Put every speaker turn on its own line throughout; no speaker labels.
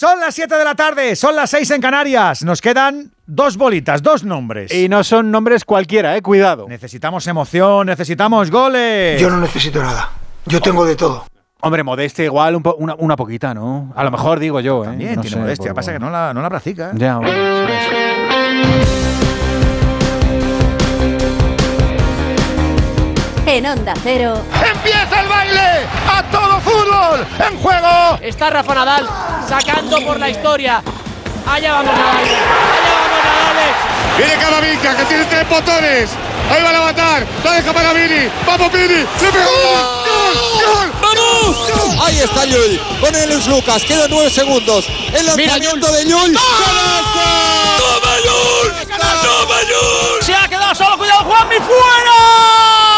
Son las 7 de la tarde, son las 6 en Canarias. Nos quedan dos bolitas, dos nombres.
Y no son nombres cualquiera, eh, cuidado.
Necesitamos emoción, necesitamos goles.
Yo no necesito nada. Yo tengo de todo.
Hombre, modestia igual un po- una, una poquita, ¿no? A lo mejor digo yo, ¿eh?
También
No
tiene
sé,
modestia,
por-
pasa que no la, no la practica.
Ya, bueno.
En Onda Cero,
¡Empieza el baile! ¡A fútbol! ¡En juego!
Está Rafa Nadal sacando por la historia. Allá vamos Nadal. Allá vamos Nadal.
Viene Camavinga, que tiene tres botones. Ahí van a matar. La deja para Vini. ¡Vamos, Vini! ¡Le pegó! ¡Gol! ¡Gol!
¡Vamos! Ahí está Llull con el Luis Lucas. Quedan nueve segundos. El lanzamiento de Llull. ¡Toma Llull! ¡Toma Llull!
Se ha quedado solo. Cuidado, Juanmi fuera.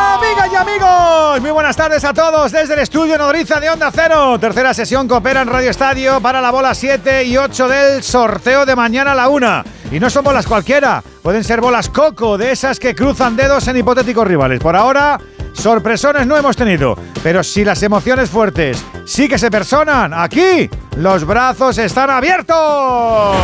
Amigos, muy buenas tardes a todos desde el estudio Nodriza de Onda Cero. Tercera sesión coopera en Radio Estadio para la bola 7 y 8 del sorteo de mañana a la 1. Y no son bolas cualquiera, pueden ser bolas coco, de esas que cruzan dedos en hipotéticos rivales. Por ahora, sorpresones no hemos tenido, pero si las emociones fuertes sí que se personan, aquí los brazos están abiertos.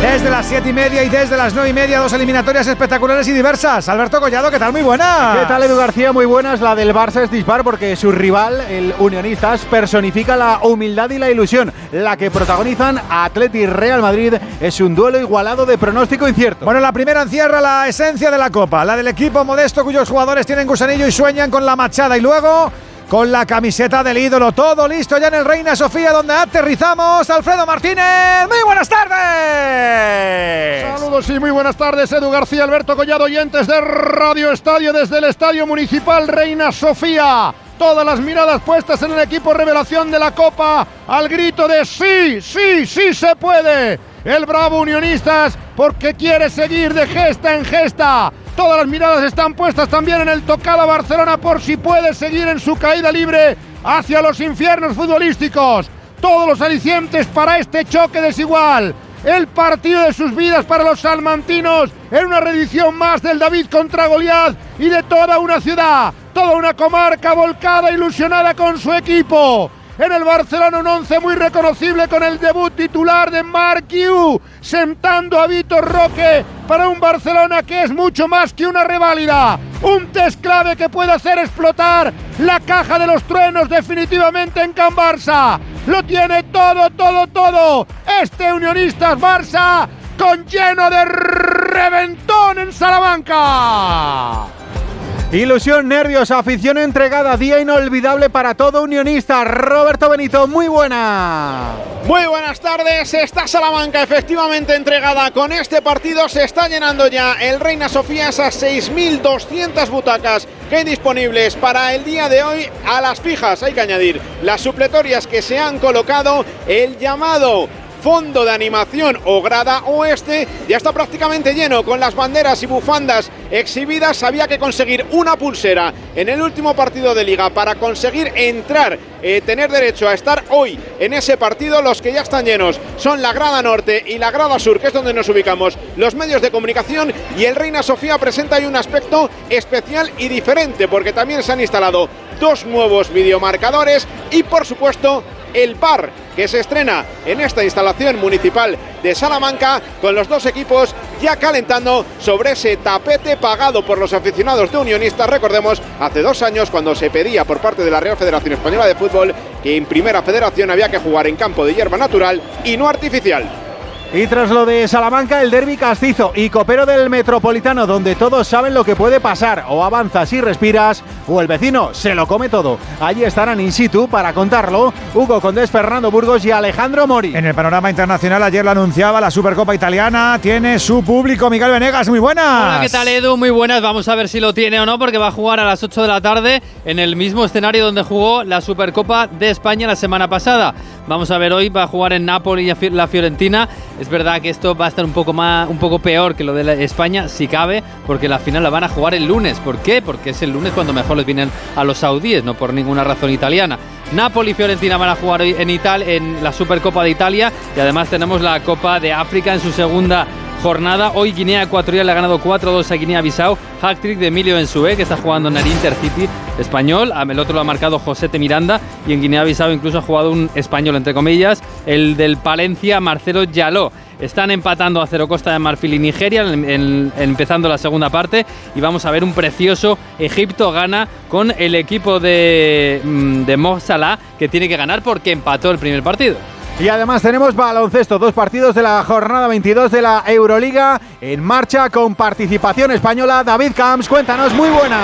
Desde las 7 y media y desde las 9 y media, dos eliminatorias espectaculares y diversas. Alberto Collado, ¿qué tal? Muy buena.
¿Qué tal, Edu García? Muy buenas. La del Barça es dispar porque su rival, el Unionistas, personifica la humildad y la ilusión. La que protagonizan Atleti y Real Madrid es un duelo igualado de pronóstico incierto.
Bueno, la primera encierra la esencia de la Copa, la del equipo modesto cuyos jugadores tienen gusanillo y sueñan con la machada y luego con la camiseta del ídolo. Todo listo ya en el Reina Sofía donde aterrizamos. Alfredo Martínez, muy buenas tardes.
Saludos y muy buenas tardes, Edu García, Alberto Collado, oyentes de Radio Estadio desde el Estadio Municipal Reina Sofía. Todas las miradas puestas en el equipo revelación de la Copa al grito de sí, sí, sí se puede. El bravo Unionistas porque quiere seguir de gesta en gesta. Todas las miradas están puestas también en el tocada Barcelona por si puede seguir en su caída libre hacia los infiernos futbolísticos. Todos los alicientes para este choque desigual. El partido de sus vidas para los salmantinos en una reedición más del David contra Goliat y de toda una ciudad, toda una comarca volcada, ilusionada con su equipo. En el Barcelona un once muy reconocible con el debut titular de Marc Guiu, sentando a Vitor Roque para un Barcelona que es mucho más que una reválida. Un test clave que puede hacer explotar la caja de los truenos definitivamente en Can Barça. Lo tiene todo, todo, todo. Este Unionistas Barça con lleno de reventón en Salamanca.
Ilusión, nervios, afición entregada, día inolvidable para todo unionista. Roberto Benito, muy buena.
Muy buenas tardes, está Salamanca efectivamente entregada con este partido, se está llenando ya el Reina Sofía esas 6.200 butacas que hay disponibles para el día de hoy a las fijas, hay que añadir las supletorias que se han colocado, el llamado fondo de animación o grada oeste ya está prácticamente lleno con las banderas y bufandas exhibidas. Había que conseguir una pulsera en el último partido de liga para conseguir entrar, eh, tener derecho a estar hoy en ese partido. Los que ya están llenos son la grada norte y la grada sur, que es donde nos ubicamos, los medios de comunicación y el Reina Sofía presenta ahí un aspecto especial y diferente porque también se han instalado dos nuevos videomarcadores y por supuesto el bar que se estrena en esta instalación municipal de Salamanca con los dos equipos ya calentando sobre ese tapete pagado por los aficionados de Unionistas. Recordemos, hace dos años cuando se pedía por parte de la Real Federación Española de Fútbol que en Primera Federación había que jugar en campo de hierba natural y no artificial.
Y tras lo de Salamanca, el derby castizo y copero del Metropolitano, donde todos saben lo que puede pasar. O avanzas y respiras, o el vecino se lo come todo. Allí estarán in situ para contarlo Hugo Condés, Fernando Burgos y Alejandro Mori.
En el panorama internacional, ayer lo anunciaba la Supercopa Italiana. Tiene su público, Miguel Venegas. Muy buenas.
Hola, ¿qué tal, Edu? Muy buenas. Vamos a ver si lo tiene o no, porque va a jugar a las 8 de la tarde en el mismo escenario donde jugó la Supercopa de España la semana pasada. Vamos a ver hoy, va a jugar en Nápoles y la Fiorentina. Es verdad que esto va a estar un poco más, un poco peor que lo de España, si cabe, porque la final la van a jugar el lunes. ¿Por qué? Porque es el lunes cuando mejor les vienen a los saudíes, no por ninguna razón italiana. Napoli y Fiorentina van a jugar en Italia, en la Supercopa de Italia, y además tenemos la Copa de África en su segunda jornada. Hoy Guinea Ecuatorial ha ganado 4-2 a Guinea-Bissau. Hack-trick de Emilio Ensue, que está jugando en el Intercity español. El otro lo ha marcado Josete Miranda. Y en Guinea-Bissau incluso ha jugado un español, entre comillas, el del Palencia, Marcelo Yaló. Están empatando a cero Costa de Marfil y Nigeria, empezando la segunda parte. Y vamos a ver un precioso Egipto gana con el equipo de, mm, de Mo Salah, que tiene que ganar porque empató el primer partido.
Y además tenemos baloncesto, dos partidos de la jornada 22 de la Euroliga en marcha con participación española. David Camps, cuéntanos, muy buena.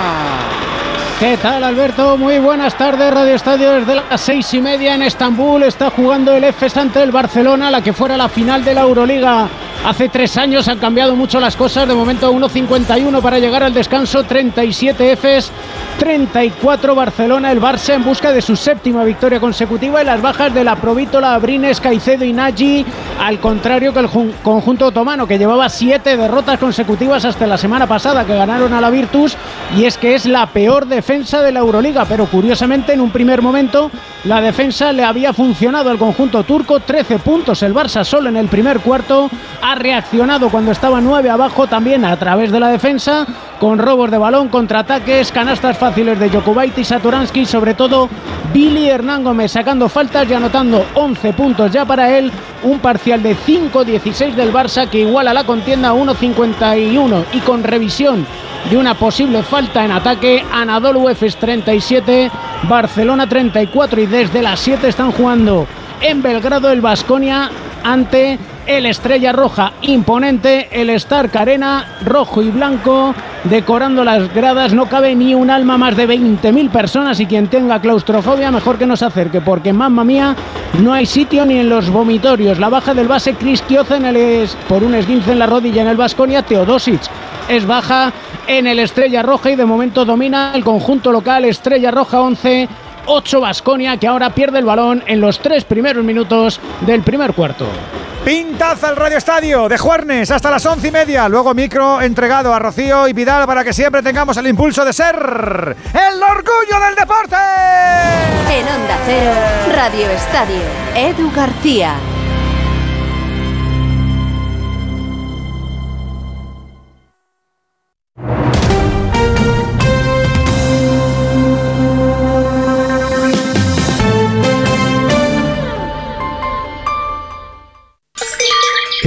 ¿Qué tal Alberto? Muy buenas tardes, Radio Estadio desde las seis y media en Estambul. Está jugando el EFES ante el Barcelona, la que fuera la final de la Euroliga Hace tres años han cambiado mucho las cosas. De momento 1.51 para llegar al descanso. 37 Fs, 34 Barcelona. El Barça en busca de su séptima victoria consecutiva. Y las bajas de la Provítola, Abrines, Caicedo y Nagy. Al contrario que el conjunto otomano, que llevaba siete derrotas consecutivas hasta la semana pasada, que ganaron a la Virtus. Y es que es la peor defensa de la Euroliga. Pero curiosamente, en un primer momento, la defensa le había funcionado al conjunto turco. 13 puntos el Barça solo en el primer cuarto ha reaccionado cuando estaba 9 abajo también a través de la defensa, con robos de balón, contraataques, canastas fáciles de Jokubaitis, Saturansky, sobre todo Billy Hernán Gómez sacando faltas y anotando 11 puntos ya para él, un parcial de 5-16 del Barça que iguala la contienda 1-51 y con revisión de una posible falta en ataque, Anadolu Efes 37, Barcelona 34 y desde las 7 están jugando en Belgrado el Vasconia ante el Estrella Roja imponente, el Stark Arena rojo y blanco, decorando las gradas, no cabe ni un alma más de 20.000 personas y quien tenga claustrofobia mejor que no se acerque porque mamma mía no hay sitio ni en los vomitorios. La baja del base Chris en el por un esguince en la rodilla en el Vasconia, Teodosic es baja en el Estrella Roja y de momento domina el conjunto local Estrella Roja 11 8 Vasconia que ahora pierde el balón en los tres primeros minutos del primer cuarto.
Pintaza el Radio Estadio de Juernes hasta las once y media. Luego micro entregado a Rocío y Vidal para que siempre tengamos el impulso de ser el orgullo del deporte.
En Onda Cero, Radio Estadio, Edu García.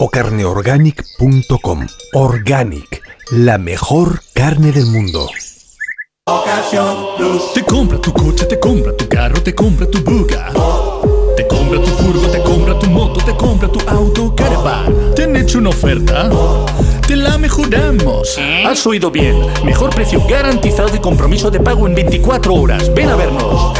o carneorganic.com. Organic, la mejor carne del mundo.
Te compra tu coche, te compra tu carro, te compra tu buga. Te compra tu furgo, te compra tu moto, te compra tu auto, caravan. ¿Te han hecho una oferta? Te la mejoramos. Has oído bien. Mejor precio garantizado y compromiso de pago en 24 horas. Ven a vernos.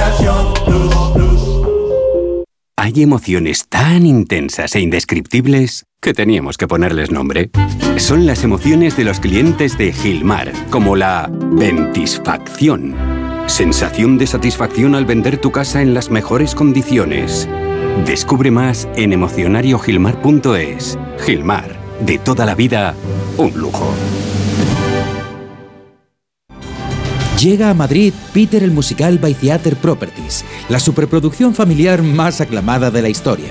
Hay emociones tan intensas e indescriptibles que teníamos que ponerles nombre. Son las emociones de los clientes de Gilmar, como la ventisfacción. Sensación de satisfacción al vender tu casa en las mejores condiciones. Descubre más en emocionariogilmar.es. Gilmar, de toda la vida, un lujo.
Llega a Madrid Peter el musical by Theater Properties, la superproducción familiar más aclamada de la historia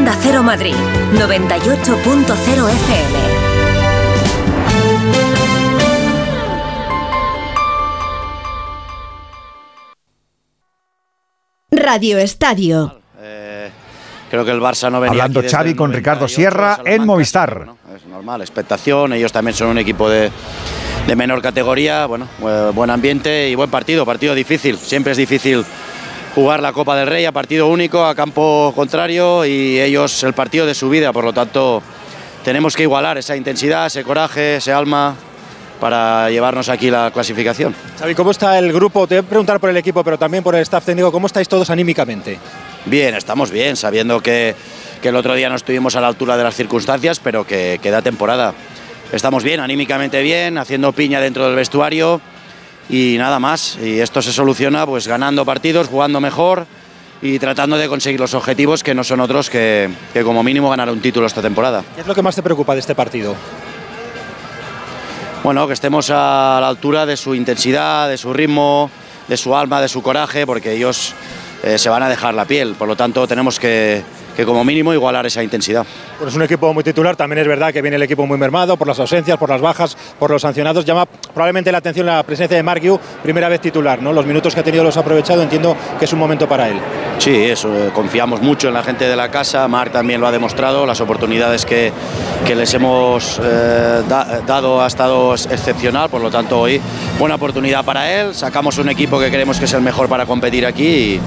Onda Cero Madrid, 98.0 FM.
Radio Estadio.
Creo que el Barça no venía
Hablando Xavi con
98
Ricardo Sierra
a
en Movistar.
Es normal, expectación. Ellos también son un equipo de, de menor categoría. Bueno, eh, buen ambiente y buen partido. Partido difícil. Siempre es difícil jugar la Copa del Rey a partido único, a campo contrario y ellos el partido de su vida. Por lo tanto, tenemos que igualar esa intensidad, ese coraje, ese alma para llevarnos aquí la clasificación.
Xavi, ¿cómo está el grupo? Te voy a preguntar por el equipo, pero también por el staff técnico. ¿Cómo estáis todos anímicamente?
Bien, estamos bien, sabiendo que, que el otro día no estuvimos a la altura de las circunstancias, pero que queda temporada. Estamos bien, anímicamente bien, haciendo piña dentro del vestuario y nada más. Y esto se soluciona pues ganando partidos, jugando mejor y tratando de conseguir los objetivos que no son otros que, que como mínimo ganar un título esta temporada.
¿Qué es lo que más te preocupa de este partido?
Bueno, que estemos a la altura de su intensidad, de su ritmo, de su alma, de su coraje, porque ellos eh, se van a dejar la piel. Por lo tanto, tenemos que, que como mínimo igualar esa intensidad.
Pues es un equipo muy titular, también es verdad que viene el equipo muy mermado por las ausencias, por las bajas, por los sancionados. Llama probablemente la atención la presencia de Mark Yu, primera vez titular, ¿no? Los minutos que ha tenido los ha aprovechado, entiendo que es un momento para él.
Sí, eso, eh, confiamos mucho en la gente de la casa, Marc también lo ha demostrado, las oportunidades que, que les hemos eh, da- dado ha estado excepcional, por lo tanto hoy buena oportunidad para él, sacamos un equipo que creemos que es el mejor para competir aquí y,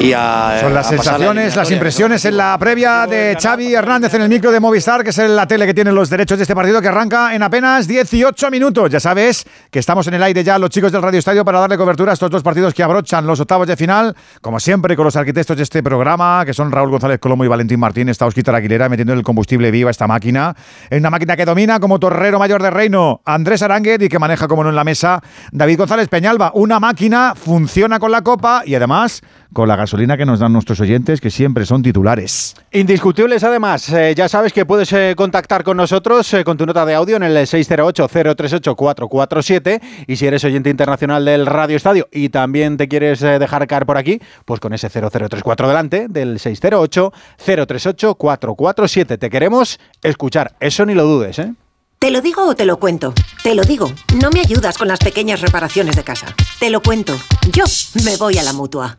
y a,
Son las
a pasar la
sensaciones, las impresiones en la previa de Xavi Hernández en el micro de Movistar, que es la tele que tiene los derechos de este partido que arranca en apenas 18 minutos. Ya sabes que estamos en el aire ya los chicos del Radio Estadio para darle cobertura a estos dos partidos que abrochan los octavos de final, como siempre con los arquitectos de este programa, que son Raúl González Colomo y Valentín Martín, está Osquita Aguilera metiendo el combustible vivo a esta máquina. Es una máquina que domina como torrero mayor de reino Andrés Aránguez y que maneja como no en la mesa David González Peñalba. Una máquina funciona con la copa y además con la gasolina que nos dan nuestros oyentes, que siempre son titulares.
Indiscutibles además, eh, ya sabes que puedes eh, contactar con nosotros eh, con tu nota de audio en el 608-038-447 y si eres oyente internacional del Radio Estadio y también te quieres eh, dejar caer por aquí, pues con ese 0034 delante del 608-038-447. Te queremos escuchar, eso ni lo dudes, ¿eh?
¿Te lo digo o te lo cuento? Te lo digo. No me ayudas con las pequeñas reparaciones de casa. Te lo cuento. Yo me voy a la mutua.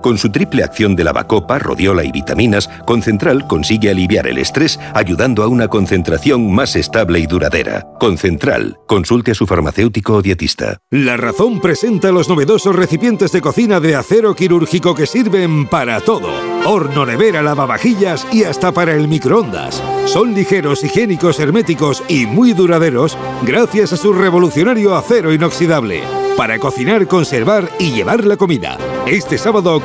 Con su triple acción de lavacopa, rodiola y vitaminas, Concentral consigue aliviar el estrés ayudando a una concentración más estable y duradera. Concentral. Consulte a su farmacéutico o dietista.
La Razón presenta los novedosos recipientes de cocina de acero quirúrgico que sirven para todo. Horno, nevera, lavavajillas y hasta para el microondas. Son ligeros, higiénicos, herméticos y muy duraderos gracias a su revolucionario acero inoxidable. Para cocinar, conservar y llevar la comida. Este sábado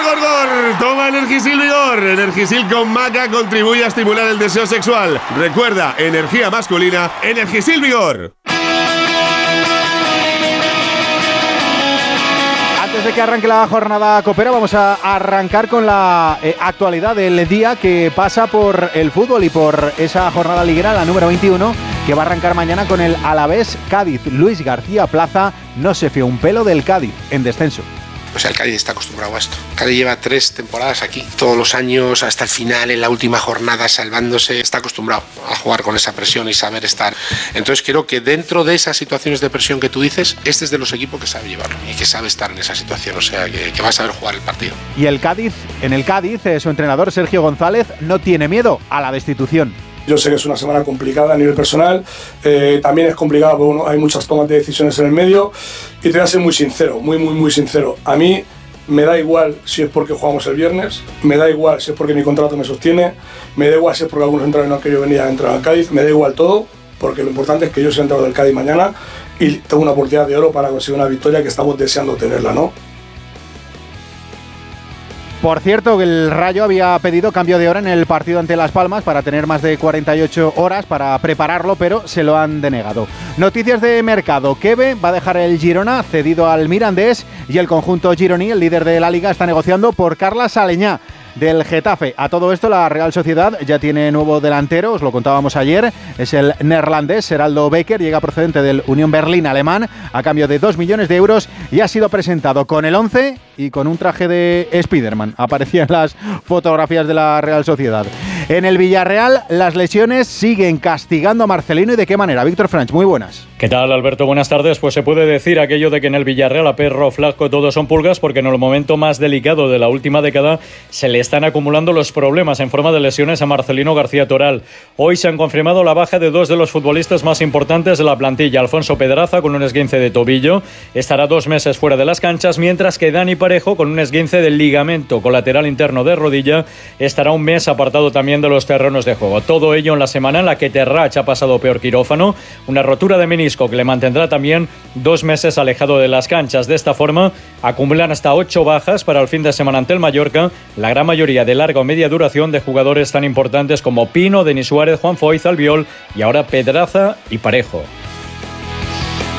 ¡Vigor, gor, gor, gor! Toma Energisil Vigor. Energisil con maca contribuye a estimular el deseo sexual. Recuerda, energía masculina, Energisil Vigor.
Antes de que arranque la jornada copera, vamos a arrancar con la eh, actualidad del día que pasa por el fútbol y por esa jornada liguera, la número 21, que va a arrancar mañana con el Alavés Cádiz. Luis García Plaza no se fía un pelo del Cádiz en descenso.
O sea, el Cádiz está acostumbrado a esto. Cádiz lleva tres temporadas aquí, todos los años hasta el final, en la última jornada, salvándose. Está acostumbrado a jugar con esa presión y saber estar. Entonces creo que dentro de esas situaciones de presión que tú dices, este es de los equipos que sabe llevarlo y que sabe estar en esa situación. O sea, que, que va a saber jugar el partido.
Y el Cádiz, en el Cádiz, eh, su entrenador Sergio González no tiene miedo a la destitución.
Yo sé que es una semana complicada a nivel personal, eh, también es complicada porque hay muchas tomas de decisiones en el medio y te voy a ser muy sincero, muy, muy, muy sincero. A mí me da igual si es porque jugamos el viernes, me da igual si es porque mi contrato me sostiene, me da igual si es porque algunos entraron no que yo venía a entrar al Cádiz, me da igual todo, porque lo importante es que yo sea entrado del Cádiz mañana y tengo una oportunidad de oro para conseguir una victoria que estamos deseando tenerla, ¿no?
Por cierto, el Rayo había pedido cambio de hora en el partido ante Las Palmas para tener más de 48 horas para prepararlo, pero se lo han denegado. Noticias de mercado. Keve va a dejar el Girona cedido al Mirandés y el conjunto gironí, el líder de la liga, está negociando por Carla Saleñá del Getafe. A todo esto, la Real Sociedad ya tiene nuevo delantero, os lo contábamos ayer, es el neerlandés Seraldo Becker, llega procedente del Unión Berlín alemán a cambio de 2 millones de euros y ha sido presentado con el 11 y con un traje de Spiderman. Aparecían las fotografías de la Real Sociedad. En el Villarreal, las lesiones siguen castigando a Marcelino y de qué manera. Víctor Franch, muy buenas.
¿Qué tal, Alberto? Buenas tardes. Pues se puede decir aquello de que en el Villarreal a perro flaco todos son pulgas porque en el momento más delicado de la última década se le están acumulando los problemas en forma de lesiones a Marcelino García Toral. Hoy se han confirmado la baja de dos de los futbolistas más importantes de la plantilla. Alfonso Pedraza con un esguince de tobillo estará dos meses fuera de las canchas, mientras que Dani Parejo con un esguince del ligamento colateral interno de rodilla estará un mes apartado también de los terrenos de juego. Todo ello en la semana en la que Terrach ha pasado peor quirófano, una rotura de menisco que le mantendrá también dos meses alejado de las canchas. De esta forma, acumulan hasta ocho bajas para el fin de semana ante el Mallorca, la gran mayoría de larga o media duración de jugadores tan importantes como Pino, Denis Suárez, Juan Foyz, Albiol y ahora Pedraza y Parejo.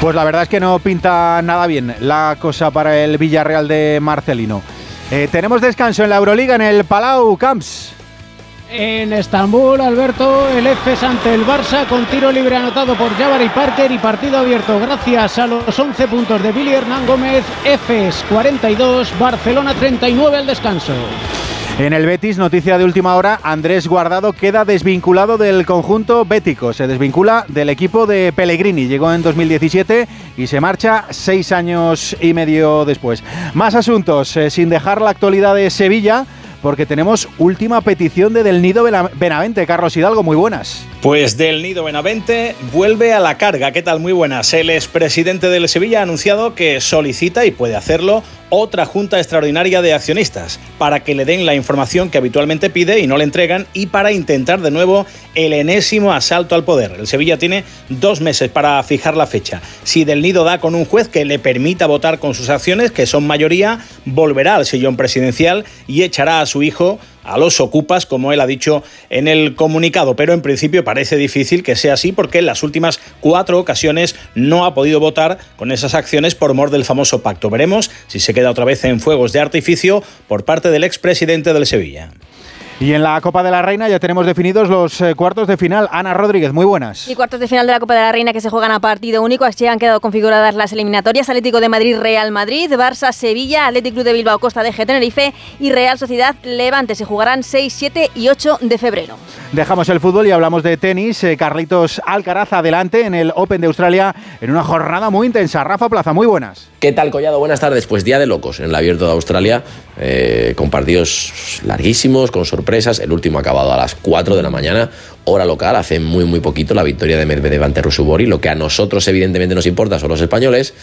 Pues la verdad es que no pinta nada bien la cosa para el Villarreal de Marcelino. Eh, tenemos descanso en la Euroliga en el Palau Camps.
En Estambul, Alberto, el EFES ante el Barça con tiro libre anotado por Jabari Parker y partido abierto gracias a los 11 puntos de Billy Hernán Gómez. EFES 42, Barcelona 39 al descanso.
En el Betis, noticia de última hora, Andrés Guardado queda desvinculado del conjunto bético. Se desvincula del equipo de Pellegrini. Llegó en 2017 y se marcha seis años y medio después. Más asuntos, eh, sin dejar la actualidad de Sevilla porque tenemos última petición de Del Nido Benavente. Carlos Hidalgo, muy buenas.
Pues Del Nido Benavente vuelve a la carga. ¿Qué tal? Muy buenas. El expresidente del Sevilla ha anunciado que solicita y puede hacerlo otra junta extraordinaria de accionistas para que le den la información que habitualmente pide y no le entregan y para intentar de nuevo el enésimo asalto al poder. El Sevilla tiene dos meses para fijar la fecha. Si Del Nido da con un juez que le permita votar con sus acciones, que son mayoría, volverá al sillón presidencial y echará a su hijo a los ocupas, como él ha dicho en el comunicado, pero en principio parece difícil que sea así porque en las últimas cuatro ocasiones no ha podido votar con esas acciones por mor del famoso pacto. Veremos si se queda otra vez en fuegos de artificio por parte del expresidente del Sevilla.
Y en la Copa de la Reina ya tenemos definidos los eh, cuartos de final. Ana Rodríguez, muy buenas.
Y cuartos de final de la Copa de la Reina que se juegan a partido único. Así han quedado configuradas las eliminatorias. Atlético de Madrid, Real Madrid, Barça, Sevilla, Atlético Club de Bilbao, Costa de G, Tenerife y Real Sociedad, Levante. Se jugarán 6, 7 y 8 de febrero.
Dejamos el fútbol y hablamos de tenis. Eh, Carlitos Alcaraz adelante en el Open de Australia en una jornada muy intensa. Rafa Plaza, muy buenas.
¿Qué tal, Collado? Buenas tardes. Pues día de locos en el Abierto de Australia, eh, con partidos larguísimos, con sorpresas. El último ha acabado a las 4 de la mañana, hora local, hace muy, muy poquito, la victoria de Medvedev ante Rusubori. Lo que a nosotros, evidentemente, nos importa son los españoles.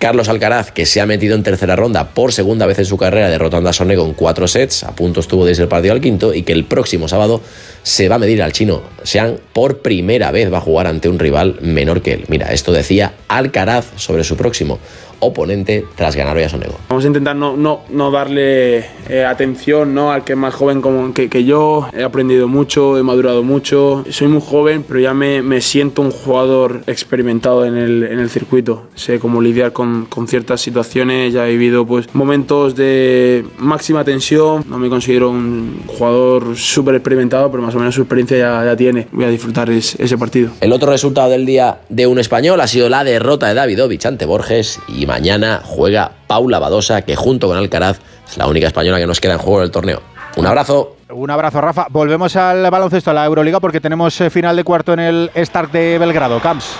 Carlos Alcaraz, que se ha metido en tercera ronda por segunda vez en su carrera, derrotando a Sonego en cuatro sets, a punto estuvo de irse el partido al quinto, y que el próximo sábado se va a medir al chino. Sean por primera vez va a jugar ante un rival menor que él. Mira, esto decía Alcaraz sobre su próximo oponente tras ganar hoy a Sonego.
Vamos a intentar no, no, no darle eh, atención ¿no? al que es más joven como que, que, yo. He aprendido mucho, he madurado mucho. Soy muy joven, pero ya me, me siento un jugador experimentado en el, en el circuito. Sé cómo lidiar con, con, ciertas situaciones. Ya he vivido pues, momentos de máxima tensión. No me considero un jugador súper experimentado, pero más o menos su experiencia ya, ya tiene. Voy a disfrutar es, ese partido.
El otro resultado del día de un español ha sido la derrota de Davidovich ante Borges y mañana juega Paula Badosa, que junto con Alcaraz es la única española que nos queda en juego del torneo. Un abrazo.
Un abrazo, Rafa. Volvemos al baloncesto, a la Euroliga, porque tenemos eh, final de cuarto en el Start de Belgrado. Camps.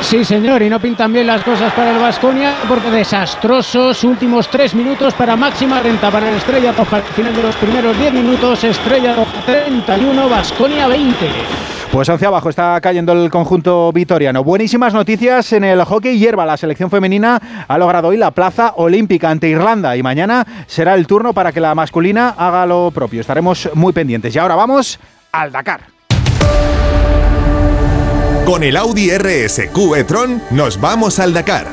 Sí, señor, y no pintan bien las cosas para el Vasconia, porque desastrosos últimos tres minutos para máxima renta para el Estrella Roja. Al final de los primeros diez minutos, Estrella Roja 31, Vasconia 20.
Pues 11 abajo está cayendo el conjunto vitoriano. Buenísimas noticias en el hockey hierba. La selección femenina ha logrado hoy la plaza olímpica ante Irlanda y mañana será el turno para que la masculina haga lo propio. Estaremos muy pendientes. Y ahora vamos al Dakar.
Con el Audi RSQ e-tron nos vamos al Dakar.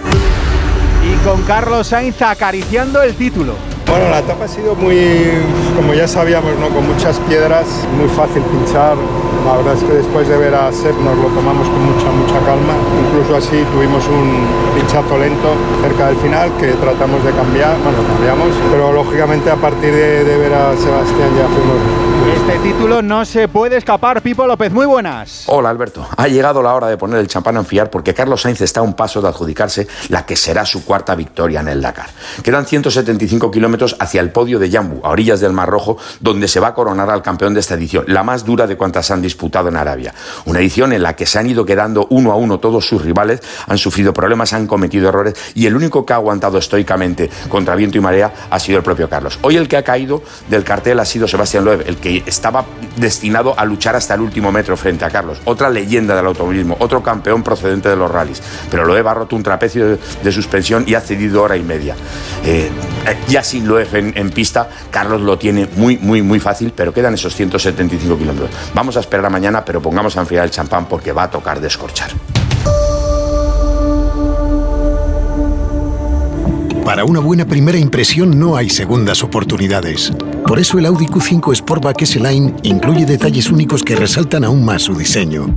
Y con Carlos Sainz acariciando el título.
Bueno, la etapa ha sido muy, como ya sabíamos, ¿no? con muchas piedras, muy fácil pinchar. La verdad es que después de ver a Sepp nos lo tomamos con mucha, mucha calma. Incluso así tuvimos un pinchazo lento cerca del final que tratamos de cambiar, bueno, cambiamos, pero lógicamente a partir de, de ver a Sebastián ya fuimos...
Este título no se puede escapar, Pipo López, muy buenas.
Hola Alberto, ha llegado la hora de poner el champán a enfriar porque Carlos Sainz está a un paso de adjudicarse la que será su cuarta victoria en el Dakar. Quedan 175 kilómetros hacia el podio de Yambu, a orillas del Mar Rojo, donde se va a coronar al campeón de esta edición, la más dura de cuantas han disputado en Arabia. Una edición en la que se han ido quedando uno a uno todos sus rivales, han sufrido problemas, han cometido errores y el único que ha aguantado estoicamente contra viento y marea ha sido el propio Carlos. Hoy el que ha caído del cartel ha sido Sebastián Loeb, el que estaba destinado a luchar hasta el último metro frente a Carlos. Otra leyenda del automovilismo, otro campeón procedente de los rallies. Pero Loeb ha roto un trapecio de, suspensión y ha cedido hora y media. Eh, ya sin Loeb en, en, pista, Carlos lo tiene muy, muy, muy fácil, pero quedan esos 175 kilómetros. Vamos a esperar a mañana, pero pongamos a enfriar el champán porque va a tocar descorchar.
Para una buena primera impresión no hay segundas oportunidades. Por eso el Audi Q5 Sportback S-Line incluye detalles únicos que resaltan aún más su diseño.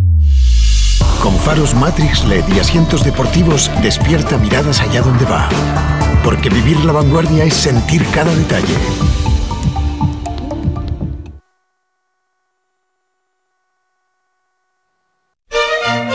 Con faros Matrix LED y asientos deportivos, despierta miradas allá donde va. Porque vivir la vanguardia es sentir cada detalle.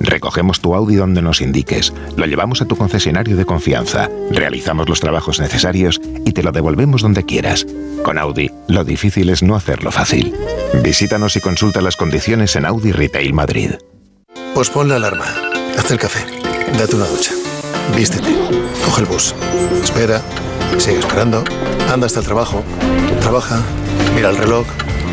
Recogemos tu Audi donde nos indiques, lo llevamos a tu concesionario de confianza, realizamos los trabajos necesarios y te lo devolvemos donde quieras. Con Audi, lo difícil es no hacerlo fácil. Visítanos y consulta las condiciones en Audi Retail Madrid.
Pues pon la alarma, haz el café, date una ducha, vístete, coge el bus, espera, sigue esperando, anda hasta el trabajo, trabaja, mira el reloj,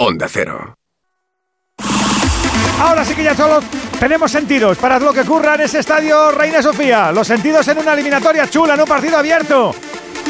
Onda Cero.
Ahora sí que ya solo tenemos sentidos para lo que ocurra en ese estadio Reina Sofía. Los sentidos en una eliminatoria chula, en un partido abierto.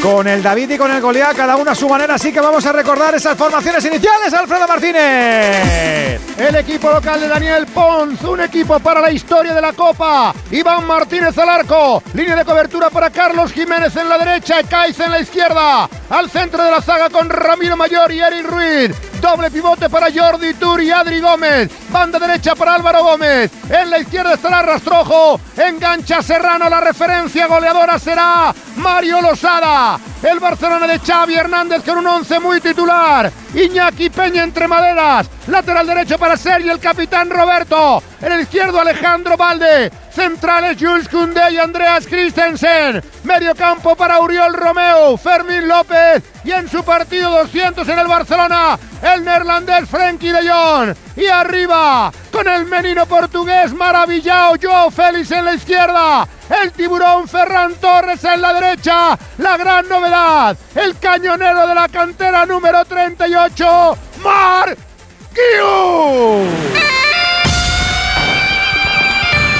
Con el David y con el Goliat, cada uno a su manera, así que vamos a recordar esas formaciones iniciales, Alfredo Martínez.
El equipo local de Daniel Pons, un equipo para la historia de la Copa. Iván Martínez al arco, línea de cobertura para Carlos Jiménez en la derecha, Caiz en la izquierda. Al centro de la zaga con Ramiro Mayor y Eric Ruiz. Doble pivote para Jordi Tur y Adri Gómez. Banda derecha para Álvaro Gómez. En la izquierda estará Rastrojo. Engancha Serrano. La referencia goleadora será Mario Losada. El Barcelona de Xavi Hernández con un once muy titular. Iñaki Peña entre maderas. Lateral derecho para Sergio, el capitán Roberto. En el izquierdo Alejandro Valde. Centrales Jules Koundé y Andreas Christensen. Medio campo para Uriol Romeo, Fermín López y en su partido 200 en el Barcelona, el neerlandés Frenkie de Jong. Y arriba, con el menino portugués maravillado Joao Félix en la izquierda, el tiburón Ferran Torres en la derecha, la gran novedad, el cañonero de la cantera número 38, Mar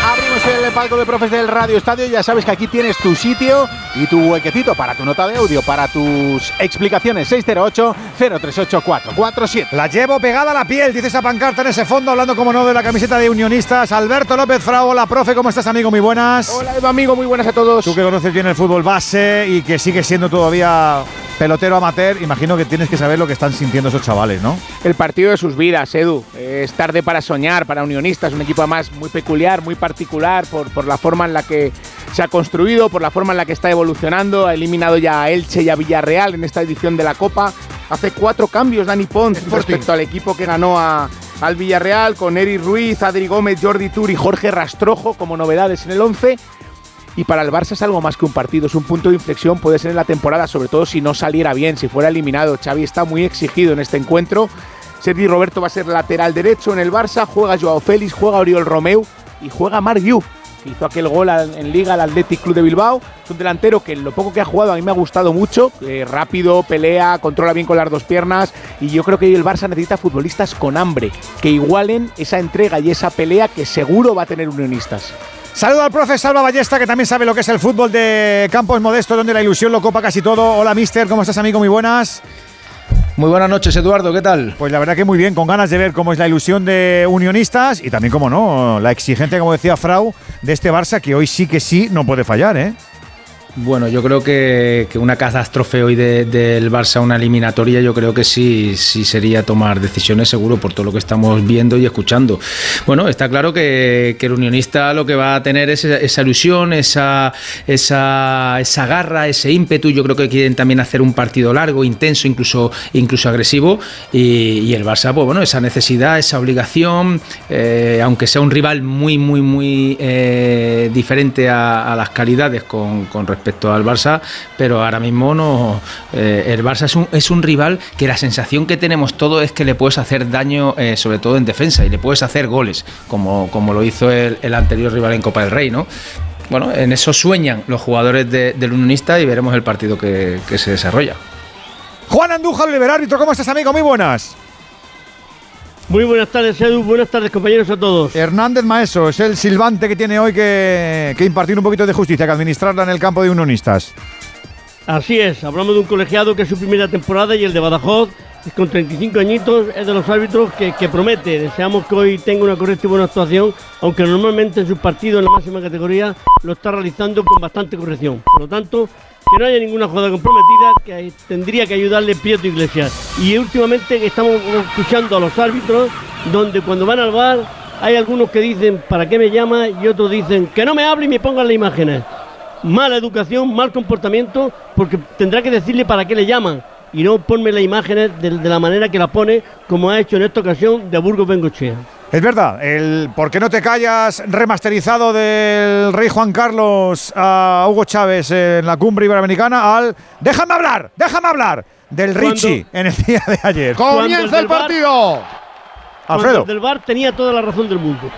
Abrimos el palco de profes del Radio Estadio. Ya sabes que aquí tienes tu sitio y tu huequecito para tu nota de audio, para tus explicaciones. 608-038-447.
La llevo pegada a la piel, dice esa pancarta en ese fondo, hablando como no de la camiseta de unionistas. Alberto López Frau, hola profe, ¿cómo estás amigo? Muy buenas.
Hola Eva, amigo, muy buenas a todos.
Tú que conoces bien el fútbol base y que sigue siendo todavía pelotero amateur, imagino que tienes que saber lo que están sintiendo esos chavales, ¿no?
El partido de sus vidas, Edu. Es tarde para soñar para Unionistas, un equipo además muy peculiar, muy particular por, por la forma en la que se ha construido, por la forma en la que está evolucionando. Ha eliminado ya a Elche y a Villarreal en esta edición de la Copa. Hace cuatro cambios Dani Pons respecto al equipo que ganó a, al Villarreal con Eric Ruiz, Adri Gómez, Jordi Tur y Jorge Rastrojo como novedades en el 11. Y para el Barça es algo más que un partido, es un punto de inflexión, puede ser en la temporada, sobre todo si no saliera bien, si fuera eliminado. Xavi está muy exigido en este encuentro. Sergi Roberto va a ser lateral derecho en el Barça, juega Joao Félix, juega Oriol Romeu y juega Marc Yu, que hizo aquel gol en Liga al Athletic Club de Bilbao. Es un delantero que lo poco que ha jugado a mí me ha gustado mucho, eh, rápido, pelea, controla bien con las dos piernas y yo creo que el Barça necesita futbolistas con hambre, que igualen esa entrega y esa pelea que seguro va a tener unionistas.
Saludo al profe Salva Ballesta, que también sabe lo que es el fútbol de campos modestos, donde la ilusión lo copa casi todo. Hola, mister, ¿cómo estás, amigo? Muy buenas.
Muy buenas noches, Eduardo, ¿qué tal?
Pues la verdad que muy bien, con ganas de ver cómo es la ilusión de unionistas y también, como no, la exigencia, como decía Frau, de este Barça, que hoy sí que sí no puede fallar, ¿eh?
Bueno, yo creo que, que una catástrofe hoy de- del Barça, una eliminatoria, yo creo que sí, sí sería tomar decisiones seguro por todo lo que estamos viendo y escuchando. Bueno, está claro que, que el unionista lo que va a tener es esa, ilusión, esa, esa, esa garra, ese ímpetu. Yo creo que quieren también hacer un partido largo, intenso, incluso, incluso agresivo. Y, el Barça, pues bueno, esa necesidad, esa obligación, eh, aunque sea un rival muy, muy, muy eh, diferente a, a las calidades con, con respecto al Barça, pero ahora mismo no. eh, el Barça es un, es un rival que la sensación que tenemos todos es que le puedes hacer daño, eh, sobre todo en defensa, y le puedes hacer goles, como, como lo hizo el, anterior rival en Copa del Rey, ¿no? Bueno, en eso sueñan los jugadores de- del unionista y veremos el partido que, que se desarrolla.
Juan Andújar, Oliver Árbitro, ¿cómo estás, amigo? Muy buenas.
Muy buenas tardes, Edu. Buenas tardes, compañeros, a todos.
Hernández Maeso es el silbante que tiene hoy que, que impartir un poquito de justicia, que administrarla en el campo de unionistas.
Así es, hablamos de un colegiado que es su primera temporada y el de Badajoz, es con 35 añitos, es de los árbitros que, que promete. Deseamos que hoy tenga una correcta y buena actuación, aunque normalmente en sus partidos en la máxima categoría lo está realizando con bastante corrección. Por lo tanto, que no haya ninguna jugada comprometida, que tendría que ayudarle Prieto Iglesias. Y últimamente estamos escuchando a los árbitros, donde cuando van al bar hay algunos que dicen, ¿para qué me llama? Y otros dicen, que no me hable y me pongan las imágenes mala educación, mal comportamiento, porque tendrá que decirle para qué le llaman y no ponme las imágenes de, de la manera que la pone, como ha hecho en esta ocasión de Burgos Bengochea.
Es verdad, el ¿Por qué no te callas? remasterizado del rey Juan Carlos a Hugo Chávez en la cumbre iberoamericana al ¡Déjame hablar! ¡Déjame hablar! del Richie en el día de ayer.
Comienza el partido.
Alfredo.
El del bar tenía toda la razón del mundo.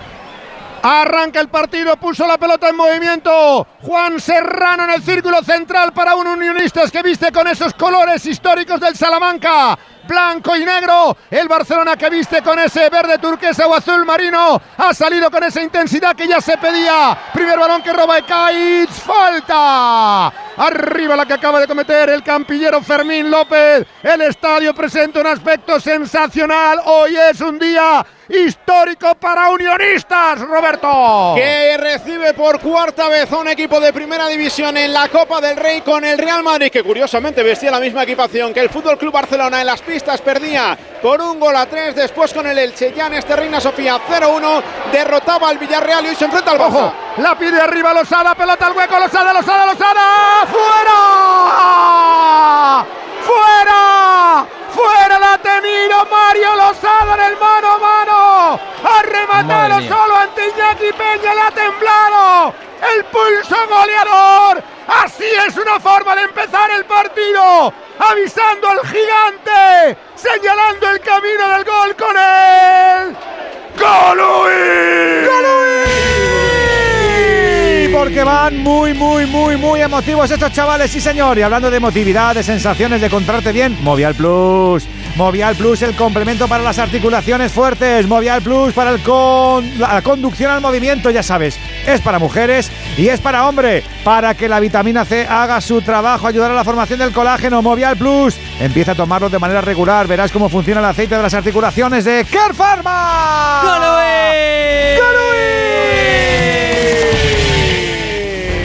Arranca el partido, puso la pelota en movimiento. Juan Serrano en el círculo central para un unionistas que viste con esos colores históricos del Salamanca. Blanco y negro. El Barcelona que viste con ese verde turquesa o azul marino. Ha salido con esa intensidad que ya se pedía. Primer balón que roba Ekaitz. Falta. Arriba la que acaba de cometer el campillero Fermín López. El estadio presenta un aspecto sensacional. Hoy es un día histórico para unionistas, Roberto.
Que recibe por cuarta vez a un equipo de primera división en la Copa del Rey con el Real Madrid, que curiosamente vestía la misma equipación que el Fútbol Club Barcelona en las pistas, perdía por un gol a tres. Después con el Elche, ya en este Reina Sofía 0-1, derrotaba al Villarreal y hoy se enfrenta al Barça.
Ojo, la pide arriba Losada, pelota al hueco, Losada, Losada, Losada. ¡Fuera! ¡Fuera! ¡Fuera la ha tenido Mario Losada en el mano a mano! ¡Ha rematado solo ante Iñaki Peña! ¡Le ha temblado! ¡El pulso goleador! Así es una forma de empezar el partido. Avisando al gigante. Señalando el camino del gol con él. ¡Golui!
Porque van muy, muy, muy, muy emotivos estos chavales, sí señor. Y hablando de emotividad, de sensaciones, de encontrarte bien, Movial Plus. Movial Plus, el complemento para las articulaciones fuertes. Movial Plus para el con- la conducción al movimiento, ya sabes. Es para mujeres y es para hombre. Para que la vitamina C haga su trabajo, ayudar a la formación del colágeno. Movial Plus. Empieza a tomarlo de manera regular. Verás cómo funciona el aceite de las articulaciones de Care Pharma.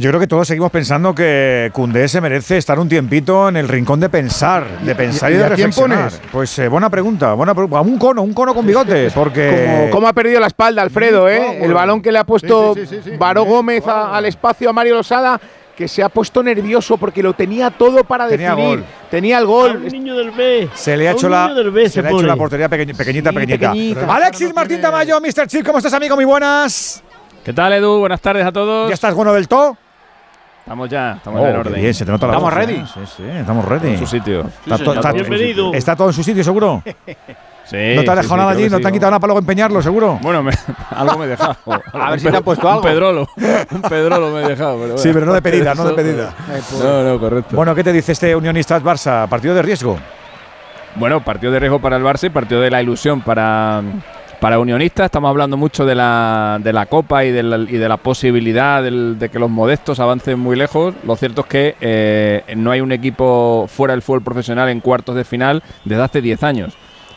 Yo creo que todos seguimos pensando que Cundé se merece estar un tiempito en el rincón de pensar, de pensar y,
y
de
a quién
reflexionar.
pones?
Pues eh, buena pregunta, buena pre- a un cono, un cono con bigote, porque
Como, cómo ha perdido la espalda Alfredo, ¿eh? El balón que le ha puesto Baró Gómez a- al espacio a Mario Losada, que se ha puesto nervioso porque lo tenía todo para
Tenía
definir.
gol.
Tenía el
A
gol.
un niño del B.
se le ha
A
hecho la,
B
se
se
le ha hecho
pone.
la portería pequeñ- pequeñita,
Sí,
pequeñita.
pequeñita.
Alexis Martín Tamayo, Mr. Chip, ¿cómo estás, amigo? Muy buenas.
¿Qué tal, Edu? Buenas tardes a todos.
¿Ya estás bueno del todo?
Estamos ya, estamos
Oh,
en orden.
bien, se te nota la
¿Estamos
voz,
ready?
¿eh? Sí, sí, estamos ready.
En su sitio.
Está, to- está-
Bienvenido.
está todo en su sitio, seguro.
Sí,
no te
sí,
dejado
sí,
nada allí, no
sí,
te han quitado nada para luego empeñarlo, seguro.
Bueno, me- algo me he dejado.
A ver si te han
pe-
puesto algo.
Un pedrolo. Un pedrolo me he dejado. Pero
Sí, pero no de pedida, no de pedida.
No, no, correcto.
Bueno, ¿qué te dice este Unionistas Barça? ¿Partido de riesgo?
Bueno, partido de riesgo para el Barça y partido de la ilusión para, Para Unionistas estamos hablando mucho de la, de la Copa y de la, posibilidad del- de que los modestos avancen muy lejos. Lo cierto es que eh, no hay un equipo fuera del fútbol profesional en cuartos de final desde hace 10 años.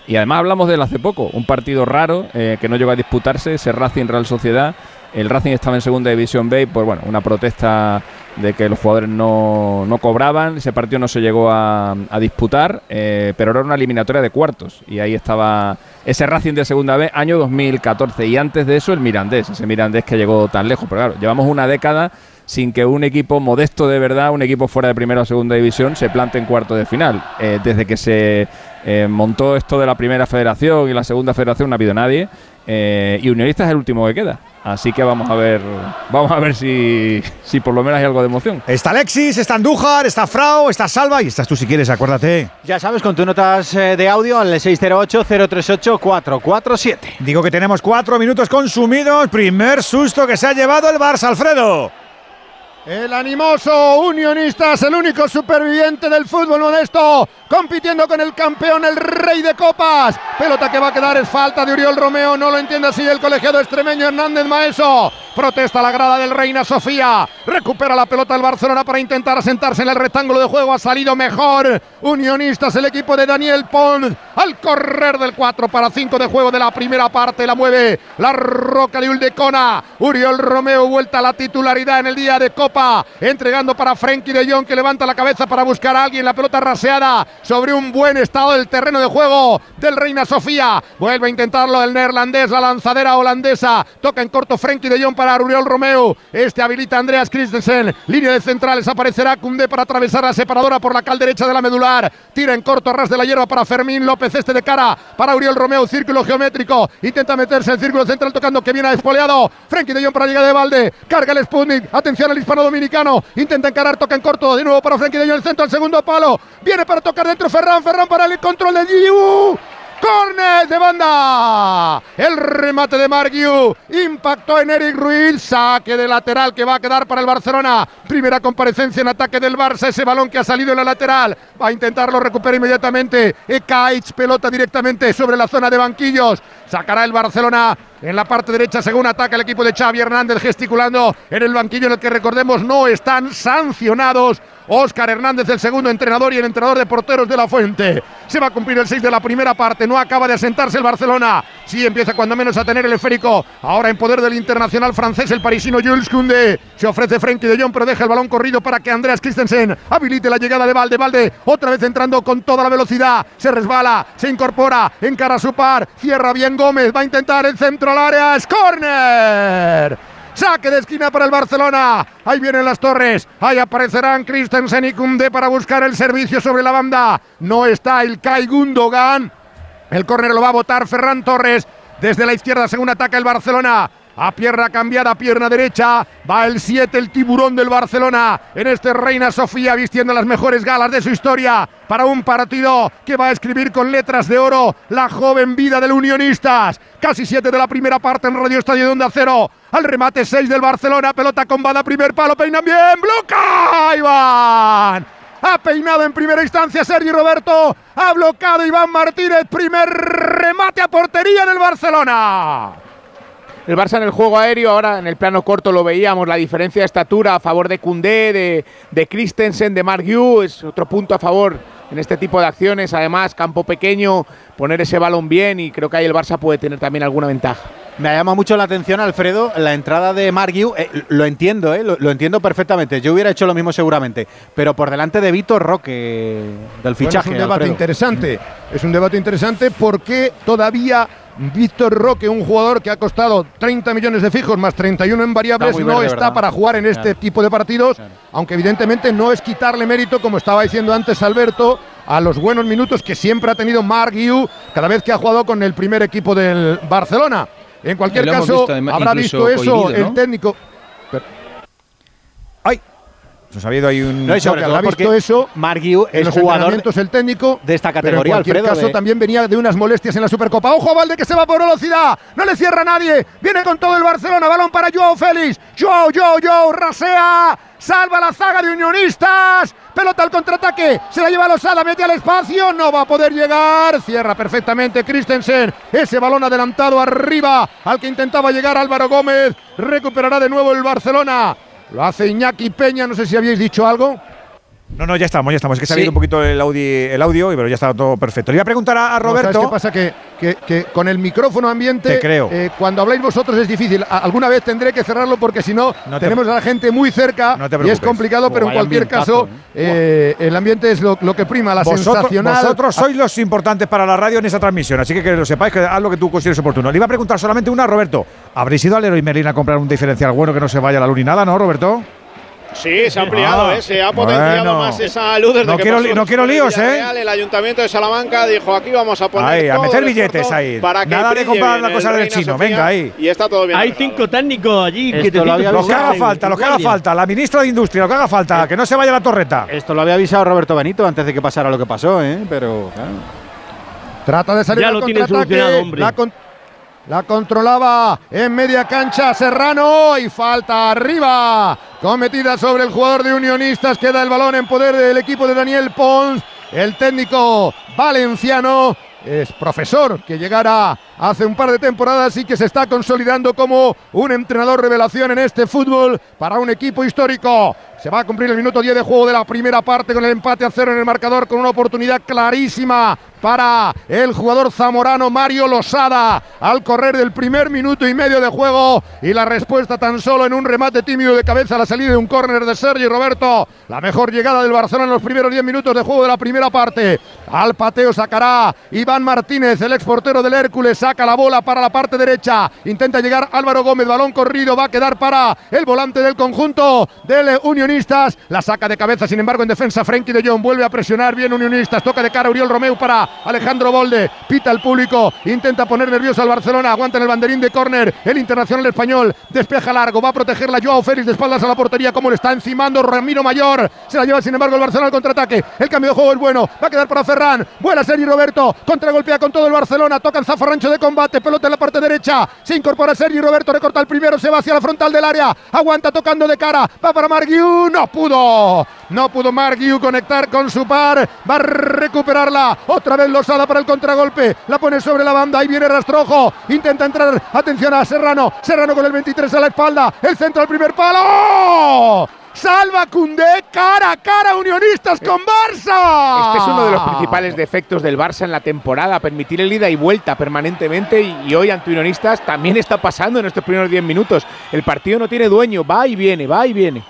Y además hablamos de él hace poco, un partido raro eh, que no llegó a disputarse, ese Racing Real Sociedad. El Racing estaba en segunda división B y pues bueno, una protesta de que los jugadores no, no cobraban, ese partido no se llegó a, disputar, eh, pero era una eliminatoria de cuartos y ahí estaba ese Racing de segunda B año 2014 y antes de eso el Mirandés, ese Mirandés que llegó tan lejos, pero claro, llevamos una década sin que un equipo modesto de verdad, un equipo fuera de primera o segunda división, se plante en cuarto de final. Eh, desde que se eh, montó esto de la primera federación y la segunda federación no ha habido nadie. Eh, y Unionistas es el último que queda. Así que vamos a ver, vamos a ver si, si por lo menos hay algo de emoción.
Está Alexis, está Andújar, está Frau, está Salva y estás tú si quieres, acuérdate.
Ya sabes, con tus notas eh, de audio al 608-038-447.
Digo que tenemos cuatro minutos consumidos. Primer susto que se ha llevado el Barça, Alfredo.
El animoso Unionistas, el único superviviente del fútbol modesto, compitiendo con el campeón, el rey de copas. Pelota que va a quedar es falta de Uriol Romeo, no lo entiende así el colegiado extremeño Hernández Maeso. Protesta la grada del Reina Sofía. Recupera la pelota el Barcelona para intentar asentarse en el rectángulo de juego. Ha salido mejor. Unionistas, el equipo de Daniel Pons. Al correr del 4 para 5 de juego de la primera parte. La mueve la roca de Uldecona. Uriol Romeo vuelta a la titularidad en el día de Copa. Entregando para Frenkie de Jong que levanta la cabeza para buscar a alguien. La pelota raseada sobre un buen estado del terreno de juego del Reina Sofía. Vuelve a intentarlo el neerlandés, la lanzadera holandesa. Toca en corto Frenkie de Jong para Uriol Romeo. Este habilita Andreas Christensen. Línea de centrales aparecerá Cundé para atravesar la separadora por la cal derecha de la medular. Tira en corto ras de la hierba para Fermín López. Este de cara para Uriol Romeo. Círculo geométrico. Intenta meterse en círculo central tocando que viene a despoleado. Frenkie de Jong para llegar de balde. Carga el Sputnik. Atención al hispano dominicano. Intenta encarar, toca en corto. De nuevo para Frenkie de Jong. El centro al segundo palo. Viene para tocar dentro Ferran. Ferran para el control de Giu. Córner de banda. El remate de Margiu. Impactó en Eric Ruiz. Saque de lateral que va a quedar para el Barcelona. Primera comparecencia en ataque del Barça. Ese balón que ha salido en la lateral. Va a intentarlo recuperar inmediatamente. Ekaich, pelota directamente sobre la zona de banquillos. Sacará el Barcelona en la parte derecha según ataca el equipo de Xavi Hernández gesticulando en el banquillo en el que recordemos no están sancionados. Óscar Hernández, el segundo entrenador y el entrenador de porteros de la Fuente. Se va a cumplir el 6 de la primera parte. No acaba de asentarse el Barcelona. Sí empieza cuando menos a tener el esférico. Ahora en poder del internacional francés, el parisino Jules Koundé. Se ofrece Frenkie de Jong, pero deja el balón corrido para que Andreas Christensen habilite la llegada de Valde. Valde otra vez entrando con toda la velocidad. Se resbala, se incorpora, encara su par. Cierra bien Gómez. Va a intentar el centro al área. ¡Es córner! Saque de esquina para el Barcelona. Ahí vienen las torres. Ahí aparecerán Christensen y Koundé para buscar el servicio sobre la banda. No está el Kai Gundogan. El córner lo va a botar Ferran Torres. Desde la izquierda, según ataca el Barcelona. A pierna cambiada, pierna derecha. Va el 7, el tiburón del Barcelona. En este Reina Sofía, vistiendo las mejores galas de su historia. Para un partido que va a escribir con letras de oro la joven vida del Unionistas. Casi 7 de la primera parte en Radio Estadio de Onda Cero. Al remate 6 del Barcelona. Pelota con bada, primer palo. Peinan bien. ¡Bloca! Iván. Ha peinado en primera instancia Sergi Roberto. Ha bloqueado Iván Martínez. Primer remate a portería del Barcelona.
El Barça en el juego aéreo, ahora en el plano corto lo veíamos, la diferencia de estatura a favor de Koundé, de, de Christensen, de Mark Yu, es otro punto a favor en este tipo de acciones. Además, campo pequeño, poner ese balón bien y creo que ahí el Barça puede tener también alguna ventaja.
Me ha llamado mucho la atención, Alfredo, la entrada de Margiu. Eh, lo entiendo, eh, lo, lo entiendo perfectamente. Yo hubiera hecho lo mismo seguramente. Pero por delante de Vitor Roque del fichaje.
Bueno, es un debate
Alfredo.
interesante. Es un debate interesante porque todavía Víctor Roque, un jugador que ha costado 30 millones de fijos más 31 en variables,
Está
no
verde,
está
¿verdad?
para jugar en este
Claro.
tipo de partidos, aunque evidentemente no es quitarle mérito, como estaba diciendo antes Alberto, a los buenos minutos que siempre ha tenido Marc Guiu cada vez que ha jugado con el primer equipo del Barcelona. En cualquier caso,
visto,
habrá visto eso
cohibido, ¿no?
el técnico.
Nos ha habido ahí un.
No, y sobre todo
visto eso
Margiu
en
es
los
jugador
el técnico
de esta
pero en
categoría,
cualquier
Alfredo.
caso
de-
también venía de unas molestias en la Supercopa. Ojo Valde que se va por velocidad. No le cierra nadie. Viene con todo el Barcelona. Balón para Joao Félix. Joao, Joao, Joao. Rasea. Salva la zaga de Unionistas. pelota al contraataque, se la lleva Losada, mete al espacio, no va a poder llegar, cierra perfectamente Christensen, ese balón adelantado arriba al que intentaba llegar Álvaro Gómez, recuperará de nuevo el Barcelona. Lo hace Iñaki Peña, no sé si habéis dicho algo.
No, no, ya estamos, ya estamos. Es que se ha
Sí.
ido un poquito el audio, el audio, pero ya está todo perfecto. Le iba a preguntar a, a
No, ¿sabes
Roberto.
qué pasa? Que, que- que con el micrófono ambiente,
Te creo.
eh, cuando habláis vosotros es difícil. Alguna vez tendré que cerrarlo porque si no,
No te-
tenemos a la gente muy cerca
No te
y es complicado, pero en cualquier caso, eh, el ambiente es lo, lo que prima, la
vosotros,
sensacional.
vosotros sois los importantes para la radio en esa transmisión, así que que lo sepáis, que haz lo que tú consideres oportuno. Le iba a preguntar solamente una a Roberto. ¿Habréis ido al Leroy Merlin a comprar un diferencial bueno que no se vaya la luz ni nada, no, Roberto?
Sí, se ha ampliado,
Ah,
¿eh? se ha potenciado
bueno.
más esa luz desde
No
que
quiero
pasó
li- no quiero líos, ¿eh?
El Ayuntamiento de Salamanca dijo aquí vamos a poner
Ahí, a meter billetes ahí.
para que
Nada de comprar la cosa del chino,
Sofía
venga, ahí.
Y está todo bien.
Hay
arreglado.
cinco técnicos allí.
Esto
quietecitos,
lo había
Lo que haga falta, lo que haga falta. La ministra de Industria, lo que haga falta, que no se vaya la torreta.
Esto lo había avisado Roberto Benito antes de que pasara lo que pasó, ¿eh? Pero. claro.
Trata de salir
Ya
al
lo tiene solucionado, hombre.
La, con- la controlaba en media cancha Serrano y falta arriba. Cometida sobre el jugador de Unionistas. Queda el balón en poder del equipo de Daniel Pons. El técnico valenciano es profesor que llegara hace un par de temporadas y que se está consolidando como un entrenador revelación en este fútbol para un equipo histórico. Se va a cumplir el minuto 10 de juego de la primera parte con el empate a cero en el marcador con una oportunidad clarísima para el jugador zamorano Mario Losada al correr del primer minuto y medio de juego y la respuesta tan solo en un remate tímido de cabeza a la salida de un córner de Sergi Roberto. La mejor llegada del Barcelona en los primeros 10 minutos de juego de la primera parte. Al pateo sacará Iván Martínez, el exportero del Hércules, saca la bola para la parte derecha. Intenta llegar Álvaro Gómez, balón corrido, va a quedar para el volante del conjunto del La saca de cabeza, sin embargo, en defensa Frenkie de Jong vuelve a presionar bien Unionistas. Toca de cara Uriol Romeu para Alejandro Bolde. Pita el público, intenta poner nervioso al Barcelona. Aguanta en el banderín de córner el internacional español. Despeja largo, va a proteger la Joao Félix de espaldas a la portería. Como le está encimando Ramiro Mayor. Se la lleva, sin embargo, el Barcelona al contraataque. El cambio de juego es bueno. Va a quedar para Ferran. Buena serie Roberto. Contragolpea con todo el Barcelona. Toca en zafarrancho de combate. Pelota en la parte derecha. Se incorpora Sergi Roberto. Recorta el primero. Se va hacia la frontal del área. Aguanta tocando de cara. Va para No pudo. No pudo Marguiu conectar con su par. Va a recuperarla. Otra vez Losada para el contragolpe. La pone sobre la banda. Ahí viene Rastrojo. Intenta entrar. Atención a Serrano. Serrano con el 23 a la espalda. El centro al primer palo. Salva Cundé. Cara a cara. Unionistas con Barça.
Este es uno de los principales defectos del Barça en la temporada, permitir el ida y vuelta permanentemente y, y hoy ante Unionistas también está pasando en estos primeros 10 minutos. El partido no tiene dueño, va y viene, va y viene.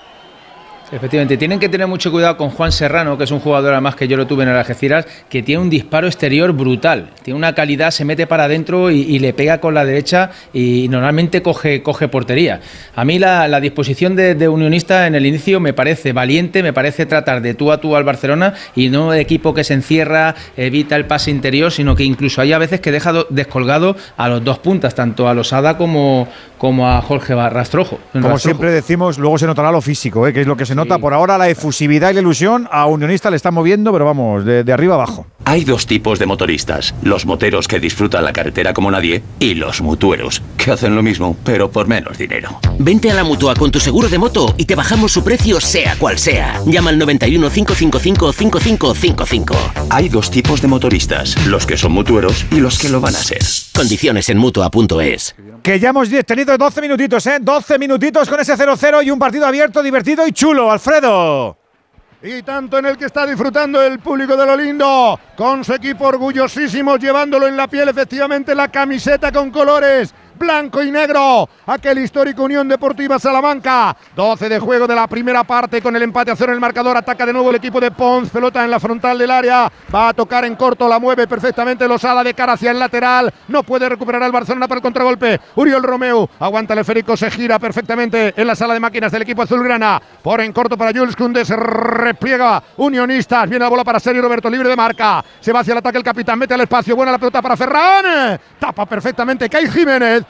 Efectivamente, tienen que tener mucho cuidado con Juan Serrano, que es un jugador además que yo lo tuve en Algeciras, que tiene un disparo exterior brutal. Tiene una calidad, se mete para adentro y, le pega con la derecha y normalmente coge, coge portería. A mí la, disposición de, Unionista en el inicio me parece valiente, me parece tratar de tú a tú al Barcelona y no de equipo que se encierra, evita el pase interior, sino que incluso hay a veces que deja do- descolgado a los dos puntas, tanto a Losada como, como a Jorge Rastrojo.
Como siempre decimos, luego se notará lo físico, ¿eh? que es lo que se nota por ahora, la efusividad y la ilusión. A Unionista le está moviendo, pero vamos, de, de arriba abajo.
Hay dos tipos de motoristas, los moteros que disfrutan la carretera como nadie y los mutueros, que hacen lo mismo, pero por menos dinero.
Vente a la mutua con tu seguro de moto y te bajamos su precio sea cual sea. Llama al 91 555 5555.
Hay dos tipos de motoristas, los que son mutueros y los que lo van a ser.
Condiciones en mutua.es.
Que ya hemos tenido 12 minutitos, ¿eh? 12 minutitos con ese 0-0 y un partido abierto, divertido y chulo, Alfredo.
Y tanto en el que está disfrutando el público de lo lindo, con su equipo orgullosísimo, llevándolo en la piel, efectivamente, la camiseta con colores blanco y negro. Aquel histórico Unión Deportiva Salamanca. 12 de juego de la primera parte con el empate a cero en el marcador. Ataca de nuevo el equipo de Pons. Pelota en la frontal del área. Va a tocar en corto. La mueve perfectamente Losada de cara hacia el lateral. No puede recuperar al Barcelona para el contragolpe. Uriol Romeu. Aguanta el esférico. Se gira perfectamente en la sala de máquinas del equipo azulgrana. Por en corto para Jules Koundé. Se repliega Unionistas. Viene la bola para Sergio Roberto. Libre de marca. Se va hacia el ataque el capitán. Mete al espacio. Buena la pelota para Ferran. Tapa perfectamente Kai Jiménez.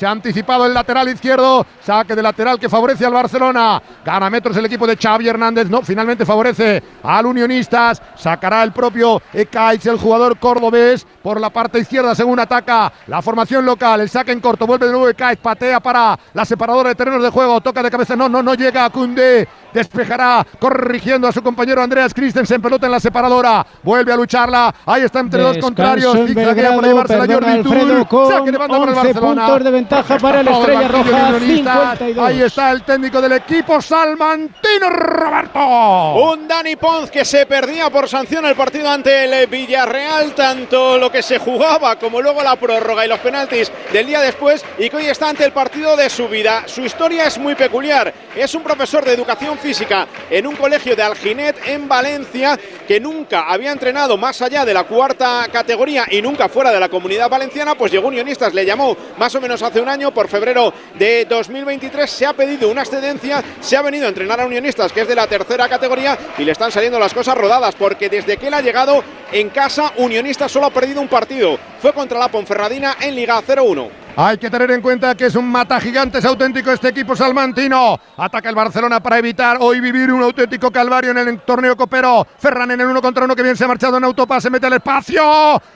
Se ha anticipado el lateral izquierdo. Saque de lateral que favorece al Barcelona. Gana metros el equipo de Xavi Hernández. No, finalmente favorece al Unionistas. Sacará el propio Ekaitz, el jugador cordobés, por la parte izquierda según ataca la formación local. El saque en corto. Vuelve de nuevo Ekaitz. Patea para la separadora de terrenos de juego. Toca de cabeza. No, no, no llega a Kunde. Despejará corrigiendo a su compañero Andreas Christensen. Pelota en la separadora. Vuelve a lucharla. Ahí está entre dos contrarios.
Belgrado,
por llevársela
perdona,
Jordi
Alfredo,
Saque de banda para el
11
Barcelona.
Ventaja para el
todo
Estrella Roja,
de Unionistas.
52.
Ahí está el técnico del equipo, Salmantino Roberto.
Un Dani Ponz que se perdía por sanción el partido ante el Villarreal, tanto lo que se jugaba como luego la prórroga y los penaltis del día después, y que hoy está ante el partido de su vida. Su historia es muy peculiar. Es un profesor de educación física en un colegio de Alginet en Valencia que nunca había entrenado más allá de la cuarta categoría y nunca fuera de la comunidad valenciana, pues llegó Unionistas, le llamó más o menos hace un año, por febrero de 2023, se ha pedido una excedencia, se ha venido a entrenar a Unionistas, que es de la tercera categoría, y le están saliendo las cosas rodadas, porque desde que él ha llegado en casa, Unionistas solo ha perdido un partido, fue contra la Ponferradina en Liga 0-1.
Hay que tener en cuenta que es un mata gigantes auténtico este equipo salmantino. Ataca el Barcelona para evitar hoy vivir un auténtico calvario en el torneo copero. Ferran en el uno contra uno que bien se ha marchado en autopase, mete al espacio.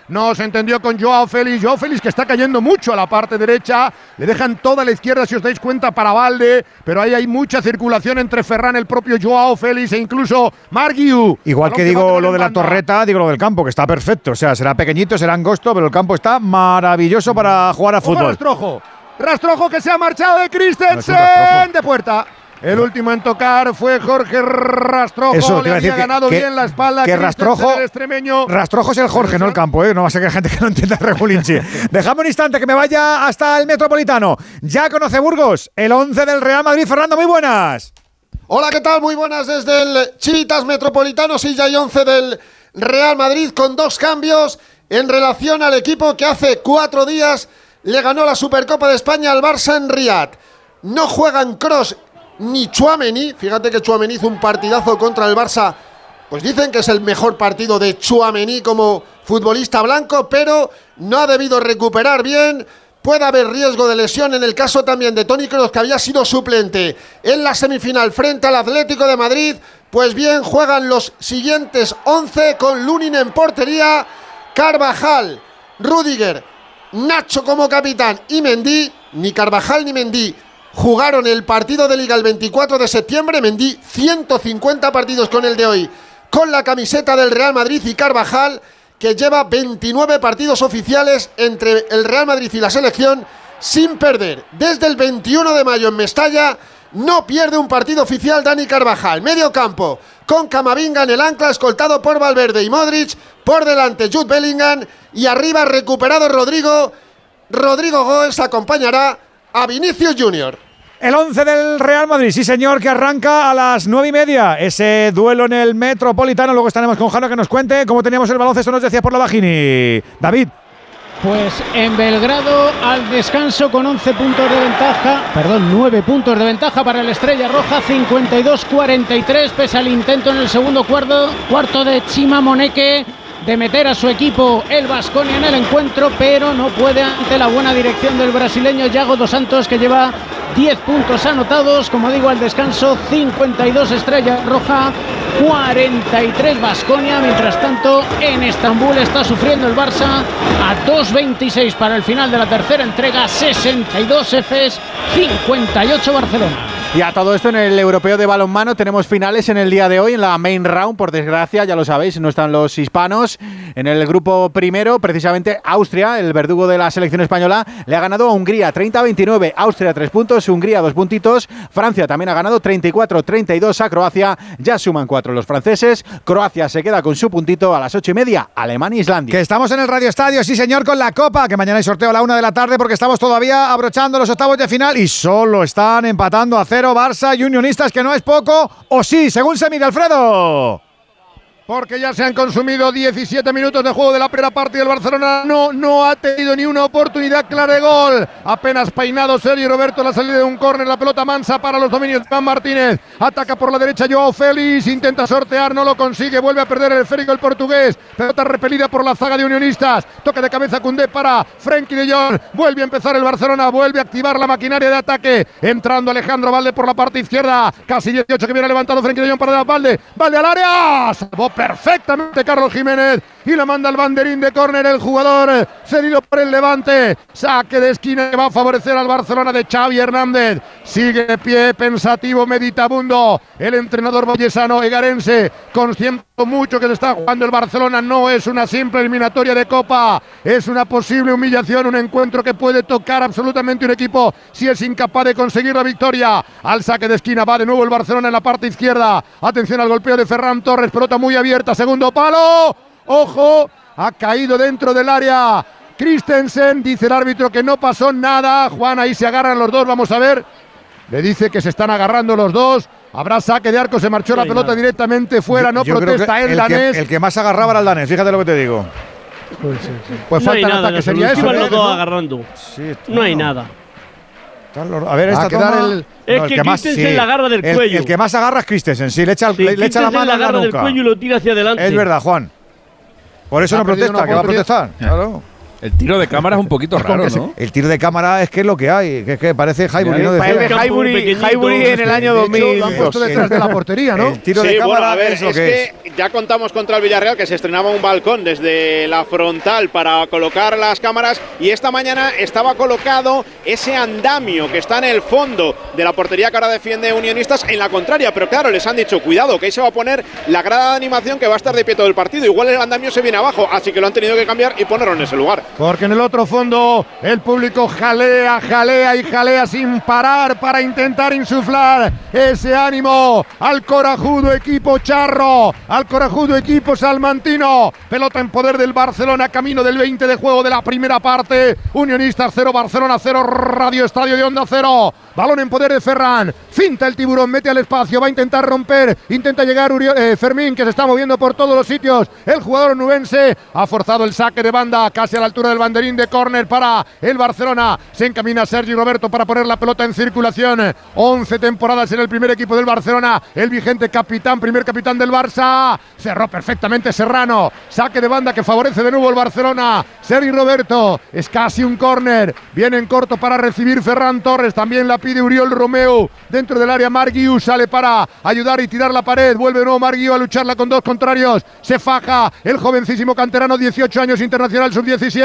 No se entendió con Joao Félix. Joao Félix que está cayendo mucho a la parte derecha. Le dejan toda la izquierda, si os dais cuenta, para Valde. Pero ahí hay mucha circulación entre Ferran, el propio Joao Félix e incluso Margiu.
Igual que digo lo de la
banda.
torreta, digo lo del campo, que está perfecto. O sea, será pequeñito, será angosto, pero el campo está maravilloso para jugar a fútbol.
Rastrojo. Rastrojo que se ha marchado de Christensen de puerta. El último en tocar fue Jorge Rastrojo.
Eso,
Le había
que-
ganado
que-
bien la espalda.
que Rastrojo-
el extremeño.
Rastrojo es el Jorge, no el campo, ¿eh? No va a ser que hay gente que no entienda el regulinchi. Dejame un instante que me vaya hasta el Metropolitano. Ya conoce Burgos, el 11 del Real Madrid. Fernando, muy buenas.
Hola, ¿qué tal? Muy buenas desde el Chivitas Metropolitano, silla y 11 del Real Madrid, con dos cambios en relación al equipo que hace cuatro días le ganó la Supercopa de España al Barça en Riyadh. No juegan Cross ni Chuamení. Fíjate que Chuamení hizo un partidazo contra el Barça. Pues dicen que es el mejor partido de Chuamení como futbolista blanco, pero no ha debido recuperar bien. Puede haber riesgo de lesión en el caso también de Tony Kroos, que había sido suplente en la semifinal frente al Atlético de Madrid. Pues bien, juegan los siguientes 11 con Lunin en portería, Carvajal, Rudiger, Nacho como capitán y Mendy. Ni Carvajal ni Mendy jugaron el partido de Liga el 24 de septiembre. Mendy 150 partidos con el de hoy con la camiseta del Real Madrid y Carvajal que lleva 29 partidos oficiales entre el Real Madrid y la selección sin perder. Desde el 21 de mayo en Mestalla no pierde un partido oficial Dani Carvajal. Medio campo con Camavinga en el ancla escoltado por Valverde y Modric. Por delante Jude Bellingham y arriba recuperado Rodrigo. Rodrigo Góez acompañará a Vinicius Junior.
El 11 del Real Madrid, sí señor, que arranca a las 9 y media. Ese duelo en el Metropolitano. Luego estaremos con Jano que nos cuente cómo teníamos el baloncesto, nos decía por la Vagini. David.
Pues en Belgrado al descanso con 11 puntos de ventaja, perdón, 9 puntos de ventaja para el Estrella Roja, 52-43 pese al intento en el segundo cuarto, cuarto de Chima Moneque de meter a su equipo el Vasconia en el encuentro, pero no puede ante la buena dirección del brasileño Yago dos Santos que lleva 10 puntos anotados, como digo, al descanso 52 Estrella Roja, 43 Vasconia, mientras tanto en Estambul está sufriendo el Barça a 2.26 para el final de la tercera entrega, 62 Fs, 58 Barcelona.
Y a todo esto en el europeo de balonmano tenemos finales en el día de hoy en la main round, por desgracia, ya lo sabéis, no están los hispanos. En el grupo primero, precisamente Austria, el verdugo de la selección española, le ha ganado a Hungría 30-29, Austria 3 puntos, Hungría 2 puntitos, Francia también ha ganado 34-32 a Croacia, ya suman 4 los franceses, Croacia se queda con su puntito a las 8 y media, Alemania-Islandia.
Que estamos en el Radio Estadio, sí señor, con la Copa, que mañana hay sorteo a la una de la tarde porque estamos todavía abrochando los octavos de final y solo están empatando a cero Barça y Unionistas, que no es poco, o sí, según se mira Alfredo.
Porque ya se han consumido 17 minutos de juego de la primera parte y el Barcelona no, no ha tenido ni una oportunidad clara de gol. Apenas peinado Sergio Roberto la salida de un córner, la pelota mansa para los dominios de Juan Martínez. Ataca por la derecha Joao Félix, intenta sortear, no lo consigue, vuelve a perder el esférico el portugués. Pelota repelida por la zaga de Unionistas. Toque de cabeza Cundé para Frenkie de Jong. Vuelve a empezar el Barcelona, vuelve a activar la maquinaria de ataque. Entrando Alejandro Valde por la parte izquierda. Casi 18 que viene levantado Frenkie de Jong para Valde. Valde al área. Perfectamente Carlos Jiménez y la manda al banderín de córner el jugador cedido por el Levante. Saque de esquina que va a favorecer al Barcelona de Xavi Hernández. Sigue de pie, pensativo, meditabundo. El entrenador vallesano egarense, consciente mucho que se está jugando el Barcelona. No es una simple eliminatoria de Copa, es una posible humillación, un encuentro que puede tocar absolutamente un equipo si es incapaz de conseguir la victoria. Al saque de esquina va de nuevo el Barcelona en la parte izquierda. Atención al golpeo de Ferran Torres, pelota muy abierta, segundo palo. Ojo, ha caído dentro del área. Christensen, dice el árbitro que no pasó nada. Juan, ahí se agarran los dos, vamos a ver. Le dice que se están agarrando los dos. Habrá saque de arco, se marchó la pelota directamente fuera, no
Yo
protesta el,
el
danés.
Que, el que más agarraba era el danés, fíjate lo que te digo.
Pues
no hay
falta
nada,
ataque, sería eso.
Dos agarrando. no hay nada.
A ver, esta
a quedar
toma-
el-
Es
el
que
más-
Christensen la agarra del
el-
cuello.
El que más agarra es Christensen, sí, le echa, el-
Sí,
le, le echa la mano
la agarra del cuello y lo tira hacia adelante.
Es verdad, Juan. Por eso no protesta, que va a protestar. Claro.
El tiro de cámara es un poquito raro, ¿no?
El tiro de cámara es que es lo que hay, que es que parece Highbury, ¿no?
Parece. Highbury, Highbury en el año
De hecho, lo han puesto
2002.
detrás de la portería, ¿no?
El tiro
Sí,
de
bueno,
cámara
a ver,
es lo
es
que es.
que ya contamos contra el Villarreal que se estrenaba un balcón desde la frontal para colocar las cámaras y esta mañana estaba colocado ese andamio que está en el fondo de la portería que ahora defiende Unionistas en la contraria, pero claro, les han dicho cuidado que ahí se va a poner la grada de animación que va a estar de pie todo el partido, igual el andamio se viene abajo, así que lo han tenido que cambiar y ponerlo en ese lugar.
Porque en el otro fondo el público jalea, jalea y jalea sin parar para intentar insuflar ese ánimo al corajudo equipo charro, al corajudo equipo salmantino. Pelota en poder del Barcelona, camino del 20 de juego de la primera parte. Unionistas 0, Barcelona 0, Radio Estadio de Onda 0. Balón en poder de Ferran. Finta el tiburón, mete al espacio, va a intentar romper. Intenta llegar eh, Fermín, que se está moviendo por todos los sitios. El jugador nubense ha forzado el saque de banda, casi a la altura del banderín de córner para el Barcelona. Se encamina Sergi Roberto para poner la pelota en circulación. 11 temporadas en el primer equipo del Barcelona. El vigente capitán, primer capitán del Barça. Cerró perfectamente Serrano. Saque de banda que favorece de nuevo el Barcelona. Sergi Roberto. Es casi un córner. Viene en corto para recibir Ferran Torres. También la pide Uriol Romeo. Dentro del área Marguiu sale para ayudar y tirar la pared. Vuelve de nuevo Marguiu a lucharla con dos contrarios. Se faja el jovencísimo canterano, 18 años, internacional sub-17.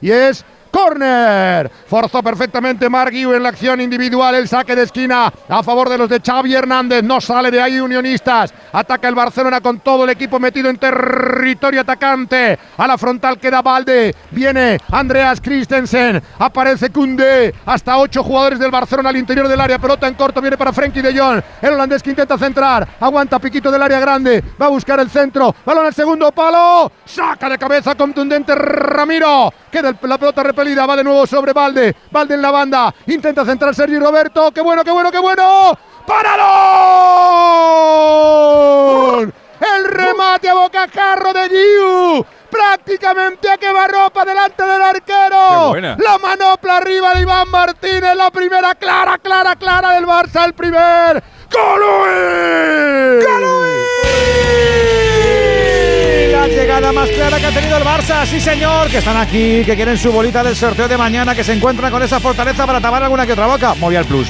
Y es Corner. Forzó perfectamente Marguiu en la acción individual. El saque de esquina a favor de los de Xavi Hernández. No sale de ahí Unionistas. Ataca el Barcelona con todo el equipo metido en territorio atacante. A la frontal queda Valde. Viene Andreas Christensen. Aparece Kunde. Hasta ocho jugadores del Barcelona al interior del área. Pelota en corto. Viene para Frenkie de Jong. El holandés que intenta centrar. Aguanta Piquito del área grande. Va a buscar el centro. Balón al segundo palo. Saca de cabeza contundente Ramiro. Queda la pelota repelida. Va de nuevo sobre Valde. Valde en la banda. Intenta centrar Sergi Roberto. ¡Qué bueno, qué bueno, qué bueno! ¡Paralón! El remate a bocajarro de Giu. Prácticamente a quemarropa delante del arquero. La manopla arriba de Iván Martínez. La primera clara, clara, clara del Barça. El primer. ¡Golui!
Llegada más clara que ha tenido el Barça, sí señor, que están aquí, que quieren su bolita del sorteo de mañana, que se encuentran con esa fortaleza para tapar alguna que otra boca. Movial Plus.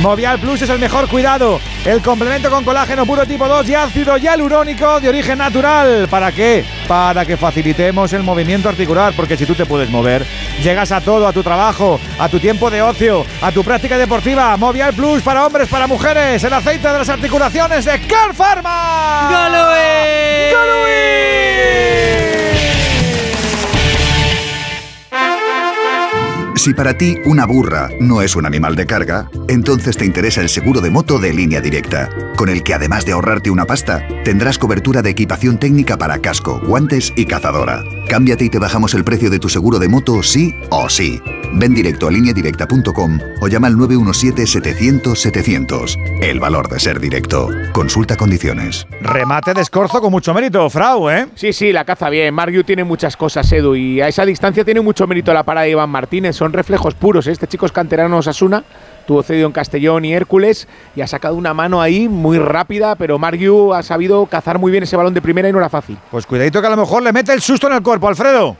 Movial Plus es el mejor cuidado. El complemento con colágeno puro tipo 2 y ácido hialurónico de origen natural. ¿Para qué? Para que facilitemos el movimiento articular, porque si tú te puedes mover, llegas a todo, a tu trabajo, a tu tiempo de ocio, a tu práctica deportiva. Movial Plus para hombres, para mujeres, el aceite de las articulaciones de Care Pharma.
¡Galoe!
Si para ti una burra no es un animal de carga, entonces te interesa el seguro de moto de línea directa, con el que además de ahorrarte una pasta, tendrás cobertura de equipación técnica para casco, guantes y cazadora. Cámbiate y te bajamos el precio de tu seguro de moto sí o sí. Ven directo a lineadirecta.com o llama al 917-700-700. El valor de ser directo. Consulta condiciones.
Remate de escorzo con mucho mérito, Frau, ¿eh?
Sí, sí, la caza bien. Margiu tiene muchas cosas, Edu, y a esa distancia tiene mucho mérito la parada de Iván Martínez. Son reflejos puros. Este chico es canterano Osasuna, tuvo cedido en Castellón y Hércules y ha sacado una mano ahí muy rápida, pero Margiu ha sabido cazar muy bien ese balón de primera y no era fácil.
Pues cuidadito que a lo mejor le mete el susto en el cuerpo, Alfredo.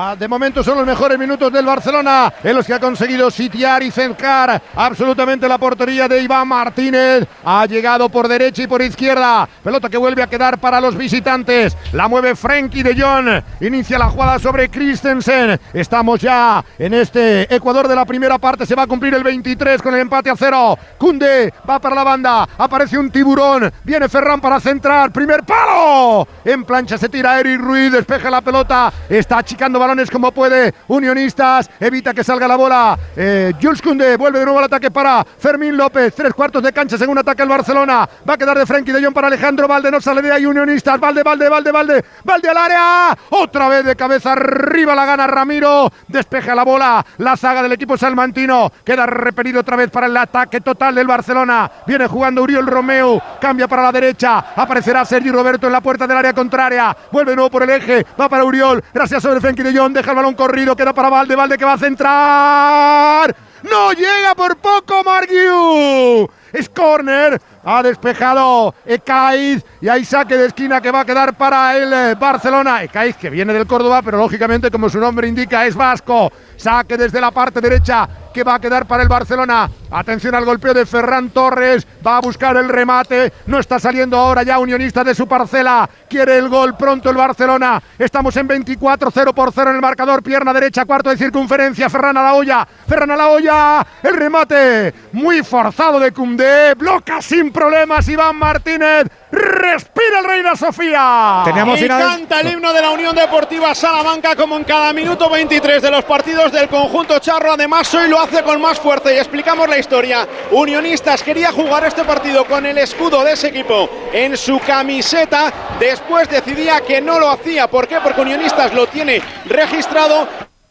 Ah, de momento son los mejores minutos del Barcelona en los que ha conseguido sitiar y cercar absolutamente la portería de Iván Martínez. Ha llegado por derecha y por izquierda. Pelota que vuelve a quedar para los visitantes. La mueve Frenkie de Jong. Inicia la jugada sobre Christensen. Estamos ya en este Ecuador de la primera parte. Se va a cumplir el 23 con el empate a cero. Kunde va para la banda. Aparece un tiburón. Viene Ferran para centrar. Primer palo. En plancha se tira Eric Ruiz. Despeja la pelota. Está achicando como puede. Unionistas evita que salga la bola. Eh, Jules Koundé vuelve de nuevo al ataque para Fermín López. Tres cuartos de cancha según ataque el Barcelona. Va a quedar de Frenkie de Jong para Alejandro Valde. No sale de ahí Unionistas. Valde, Valde, Valde, Valde. Valde al área. Otra vez de cabeza arriba la gana Ramiro. Despeja la bola. La zaga del equipo salmantino. Queda repelido otra vez para el ataque total del Barcelona. Viene jugando Uriol Romeo. Cambia para la derecha. Aparecerá Sergi Roberto en la puerta del área contraria. Vuelve de nuevo por el eje. Va para Uriol. Gracias sobre Frenkie de Jong. Deja el balón corrido. Queda para Valde. Valde que va a centrar. No llega por poco Margiu. Es corner. Ha despejado Ekaiz y hay saque de esquina que va a quedar para el eh, Barcelona. Ekaiz que viene del Córdoba, pero lógicamente, como su nombre indica, es vasco. Saque desde la parte derecha que va a quedar para el Barcelona. Atención al golpeo de Ferran Torres. Va a buscar el remate. No está saliendo ahora ya Unionista de su parcela. Quiere el gol pronto el Barcelona. Estamos en 24, 0 por 0 en el marcador. Pierna derecha, cuarto de circunferencia. Ferran a la olla. Ferran a la olla. El remate muy forzado de Cundé. Bloca sin problemas Iván Martínez. Respira el Reina Sofía.
Teníamos
y canta el himno de la Unión Deportiva Salamanca como en cada minuto 23 de los partidos del conjunto charro. Además, hoy lo hace con más fuerza y explicamos la historia. Unionistas quería jugar este partido con el escudo de ese equipo en su camiseta. Después decidía que no lo hacía. ¿Por qué? Porque Unionistas lo tiene registrado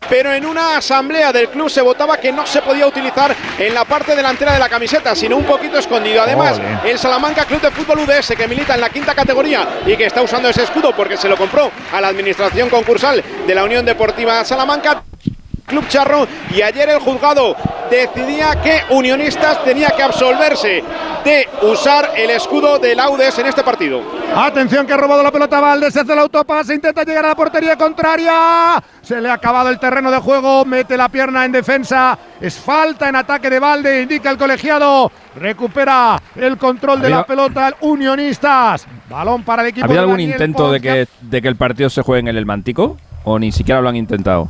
pero en una asamblea del club se votaba que no se podía utilizar en la parte delantera de la camiseta, sino un poquito escondido. Además, el Salamanca Club de Fútbol UDS, que milita en la quinta categoría y que está usando ese escudo porque se lo compró a la administración concursal de la Unión Deportiva Salamanca. Club Charro y ayer el juzgado decidía que Unionistas tenía que absolverse de usar el escudo del Audes en este partido.
Atención que ha robado la pelota Valdes, se hace el autopase, intenta llegar a la portería contraria. Se le ha acabado el terreno de juego, mete la pierna en defensa. Es falta en ataque de Valde, indica el colegiado. Recupera el control de la pelota el Unionistas. Balón para el equipo
¿Había
de
algún
Daniel
intento de que, de que el partido se juegue en el Mántico? ¿O ni siquiera lo han intentado?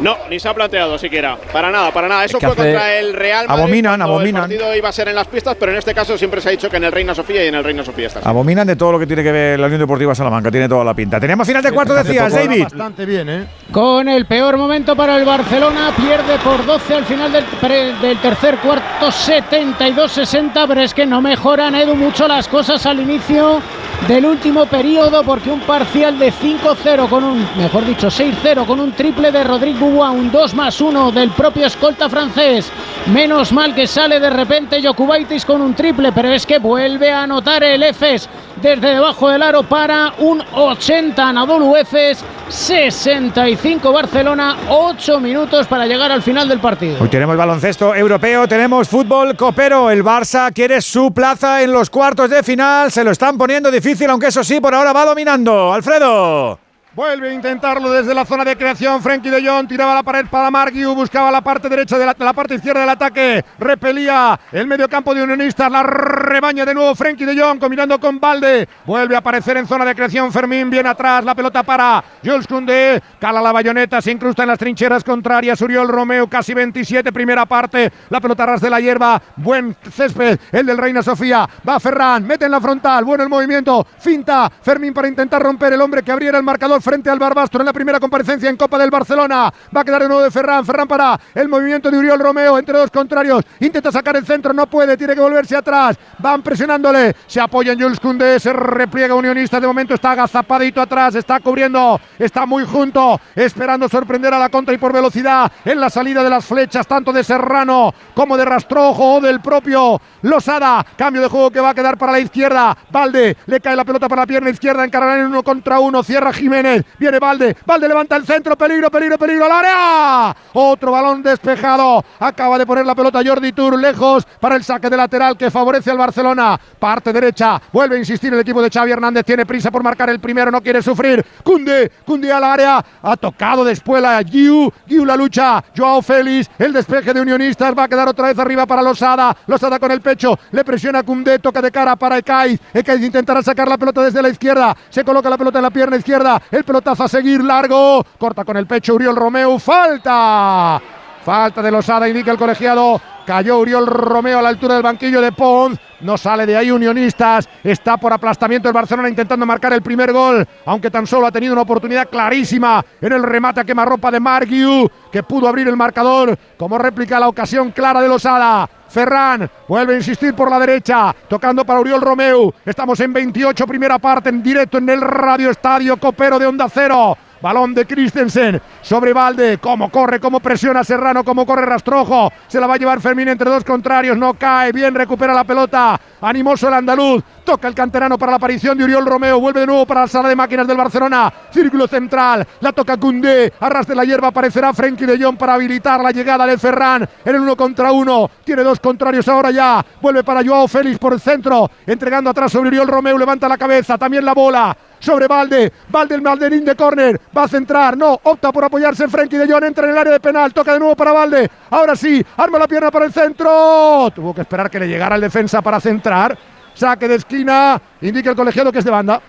No, ni se ha planteado siquiera. Para nada, para nada. Eso
que
fue contra el Real Madrid.
Abominan, abominan.
El partido iba a ser en las pistas, pero en este caso siempre se ha dicho que en el Reina Sofía y en el Reina Sofía está. así.
Abominan de todo lo que tiene que ver la Unión Deportiva Salamanca, tiene toda la pinta. Teníamos final de cuarto, decías, David.
Bastante bien, ¿eh?
Con el peor momento para el Barcelona, pierde por 12 al final del, pre- del tercer cuarto, 72-60, pero es que no mejoran Edu mucho las cosas al inicio del último periodo, porque un parcial de 5-0 con un, mejor dicho, 6-0 con un triple de Rodrigo Bouba, un 2 más 1 del propio escolta francés. Menos mal que sale de repente Jokubaitis con un triple, pero es que vuelve a anotar el Efes desde debajo del aro para un 80 Anadolu Efes, 65 Barcelona, 8 minutos para llegar al final del partido.
Hoy tenemos baloncesto europeo, tenemos fútbol copero. El Barça quiere su plaza en los cuartos de final. Se lo están poniendo difícil, aunque eso sí, por ahora va dominando. Alfredo.
Vuelve a intentarlo desde la zona de creación. Frenkie de Jong tiraba la pared para Margiu, buscaba la parte derecha de la, parte izquierda del ataque, repelía el medio campo de Unionistas, la rebaña de nuevo Frenkie de Jong combinando con Valde. Vuelve a aparecer en zona de creación Fermín, bien atrás, la pelota para Jules Koundé, cala la bayoneta, se incrusta en las trincheras contrarias. Uriol Romeo, casi 27, primera parte, la pelota ras de la hierba, buen césped, el del Reina Sofía. Va Ferran, mete en la frontal, bueno el movimiento, finta Fermín para intentar romper el hombre que abriera el marcador. Frente al Barbastro en la primera comparecencia en Copa del Barcelona. Va a quedar de nuevo de Ferran. Ferran para el movimiento de Uriol Romeo entre dos contrarios. Intenta sacar el centro, no puede, tiene que volverse atrás. Van presionándole. Se apoya en Jules Koundé, se repliega Unionista. De momento está agazapadito atrás, está cubriendo, está muy junto, esperando sorprender a la contra y por velocidad en la salida de las flechas, tanto de Serrano como de Rastrojo o del propio Losada. Cambio de juego que va a quedar para la izquierda. Valde le cae la pelota para la pierna izquierda, encargarán en uno contra uno. Cierra Jiménez, viene Valde, Valde levanta el centro, peligro, peligro, peligro al área. Otro balón despejado. Acaba de poner la pelota Jordi Tour lejos para el saque de lateral que favorece al Barcelona. Parte derecha, vuelve a insistir el equipo de Xavi Hernández, tiene prisa por marcar el primero, no quiere sufrir. Cunde, Cunde al área, ha tocado después la Giu, Giu la lucha, Joao Félix, el despeje de Unionistas va a quedar otra vez arriba para Losada, Losada con el pecho, le presiona Cunde, toca de cara para Ekaiz, Ekaiz intentará sacar la pelota desde la izquierda, se coloca la pelota en la pierna izquierda, el pelotazo a seguir largo, corta con el pecho Uriol Romeo, falta. Falta de Losada, indica el colegiado. Cayó Uriol Romeo a la altura del banquillo de Pons. No sale de ahí Unionistas. Está por aplastamiento el Barcelona intentando marcar el primer gol. Aunque tan solo ha tenido una oportunidad clarísima en el remate a quemarropa de Margiu. Que pudo abrir el marcador como réplica la ocasión clara de Losada. Ferran vuelve a insistir por la derecha, tocando para Uriol Romeo. Estamos en 28, primera parte, en directo en el Radio Estadio Copero de Onda Cero. Balón de Christensen sobre Valde. Cómo corre, cómo presiona Serrano, cómo corre Rastrojo. Se la va a llevar Fermín entre dos contrarios. No cae. Bien recupera la pelota. Animoso el andaluz. Toca el canterano para la aparición de Uriol Romeo. Vuelve de nuevo para la sala de máquinas del Barcelona. Círculo central. La toca Cundé. Arrastre la hierba. Aparecerá Frenkie de Jong para habilitar la llegada de Ferran en el uno contra uno. Tiene dos contrarios ahora ya. Vuelve para Joao Félix por el centro. Entregando atrás sobre Uriol Romeo. Levanta la cabeza. También la bola sobre Valde. Valde el Malderín de córner. Va a centrar. No. Opta por apoyarse en Frenkie de Jong. Entra en el área de penal. Toca de nuevo para Valde. Ahora sí. Arma la pierna para el centro. Tuvo que esperar que le llegara el defensa para centrar. Saque de esquina. Indica el colegiado que es de banda.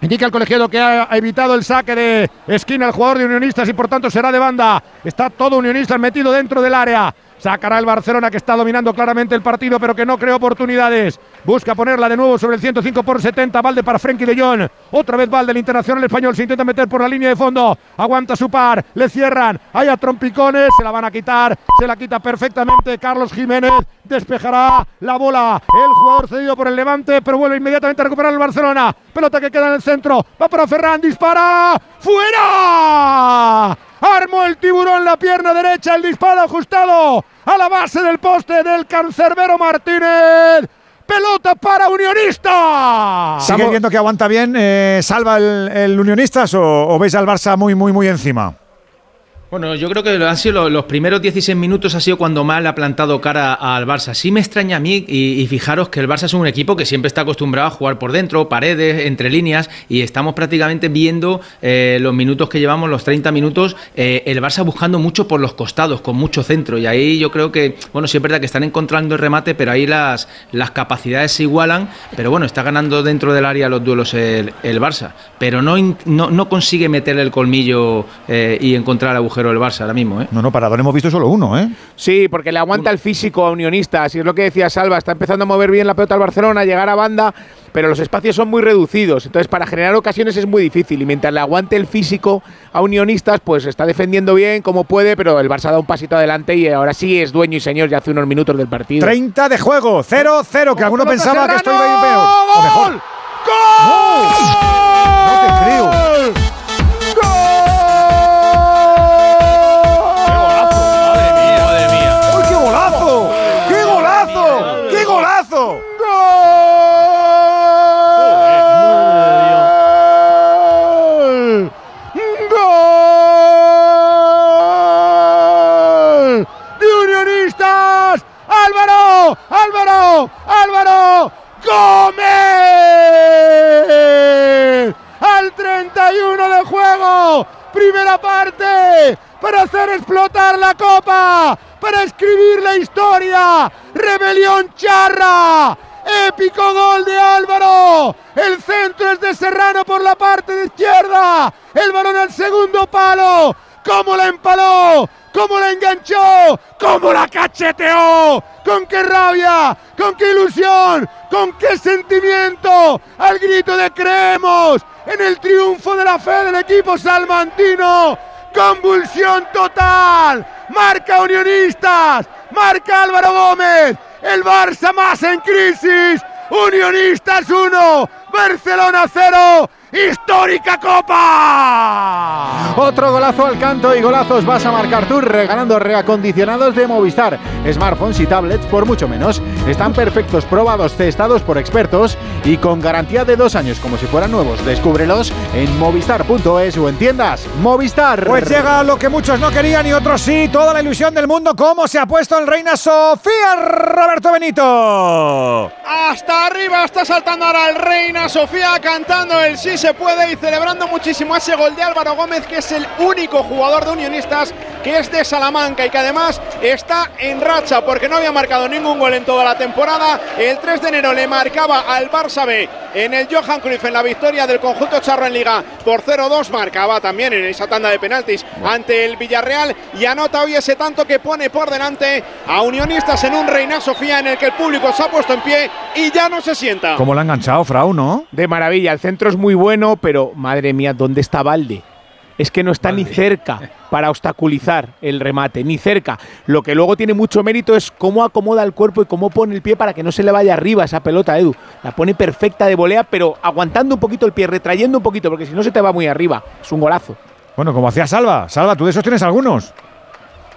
Indica el colegiado que ha evitado el saque de esquina el jugador de Unionistas y por tanto será de banda. Está todo Unionistas metido dentro del área. Sacará el Barcelona que está dominando claramente el partido, pero que no crea oportunidades. Busca ponerla de nuevo sobre el 105 por 70. Valde para Frenkie de Jong. Otra vez Valde, el internacional español. Se intenta meter por la línea de fondo. Aguanta su par. Le cierran. Hay a trompicones. Se la van a quitar. Se la quita perfectamente Carlos Jiménez. Despejará la bola. El jugador cedido por el Levante, pero vuelve inmediatamente a recuperar el Barcelona. Pelota que queda en el centro. Va para Ferran. Dispara. ¡Fuera! Armó el tiburón la pierna derecha, el disparo ajustado a la base del poste del cancerbero Martínez. Pelota para Unionistas.
¿Sigue viendo que aguanta bien? eh, ¿Salva el, el Unionistas o, o veis al Barça muy, muy, muy encima?
Bueno, yo creo que han sido los, primeros 16 minutos ha sido cuando más le ha plantado cara al Barça. Sí me extraña a mí y, fijaros que el Barça es un equipo que siempre está acostumbrado a jugar por dentro, paredes, entre líneas y estamos prácticamente viendo eh, los minutos que llevamos, los 30 minutos, eh, el Barça buscando mucho por los costados, con mucho centro y ahí yo creo que, bueno, sí es verdad que están encontrando el remate, pero ahí las, las capacidades se igualan, pero bueno, está ganando dentro del área los duelos el, Barça, pero no, no consigue meter el colmillo eh, y encontrar el agujero el Barça ahora mismo, ¿eh?
No, no, Paradón hemos visto solo uno, ¿eh?
Sí, porque le aguanta el físico a Unionistas. Y es lo que decía Salva, está empezando a mover bien la pelota al Barcelona, llegar a banda, pero los espacios son muy reducidos. Entonces, para generar ocasiones es muy difícil. Y mientras le aguante el físico a Unionistas, pues está defendiendo bien como puede, pero el Barça da un pasito adelante y ahora sí es dueño y señor ya hace unos minutos del partido.
30 de juego, 0-0, que alguno pensaba que esto iba a ir peor. O mejor.
¡Gol!
No
¡Álvaro! ¡Álvaro! ¡Gómez! ¡Al 31 de juego! ¡Primera parte! ¡Para hacer explotar la copa! ¡Para escribir la historia! ¡Rebelión charra! ¡Épico gol de Álvaro! El centro es de Serrano por la parte de izquierda. El balón al segundo palo. ¿Cómo la empaló? Cómo la enganchó, cómo la cacheteó, con qué rabia, con qué ilusión, con qué sentimiento, al grito de creemos en el triunfo de la fe del equipo salmantino. Convulsión total, marca Unionistas, marca Álvaro Gómez, el Barça más en crisis, Unionistas 1, Barcelona 0, histórica Copa.
Otro golazo al canto y golazos vas a marcar tú regalando reacondicionados de Movistar. Smartphones y tablets por mucho menos. Están perfectos, probados, testados por expertos y con garantía de dos años como si fueran nuevos. Descúbrelos en movistar.es o en tiendas Movistar.
Pues llega lo que muchos no querían y otros sí, toda la ilusión del mundo. ¿Cómo se ha puesto el Reina Sofía Roberto Benito?
Hasta arriba está saltando ahora el Reina Sofía cantando el sí se puede y celebrando muchísimo ese gol de Álvaro Gómez, que es el único jugador de Unionistas que es de Salamanca y que además está en racha porque no había marcado ningún gol en toda la temporada. El 3 de enero le marcaba al Barça B en el Johan Cruyff en la victoria del conjunto charro en Liga por 0-2. Marcaba también en esa tanda de penaltis ante el Villarreal y anota hoy ese tanto que pone por delante a Unionistas en un Reina Sofía en el que el público se ha puesto en pie y ya no se sienta.
¿Cómo la ha enganchado, Frau, no?
De maravilla, el centro es muy bueno, pero madre mía, ¿dónde está Valde? Es que no está ni cerca para obstaculizar el remate, ni cerca. Lo que luego tiene mucho mérito es cómo acomoda el cuerpo y cómo pone el pie para que no se le vaya arriba esa pelota, Edu. La pone perfecta de volea, pero aguantando un poquito el pie, retrayendo un poquito, porque si no se te va muy arriba. Es un golazo.
Bueno, como hacía Salva. Salva, tú de esos tienes algunos.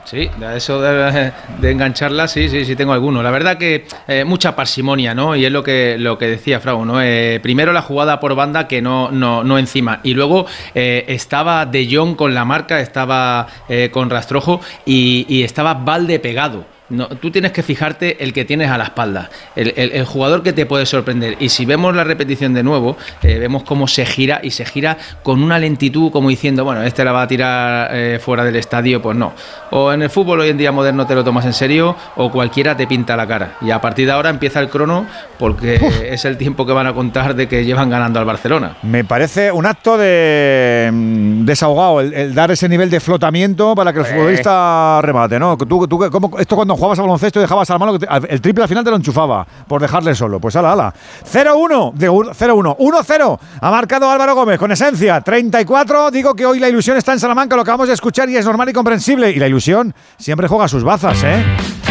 Sí, eso de, engancharla, sí, sí, sí tengo alguno. La verdad que eh, mucha parsimonia, ¿no? Y es lo que, lo que decía Frau, ¿no? Eh, primero la jugada por banda que no, no, no encima. Y luego eh, estaba De Jong con la marca, estaba con Rastrojo y, y estaba Valde pegado. No, tú tienes que fijarte el que tienes a la espalda, el, el- el jugador que te puede sorprender. Y si vemos la repetición de nuevo, eh, vemos cómo se gira y se gira con una lentitud como diciendo, bueno, este la va a tirar eh, fuera del estadio, pues no. O en el fútbol hoy en día moderno te lo tomas en serio o cualquiera te pinta la cara. Y a partir de ahora empieza el crono porque es el tiempo que van a contar de que llevan ganando al Barcelona.
Me parece un acto de mm, desahogado, el, el dar ese nivel de flotamiento para que el
Eh.
futbolista remate, ¿no? Tú, tú, ¿cómo- esto cuando jugabas a baloncesto y dejabas al malo, que el triple al final te lo enchufaba por dejarle solo. Pues ala, ala. 0-1, de un- 0-1, 1-0. Ha marcado Álvaro Gómez con esencia. 34, digo que hoy la ilusión está en Salamanca, lo acabamos de escuchar y es normal y comprensible. Y la ilusión siempre juega sus bazas, ¿eh?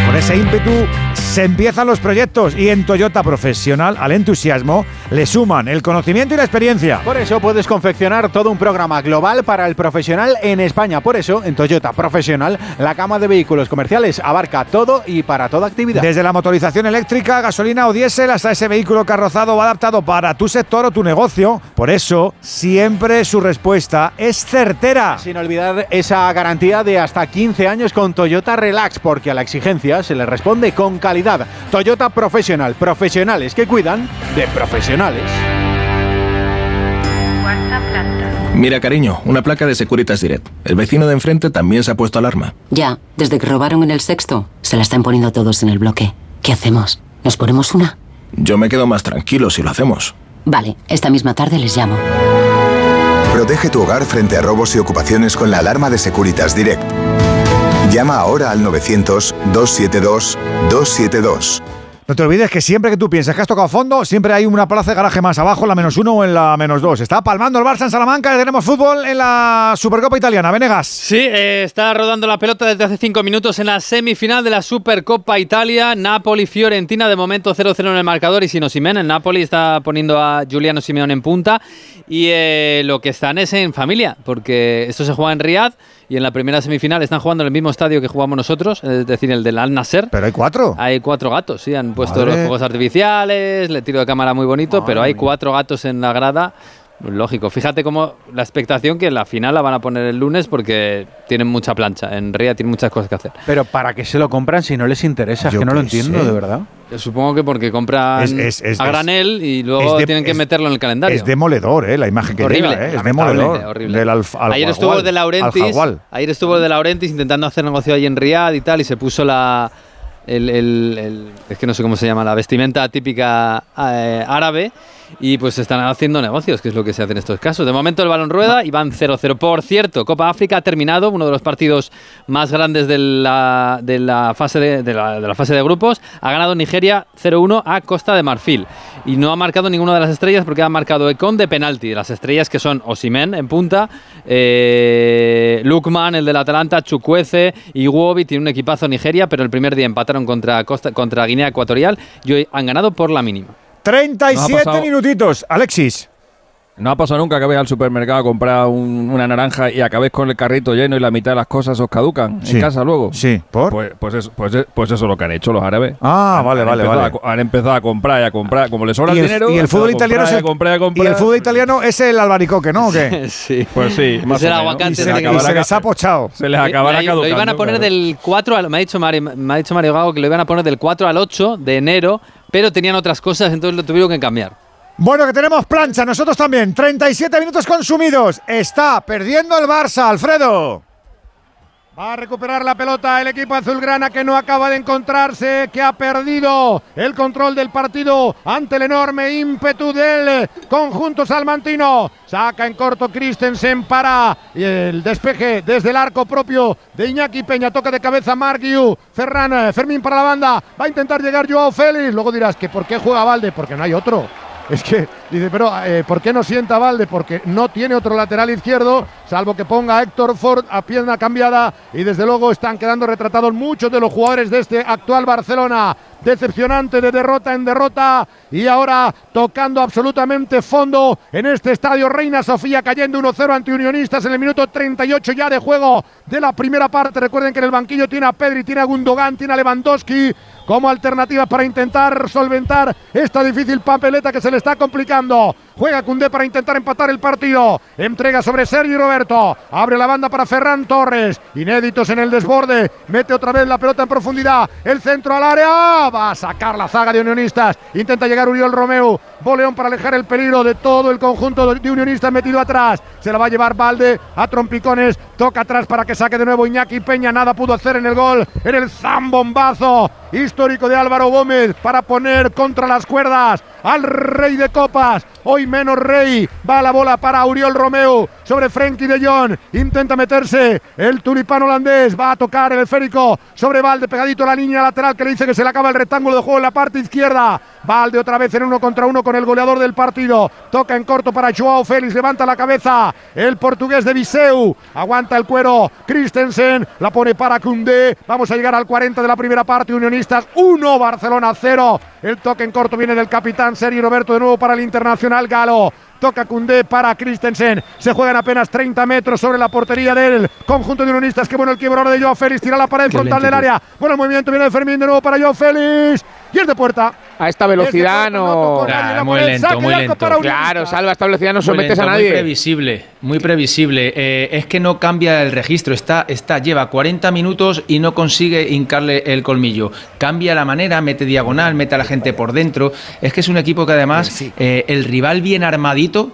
Con ese ímpetu se empiezan los proyectos y en Toyota Profesional al entusiasmo le suman el conocimiento y la experiencia.
Por eso puedes confeccionar todo un programa global para el profesional en España. Por eso, en Toyota Profesional, la gama de vehículos comerciales abarca todo y para toda actividad.
Desde la motorización eléctrica, gasolina o diésel hasta ese vehículo carrozado o adaptado para tu sector o tu negocio. Por eso, siempre su respuesta es certera.
Sin olvidar esa garantía de hasta 15 años con Toyota Relax, porque a la exigencia se le responde con calidad. Toyota Profesional, profesionales que cuidan de profesionales.
Mira, cariño, una placa de Securitas Direct. El vecino de enfrente también se ha puesto alarma.
Ya, desde que robaron en el sexto, se la están poniendo todos en el bloque. ¿Qué hacemos? ¿Nos ponemos una?
Yo me quedo más tranquilo si lo hacemos.
Vale, esta misma tarde les llamo.
Protege tu hogar frente a robos y ocupaciones con la alarma de Securitas Direct. Llama ahora al 900-272-272.
No te olvides que siempre que tú piensas que has tocado fondo, siempre hay una plaza de garaje más abajo, en la menos uno o en la menos dos. Está palmando el Barça en Salamanca y tenemos fútbol en la Supercopa Italiana. Venegas.
Sí, eh, está rodando la pelota desde hace cinco minutos en la semifinal de la Supercopa Italia. Napoli-Fiorentina, de momento 0-0 en el marcador y sin Osimhen. El Napoli está poniendo a Giuliano Simeone en punta. Y eh, lo que están es en familia, porque esto se juega en Riyadh y en la primera semifinal están jugando en el mismo estadio que jugamos nosotros, es decir, el del Al Nasser.
Pero hay cuatro.
Hay cuatro gatos, sí, han puesto
Madre.
los fuegos artificiales, le tiro de cámara muy bonito, pero hay cuatro gatos en la grada. Lógico, fíjate cómo la expectación que la final la van a poner el lunes porque tienen mucha plancha. En Ría tienen muchas cosas que hacer.
Pero ¿para qué se lo compran si no les interesa? Es
Yo
que no lo entiendo,
sé.
de verdad.
Yo supongo que porque compran
Es- es- es-
a granel y luego
de-
tienen que
es-
meterlo en el calendario.
Es demoledor, ¿eh? La imagen que
horrible,
llega, ¿eh? Es demoledor.
horrible.
Del alf- al
ayer estuvo de Laurentis, ayer estuvo de Laurentis intentando hacer negocio ahí en Riyadh y tal y se puso la el- el- el- es que no sé cómo se llama, la vestimenta típica eh, árabe. Y pues están haciendo negocios, que es lo que se hace en estos casos. De momento el balón rueda y van 0-0. Por cierto, Copa África ha terminado, uno de los partidos más grandes de la, fase, de, grupos. Ha ganado Nigeria 0-1 a Costa de Marfil. Y no ha marcado ninguna de las estrellas porque ha marcado Econ de penalti. Las estrellas que son Osimen en punta, eh, Lukman, el del Atalanta, Chukwueze y Iwobi. Tiene un equipazo Nigeria, pero el primer día empataron contra, Costa, contra Guinea Ecuatorial y hoy han ganado por la mínima.
37
No
minutitos. Alexis.
No ha pasado nunca que vayas al supermercado a comprar un- una naranja y acabéis con el carrito lleno y la mitad de las cosas os caducan
Sí.
en casa luego.
Sí, ¿por?
Pues, pues, eso, pues, es- pues eso es lo que han hecho los árabes.
Ah, vale,
Han
vale, vale.
a han empezado a comprar y a comprar. Como les sobra el,
el,
dinero.
y el
han
fútbol italiano es
comprar
el,
a comprar y comprar.
el fútbol italiano es el albaricoque, ¿no? ¿O qué?
sí.
Pues sí, más
Es el
o
aguacate
Y se,
de
y se les ha pochado.
Se les acabará
mira, Lo iban a
caducando,
poner
claro.
del 4 al. Me ha dicho Mario, me ha dicho Mario Gago que lo iban a poner del 4 al 8 de enero, pero tenían otras cosas, entonces lo tuvieron que cambiar.
Bueno, que tenemos plancha, nosotros también. 37 minutos consumidos. Está perdiendo el Barça, Alfredo.
Va a recuperar la pelota el equipo azulgrana que no acaba de encontrarse, que ha perdido el control del partido ante el enorme ímpetu del conjunto salmantino. Saca en corto Christensen para el despeje desde el arco propio de Iñaki Peña. Toca de cabeza Marguiu. Ferran, eh, Fermín para la banda. Va a intentar llegar Joao Félix. Luego dirás que ¿por qué juega Valde? Porque no hay otro. Es que dice, pero eh, ¿por qué no sienta Valde? Porque no tiene otro lateral izquierdo, salvo que ponga a Héctor Ford a pierna cambiada. Y desde luego están quedando retratados muchos de los jugadores de este actual Barcelona. Decepcionante de derrota en derrota. Y ahora tocando absolutamente fondo en este estadio Reina Sofía, cayendo 1-0 ante Unionistas en el minuto 38 ya de juego de la primera parte. Recuerden que en el banquillo tiene a Pedri, tiene a Gundogan, tiene a Lewandowski como alternativa para intentar solventar esta difícil papeleta que se le está complicando. Juega Cundé para intentar empatar el partido. Entrega sobre Sergio Roberto. Abre la banda para Ferran Torres. Inéditos en el desborde. Mete otra vez la pelota en profundidad. El centro al área. Va a sacar la zaga de Unionistas. Intenta llegar Uriol Romeo. Boleón para alejar el peligro de todo el conjunto de Unionistas metido atrás. Se la va a llevar Valde a trompicones. Toca atrás para que saque de nuevo Iñaki Peña. Nada pudo hacer en el gol. En el zambombazo histórico de Álvaro Gómez para poner contra las cuerdas al rey de copas. Hoy menos rey. Va la bola para Uriol Romeo sobre Frenkie de Jong. Intenta meterse el tulipán holandés. Va a tocar el esférico sobre Valde pegadito a la línea lateral que le dice que se le acaba el rectángulo de juego en la parte izquierda. Valde otra vez en uno contra uno con el goleador del partido. Toca en corto para Joao Félix. Levanta la cabeza el portugués de Viseu. Aguanta el cuero. Christensen la pone para Cundé. Vamos a llegar al 40 de la primera parte. Unionistas 1, Barcelona 0. El toque en corto viene del capitán Sergi Roberto de nuevo para el Internacional Galo. Toca Cundé para Christensen. Se juegan apenas 30 metros sobre la portería del conjunto de unionistas. Qué bueno el quiebro ahora de Joao Félix. Tira la pared
Qué
frontal del área. Bueno, el movimiento viene de Fermín de nuevo para Joao Félix. Y es de puerta.
A esta velocidad no.
Ah, muy lento, muy lento.
Claro, salva, a esta velocidad no sometes a nadie.
Muy previsible, muy previsible. Eh, es que no cambia el registro. Está, está, lleva 40 minutos y no consigue hincarle el colmillo. Cambia la manera, mete diagonal, mete a la gente por dentro. Es que es un equipo que además eh, el rival bien armadito.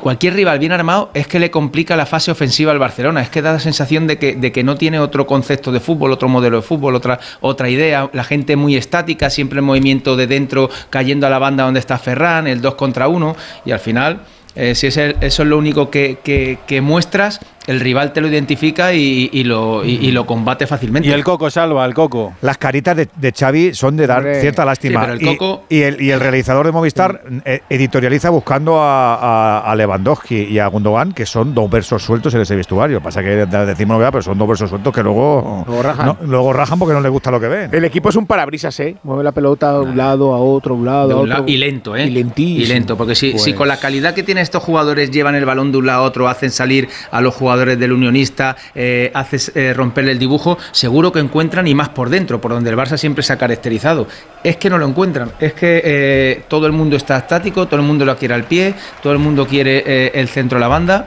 Cualquier rival bien armado es que le complica la fase ofensiva al Barcelona. Es que da la sensación de que, no tiene otro concepto de fútbol, otro modelo de fútbol, otra, otra idea. La gente muy estática, siempre en movimiento de dentro, cayendo a la banda donde está Ferran, el 2 contra 1. Y al final, eh, si es el- eso es lo único que muestras, el rival te lo identifica y, y lo, y- y lo combate fácilmente.
Y el Coco salva, el Coco.
Las caritas de, de Xavi son de dar
Hombre.
cierta lástima.
Sí, pero el
Y-
Coco-
y, el, y el realizador de Movistar eh, editorializa buscando a, a- a Lewandowski y a Gundogan, que son dos versos sueltos en ese vestuario. Pasa que de- decimos pero son dos versos sueltos que luego,
Luego rajan.
no- luego rajan porque no les gusta lo que ven.
El equipo es un parabrisas, ¿eh? Mueve la pelota de un lado a otro, un lado
De
a
un
otro.
lado- y lento, ¿eh?
Y lentísimo.
Y lento, porque si, si
Pues-
con la calidad que tienen estos jugadores llevan el balón de un lado a otro, hacen salir a los jugadores del unionista, eh, haces eh, romperle el dibujo, seguro que encuentran y más por dentro, por donde el Barça siempre se ha caracterizado. Es que no lo encuentran, es que eh, todo el mundo está estático, todo el mundo lo quiere al pie, todo el mundo quiere eh, el centro de la banda.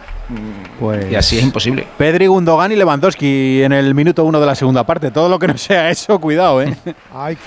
Pues
Y así es imposible.
Pedri, Gundogan y Lewandowski en el minuto uno de la segunda parte. Todo lo que no sea eso, cuidado, ¿eh?
Hay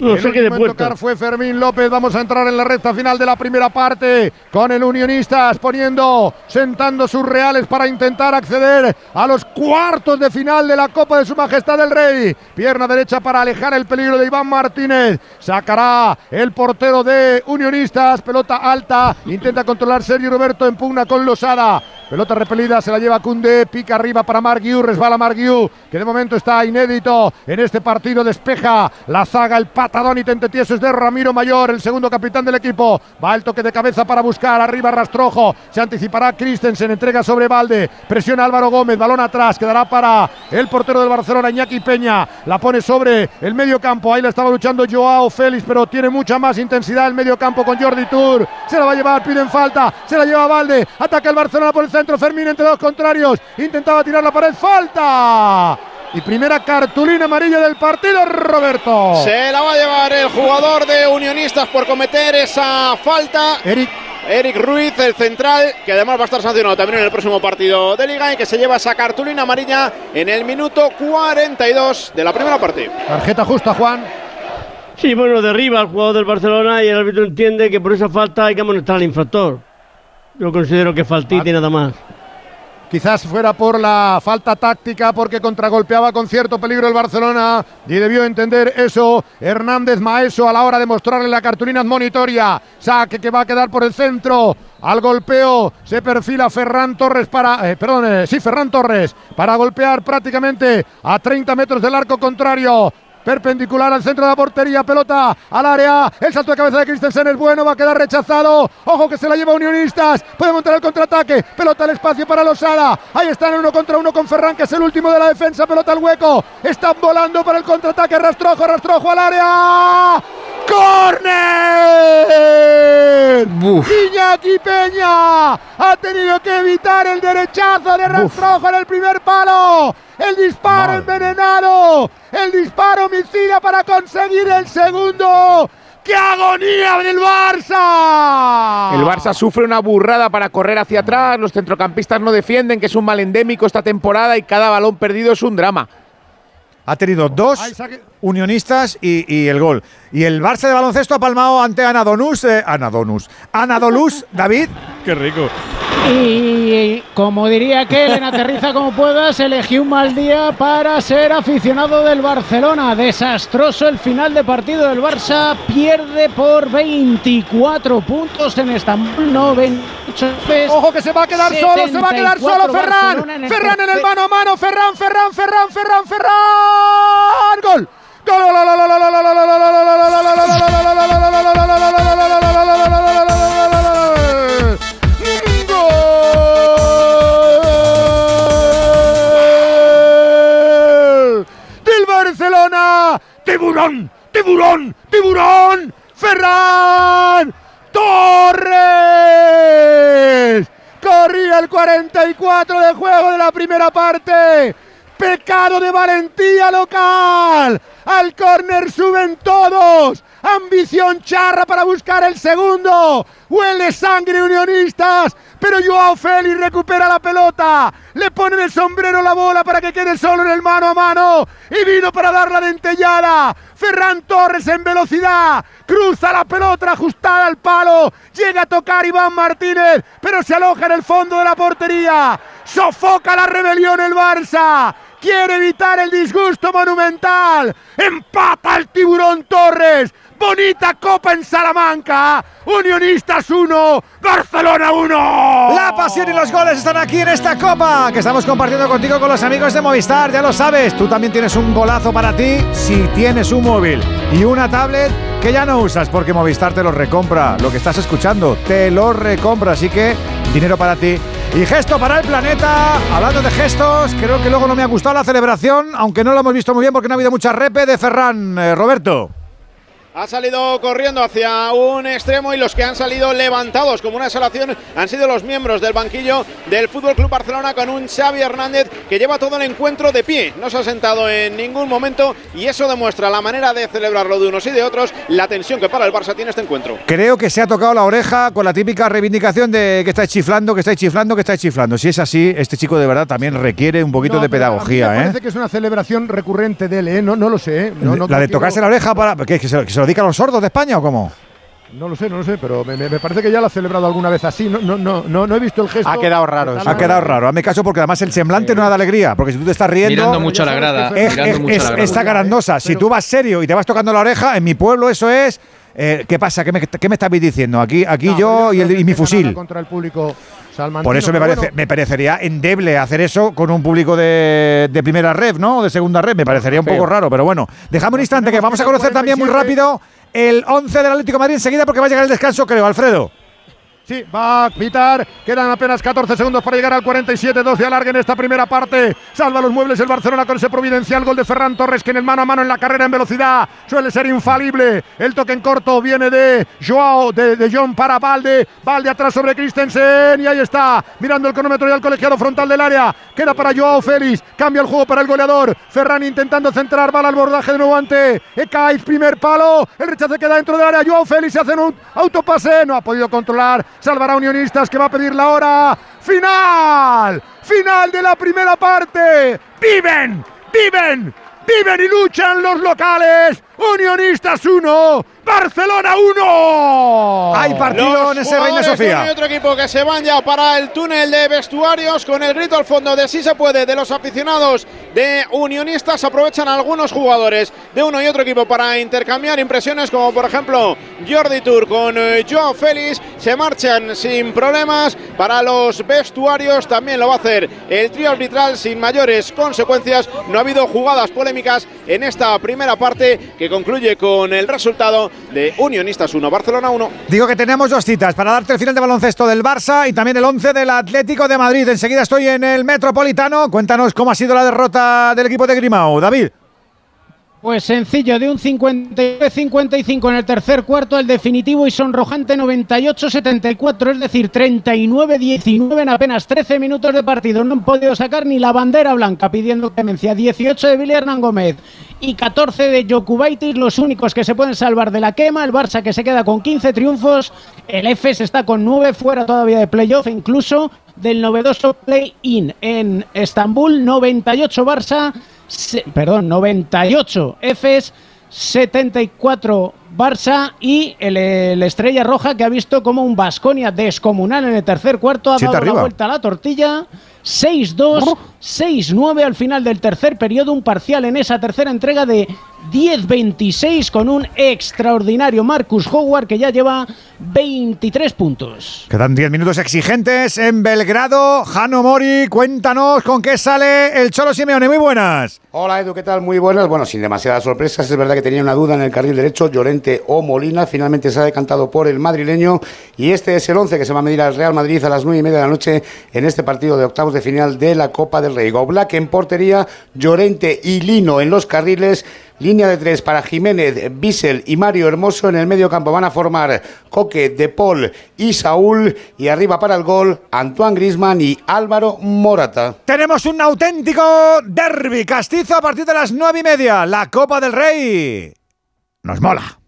No
el
sé qué de
en tocar fue Fermín López. Vamos a entrar en la recta final de la primera parte con el Unionistas poniendo, sentando sus reales para intentar acceder a los cuartos de final de la Copa de Su Majestad el Rey. Pierna derecha para alejar el peligro de Iván Martínez. Sacará el portero de Unionistas. Pelota alta. Intenta controlar Sergio Roberto en pugna con Losada. Pelota repelida, se la lleva Cunde, pica arriba para Marguiu, resbala Marguiu, que de momento está inédito en este partido, despeja la zaga, el patadón y tentetieso es de Ramiro Mayor, el segundo capitán del equipo, va el toque de cabeza para buscar, arriba Rastrojo, se anticipará Christensen, entrega sobre Valde, presiona Álvaro Gómez, balón atrás, quedará para el portero del Barcelona, Iñaki Peña, la pone sobre el medio campo, ahí la estaba luchando Joao Félix, pero tiene mucha más intensidad el medio campo con Jordi Tour, se la va a llevar, piden falta, se la lleva Valde, ataca el Barcelona por el centro, Fermín entre dos contrarios, intentaba tirar la pared, falta. Y primera cartulina amarilla del partido, Roberto.
Se la va a llevar el jugador de Unionistas por cometer esa falta.
Eric.
Eric Ruiz, el central, que además va a estar sancionado también en el próximo partido de Liga y que se lleva esa cartulina amarilla en el minuto 42 de la primera parte.
Tarjeta justa, Juan.
Sí, bueno, derriba al jugador del Barcelona y el árbitro entiende que por esa falta hay que amonestar al infractor. Yo considero que faltita y nada más.
Quizás fuera por la falta táctica, porque contragolpeaba con cierto peligro el Barcelona y debió entender eso Hernández Maeso a la hora de mostrarle la cartulina admonitoria. Saque que va a quedar por el centro. Al golpeo se perfila Ferran Torres para. eh, perdón, sí, Ferran Torres para golpear prácticamente a 30 metros del arco contrario. Perpendicular al centro de la portería, pelota al área. El salto de cabeza de Christensen es bueno, va a quedar rechazado. Ojo que se la lleva Unionistas. Puede montar el contraataque. Pelota al espacio para Losada. Ahí están uno contra uno con Ferran, que es el último de la defensa. Pelota al hueco. Están volando para el contraataque. Rastrojo, rastrojo al área. ¡Corner! Iñaki Peña ha tenido que evitar el derechazo de Rastrojo en el primer palo. El disparo envenenado. El disparo homicida para conseguir el segundo. ¡Qué agonía del Barça!
El Barça sufre una burrada para correr hacia atrás, los centrocampistas no defienden, que es un mal endémico esta temporada y cada balón perdido es un drama.
Ha tenido dos unionistas y, y el gol. Y el Barça de baloncesto ha palmado ante Anadonus. Eh, Anadonus. Anadolus, David.
Qué rico.
Y como diría Kellen, aterriza como puedas, elegí un mal día para ser aficionado del Barcelona. Desastroso el final de partido del Barça, pierde por 24 puntos en Estambul, no 28 veces.
Ojo que se va a quedar solo, se va a quedar solo
74
Ferran.
Barcelona en el
Ferran en mano a mano, Ferran, Ferran, Ferran, Ferran, Ferran. Gol. Barcelona. Tiburón, tiburón, tiburón. Ferran Torres. Corría el 44 de juego de la primera parte. Pecado de valentía local. Al córner suben todos. Ambición charra para buscar el segundo. Huele sangre unionistas. Pero Joao Félix recupera la pelota. Le pone de sombrero la bola para que quede solo en el mano a mano. Y vino para dar la dentellada. Ferran Torres en velocidad. Cruza la pelota ajustada al palo. Llega a tocar Iván Martínez. Pero se aloja en el fondo de la portería. Sofoca la rebelión el Barça. Quiere evitar el disgusto monumental. Empata el tiburón Torres. Bonita copa en Salamanca. Unionistas 1, Barcelona 1.
La pasión y los goles están aquí en esta copa que estamos compartiendo contigo con los amigos de Movistar. Ya lo sabes, tú también tienes un golazo para ti si tienes un móvil y una tablet que ya no usas porque Movistar te lo recompra. Lo que estás escuchando te lo recompra. Así que dinero para ti. Y gesto para el planeta. Hablando de gestos, creo que luego no me ha gustado la celebración, aunque no lo hemos visto muy bien porque no ha habido mucha repe de Ferran. Eh, Roberto.
Ha salido corriendo hacia un extremo y los que han salido levantados como una exhalación han sido los miembros del banquillo del Fútbol Club Barcelona con un Xavi Hernández que lleva todo el encuentro de pie, no se ha sentado en ningún momento y eso demuestra la manera de celebrarlo de unos y de otros, la tensión que para el Barça tiene este encuentro.
Creo que se ha tocado la oreja con la típica reivindicación de que estáis chiflando, que estáis chiflando, que estáis chiflando. Si es así, este chico de verdad también requiere un poquito de pedagogía,
me
¿eh?
Parece que es una celebración recurrente de él, ¿eh? No, no lo sé, ¿eh? No, no
la de
quiero-
tocarse la oreja para que, que se, lo- que se lo dedica a los sordos de España o cómo?
No lo sé, no lo sé, pero me, parece que ya lo ha celebrado alguna vez así. No, no, no, no, no he visto el gesto.
Ha quedado raro. Ha quedado raro. Hazme caso porque además el semblante no da alegría. Porque si tú te estás riendo.
Mirando mucho a la grada,
Es, es-
la
es-
grada.
Está carandosa. Si tú vas serio y te vas tocando la oreja, en mi pueblo eso es. Eh, ¿Qué pasa? ¿Qué me, qué me diciendo? Aquí, aquí yo y, el- y mi fusil.
Contra el público salmantino,
Por eso me, parece,
bueno,
me parecería endeble hacer eso con un público de, de primera red, ¿no? O de segunda red. Me parecería un poco raro, pero bueno. Dejame un instante que vamos a conocer también muy rápido el 11 del Atlético de Madrid enseguida porque va a llegar el descanso, creo, Alfredo.
Sí, va a pitar. Quedan apenas 14 segundos para llegar al 47-2 de alargue en esta primera parte. Salva los muebles el Barcelona con ese providencial gol de Ferran Torres que en el mano a mano en la carrera en velocidad suele ser infalible. El toque en corto viene de Joao, de, John para Valde. Valde atrás sobre Christensen y ahí está. Mirando el cronómetro y al colegiado frontal del área. Queda para Joao Félix. Cambia el juego para el goleador. Ferran intentando centrar. Bala al bordaje de nuevo ante Ekaiz. Primer palo. El rechace queda dentro del área. Joao Félix se hace un autopase. No ha podido controlar. Salvará a Unionistas que va a pedir la hora. ¡Final! ¡Final de la primera parte! ¡Viven! ¡Viven! ¡Viven y luchan los locales! Unionistas 1, Barcelona 1.
Hay partido en ese Reina Sofía.
uno y otro equipo que se van ya para el túnel de vestuarios con el grito al fondo de si se puede de los aficionados de Unionistas. Aprovechan algunos jugadores de uno y otro equipo para intercambiar impresiones, como por ejemplo Jordi Tour con eh, Joao Félix. Se marchan sin problemas para los vestuarios. También lo va a hacer el trío arbitral sin mayores consecuencias. No ha habido jugadas polémicas en esta primera parte que concluye con el resultado de Unionistas 1, Barcelona 1.
Digo que tenemos dos citas para darte el final de baloncesto del Barça y también el 11 del Atlético de Madrid. Enseguida estoy en el Metropolitano. Cuéntanos cómo ha sido la derrota del equipo de Grimao. David.
Pues sencillo, de un 59-55 en el tercer cuarto, el definitivo y sonrojante 98-74, es decir, 39-19 en apenas 13 minutos de partido. No han podido sacar ni la bandera blanca pidiendo clemencia. 18 de Billy Hernán Gómez y 14 de Jokubaitis, los únicos que se pueden salvar de la quema. El Barça que se queda con 15 triunfos, el EFES está con 9 fuera todavía de playoff, incluso del novedoso play-in en Estambul, 98 Barça, perdón, 98 Efes, 74 Barça y el, el Estrella Roja que ha visto como un Basconia descomunal en el tercer cuarto ha dado la
arriba.
vuelta a la tortilla. 6-2, 6-9 al final del tercer periodo, un parcial en esa tercera entrega de 10-26 con un extraordinario Marcus Howard que ya lleva 23 puntos.
Quedan 10 minutos exigentes en Belgrado. Jano Mori, cuéntanos con qué sale el Cholo Simeone. Muy buenas.
Hola Edu, ¿qué tal? Muy buenas. Bueno, sin demasiadas sorpresas, es verdad que tenía una duda en el carril derecho, Llorente o Molina. Finalmente se ha decantado por el madrileño y este es el 11 que se va a medir al Real Madrid a las 9 y media de la noche en este partido de octavos de final de la Copa del Rey. Black en portería, Llorente y Lino en los carriles. Línea de tres para Jiménez, Bissell y Mario Hermoso. En el medio campo van a formar Coque, De Paul y Saúl. Y arriba para el gol, Antoine Grisman y Álvaro Morata.
Tenemos un auténtico derby castizo a partir de las 9 y media. La Copa del Rey. Nos mola.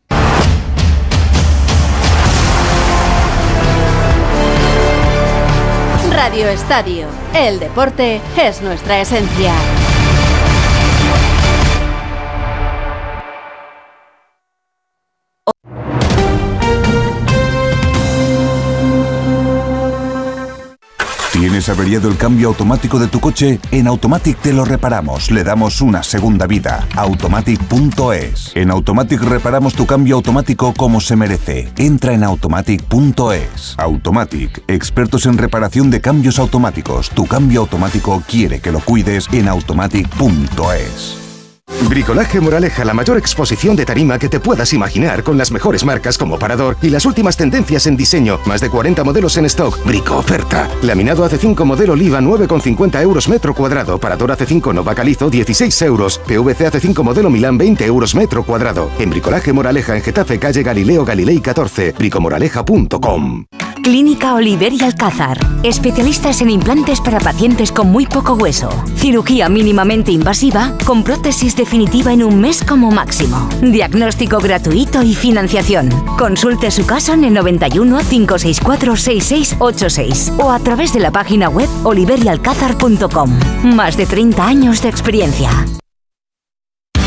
Radio Estadio. El deporte es nuestra esencia.
¿Tienes averiado el cambio automático de tu coche? En Automatic te lo reparamos, le damos una segunda vida. Automatic.es. En Automatic reparamos tu cambio automático como se merece. Entra en Automatic.es. Automatic, expertos en reparación de cambios automáticos. Tu cambio automático quiere que lo cuides en Automatic.es.
Bricolaje Moraleja, la mayor exposición de tarima que te puedas imaginar con las mejores marcas como Parador y las últimas tendencias en diseño. Más de 40 modelos en stock. Brico oferta. Laminado AC5 modelo Oliva 9,50 euros metro cuadrado. Parador AC5 Nova Calizo 16 euros. PVC AC5 modelo Milán 20 euros metro cuadrado. En Bricolaje Moraleja en Getafe, calle Galileo Galilei 14. Bricomoraleja.com.
Clínica Oliver y Alcázar. Especialistas en implantes para pacientes con muy poco hueso. Cirugía mínimamente invasiva con prótesis definitiva en un mes como máximo. Diagnóstico gratuito y financiación. Consulte su caso en el 91 564 6686 o a través de la página web oliverialcázar.com. Más de 30 años de experiencia.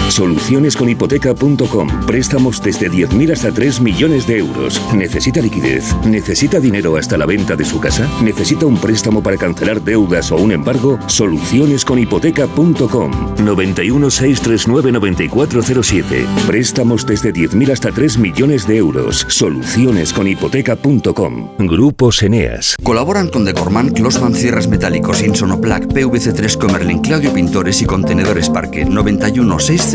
Solucionesconhipoteca.com. Préstamos desde 10.000 hasta 3 millones de euros. ¿Necesita liquidez? ¿Necesita dinero hasta la venta de su casa? ¿Necesita un préstamo para cancelar deudas o un embargo? Solucionesconhipoteca.com. 91 639 9407. Préstamos desde 10.000 hasta 3 millones de euros. Solucionesconhipoteca.com. Grupos Eneas.
Colaboran con Decorman, Closman Cierres Metálicos, Insonoplac, PVC3 Comerlin, Claudio Pintores y Contenedores Parque 91 609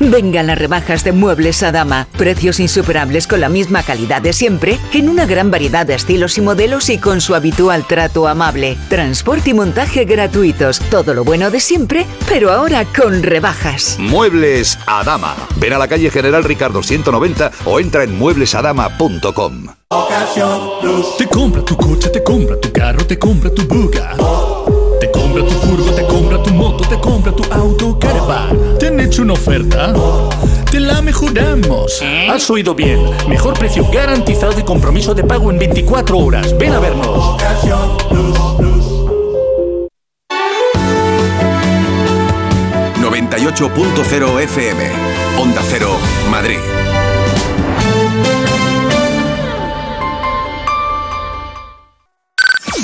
Vengan las rebajas de Muebles a Dama. Precios insuperables con la misma calidad de siempre, en una gran variedad de estilos y modelos y con su habitual trato amable. Transporte y montaje gratuitos. Todo lo bueno de siempre, pero ahora con rebajas.
Muebles a Dama. Ven a la calle General Ricardo 190 o entra en mueblesadama.com.
Te compra tu coche, te compra tu carro, te compra tu buga. Te compra tu furgo, te compra tu moto, te compra tu auto, caravan. ¿Te han hecho una oferta? Te la mejoramos. Has oído bien. Mejor precio garantizado y compromiso de pago en 24 horas. Ven a vernos.
98.0 FM. Onda Cero, Madrid.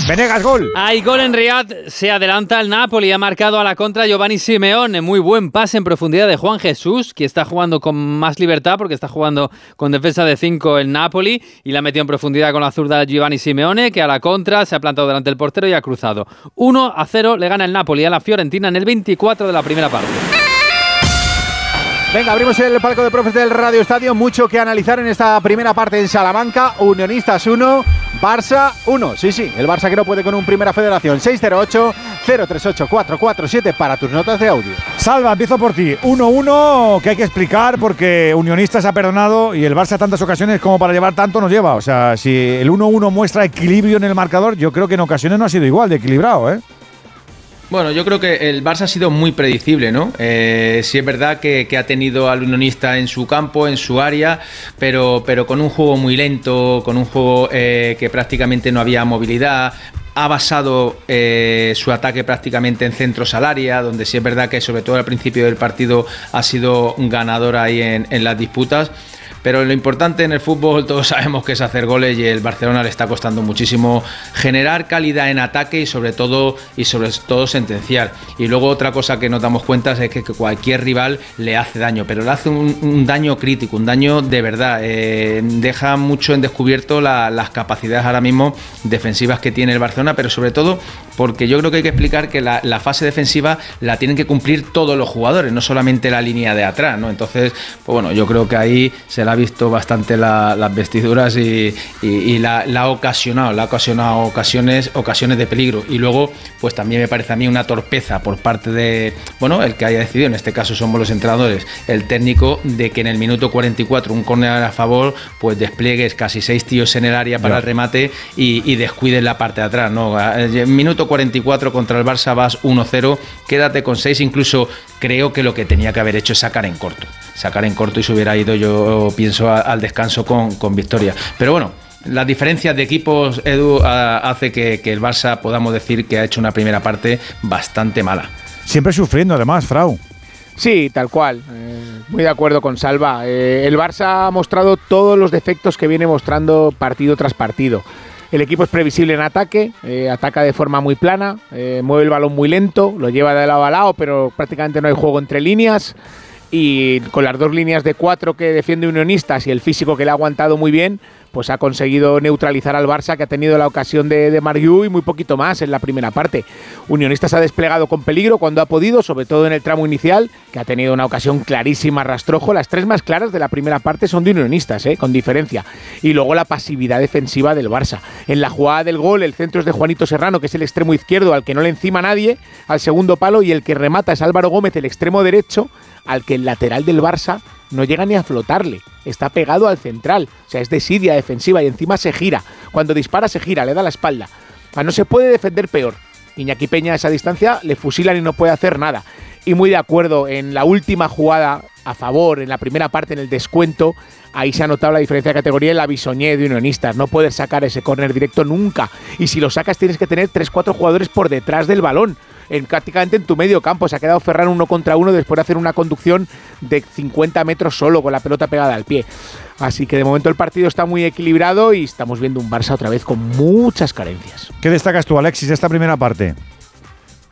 Venegas, gol.
Hay gol en Riyadh, se adelanta el Napoli, ha marcado a la contra Giovanni Simeone, muy buen pase en profundidad de Juan Jesús, que está jugando con más libertad porque está jugando con defensa de 5 el Napoli y la metido en profundidad con la zurda Giovanni Simeone, que a la contra se ha plantado delante del portero y ha cruzado. 1 a 0 le gana el Napoli a la Fiorentina en el 24 de la primera parte.
Venga, abrimos el palco de profes del Radio Estadio. Mucho que analizar en esta primera parte en Salamanca. Unionistas 1, Barça 1. Sí, sí, el Barça que no puede con un Primera Federación. 608-038-447 para tus notas de audio.
Salva, empiezo por ti. 1-1 que hay que explicar porque Unionistas ha perdonado y el Barça tantas ocasiones como para llevar tanto nos lleva. O sea, si el 1-1 muestra equilibrio en el marcador, yo creo que en ocasiones no ha sido igual de equilibrado, ¿eh?
Bueno, yo creo que el Barça ha sido muy predecible, ¿no? Eh, sí es verdad que, ha tenido al unionista en su campo, en su área, pero, pero con un juego muy lento, con un juego eh, que prácticamente no había movilidad. Ha basado eh, su ataque prácticamente en centros al área, donde sí es verdad que sobre todo al principio del partido ha sido ganador ahí en las disputas. Pero lo importante en el fútbol todos sabemos que es hacer goles y el Barcelona le está costando muchísimo generar calidad en ataque y sobre todo y sobre todo sentenciar. Y luego otra cosa que nos damos cuenta es que, cualquier rival le hace daño, pero le hace un, daño crítico, un daño de verdad. Eh, deja mucho en descubierto la, las capacidades ahora mismo defensivas que tiene el Barcelona, pero sobre todo porque yo creo que hay que explicar que la, la, fase defensiva la tienen que cumplir todos los jugadores, no solamente la línea de atrás, ¿no? Entonces, pues bueno, yo creo que ahí se la ha visto bastante la, las vestiduras y, y, y la, la, ha ocasionado, la ha ocasionado ocasiones, ocasiones de peligro. Y luego, pues también me parece a mí una torpeza por parte de, bueno, el que haya decidido, en este caso somos los entrenadores, el técnico, de que en el minuto 44, un córner a favor, pues despliegues casi seis tíos en el área para no. el remate y, y descuides la parte de atrás, ¿no? Minuto 44 contra el Barça vas 1-0, quédate con 6, incluso creo que lo que tenía que haber hecho es sacar en corto, sacar en corto y se hubiera ido yo pienso a, al descanso con, con, victoria. Pero bueno, las diferencias de equipos, Edu, hace que, que el Barça podamos decir que ha hecho una primera parte bastante mala.
Siempre sufriendo además, Frau.
Sí, tal cual. Eh, muy de acuerdo con Salva. Eh, el Barça ha mostrado todos los defectos que viene mostrando partido tras partido. El equipo es previsible en ataque, eh, ataca de forma muy plana, mueve el balón muy lento, lo lleva de lado a lado, pero prácticamente no hay juego entre líneas. Y con las dos líneas de cuatro que defiende Unionistas y el físico que le ha aguantado muy bien, pues ha conseguido neutralizar al Barça que ha tenido la ocasión de, de y muy poquito más en la primera parte. Unionistas ha desplegado con peligro cuando ha podido, sobre todo en el tramo inicial, que ha tenido una ocasión clarísima rastrojo. Las tres más claras de la primera parte son de Unionistas, ¿eh? con diferencia. Y luego la pasividad defensiva del Barça. En la jugada del gol, el centro es de Juanito Serrano, que es el extremo izquierdo al que no le encima nadie, al segundo palo, y el que remata es Álvaro Gómez, el extremo derecho, al que el lateral del Barça no llega ni a flotarle. Está pegado al central. O sea, es desidia defensiva y encima se gira. Cuando dispara se gira, le da la espalda. O no se puede defender peor. Iñaki Peña a esa distancia le fusilan y no puede hacer nada. Y muy de acuerdo, en la última jugada a favor, en la primera parte, en el descuento, ahí se ha notado la diferencia de categoría en la bisoñé de Unionistas. No puedes sacar ese córner directo nunca. Y si lo sacas tienes que tener 3-4 jugadores por detrás del balón en, prácticamente en tu medio campo. Se ha quedado Ferran uno contra uno después de hacer una conducción de 50 metros solo con la pelota pegada al pie. Así que de momento el partido está muy equilibrado y estamos viendo un Barça otra vez con muchas carencias.
¿Qué destacas tú, Alexis, de esta primera parte?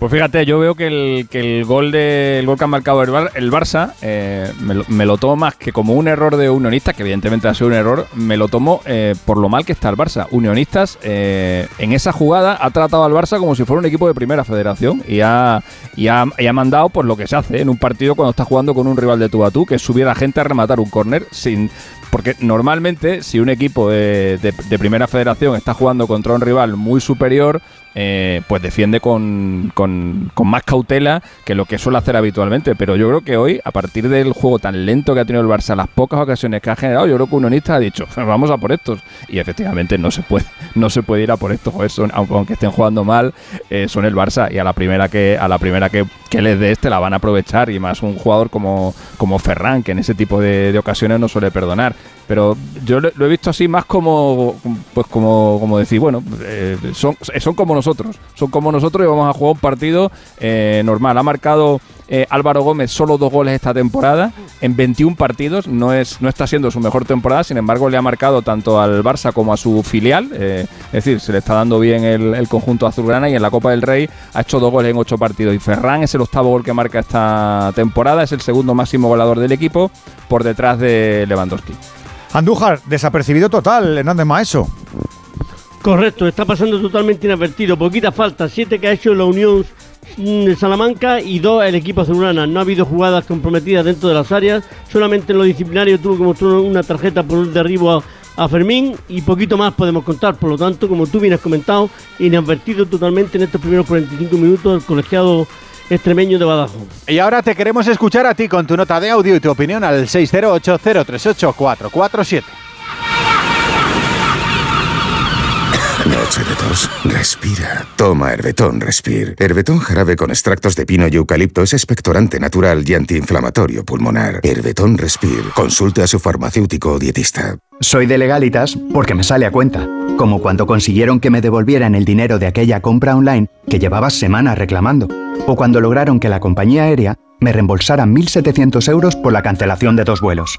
Pues fíjate, yo veo que el, que el gol de el gol que ha marcado el, el Barça eh, me, lo, tomo más que como un error de Unionistas, que evidentemente ha sido un error, me lo tomo eh, por lo mal que está el Barça. Unionistas eh, en esa jugada ha tratado al Barça como si fuera un equipo de primera federación y ha, y ha, mandado pues lo que se hace en un partido cuando está jugando con un rival de tú a tú, que es subir a gente a rematar un córner sin porque normalmente si un equipo de, primera federación está jugando contra un rival muy superior, eh, pues defiende con, con, más cautela que lo que suele hacer habitualmente. Pero yo creo que hoy, a partir del juego tan lento que ha tenido el Barça, las pocas ocasiones que ha generado, yo creo que un unionista ha dicho, vamos a por estos. Y efectivamente no se puede, no se puede ir a por estos. aunque estén jugando mal, eh, son el Barça. Y a la primera que, a la primera que, les dé este la van a aprovechar. Y más un jugador como, como Ferran, que en ese tipo de ocasiones no suele perdonar. Pero yo lo, he visto así más como, pues como, como decir, bueno, eh, son, son como nosotros, son como nosotros y vamos a jugar un partido eh, normal. Ha marcado eh, Álvaro Gómez solo dos goles esta temporada en 21 partidos, no, es, no está siendo su mejor temporada, sin embargo le ha marcado tanto al Barça como a su filial, es decir, se le está dando bien el, el, conjunto azulgrana y en la Copa del Rey ha hecho dos goles en ocho partidos y Ferran es el octavo gol que marca esta temporada, es el segundo máximo goleador del equipo por detrás de Lewandowski.
Andújar, desapercibido total, Hernández Maeso.
Correcto, está pasando totalmente inadvertido. Poquita falta, siete que ha hecho la Unión de Salamanca y dos el equipo azulgrana. No ha habido jugadas comprometidas dentro de las áreas, solamente en lo disciplinario tuvo que mostrar una tarjeta por un derribo a, Fermín y poquito más podemos contar. Por lo tanto, como tú bien has comentado, inadvertido totalmente en estos primeros 45 minutos el colegiado extremeño de Badajoz.
Y ahora te queremos escuchar a ti con tu nota de audio y tu opinión al 608-038-447.
Noche de Respira. Toma Herbetón Respir. Herbetón jarabe con extractos de pino y eucalipto es expectorante natural y antiinflamatorio pulmonar. Herbetón Respir. Consulte a su farmacéutico o dietista.
Soy de legalitas porque me sale a cuenta. Como cuando consiguieron que me devolvieran el dinero de aquella compra online que llevaba semanas reclamando. O cuando lograron que la compañía aérea me reembolsara 1.700 euros por la cancelación de dos vuelos.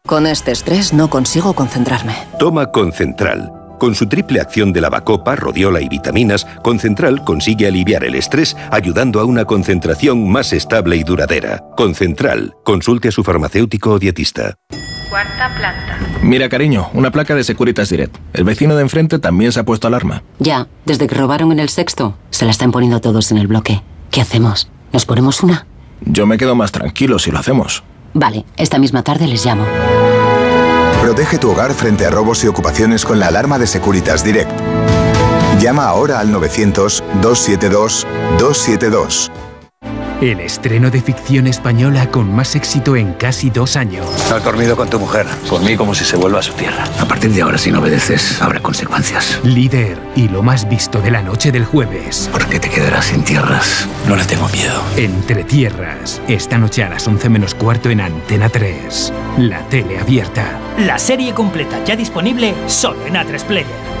Con este estrés no consigo concentrarme.
Toma Concentral. Con su triple acción de lavacopa, rodiola y vitaminas, Concentral consigue aliviar el estrés ayudando a una concentración más estable y duradera. Concentral. Consulte a su farmacéutico o dietista.
Cuarta planta.
Mira, cariño, una placa de Securitas Direct. El vecino de enfrente también se ha puesto alarma.
Ya, desde que robaron en el sexto, se la están poniendo todos en el bloque. ¿Qué hacemos? ¿Nos ponemos una?
Yo me quedo más tranquilo si lo hacemos.
Vale, esta misma tarde les llamo.
Protege tu hogar frente a robos y ocupaciones con la alarma de Securitas Direct. Llama ahora al 900-272-272.
El estreno de ficción española con más éxito en casi dos años.
No has dormido con tu mujer. Por mí como si se vuelva a su tierra. A partir de ahora, si no obedeces, habrá consecuencias.
Líder y lo más visto de la noche del jueves.
Porque te quedarás sin tierras. No le tengo miedo.
Entre tierras. Esta noche a las 11 menos cuarto en Antena 3. La tele abierta.
La serie completa ya disponible solo en A3 Player.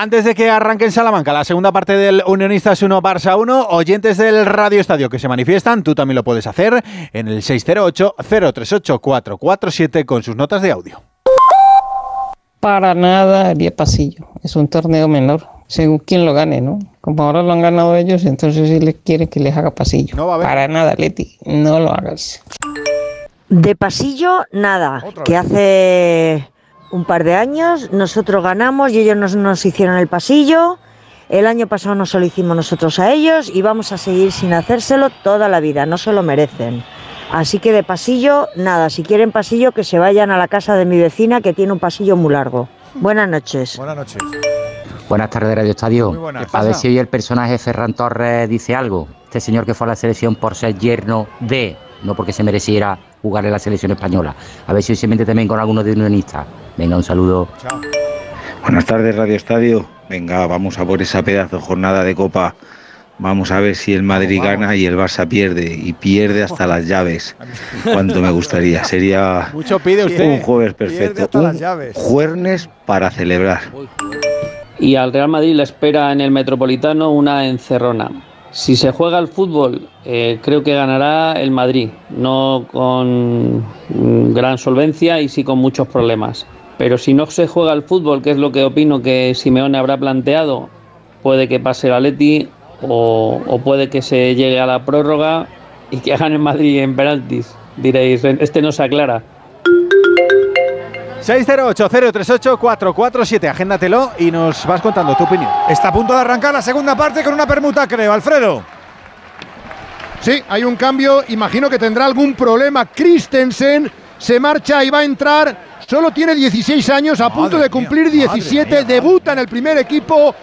Antes de que arranque en Salamanca la segunda parte del Unionistas 1 Barça 1, oyentes del Radio Estadio que se manifiestan, tú también lo puedes hacer en el 608-038-447 con sus notas de audio.
Para nada haría pasillo. Es un torneo menor, según quien lo gane, ¿no? Como ahora lo han ganado ellos, entonces si les quieren que les haga pasillo. Para nada, Leti, no lo hagas.
De pasillo, nada. Que hace un par de años, nosotros ganamos y ellos nos, nos hicieron el pasillo. El año pasado no se lo hicimos nosotros a ellos y vamos a seguir sin hacérselo toda la vida, no se lo merecen. Así que de pasillo, nada, si quieren pasillo que se vayan a la casa de mi vecina que tiene un pasillo muy largo. Buenas noches.
Buenas noches.
Buenas tardes, Radio Estadio.
Muy buenas.
A ver si hoy el personaje Ferran Torres dice algo. Este señor que fue a la selección por ser yerno de, no porque se mereciera jugar en la selección española. A ver si hoy se mete también con algunos de unionistas. Venga, un saludo.
Buenas tardes, Radio Estadio. Venga, vamos a por esa pedazo jornada de Copa. Vamos a ver si el Madrid gana y el Barça pierde. Y pierde hasta las llaves. Cuánto me gustaría. Sería
Mucho pide usted.
un jueves perfecto. Un jueves para celebrar.
Y al Real Madrid le espera en el Metropolitano una encerrona. Si se juega al fútbol, eh, creo que ganará el Madrid, no con gran solvencia y sí con muchos problemas. Pero si no se juega al fútbol, que es lo que opino que Simeone habrá planteado, puede que pase el Atleti o, o puede que se llegue a la prórroga y que gane el Madrid en penaltis. Diréis, este no se aclara.
608-038-447, agéndatelo y nos vas contando tu opinión.
Está a punto de arrancar la segunda parte con una permuta, creo. Alfredo.
Sí, hay un cambio. Imagino que tendrá algún problema. Christensen se marcha y va a entrar. Solo tiene 16 años, a punto de cumplir 17. debuta en el primer equipo.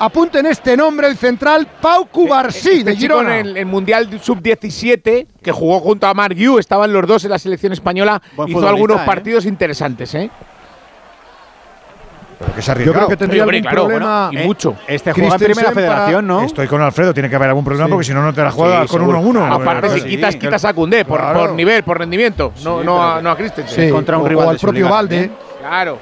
Apunten este nombre, el central Pau Cubarsí de
Este chico
Girona.
en el, el Mundial Sub-17, que jugó junto a Marc Yu, estaban los dos en la selección española,
Buen
hizo algunos
¿eh?
partidos interesantes, ¿eh?
Yo creo que tendría algún
claro,
problema.
bueno, y mucho.
Este juega en primera federación, ¿no?
Estoy con Alfredo, tiene que haber algún problema
Sí.
porque si no, no te la juegas
Sí,
con
seguro.
1-1.
Aparte, si quitas,
que-
quitas a Cundé por,
Claro.
por nivel, por rendimiento, no,
Sí,
no, a, no a Christensen.
Sí,
contra un
o-
rival
o
de
al propio Valde.
Claro.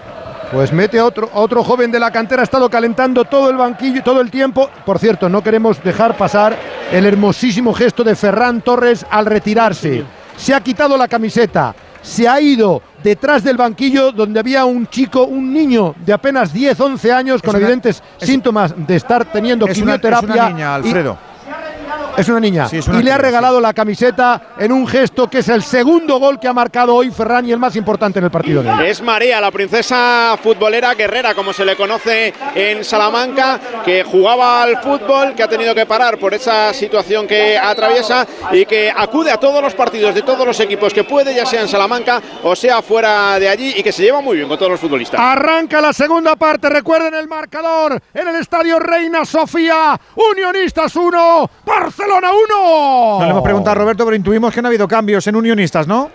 Pues mete a otro, a otro joven de la cantera, ha estado calentando todo el banquillo, todo el tiempo. Por cierto, no queremos dejar pasar el hermosísimo gesto de Ferran Torres al retirarse. Se ha quitado la camiseta, se ha ido detrás del banquillo donde había un chico, un niño de apenas 10, 11 años con
una-
evidentes
es-
síntomas de estar teniendo
Es una, es
quimioterapia.
una niña,
y-
Alfredo.
Es una niña.
Sí, es una
y le ha regalado la camiseta en un gesto que es el segundo gol que ha marcado hoy Ferran y el más importante en el partido de hoy.
Es María, la princesa futbolera guerrera, como se le conoce en Salamanca, que jugaba al fútbol, que ha tenido que parar por esa situación que atraviesa y que acude a todos los partidos de todos los equipos que puede, ya sea en Salamanca o sea fuera de allí, y que se lleva muy bien con todos los futbolistas.
Arranca la segunda parte, recuerden el marcador en el estadio Reina Sofía, Unionistas 1, Barcelona 1.
No le hemos preguntado a Roberto, pero intuimos que no ha habido cambios en Unionistas, ¿no?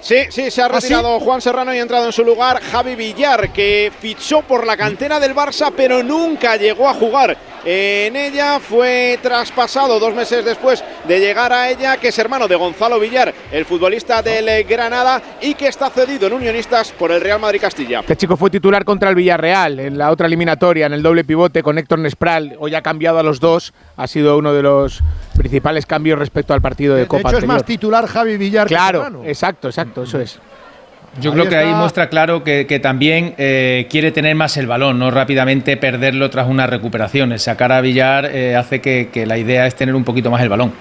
Sí, sí, se ha
¿Ah, sí?
retirado Juan Serrano y ha entrado en su lugar Javi Villar, que fichó por la cantera del Barça, pero nunca llegó a jugar en ella. Fue traspasado dos meses después de llegar a ella, que es hermano de Gonzalo Villar, el futbolista del Granada, y que está cedido en Unionistas por el Real Madrid Castilla.
Este chico fue titular contra el Villarreal en la otra eliminatoria, en el doble pivote con Héctor Nespral. Hoy ha cambiado a los dos. Ha sido uno de los principales cambios respecto al partido de,
De
Copa
hecho, es más
anterior.
titular Javi Villar que
Claro, exacto, exacto, eso es.
Yo creo que ahí muestra claro que, también eh, quiere tener más el balón, no rápidamente perderlo tras una recuperación. El sacar a Villar eh, hace que, que la idea es tener un poquito más el balón.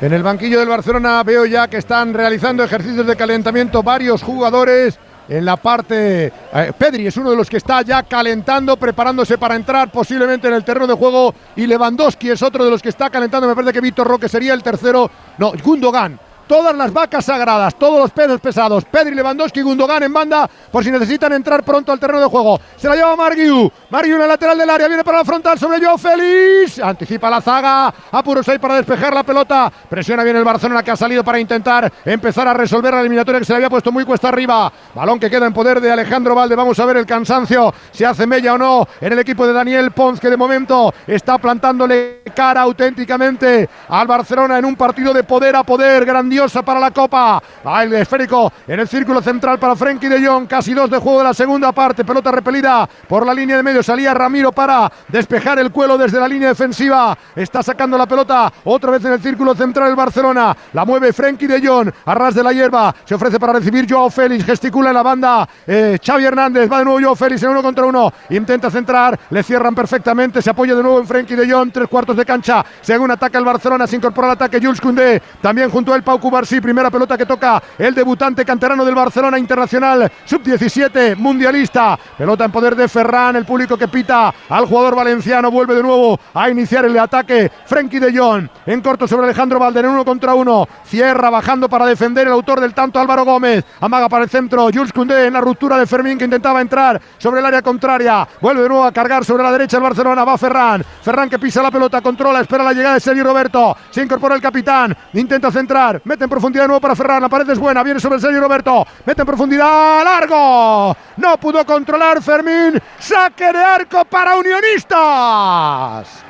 En el banquillo del Barcelona veo ya que están realizando ejercicios de calentamiento varios jugadores. En la parte, eh, Pedri es uno de los que está ya calentando, preparándose para entrar posiblemente en el terreno de juego. Y Lewandowski es otro de los que está calentando. Me parece que Víctor Roque sería el tercero. No, Gundogan todas las vacas sagradas, todos los pesos pesados. Pedri, Lewandowski, Gundogan en banda por si necesitan entrar pronto al terreno de juego. Se la lleva Margiu. Margiu en el lateral del área, viene para la frontal sobre Joao Félix. Anticipa la zaga. Apuros ahí para despejar la pelota. Presiona bien el Barcelona que ha salido para intentar empezar a resolver la eliminatoria que se le había puesto muy cuesta arriba. Balón que queda en poder de Alejandro Valde. Vamos a ver el cansancio, si hace mella o no en el equipo de Daniel Pons, que de momento está plantándole cara auténticamente al Barcelona en un partido de poder a poder grandioso para la Copa. Va el esférico en el círculo central para Frenkie de Jong. Casi dos de juego de la segunda parte. Pelota repelida por la línea de medio. Salía Ramiro para despejar el cuelo desde la línea defensiva. Está sacando la pelota otra vez en el círculo central el Barcelona. La mueve Frenkie de Jong. Arras de la hierba. Se ofrece para recibir Joao Félix. Gesticula en la banda. Eh, Xavi Hernández. Va de nuevo Joao Félix en uno contra uno. Intenta centrar. Le cierran perfectamente. Se apoya de nuevo en Frenkie de Jong. Tres cuartos de cancha. Según ataca el Barcelona. Se incorpora al ataque Jules Koundé. También junto a él Cubarsí, primera pelota que toca el debutante canterano del Barcelona Internacional, sub-17, mundialista. Pelota en poder de Ferran, el público que pita al jugador valenciano. Vuelve de nuevo a iniciar el ataque. Frenkie de Jong en corto sobre Alejandro Valder en uno contra uno. Cierra bajando para defender el autor del tanto Álvaro Gómez. Amaga para el centro. Jules Koundé en la ruptura de Fermín que intentaba entrar sobre el área contraria. Vuelve de nuevo a cargar sobre la derecha el Barcelona. Va Ferran. Ferran que pisa la pelota, controla, espera la llegada de Sergio Roberto. Se incorpora el capitán. Intenta centrar. Mete en profundidad nuevo para Ferran. La pared es buena. Viene sobre el Sergio Roberto. Mete en profundidad. Largo. No pudo controlar Fermín. Saque de arco para Unionistas.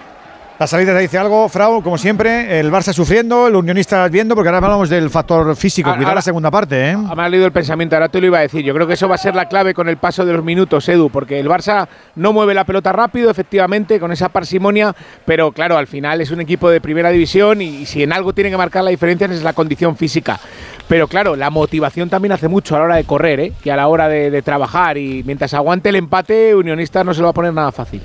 La salida te dice algo, Frau, como siempre, el Barça sufriendo, el Unionista viendo, porque ahora hablamos del factor físico, cuidar la segunda parte. ¿eh?
Me ha leído el pensamiento, ahora te lo iba a decir. Yo creo que eso va a ser la clave con el paso de los minutos, Edu, porque el Barça no mueve la pelota rápido, efectivamente, con esa parsimonia, pero claro, al final es un equipo de primera división y, si en algo tiene que marcar la diferencia es la condición física. Pero claro, la motivación también hace mucho a la hora de correr ¿eh? y a la hora de, de trabajar. Y mientras aguante el empate, Unionista no se lo va a poner nada fácil.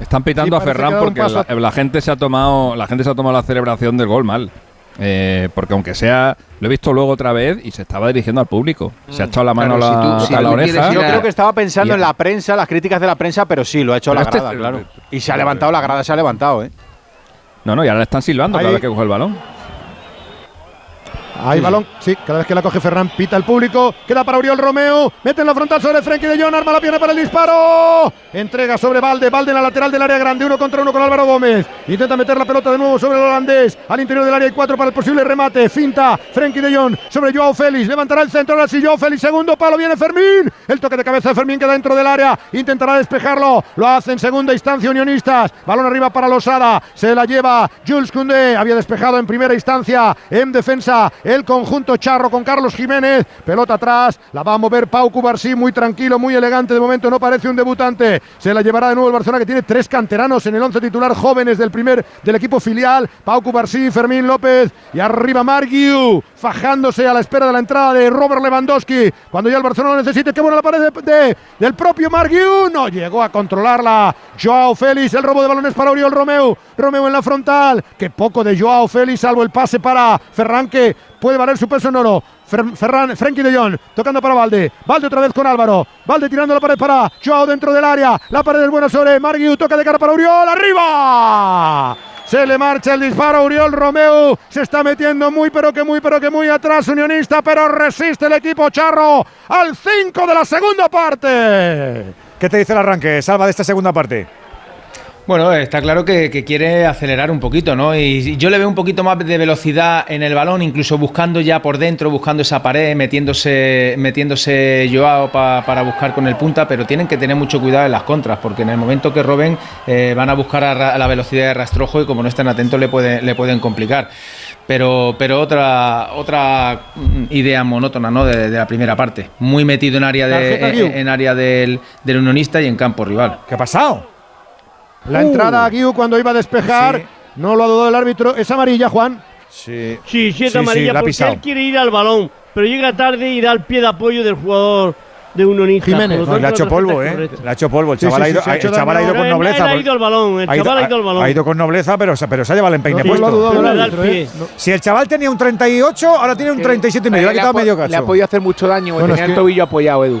Están pitando a Ferran porque la, gente se ha tomado la gente se ha tomado la celebración del gol mal. Eh, porque aunque sea, lo he visto luego otra vez y se estaba dirigiendo al público. Se ha echado la mano a la, oreja.
Yo creo que estaba pensando en la prensa, las críticas de la prensa, pero sí, lo ha hecho a la este grada, claro. Y se ha levantado, la grada se ha levantado, ¿eh?
No, no, y ahora le están silbando cada vez que coge el balón.
Hay balón, sí, cada vez que la coge Ferran, pita el público, queda para Oriol Romeo, mete en la frontal sobre Frenkie de Jong, arma la pierna para el disparo, entrega sobre Valde, Valde en la lateral del área grande, uno contra uno con Álvaro Gómez, intenta meter la pelota de nuevo sobre el holandés, al interior del área hay cuatro para el posible remate, finta, Frenkie de Jong sobre Joao Félix, levantará el centro, ahora sí Joao Félix, segundo palo, viene Fermín, el toque de cabeza de Fermín queda dentro del área, intentará despejarlo, lo hace en segunda instancia Unionistas, balón arriba para Losada, se la lleva Jules Koundé, había despejado en primera instancia, en defensa, el conjunto charro con Carlos Jiménez. Pelota atrás, la va a mover Pau Cubarsí, muy tranquilo, muy elegante. De momento no parece un debutante. Se la llevará de nuevo el Barcelona, que tiene tres canteranos en el once titular, jóvenes del primer del equipo filial. Pau Cubarsí, Fermín López y arriba Margiu, fajándose a la espera de la entrada de Robert Lewandowski. Cuando ya el Barcelona necesite, qué buena la pared de, del propio Margiu. No llegó a controlarla. Joao Félix, el robo de balones para Oriol Romeo. Romeo en la frontal. Qué poco de Joao Félix, salvo el pase para Ferran, que puede valer su peso en oro. Ferran, Frenkie de Jong tocando para Valde. Valde otra vez con Álvaro. Valde tirando la pared para Joao dentro del área. La pared es buena sobre Margiu. Toca de cara para Uriol. ¡Arriba! Se le marcha el disparo. Uriol Romeo se está metiendo muy, pero que muy, pero que muy atrás. Unionista, pero resiste el equipo charro al 5 de la segunda parte.
¿Qué te dice el arranque, Salva, de esta segunda parte?
Bueno, está claro que, quiere acelerar un poquito, ¿no? Y yo le veo un poquito más de velocidad en el balón, incluso buscando ya por dentro, buscando esa pared, metiéndose, metiéndose Joao para buscar con el punta, pero tienen que tener mucho cuidado en las contras, porque en el momento que roben eh, van a buscar a, la velocidad de rastrojo y como no estén atentos le, le pueden complicar. Pero, pero otra, otra idea monótona ¿no? de, la primera parte. Muy metido en área, de, en, área del, del unionista y en campo rival.
¿Qué ha pasado?
La entrada a Guiu cuando iba a despejar. No lo ha dudado el árbitro. Es amarilla, Juan. Sí,
sí, siete amarilla porque él quiere ir al balón, pero llega tarde y da el pie de apoyo del jugador de unionista.
Jiménez.
le ha hecho polvo, ¿eh? Le ha hecho polvo. El chaval, ha, ido, el chaval ha ido con nobleza.
ha ido al balón. El chaval ha ido al balón.
Ha ido con nobleza, pero, pero se ha llevado el empeine puesto. ¿eh? Si el chaval tenía un 38, ahora tiene un 37 y medio. Le ha quitado medio cacho.
Le ha podido hacer mucho daño. tenía el tobillo apoyado, Edu.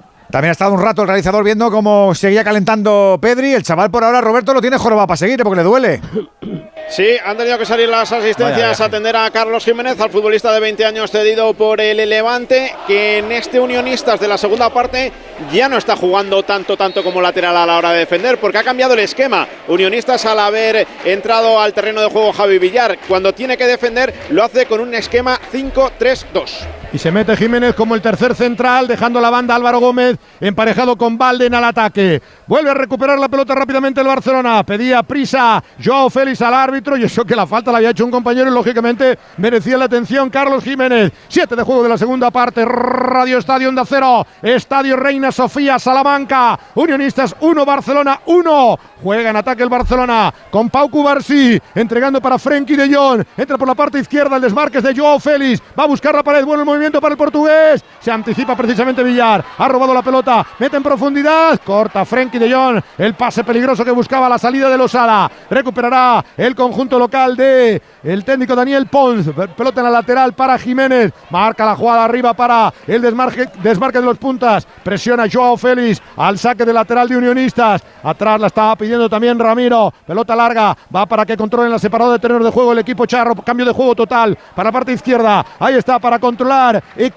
También ha estado un rato el realizador viendo cómo seguía calentando Pedri. El chaval por ahora, Roberto, lo tiene jorobado para seguir porque le duele.
Sí, han tenido que salir las asistencias a atender a Carlos Jiménez, al futbolista de 20 años cedido por el Levante, que en este Unionistas de la segunda parte ya no está jugando tanto, tanto como lateral a la hora de defender, porque ha cambiado el esquema. Unionistas al haber entrado al terreno de juego Javi Villar, cuando tiene que defender, lo hace con un esquema 5-3-2.
Y se mete Jiménez como el tercer central, dejando la banda Álvaro Gómez emparejado con Balden al ataque. Vuelve a recuperar la pelota rápidamente el Barcelona. Pedía prisa Joao Félix al árbitro y eso que la falta la había hecho un compañero y lógicamente merecía la atención Carlos Jiménez. Siete de juego de la segunda parte. Radio Estadio Onda Cero. Estadio Reina Sofía Salamanca. Unionistas 1, Barcelona 1. Juega en ataque el Barcelona con Pau Cubarsí entregando para Frenkie de Jong. Entra por la parte izquierda el desmarque de Joao Félix. Va a buscar la pared. Bueno el movimiento para el portugués. Se anticipa precisamente Villar. Ha robado la pelota. Mete en profundidad. Corta Frenkie de Jong. El pase peligroso que buscaba la salida de Losada. Recuperará el conjunto local de el técnico Daniel Pons. Pelota en la lateral para Jiménez. Marca la jugada arriba para el desmarque, desmarque de los puntas. Presiona Joao Félix al saque de lateral de Unionistas. Atrás la estaba pidiendo también Ramiro. Pelota larga. Va para que controlen la separada de terreno de juego el equipo Charro. Cambio de juego total para la parte izquierda. Ahí está para controlar. Y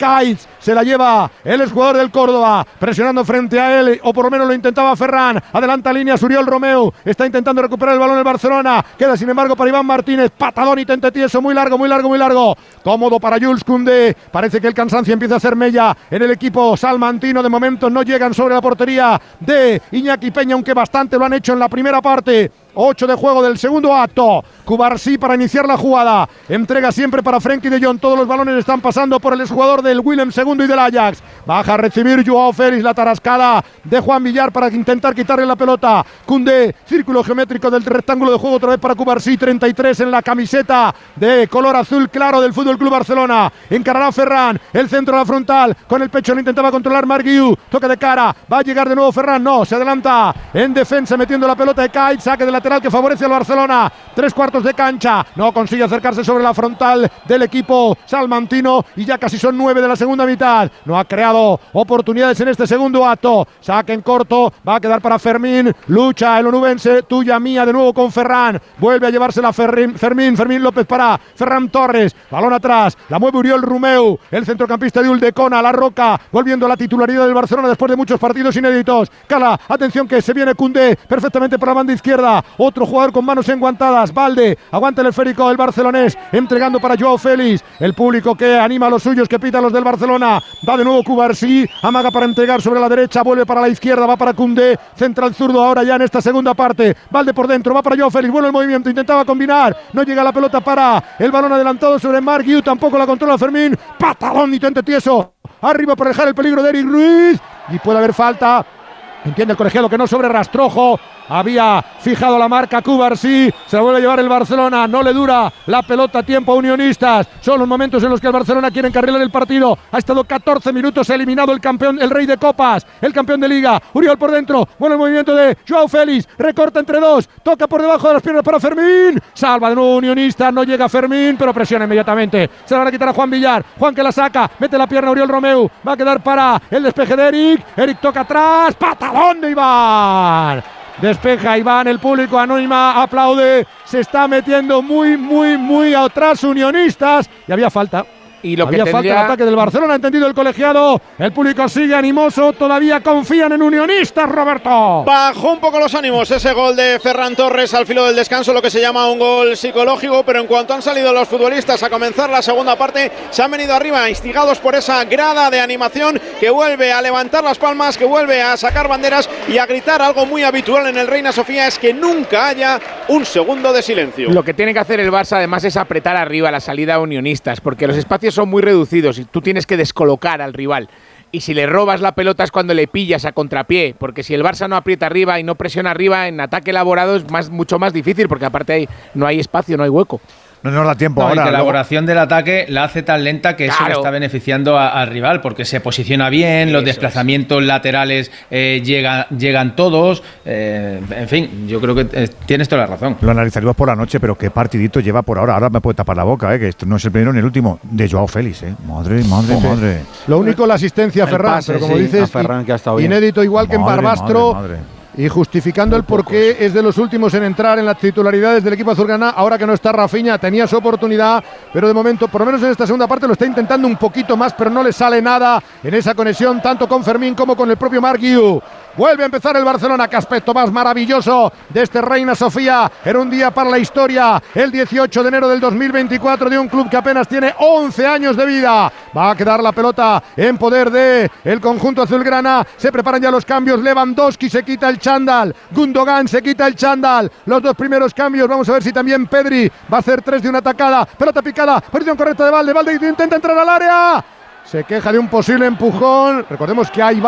se la lleva el jugador del Córdoba. Presionando frente a él. O por lo menos lo intentaba Ferran. Adelanta línea Suriol Romeo. Está intentando recuperar el balón el Barcelona. Queda sin embargo para Iván Martínez. Patadón y tente tieso. Muy largo, muy largo, muy largo. Cómodo para Jules Koundé. Parece que el cansancio empieza a ser mella en el equipo salmantino. De momento no llegan sobre la portería de Iñaki Peña, aunque bastante lo han hecho en la primera parte. 8 de juego del segundo acto. Cubarsí para iniciar la jugada. Entrega siempre para Frenkie de Jong. Todos los balones están pasando por el exjugador del Willem segundo y del Ajax. Baja a recibir Joao Félix la tarascada de Juan Villar para intentar quitarle la pelota. Cunde, círculo geométrico del rectángulo de juego otra vez para Cubarsí. 33 en la camiseta de color azul claro del Fútbol Club Barcelona. Encarará Ferran. El centro de la frontal. Con el pecho lo intentaba controlar Marguiu. Toque de cara. Va a llegar de nuevo Ferran. No, se adelanta en defensa metiendo la pelota de Kite. Saque de la que favorece al Barcelona. Tres cuartos de cancha. No consigue acercarse sobre la frontal del equipo salmantino y ya casi son nueve de la segunda mitad. No ha creado oportunidades en este segundo acto. Saque en corto. Va a quedar para Fermín. Lucha el onubense. Tuya mía de nuevo con Ferran. Vuelve a llevársela Fermín. Fermín, Fermín López para Ferran Torres. Balón atrás. La mueve Uriol Rumeu. El centrocampista de Uldecona. La Roca. Volviendo a la titularidad del Barcelona después de muchos partidos inéditos. Cala. Atención que se viene Cundé. Perfectamente para la banda izquierda. Otro jugador con manos enguantadas. Valde. Aguanta el esférico del barcelonés. Entregando para Joao Félix. El público que anima a los suyos, que pita a los del Barcelona. Va de nuevo Cubarsí. Amaga para entregar sobre la derecha. Vuelve para la izquierda. Va para Cundé. Central zurdo ahora ya en esta segunda parte. Valde por dentro. Va para Joao Félix. Bueno el movimiento. Intentaba combinar. No llega la pelota para el balón adelantado sobre Mark Tampoco la controla Fermín. Patadón y tente tieso. Arriba para dejar el peligro de Eric Ruiz. Y puede haber falta. Entiende el colegiado que no sobre rastrojo. Había fijado la marca Cubarsí. Se la vuelve a llevar el Barcelona. No le dura la pelota a tiempo a Unionistas. Son los momentos en los que el Barcelona quiere encarrilar el partido. Ha estado 14 minutos eliminado el campeón, el rey de copas, el campeón de liga. Uriol por dentro. Bueno el movimiento de Joao Félix. Recorta entre dos. Toca por debajo de las piernas para Fermín. Salva de nuevo Unionista. No llega Fermín, pero presiona inmediatamente. Se la van a quitar a Juan Villar. Juan que la saca. Mete la pierna a Uriol Romeu. Va a quedar para el despeje de Eric. Eric toca atrás. Patalón de Iván. Despeja Iván, el público anónima aplaude. Se está metiendo muy, muy, muy atrás Unionistas. Y había falta. Y lo Había que falta el ataque del Barcelona, ha entendido el colegiado. El público sigue animoso, todavía confían en unionistas, Roberto.
Bajó un poco los ánimos ese gol de Ferran Torres al filo del descanso, lo que se llama un gol psicológico, pero en cuanto han salido los futbolistas a comenzar la segunda parte, se han venido arriba, instigados por esa grada de animación que vuelve a levantar las palmas, que vuelve a sacar banderas y a gritar algo muy habitual en el Reina Sofía es que nunca haya un segundo de silencio.
Lo que tiene que hacer el Barça además es apretar arriba la salida a unionistas, porque los espacios son muy reducidos y tú tienes que descolocar al rival. Y si le robas la pelota es cuando le pillas a contrapié, porque si el Barça no aprieta arriba y no presiona arriba, en ataque elaborado es más, mucho más difícil, porque aparte no hay espacio, no hay hueco.
No nos da tiempo ahora.
la elaboración del ataque la hace tan lenta que eso le está beneficiando al rival, porque se posiciona bien, los desplazamientos laterales eh, llegan, llegan todos. Eh, en fin, yo creo que eh, tienes toda la razón.
Lo analizaremos por la noche, pero qué partidito lleva por ahora. Ahora me puede tapar la boca, que esto no es el primero ni el último. De Joao Félix, ¿eh? Madre, madre, madre.
Lo único, la asistencia a Ferran, pero como dices,
Ferran, que ha estado
inédito igual que en Barbastro y justificando el porqué es de los últimos en entrar en las titularidades del equipo azulgrana. Ahora que no está Rafinha, tenía su oportunidad, pero de momento, por lo menos en esta segunda parte, lo está intentando un poquito más, pero no le sale nada en esa conexión, tanto con Fermín como con el propio Marquiu. Vuelve a empezar el Barcelona. Qué aspecto más maravilloso de este Reina Sofía. Era un día para la historia. El 18 de enero del 2024 de un club que apenas tiene 11 años de vida. Va a quedar la pelota en poder de el conjunto azulgrana. Se preparan ya los cambios. Lewandowski se quita el chándal. Gundogan se quita el chándal. Los dos primeros cambios. Vamos a ver si también Pedri va a hacer tres de una atacada. Pelota picada. Posición correcta de Valde. Valde intenta entrar al área. Se queja de un posible empujón. Recordemos que hay.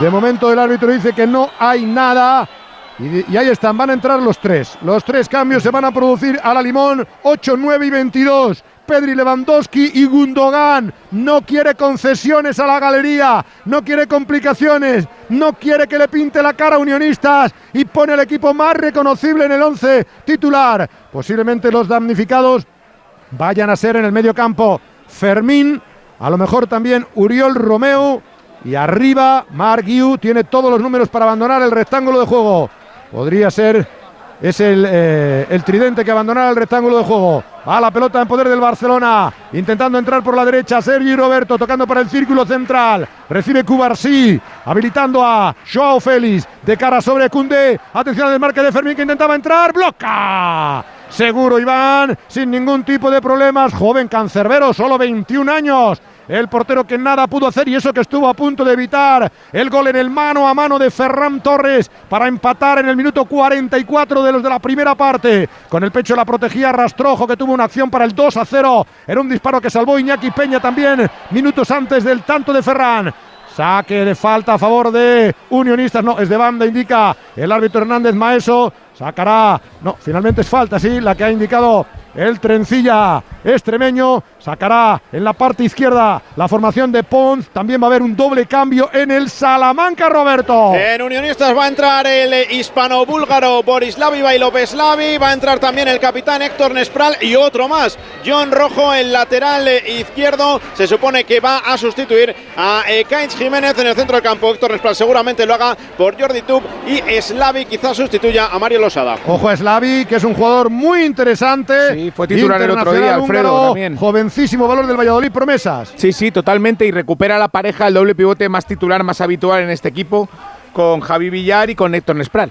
De momento el árbitro dice que no hay nada. Y, ahí están, van a entrar los tres. Los tres cambios se van a producir a la limón. 8, 9 y 22. Pedri Lewandowski y Gundogan. No quiere concesiones a la galería, no quiere complicaciones, no quiere que le pinte la cara a Unionistas y pone el equipo más reconocible en el 11 titular. Posiblemente los damnificados vayan a ser en el medio campo Fermín, a lo mejor también Uriol Romeo y arriba, Mark tiene todos los números para abandonar el rectángulo de juego. Podría ser, es el, eh, el tridente que abandonará el rectángulo de juego. A la pelota en poder del Barcelona. Intentando entrar por la derecha. Sergi Roberto tocando para el círculo central. Recibe Cubarsí. Habilitando a Joao Félix. De cara sobre Cundé. Atención al marque de Fermín que intentaba entrar. ¡Bloca! Seguro Iván. Sin ningún tipo de problemas. Joven cancerbero. Solo 21 años el portero que nada pudo hacer y eso que estuvo a punto de evitar el gol en el mano a mano de Ferran Torres para empatar en el minuto 44 de los de la primera parte. Con el pecho la protegía Rastrojo que tuvo una acción para el 2 a 0. Era un disparo que salvó Iñaki Peña también minutos antes del tanto de Ferran. Saque de falta a favor de Unionistas. No, es de banda, indica el árbitro Hernández Maeso. Sacará. No, finalmente es falta, sí, la que ha indicado el trencilla extremeño sacará en la parte izquierda la formación de Pons. También va a haber un doble cambio en el Salamanca, Roberto.
En Unionistas va a entrar el hispano-búlgaro Borislavi Bailopeslavi. Va a entrar también el capitán Héctor Nespral y otro más. John Rojo, el lateral izquierdo. Se supone que va a sustituir a eh, Jiménez en el centro del campo. Héctor Nespral seguramente lo haga por Jordi Tub y Slavi quizás sustituya a Mario Losada.
Ojo a Slavi, que es un jugador muy interesante
fue titular el otro día, Alfredo. también.
Jovencísimo valor del Valladolid, promesas.
Sí, sí, totalmente. Y recupera la pareja, el doble pivote más titular, más habitual en este equipo, con Javi Villar y con Héctor Nespral.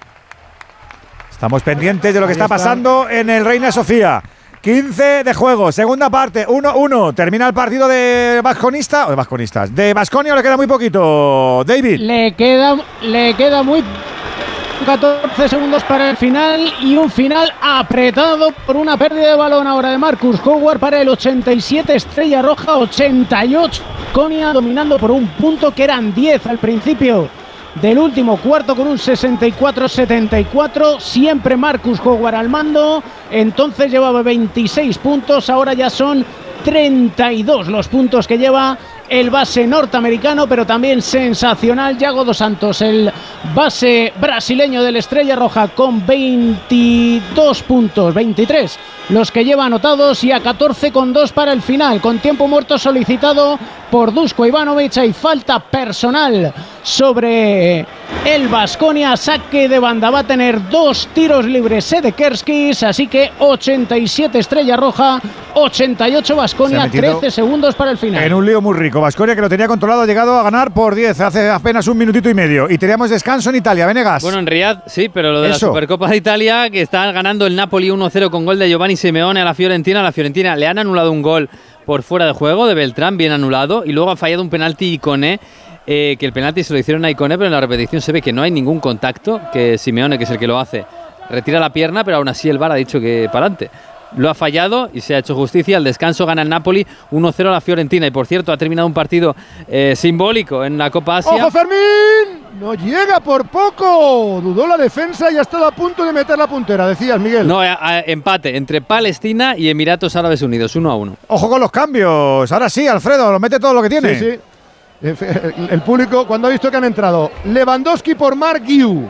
Estamos pendientes de lo que está, pasando en el Reina Sofía. 15 de juego, segunda parte, 1-1. Termina el partido de Vasconista, o de Vasconistas. De Vasconia le queda muy poquito, David.
Le queda, le queda muy 14 segundos para el final y un final apretado por una pérdida de balón ahora de Marcus Howard para el 87 Estrella Roja 88 Conia dominando por un punto que eran 10 al principio del último cuarto con un 64-74 siempre Marcus Howard al mando entonces llevaba 26 puntos ahora ya son 32 los puntos que lleva el base norteamericano, pero también sensacional Yago dos Santos, el base brasileño de la Estrella Roja con 22 puntos, 23 los que lleva anotados y a 14 con 2 para el final, con tiempo muerto solicitado por Dusko Ivanovic y falta personal sobre el Vasconia. Saque de banda va a tener dos tiros libres Sedekerskis, así que 87 Estrella Roja, 88 Vasconia, 13 segundos para el final.
En un lío muy rico. Vasconia que lo tenía controlado ha llegado a ganar por 10 hace apenas un minutito y medio. Y teníamos descanso en Italia, Venegas.
Bueno, en Riyadh sí, pero lo de la Supercopa de Italia que está ganando el Napoli 1-0 con gol de Giovanni Simeone a la Fiorentina. A la Fiorentina le han anulado un gol por fuera de juego de Beltrán, bien anulado, y luego ha fallado un penalti Icone. Eh, que el penalti se lo hicieron a Icone, pero en la repetición se ve que no hay ningún contacto, que Simeone, que es el que lo hace, retira la pierna, pero aún así el VAR ha dicho que para adelante lo ha fallado y se ha hecho justicia. Al descanso gana el Napoli 1-0 a la Fiorentina. Y por cierto, ha terminado un partido eh, simbólico en la Copa Asia.
¡Ojo, Fermín! No llega por poco. Dudó la defensa y ha estado a punto de meter la puntera, decías, Miguel.
No, empate entre Palestina y Emiratos Árabes Unidos, 1 a 1.
Ojo con los cambios. Ahora sí, Alfredo, lo mete todo lo que tiene.
Sí, sí. El público, cuando ha visto que han entrado Lewandowski por Mark Guiu,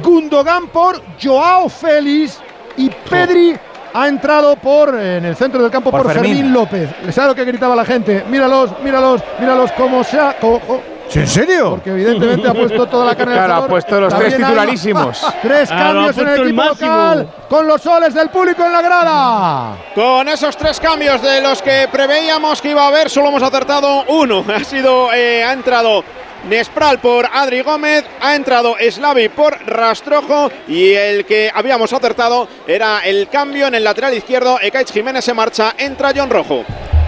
Gundogan por Joao Félix y Pedri ha entrado por en el centro del campo por, Fermín. López. ¿Sabes lo que gritaba la gente? Míralos, míralos, míralos cómo se ha.
¿En serio?
Porque evidentemente ha puesto toda la carne
Claro, ha puesto los tres titularísimos.
tres cambios en el equipo local con los soles del público en la grada.
Con esos tres cambios de los que preveíamos que iba a haber, solo hemos acertado uno. Ha sido, eh, ha entrado Nespral por Adri Gómez, ha entrado Slavi por Rastrojo y el que habíamos acertado era el cambio en el lateral izquierdo. Ekaich Jiménez se marcha, entra John Rojo.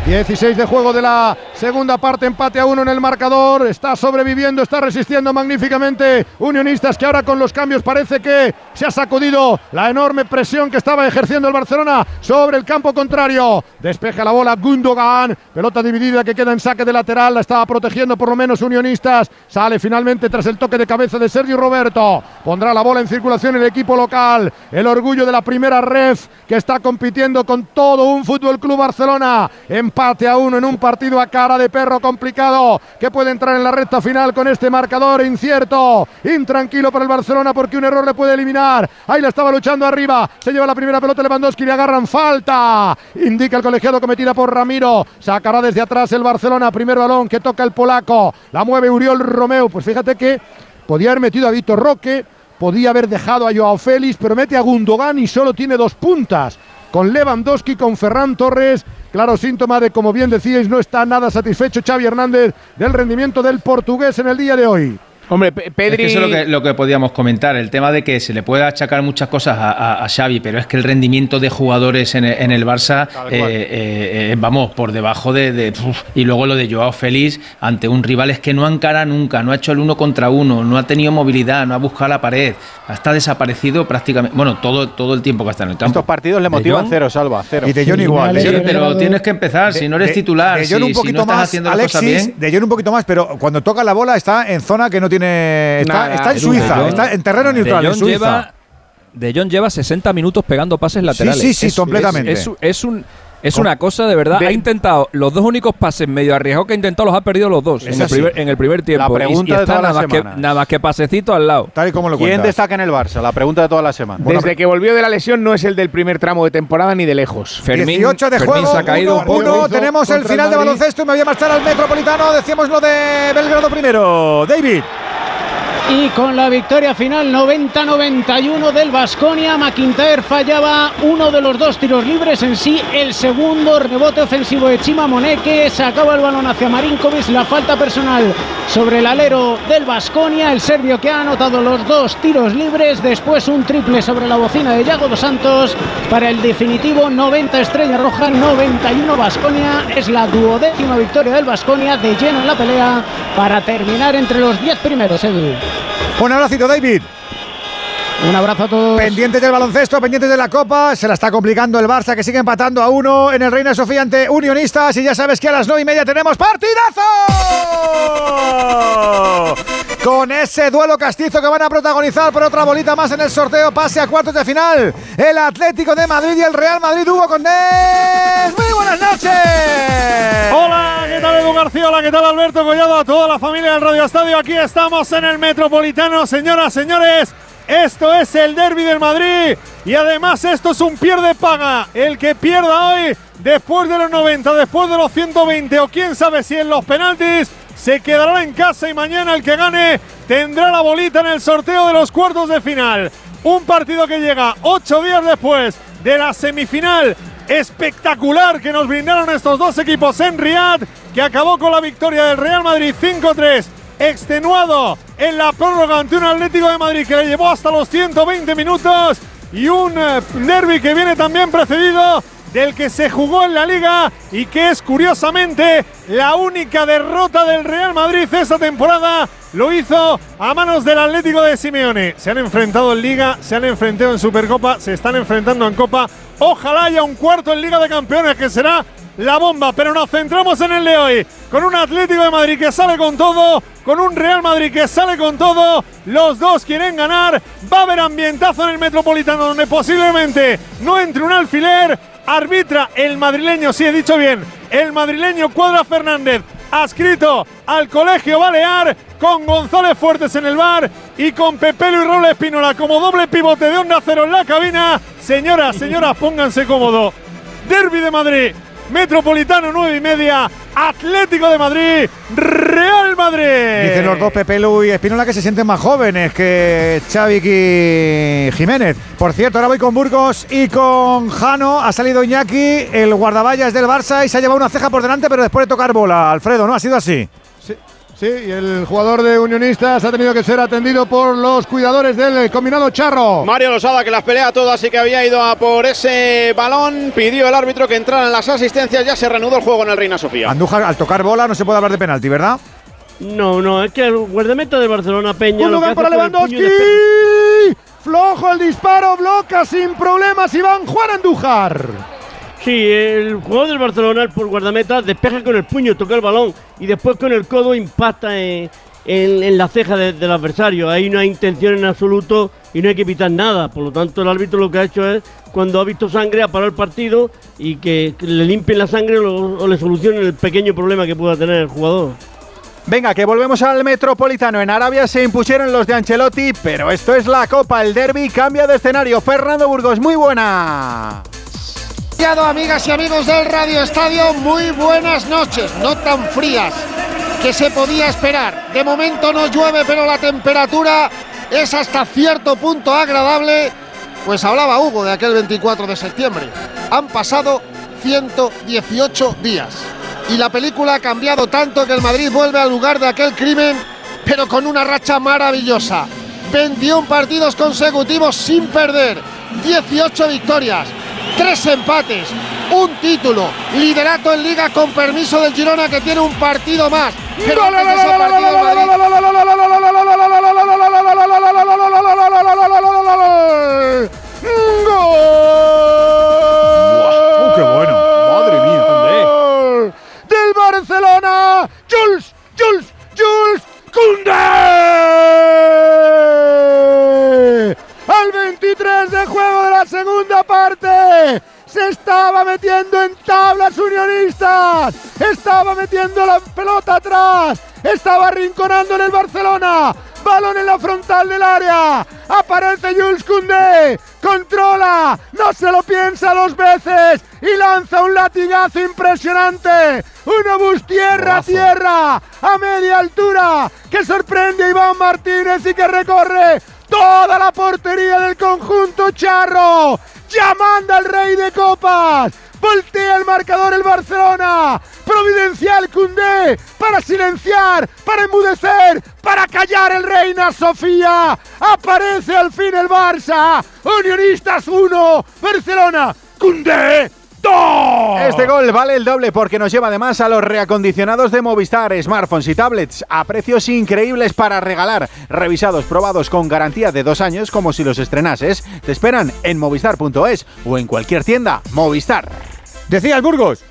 16 de juego de la segunda parte, empate a uno en el marcador. Está sobreviviendo, está resistiendo magníficamente Unionistas, que ahora con los cambios parece que se ha sacudido la enorme presión que estaba ejerciendo el Barcelona sobre el campo contrario. Despeja la bola Gundogan, pelota dividida que queda en saque de lateral, la estaba protegiendo por lo menos Unionistas. Sale finalmente tras el toque de cabeza de Sergio Roberto. Pondrá la bola en circulación el equipo local. El orgullo de la primera ref que está compitiendo con todo un Fútbol Club Barcelona. Empate a uno en un partido a cara de perro complicado que puede entrar en la recta final con este marcador incierto, intranquilo para el Barcelona porque un error le puede eliminar. Ahí la estaba luchando arriba, se lleva la primera pelota Lewandowski, le agarran falta. Indica el colegiado cometida por Ramiro. Sacará desde atrás el Barcelona, primer balón que toca el polaco. La mueve Uriol Romeo. Pues fíjate que podía haber metido a Víctor Roque, podía haber dejado a Joao Félix, pero mete a Gundogan y solo tiene dos puntas. Con Lewandowski, con Ferran Torres, claro síntoma de, como bien decíais, no está nada satisfecho Xavi Hernández del rendimiento del portugués en el día de hoy.
Hombre, Pedri. eso es lo que, podíamos comentar. El tema de que se le puede achacar muchas cosas a, Xavi, pero es que el rendimiento de jugadores en, el Barça, eh, eh, eh, vamos, por debajo de. y luego lo de Joao Félix ante un rival es que no encara nunca, no ha hecho el uno contra uno, no ha tenido movilidad, no ha buscado la pared, está desaparecido prácticamente. Bueno, todo, todo el tiempo que está en el campo.
Estos partidos le motivan cero, Salva, cero.
Y de John igual.
pero tienes que empezar, si no eres titular, de, si, un poquito no estás más, haciendo Alexis, bien.
De John un poquito más, pero cuando toca la bola está en zona que no tiene. Está, en Suiza, está en terreno neutral. En Suiza.
de John lleva 60 minutos pegando pases laterales.
Sí, sí, sí, completamente.
es, un, es una cosa de verdad. Ha intentado los dos únicos pases medio arriesgados que ha intentado los ha perdido los dos en el, primer, en el, primer, tiempo.
La pregunta de toda
nada,
la
más que, nada más que pasecito al lado.
Tal y como lo
¿Quién destaca en el Barça? La pregunta de toda la semana.
Desde que volvió de la lesión no es el del primer tramo de temporada ni de lejos.
Fermín, 18 de juego, se ha caído un poco. tenemos el final de baloncesto y me voy a marchar al Metropolitano. Decíamos lo de Belgrado primero. David.
Y con la victoria final 90-91 del Vasconia, McIntyre fallaba uno de los dos tiros libres en sí. El segundo rebote ofensivo de Chima Moneque sacaba el balón hacia Marinkovic. La falta personal sobre el alero del Vasconia. El serbio que ha anotado los dos tiros libres. Después un triple sobre la bocina de Yago dos Santos para el definitivo 90 Estrella Roja, 91 Vasconia. Es la duodécima victoria del Vasconia de lleno en la pelea para terminar entre los 10 primeros. Edu.
Un abracito, David.
Un abrazo a todos.
Pendientes del baloncesto, pendientes de la Copa. Se la está complicando el Barça, que sigue empatando a uno en el Reina Sofía ante Unionistas. Y ya sabes que a las nueve y media tenemos partidazo. Con ese duelo castizo que van a protagonizar por otra bolita más en el sorteo, pase a cuartos de final. El Atlético de Madrid y el Real Madrid Hugo Condés. Muy buenas noches.
Hola, ¿qué tal Edu García? Hola, ¿qué tal Alberto Collado? A toda la familia del Radio Estadio. Aquí estamos en el Metropolitano, señoras, señores. Esto es el derby del Madrid y además esto es un pierde paga. El que pierda hoy, después de los 90, después de los 120 o quién sabe si en los penaltis,
se quedará en casa y mañana el que gane tendrá la bolita en el sorteo de los cuartos de final. Un partido que llega ocho días después de la semifinal espectacular que nos brindaron estos dos equipos en Riyadh, que acabó con la victoria del Real Madrid 5-3, extenuado en la prórroga ante un Atlético de Madrid que le llevó hasta los 120 minutos y un eh, derby que viene también precedido del que se jugó en la liga y que es curiosamente la única derrota del Real Madrid esta temporada. Lo hizo a manos del Atlético de Simeone. Se han enfrentado en liga, se han enfrentado en Supercopa, se están enfrentando en Copa. Ojalá haya un cuarto en Liga de Campeones que será la bomba, pero nos centramos en el de hoy, con un Atlético de Madrid que sale con todo, con un Real Madrid que sale con todo, los dos quieren ganar, va a haber ambientazo en el Metropolitano donde posiblemente no entre un alfiler, arbitra el madrileño, sí he dicho bien, el madrileño Cuadra Fernández, adscrito al Colegio Balear, con González Fuertes en el bar y con Pepelo y Robles Espínola como doble pivote de Onda Cero en la cabina. Señoras, señoras, pónganse cómodo. Derby de Madrid, Metropolitano 9 y media, Atlético de Madrid, Real Madrid.
Dicen los dos Pepe y Espinola que se sienten más jóvenes que Xavi y Jiménez. Por cierto, ahora voy con Burgos y con Jano. Ha salido Iñaki, el guardaballas del Barça y se ha llevado una ceja por delante, pero después de tocar bola. Alfredo, ¿no? Ha sido así.
Sí, y el jugador de Unionistas ha tenido que ser atendido por los cuidadores del combinado Charro.
Mario Losada que las pelea todas y que había ido a por ese balón, pidió el árbitro que entraran las asistencias, ya se reanudó el juego en el Reina Sofía.
Andújar, al tocar bola no se puede hablar de penalti, ¿verdad?
No, no, es que el guardameta de Barcelona Peña.
Un lugar para Lewandowski. Flojo el disparo, bloca sin problemas Iván Juan Andújar.
Sí, el jugador del Barcelona, por guardameta, despeja con el puño, toca el balón y después con el codo impacta en, la ceja del adversario. Ahí no hay intención en absoluto y no hay que evitar nada. Por lo tanto, el árbitro lo que ha hecho es, cuando ha visto sangre, ha parado el partido y que, le limpien la sangre o, le solucionen el pequeño problema que pueda tener el jugador.
Venga, que volvemos al Metropolitano. En Arabia se impusieron los de Ancelotti, pero esto es la Copa, el Derby cambia de escenario. Fernando Burgos, muy buena.
Amigas y amigos del Radio Estadio, muy buenas noches, no tan frías que se podía esperar. De momento no llueve, pero la temperatura es hasta cierto punto agradable. Pues hablaba Hugo de aquel 24 de septiembre. Han pasado 118 días y la película ha cambiado tanto que el Madrid vuelve al lugar de aquel crimen, pero con una racha maravillosa. 21 partidos consecutivos sin perder, 18 victorias, tres empates, un título, liderato en liga con permiso del Girona que tiene un partido más.
¡Qué bueno! ¡Madre mía!
¡Del Barcelona! ¡Jules! ¡Jules! ¡Jules! ¡Cunde! al 23 de juego de la segunda parte. Se estaba metiendo en tablas unionistas. Estaba metiendo la pelota atrás. Estaba rinconando en el Barcelona. Balón en la frontal del área. Aparece Jules Koundé. Controla. No se lo piensa dos veces. Y lanza un latigazo impresionante. Una bus tierra tierra. A media altura. Que sorprende a Iván Martínez y que recorre toda la portería del conjunto charro. Ya manda rey de copas. Voltea el marcador el Barcelona. Providencial Cundé para silenciar, para enmudecer, para callar el Reina Sofía. Aparece al fin el Barça. Unionistas 1, Barcelona. Cundé
este gol vale el doble porque nos lleva además a los reacondicionados de Movistar, smartphones y tablets a precios increíbles para regalar, revisados, probados con garantía de dos años como si los estrenases. Te esperan en movistar.es o en cualquier tienda Movistar.
Decía el Burgos.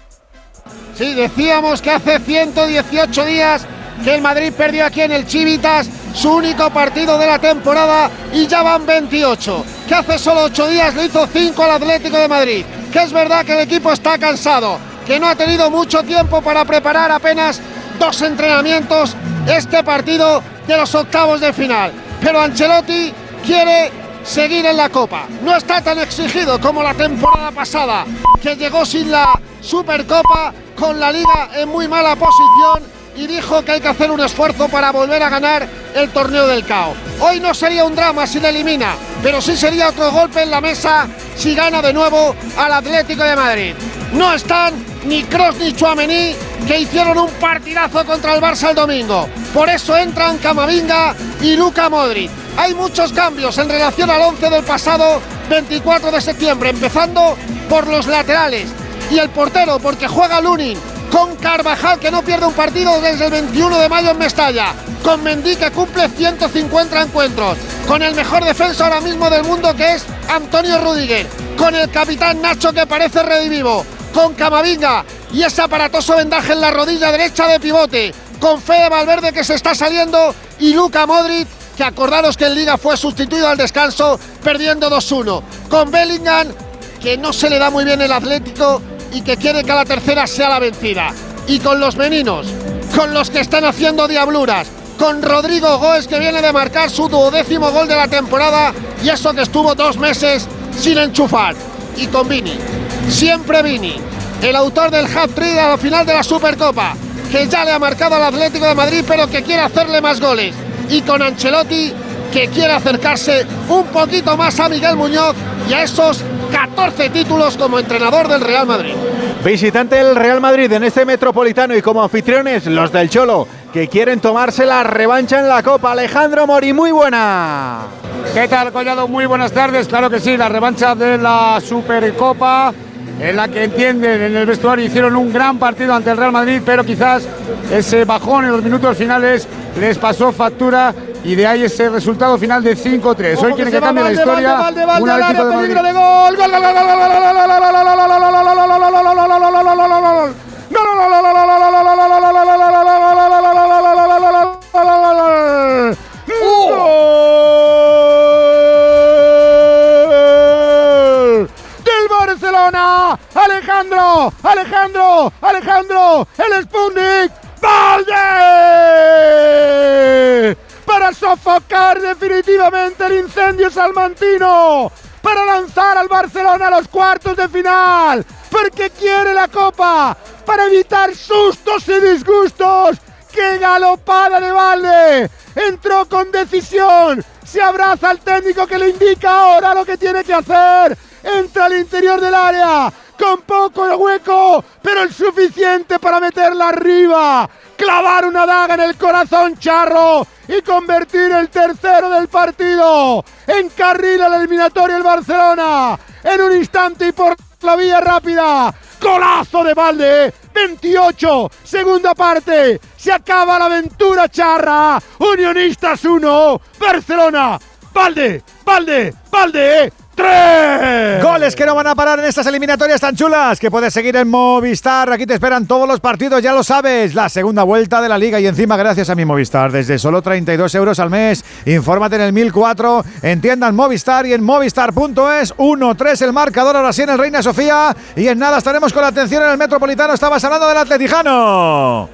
Sí, decíamos que hace 118 días que el Madrid perdió aquí en el Chivitas su único partido de la temporada y ya van 28. Que hace solo 8 días le hizo 5 al Atlético de Madrid que es verdad que el equipo está cansado, que no ha tenido mucho tiempo para preparar apenas dos entrenamientos este partido de los octavos de final. Pero Ancelotti quiere seguir en la Copa. No está tan exigido como la temporada pasada, que llegó sin la Supercopa, con la liga en muy mala posición
y dijo que hay que hacer un esfuerzo para volver a ganar el torneo del CAO. Hoy no sería un drama si le elimina, pero sí sería otro golpe en la mesa si gana de nuevo al Atlético de Madrid. No están ni Cross ni Chuamení, que hicieron un partidazo contra el Barça el domingo. Por eso entran Camavinga y Luca Modric. Hay muchos cambios en relación al 11 del pasado 24 de septiembre, empezando por los laterales y el portero, porque juega Lunin con Carvajal que no pierde un partido desde el 21 de mayo en Mestalla, con Mendy que cumple 150 encuentros, con el mejor defensa ahora mismo del mundo que es Antonio Rudiger, con el capitán Nacho que parece redivivo, con Camavinga y ese aparatoso vendaje en la rodilla derecha de pivote, con Fede Valverde que se está saliendo. Y Luca Modric que acordaros que en Liga fue sustituido al descanso perdiendo 2-1, con Bellingham que no se le da muy bien el Atlético y que quiere que la tercera sea la vencida. Y con los meninos, con los que están haciendo diabluras, con Rodrigo Goes que viene de marcar su duodécimo gol de la temporada y eso que estuvo dos meses sin enchufar. Y con Vini, siempre Vini, el autor del hat-trick a la final de la Supercopa, que ya le ha marcado al Atlético de Madrid pero que quiere hacerle más goles. Y con Ancelotti que quiere acercarse un poquito más a Miguel Muñoz y a esos 14 títulos como entrenador del Real Madrid.
Visitante del Real Madrid en este metropolitano y como anfitriones los del Cholo, que quieren tomarse la revancha en la Copa. Alejandro Mori, muy buena.
¿Qué tal, Collado? Muy buenas tardes. Claro que sí, la revancha de la Supercopa en la que entienden en el vestuario hicieron un gran partido ante el Real Madrid, pero quizás ese bajón en los minutos finales les pasó factura y de ahí ese resultado final de 5-3. Hoy quieren que cambie la historia. Un Atlético de Madrid. de gol. Gol, gol, gol, del Alejandro, Alejandro, Alejandro, el Sputnik. ¡Valde! para sofocar definitivamente el incendio salmantino, para lanzar al Barcelona a los cuartos de final, porque quiere la copa, para evitar sustos y disgustos. ¡Qué galopada de Valde! Entró con decisión, se abraza al técnico que le indica ahora lo que tiene que hacer. Entra al interior del área, con poco de hueco, pero el suficiente para meterla arriba, clavar una daga en el corazón charro y convertir el tercero del partido. Encarrila la eliminatoria el Barcelona en un instante y por la vía rápida. Golazo de balde. 28, segunda parte. Se acaba la aventura charra. Unionistas 1, Barcelona. Valde, Valde, Valde. ¡Tres!
Goles que no van a parar en estas eliminatorias tan chulas que puedes seguir en Movistar. Aquí te esperan todos los partidos, ya lo sabes. La segunda vuelta de la liga y encima gracias a mi Movistar. Desde solo 32 euros al mes. Infórmate en el 1004, entiendan Movistar y en movistar.es 1-3 el marcador ahora sí en el Reina Sofía. Y en nada estaremos con la atención en el Metropolitano. Estabas hablando del Atletijano.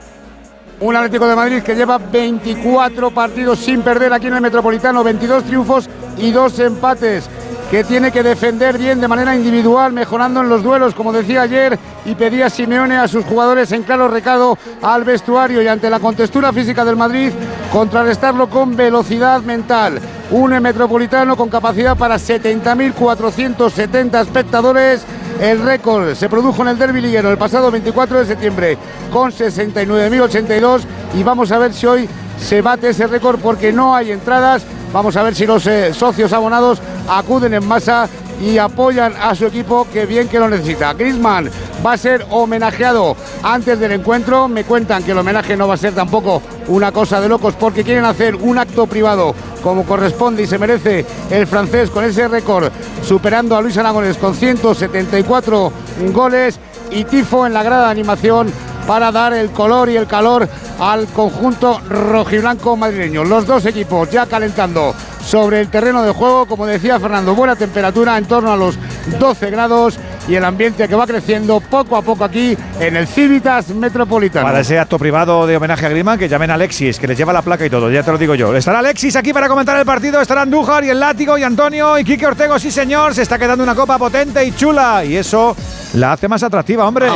Un Atlético de Madrid que lleva 24 partidos sin perder aquí en el Metropolitano, 22 triunfos y 2 empates que tiene que defender bien de manera individual, mejorando en los duelos, como decía ayer, y pedía Simeone a sus jugadores en claro recado al vestuario y ante la contextura física del Madrid, contrarrestarlo con velocidad mental. Un metropolitano con capacidad para 70.470 espectadores. El récord se produjo en el Derby Liguero el pasado 24 de septiembre con 69.082 y vamos a ver si hoy se bate ese récord porque no hay entradas Vamos a ver si los eh, socios abonados acuden en masa y apoyan a su equipo que bien que lo necesita. Griezmann va a ser homenajeado antes del encuentro. Me cuentan que el homenaje no va a ser tampoco una cosa de locos porque quieren hacer un acto privado como corresponde y se merece el francés con ese récord superando a Luis Aragones con 174 goles y tifo en la grada animación para dar el color y el calor al conjunto rojiblanco madrileño. Los dos equipos ya calentando sobre el terreno de juego, como decía Fernando, buena temperatura en torno a los 12 grados
y el ambiente que va creciendo poco a poco aquí en el Civitas Metropolitano.
Para ese acto privado de homenaje a Grima, que llamen a Alexis, que les lleva la placa y todo, ya te lo digo yo. Estará Alexis aquí para comentar el partido, estará Andújar y el Látigo y Antonio y Quique Ortego, sí señor, se está quedando una copa potente y chula y eso la hace más atractiva, hombre.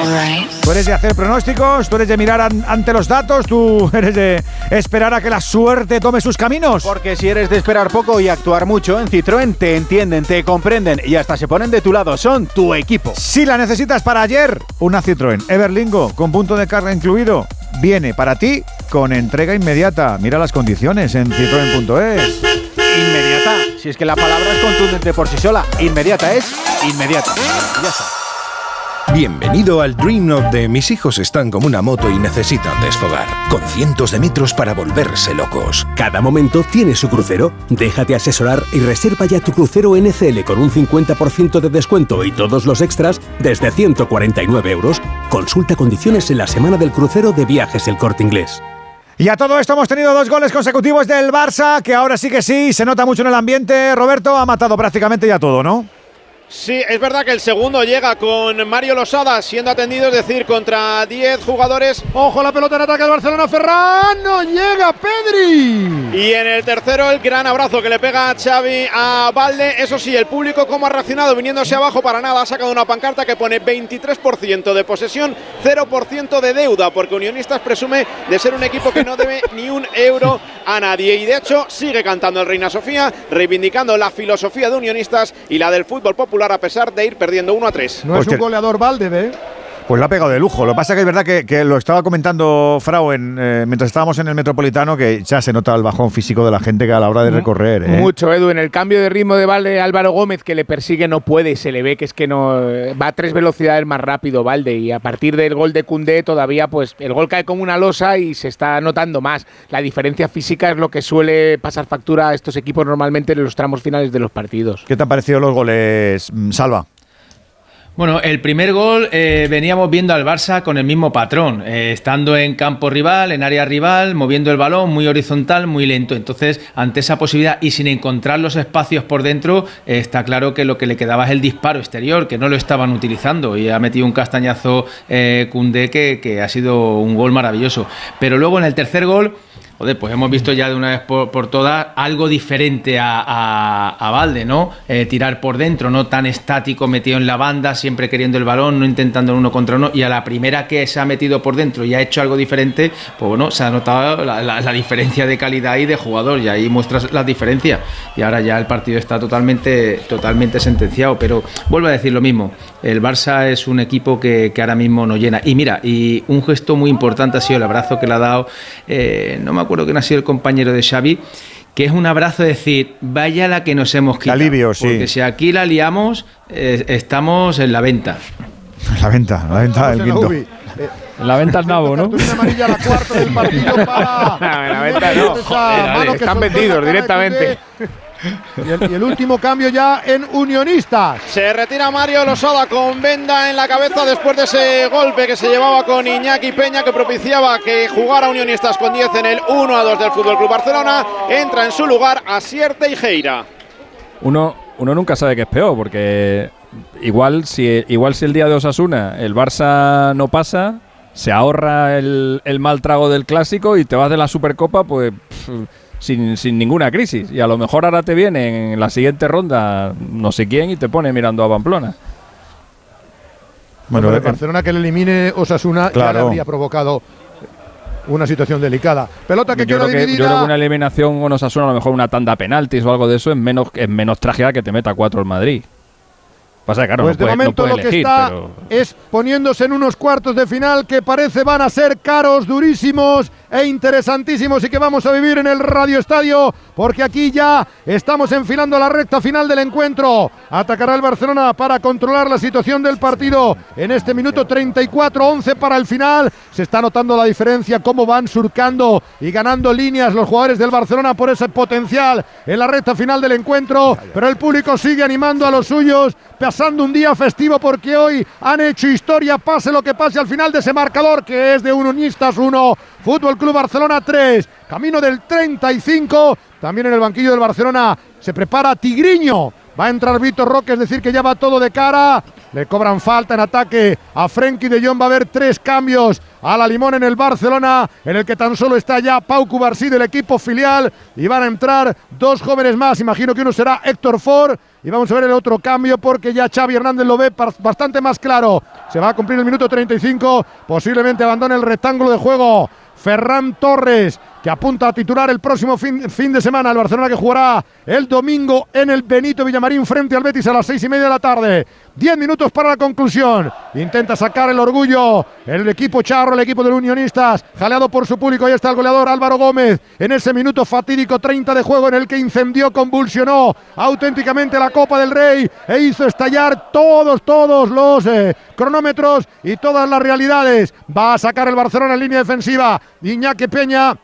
Tú eres de hacer pronósticos, tú eres de mirar ante los datos, tú eres de esperar a que la suerte tome sus caminos.
Porque si eres de esperar poco y actuar mucho, en Citroën te entienden, te comprenden y hasta se ponen de tu lado, son tu equipo.
Si la necesitas para ayer, una Citroën Everlingo con punto de carga incluido, viene para ti con entrega inmediata. Mira las condiciones en citroen.es.
Inmediata, si es que la palabra es contundente por sí sola, inmediata es inmediata. Ya está.
Bienvenido al Dream of de mis hijos están como una moto y necesitan desfogar, con cientos de metros para volverse locos.
Cada momento tiene su crucero. Déjate asesorar y reserva ya tu crucero NCL con un 50% de descuento y todos los extras desde 149 euros. Consulta condiciones en la semana del crucero de viajes El Corte Inglés.
Y a todo esto hemos tenido dos goles consecutivos del Barça, que ahora sí que sí, se nota mucho en el ambiente. Roberto ha matado prácticamente ya todo, ¿no?
Sí, es verdad que el segundo llega con Mario Losada siendo atendido, es decir, contra 10 jugadores.
Ojo la pelota en ataque del Barcelona, Ferran, no llega Pedri.
Y en el tercero el gran abrazo que le pega Xavi a Valde. Eso sí, el público cómo ha reaccionado viniéndose abajo para nada, ha sacado una pancarta que pone 23% de posesión, 0% de deuda, porque Unionistas presume de ser un equipo que no debe ni un euro a nadie. Y de hecho sigue cantando el Reina Sofía, reivindicando la filosofía de Unionistas y la del fútbol popular a pesar de ir perdiendo 1 a 3.
No es un goleador Valde, ¿eh?
Pues lo ha pegado de lujo. Lo que pasa es que es verdad que, lo estaba comentando Frau en, eh, mientras estábamos en el Metropolitano, que ya se nota el bajón físico de la gente que a la hora de recorrer. ¿eh?
Mucho, Edu. En el cambio de ritmo de Valde, Álvaro Gómez, que le persigue, no puede. Se le ve que es que no va a tres velocidades más rápido Valde. Y a partir del gol de Cundé, todavía, pues el gol cae como una losa y se está notando más. La diferencia física es lo que suele pasar factura a estos equipos normalmente en los tramos finales de los partidos.
¿Qué te han parecido los goles, mm, Salva?
Bueno, el primer gol eh, veníamos viendo al Barça con el mismo patrón, eh, estando en campo rival, en área rival, moviendo el balón muy horizontal, muy lento. Entonces, ante esa posibilidad y sin encontrar los espacios por dentro, eh, está claro que lo que le quedaba es el disparo exterior, que no lo estaban utilizando y ha metido un castañazo Cundé que, que ha sido un gol maravilloso. Pero luego en el tercer gol joder, pues hemos visto ya de una vez por, todas algo diferente a, a, Valde, ¿no? Eh, tirar por dentro, no tan estático, metido en la banda, siempre queriendo el balón, no intentando uno contra uno. Y a la primera que se ha metido por dentro y ha hecho algo diferente, pues bueno, se ha notado la, diferencia de calidad y de jugador, y ahí muestras la diferencia. Y ahora ya el partido está totalmente, totalmente sentenciado. Pero vuelvo a decir lo mismo: el Barça es un equipo que, que ahora mismo no llena. Y mira, y un gesto muy importante ha sido el abrazo que le ha dado, eh, no me acuerdo que ha sido el compañero de Xavi, que es un abrazo de decir, vaya la que nos hemos quitado.
Alivio, sí.
Porque si aquí la liamos, eh, estamos en la venta.
La venta, la venta del quinto.
La venta al nabo, ¿no?
amarilla la cuarta del partido para.
la venta no. están vendidos directamente.
Y el, último cambio ya en Unionistas.
Se retira Mario Losada con venda en la cabeza después de ese golpe que se llevaba con Iñaki Peña que propiciaba que jugara Unionistas con 10 en el 1 a 2 del Fútbol Club Barcelona. Entra en su lugar Asierte y Geira.
Uno, uno nunca sabe qué es peor porque igual si, igual si el día de Osasuna el Barça no pasa, se ahorra el, el mal trago del clásico y te vas de la Supercopa, pues sin, sin ninguna crisis. Y a lo mejor ahora te viene en la siguiente ronda no sé quién y te pone mirando a Pamplona.
Bueno, el eh, Barcelona que le elimine Osasuna claro. ya habría provocado una situación delicada. Pelota que
yo
creo
que, yo creo que una eliminación con Osasuna, a lo mejor una tanda penaltis o algo de eso, es menos, es menos trágica que te meta cuatro el Madrid. Pasa, claro,
pues de momento lo que está es poniéndose en unos cuartos de final que parece van a ser caros, durísimos e interesantísimos y que vamos a vivir en el Radio Estadio porque aquí ya estamos enfilando la recta final del encuentro. Atacará el Barcelona para controlar la situación del partido en este minuto 34-11 para el final. Se está notando la diferencia, cómo van surcando y ganando líneas los jugadores del Barcelona por ese potencial en la recta final del encuentro, pero el público sigue animando a los suyos, pasando un día festivo porque hoy han hecho historia, pase lo que pase al final de ese marcador que es de Unionistas 1, Fútbol Club Barcelona 3, camino del 35. También en el banquillo del Barcelona se prepara Tigriño. Va a entrar Víctor Roque, es decir, que ya va todo de cara Le cobran falta en ataque a Frenkie de Jong. Va a haber tres cambios a la limón en el Barcelona, en el que tan solo está ya Pau Cubarsí del equipo filial. Y van a entrar dos jóvenes más. Imagino que uno será Héctor Ford. Y vamos a ver el otro cambio porque ya Xavi Hernández lo ve bastante más claro. Se va a cumplir el minuto 35. Posiblemente abandone el rectángulo de juego. Ferran Torres que apunta a titular el próximo fin, de semana. El Barcelona que jugará el domingo en el Benito Villamarín frente al Betis a las seis y media de la tarde. Diez minutos para la conclusión. Intenta sacar el orgullo el equipo charro, el equipo de los unionistas, jaleado por su público. Ahí está el goleador Álvaro Gómez en ese minuto fatídico 30 de juego en el que incendió, convulsionó auténticamente la Copa del Rey e hizo estallar todos, todos los eh, cronómetros y todas las realidades. Va a sacar el Barcelona en línea defensiva. Iñaki Peña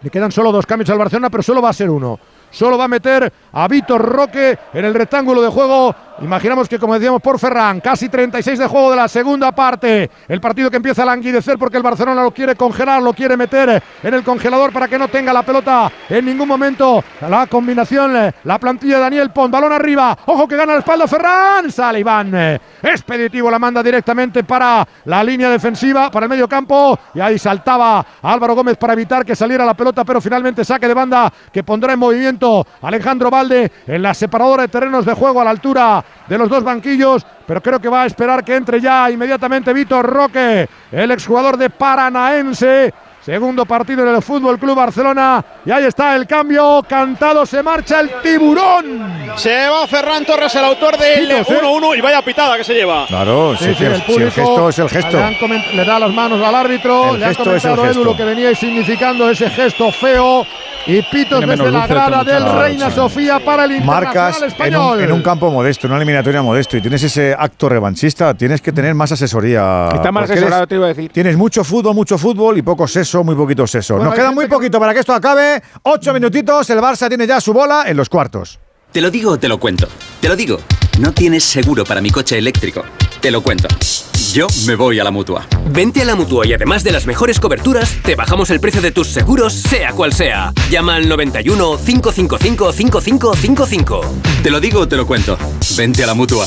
le quedan solo dos cambios al Barcelona, pero solo va a ser uno. Solo va a meter a Víctor Roque en el rectángulo de juego Imaginamos que, como decíamos, por Ferran, casi 36 de juego de la segunda parte. El partido que empieza a languidecer porque el Barcelona lo quiere congelar, lo quiere meter en el congelador para que no tenga la pelota en ningún momento. La combinación, la plantilla de Daniel Pon, balón arriba. Ojo que gana la espalda Ferran. Sale Iván. Expeditivo la manda directamente para la línea defensiva, para el medio campo. Y ahí saltaba Álvaro Gómez para evitar que saliera la pelota, pero finalmente saque de banda que pondrá en movimiento Alejandro Valde en la separadora de terrenos de juego a la altura de los dos banquillos, pero creo que va a esperar que entre ya inmediatamente Víctor Roque, el exjugador de Paranaense. Segundo partido en el Fútbol Club Barcelona. Y ahí está el cambio. Cantado se marcha el tiburón.
Se va Ferran Torres, el autor del 1-1. Y vaya pitada que se lleva.
Claro, sí, el, gesto es el gesto.
Le, da las manos al árbitro. le ha comentado Edu lo que venía significando ese gesto feo y pitos desde la grada del Reina Sofía para el Marcas español.
En un, campo modesto, en una eliminatoria modesto y tienes ese acto revanchista, tienes que tener más asesoría.
Está más asesorado, te iba a decir.
Tienes mucho fútbol, mucho fútbol y poco seso, muy poquito seso. Nos queda muy poquito para que esto acabe. Ocho minutitos, el Barça tiene ya su bola en los cuartos.
Te lo digo o te lo cuento. Te lo digo. No tienes seguro para mi coche eléctrico. Te lo cuento. Yo me voy a la mutua.
Vente a la mutua y además de las mejores coberturas, te bajamos el precio de tus seguros, sea cual sea. Llama al 91 555 5555.
Te lo digo o te lo cuento. Vente a la mutua.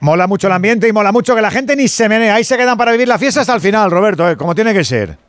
Mola mucho el ambiente y mola mucho que la gente ni se menea. Ahí se quedan para vivir la fiesta hasta el final, Roberto, ¿eh? como tiene que ser.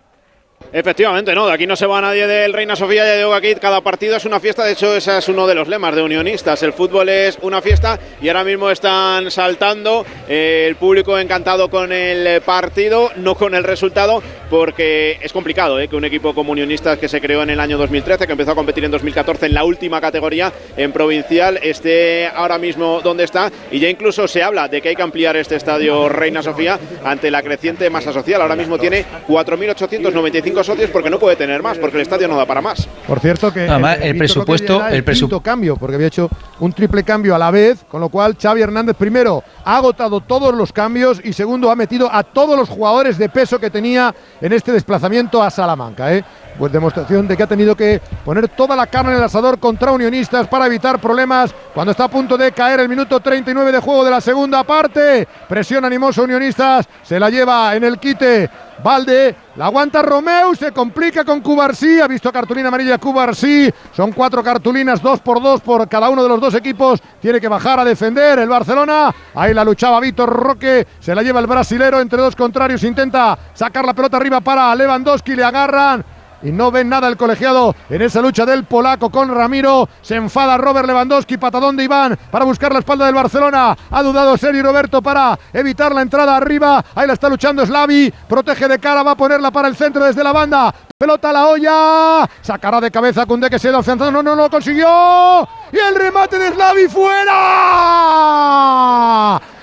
Efectivamente, no, de aquí no se va nadie del Reina Sofía, ya digo aquí cada partido es una fiesta, de hecho ese es uno de los lemas de unionistas, el fútbol es una fiesta y ahora mismo están saltando, eh, el público encantado con el partido, no con el resultado, porque es complicado eh, que un equipo como unionistas que se creó en el año 2013, que empezó a competir en 2014 en la última categoría en provincial, esté ahora mismo donde está. Y ya incluso se habla de que hay que ampliar este estadio Reina Sofía ante la creciente masa social, ahora mismo tiene 4.895 socios porque no puede tener más, porque el estadio no da para más.
Por cierto que
el, presupuesto, el,
presupuesto cambio, porque había hecho un triple cambio a la vez, con lo cual Xavi Hernández primero ha agotado todos los cambios y segundo ha metido a todos los jugadores de peso que tenía en este desplazamiento a Salamanca, ¿eh? Pues demostración de que ha tenido que poner toda la carne en el asador contra Unionistas para evitar problemas cuando está a punto de caer el minuto 39 de juego de la segunda parte. Presión animosa Unionistas, se la lleva en el quite Valde, la aguanta Romeu, se complica con Cubarsí, ha visto cartulina amarilla Cubarsí, son cuatro cartulinas, dos por dos por cada uno de los dos equipos, tiene que bajar a defender el Barcelona, ahí la luchaba Víctor Roque, se la lleva el brasilero entre dos contrarios, intenta sacar la pelota arriba para Lewandowski, le agarran, y no ven nada el colegiado en esa lucha del polaco con Ramiro. Se enfada Robert Lewandowski, patadón de Iván para buscar la espalda del Barcelona. Ha dudado Sergio Roberto para evitar la entrada arriba. Ahí la está luchando Slavi. Protege de cara, va a ponerla para el centro desde la banda. Pelota a la olla. Sacará de cabeza Cunde que se afianzando. No, no, no lo consiguió. Y el remate de Slavi fuera.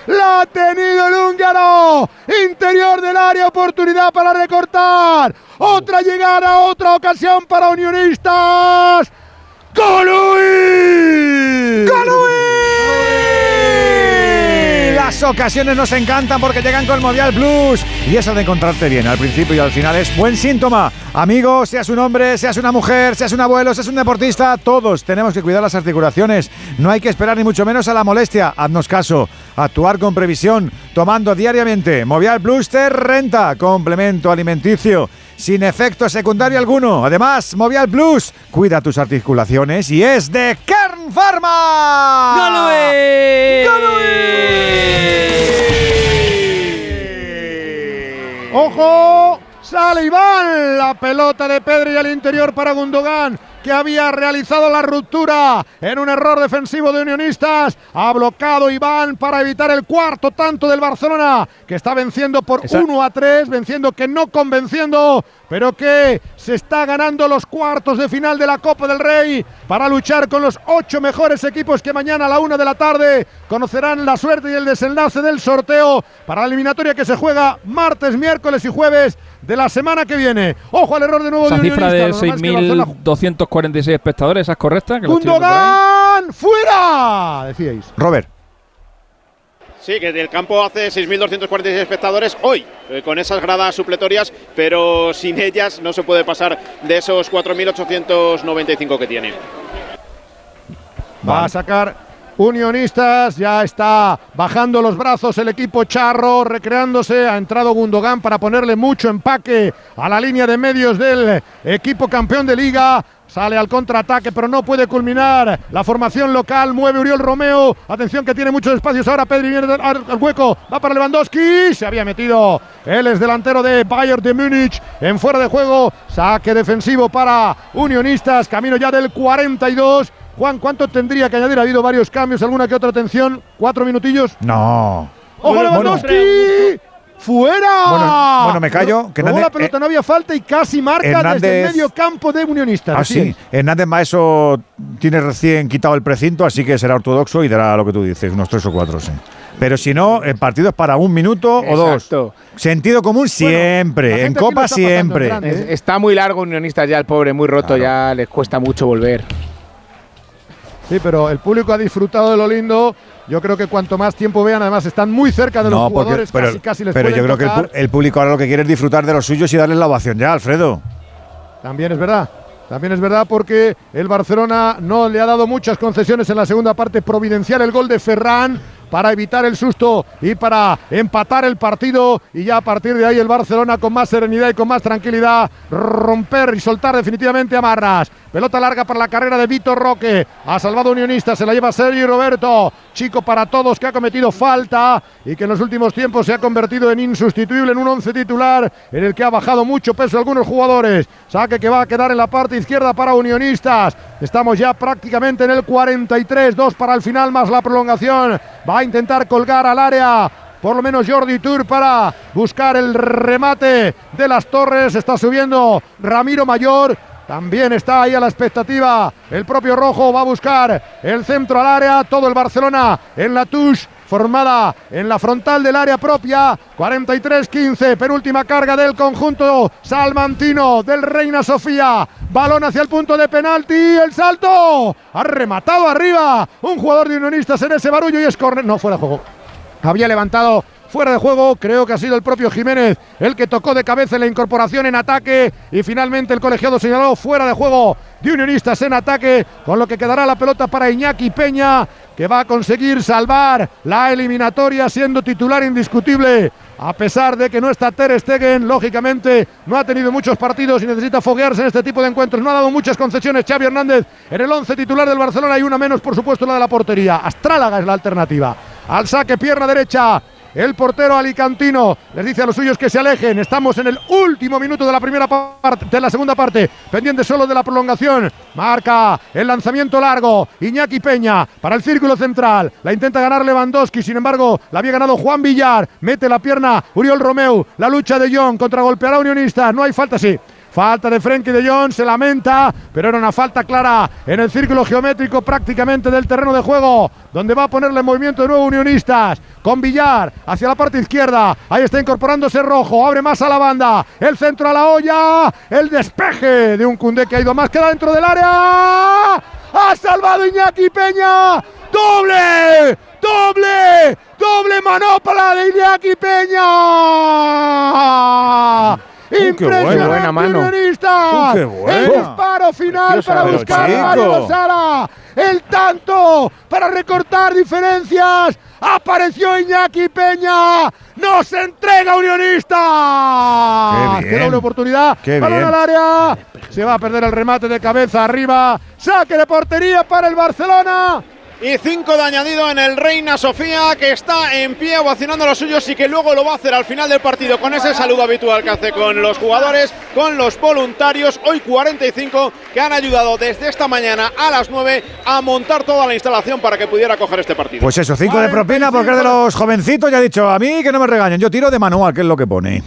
La ha tenido el húngaro. Interior del área, oportunidad para recortar. Otra llegada, otra ocasión para Unionistas. ¡Golui! ¡Golui!
Ocasiones nos encantan porque llegan con Movial Plus. Y eso de encontrarte bien al principio y al final es buen síntoma. Amigo, seas un hombre, seas una mujer, seas un abuelo, seas un deportista, todos tenemos que cuidar las articulaciones. No hay que esperar ni mucho menos a la molestia. Haznos caso. Actuar con previsión, tomando diariamente Movial Plus te renta, complemento alimenticio sin efecto secundario alguno. Además, Movial Plus cuida tus articulaciones y es de Kern Pharma.
¡Galway!
¡Ojo! Sale Iván, la pelota de Pedri al interior para Gundogan que había realizado la ruptura en un error defensivo de Unionistas. Ha bloqueado Iván para evitar el cuarto tanto del Barcelona, que está venciendo por 1 a 3, venciendo que no convenciendo, pero que se está ganando los cuartos de final de la Copa del Rey para luchar con los ocho mejores equipos que mañana a la una de la tarde conocerán la suerte y el desenlace del sorteo para la eliminatoria que se juega martes, miércoles y jueves de la semana que viene. Ojo al error de nuevo
Esa
de
cifra de
Unionistas.
6.246 espectadores, ¿esa es correcta?
¡Fuera! Decíais.
Robert.
Sí, que del campo hace 6.246 espectadores hoy, eh, con esas gradas supletorias, pero sin ellas no se puede pasar de esos 4.895 que tiene.
Va a sacar Unionistas, ya está bajando los brazos el equipo charro, recreándose, ha entrado Gundogan para ponerle mucho empaque a la línea de medios del equipo campeón de liga. Sale al contraataque, pero no puede culminar. La formación local mueve Uriol Romeo. Atención que tiene muchos espacios. Ahora Pedri viene al hueco. Va para Lewandowski. Se había metido. Él es delantero de Bayern de Múnich. En fuera de juego. Saque defensivo para Unionistas. Camino ya del 42. Juan, ¿cuánto tendría que añadir? Ha habido varios cambios, alguna que otra atención. ¿Cuatro minutillos?
No.
¡Ojo
Bueno,
Lewandowski! ¡Fuera!
Bueno, bueno, me callo, que Hernández-
la pelota, no había falta y casi marca desde el
Hernández-
medio campo de Unionistas.
Ah,
Así
sí. Hernández Maeso tiene recién quitado el precinto, así que será ortodoxo y dará lo que tú dices, unos tres o cuatro, sí. Pero si no, el partido es para un minuto o dos. Sentido común siempre, en Copa siempre.
Es- está muy largo Unionistas ya, el pobre, muy roto, ya les cuesta mucho volver.
Sí, pero el público ha disfrutado de lo lindo. Yo creo que cuanto más tiempo vean, además están muy cerca de los
No, porque-
jugadores,
pero,
casi, casi les
pero yo creo que el, el público ahora lo que quiere es disfrutar de los suyos y darles la ovación ya, Alfredo.
También es verdad. También es verdad porque el Barcelona no le ha dado muchas concesiones en la segunda parte. Providencial el gol de Ferran para evitar el susto y para empatar el partido. Y ya a partir de ahí el Barcelona con más serenidad y con más tranquilidad romper y soltar definitivamente a Marras. Pelota larga para la carrera de Vitor Roque. Ha salvado Unionista, se la lleva Sergio Roberto. Chico para todos que ha cometido falta y que en los últimos tiempos se ha convertido en insustituible en un once titular en el que ha bajado mucho peso algunos jugadores. Saque que va a quedar en la parte izquierda para Unionistas. Estamos ya prácticamente en el 43, dos para el final más la prolongación. Va a intentar colgar al área por lo menos Jordi Tour para buscar el remate de las torres. Está subiendo Ramiro Mayor. También está ahí a la expectativa. El propio Rojo va a buscar el centro al área. Todo el Barcelona en la touche. Formada en la frontal del área propia. 43-15. Penúltima carga del conjunto salmantino del Reina Sofía. Balón hacia el punto de penalti. El salto. Ha rematado arriba. Un jugador de Unionistas en ese barullo y es córner. No, fuera de juego había levantado fuera de juego. Creo que ha sido el propio Jiménez el que tocó de cabeza en la incorporación en ataque. Y finalmente el colegiado señaló fuera de juego de Unionistas en ataque. Con lo que quedará la pelota para Iñaki Peña, que va a conseguir salvar la eliminatoria siendo titular indiscutible. A pesar de que no está Ter Stegen, lógicamente no ha tenido muchos partidos y necesita foguearse en este tipo de encuentros. No ha dado muchas concesiones Xavi Hernández en el 11 titular del Barcelona y una menos, por supuesto, la de la portería. Astrálaga es la alternativa. Al saque, pierna derecha. El portero alicantino les dice a los suyos que se alejen. Estamos en el último minuto de la primera parte, de la segunda parte, pendiente solo de la prolongación. Marca el lanzamiento largo. Iñaki Peña para el círculo central. La intenta ganar Lewandowski, sin embargo, la había ganado Juan Villar. Mete la pierna Uriol Romeu. La lucha de John contra golpeará Unionista. No hay falta, sí. Falta de Frenkie de Jong, se lamenta, pero era una falta clara en el círculo geométrico prácticamente del terreno de juego, donde va a ponerle en movimiento de nuevo Unionistas, con Villar hacia la parte izquierda, ahí está incorporándose Rojo, abre más a la banda, el centro a la olla, el despeje de un Cundé que ha ido más, queda dentro del área, ha salvado Iñaki Peña, doble, ¡Doble! ¡Doble manopla de Iñaki Peña! Impresionante,
buena mano.
unionista.
qué buena.
El disparo final para buscar a. Mario Lozara. El tanto para recortar diferencias. Apareció Iñaki Peña. Nos entrega Unionista.
Qué bien.
doble oportunidad.
Qué
Balón
bien.
al área. Se va a perder el remate de cabeza arriba. Saque de portería para el Barcelona.
Y cinco de añadido en el Reina Sofía, que está en pie ovacionando los suyos y que luego lo va a hacer al final del partido con ese saludo habitual que hace con los jugadores, con los voluntarios. Hoy 45 que han ayudado desde esta mañana a las 9 a montar toda la instalación para que pudiera coger este partido.
Pues eso, cinco de propina porque es de los jovencitos. Ya ha dicho a mí que no me regañen. Yo tiro de manual, que es lo que pone.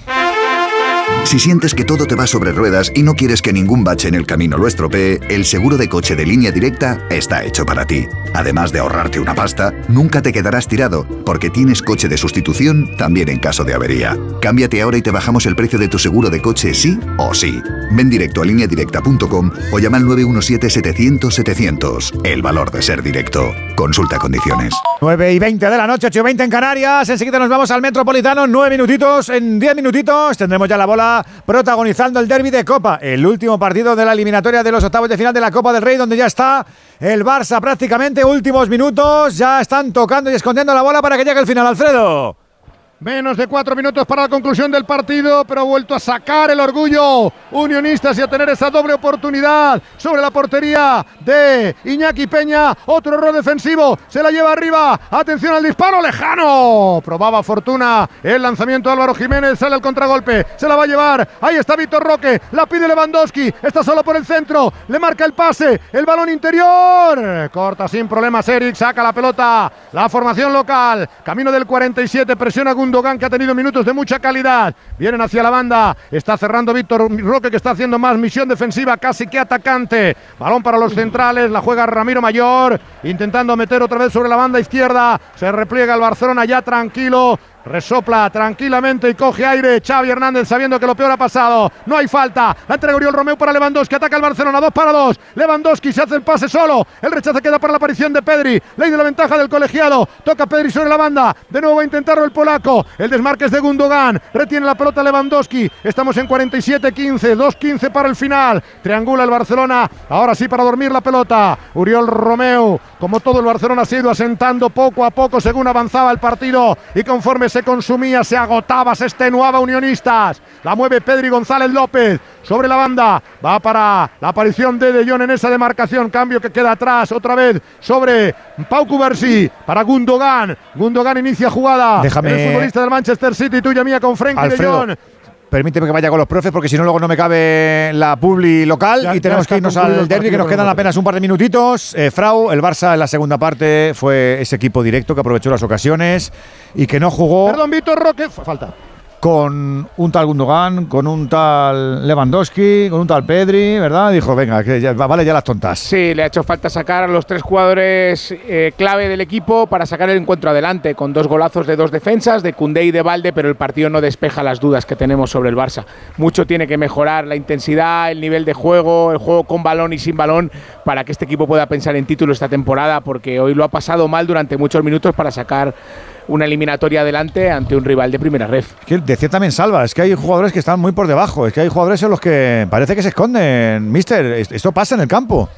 Si sientes que todo te va sobre ruedas y no quieres que ningún bache en el camino lo estropee, el seguro de coche de línea directa está hecho para ti. Además de ahorrarte una pasta, nunca te quedarás tirado, porque tienes coche de sustitución también en caso de avería. Cámbiate ahora y te bajamos el precio de tu seguro de coche sí o sí. Ven directo a lineadirecta.com o llama al 917-700-700. El valor de ser directo. Consulta condiciones.
9 y 20 de la noche, 8 y 20 en Canarias. Enseguida nos vamos al Metropolitano. 9 minutitos. En 10 minutitos tendremos ya la bola protagonizando el derby de Copa. El último partido de la eliminatoria de los octavos de final de la Copa del Rey, donde ya está el Barça prácticamente. Últimos minutos. Ya están tocando y escondiendo la bola para que llegue el final, Alfredo.
Menos de cuatro minutos para la conclusión del partido, pero ha vuelto a sacar el orgullo unionistas y a tener esa doble oportunidad sobre la portería de Iñaki Peña. Otro error defensivo, se la lleva arriba. Atención al disparo lejano. Probaba fortuna el lanzamiento de Álvaro Jiménez, sale el contragolpe, se la va a llevar. Ahí está Víctor Roque, la pide Lewandowski, está solo por el centro, le marca el pase, el balón interior. Corta sin problemas Eric, saca la pelota. La formación local, camino del 47, presiona Gundogan que ha tenido minutos de mucha calidad. Vienen hacia la banda, está cerrando Víctor Roque que está haciendo más misión defensiva casi que atacante. Balón para los centrales, la juega Ramiro Mayor, intentando meter otra vez sobre la banda izquierda. Se repliega el Barcelona ya tranquilo. Resopla tranquilamente y coge aire Xavi Hernández sabiendo que lo peor ha pasado. No hay falta. La entrega Oriol Romeo para Lewandowski. Ataca el Barcelona. Dos para dos. Lewandowski se hace el pase solo. El rechazo queda para la aparición de Pedri. Ley de la ventaja del colegiado. Toca Pedri sobre la banda. De nuevo va a intentarlo el polaco. El desmarque es de Gundogan. Retiene la pelota Lewandowski. Estamos en 47-15. 2-15 para el final. Triangula el Barcelona. Ahora sí para dormir la pelota. Uriol Romeo. Como todo el Barcelona ha ido asentando poco a poco según avanzaba el partido. Y conforme se consumía, se agotaba, se extenuaba Unionistas. La mueve Pedri González López sobre la banda. Va para la aparición de De Jong en esa demarcación. Cambio que queda atrás otra vez sobre Pau Cubarsí para Gundogan. Gundogan inicia jugada.
Déjame-
El futbolista del Manchester City, tuya mía con Frenkie De Jong.
Permíteme que vaya con los profes porque si no luego no me cabe la publi local
Ya-
y tenemos que irnos al derby que nos quedan apenas un par de minutitos. Eh, Frau, el Barça en la segunda parte fue ese equipo directo que aprovechó las ocasiones y que no jugó
Perdón, Víctor Roque. Falta.
Con un tal Gundogan, con un tal Lewandowski, con un tal Pedri, ¿verdad? Dijo, venga, que ya, vale ya las tontas.
Sí, le ha hecho falta sacar a los tres jugadores eh, clave del equipo para sacar el encuentro adelante, con dos golazos de dos defensas, de Cundé y de Valde, pero el partido no despeja las dudas que tenemos sobre el Barça. Mucho tiene que mejorar la intensidad, el nivel de juego, el juego con balón y sin balón, para que este equipo pueda pensar en título esta temporada, porque hoy lo ha pasado mal durante muchos minutos para sacar una eliminatoria adelante ante un rival de primera ref.
Que decía también Salva, es que hay jugadores que están muy por debajo, es que hay jugadores en los que parece que se esconden. Mister, es- esto pasa en el campo.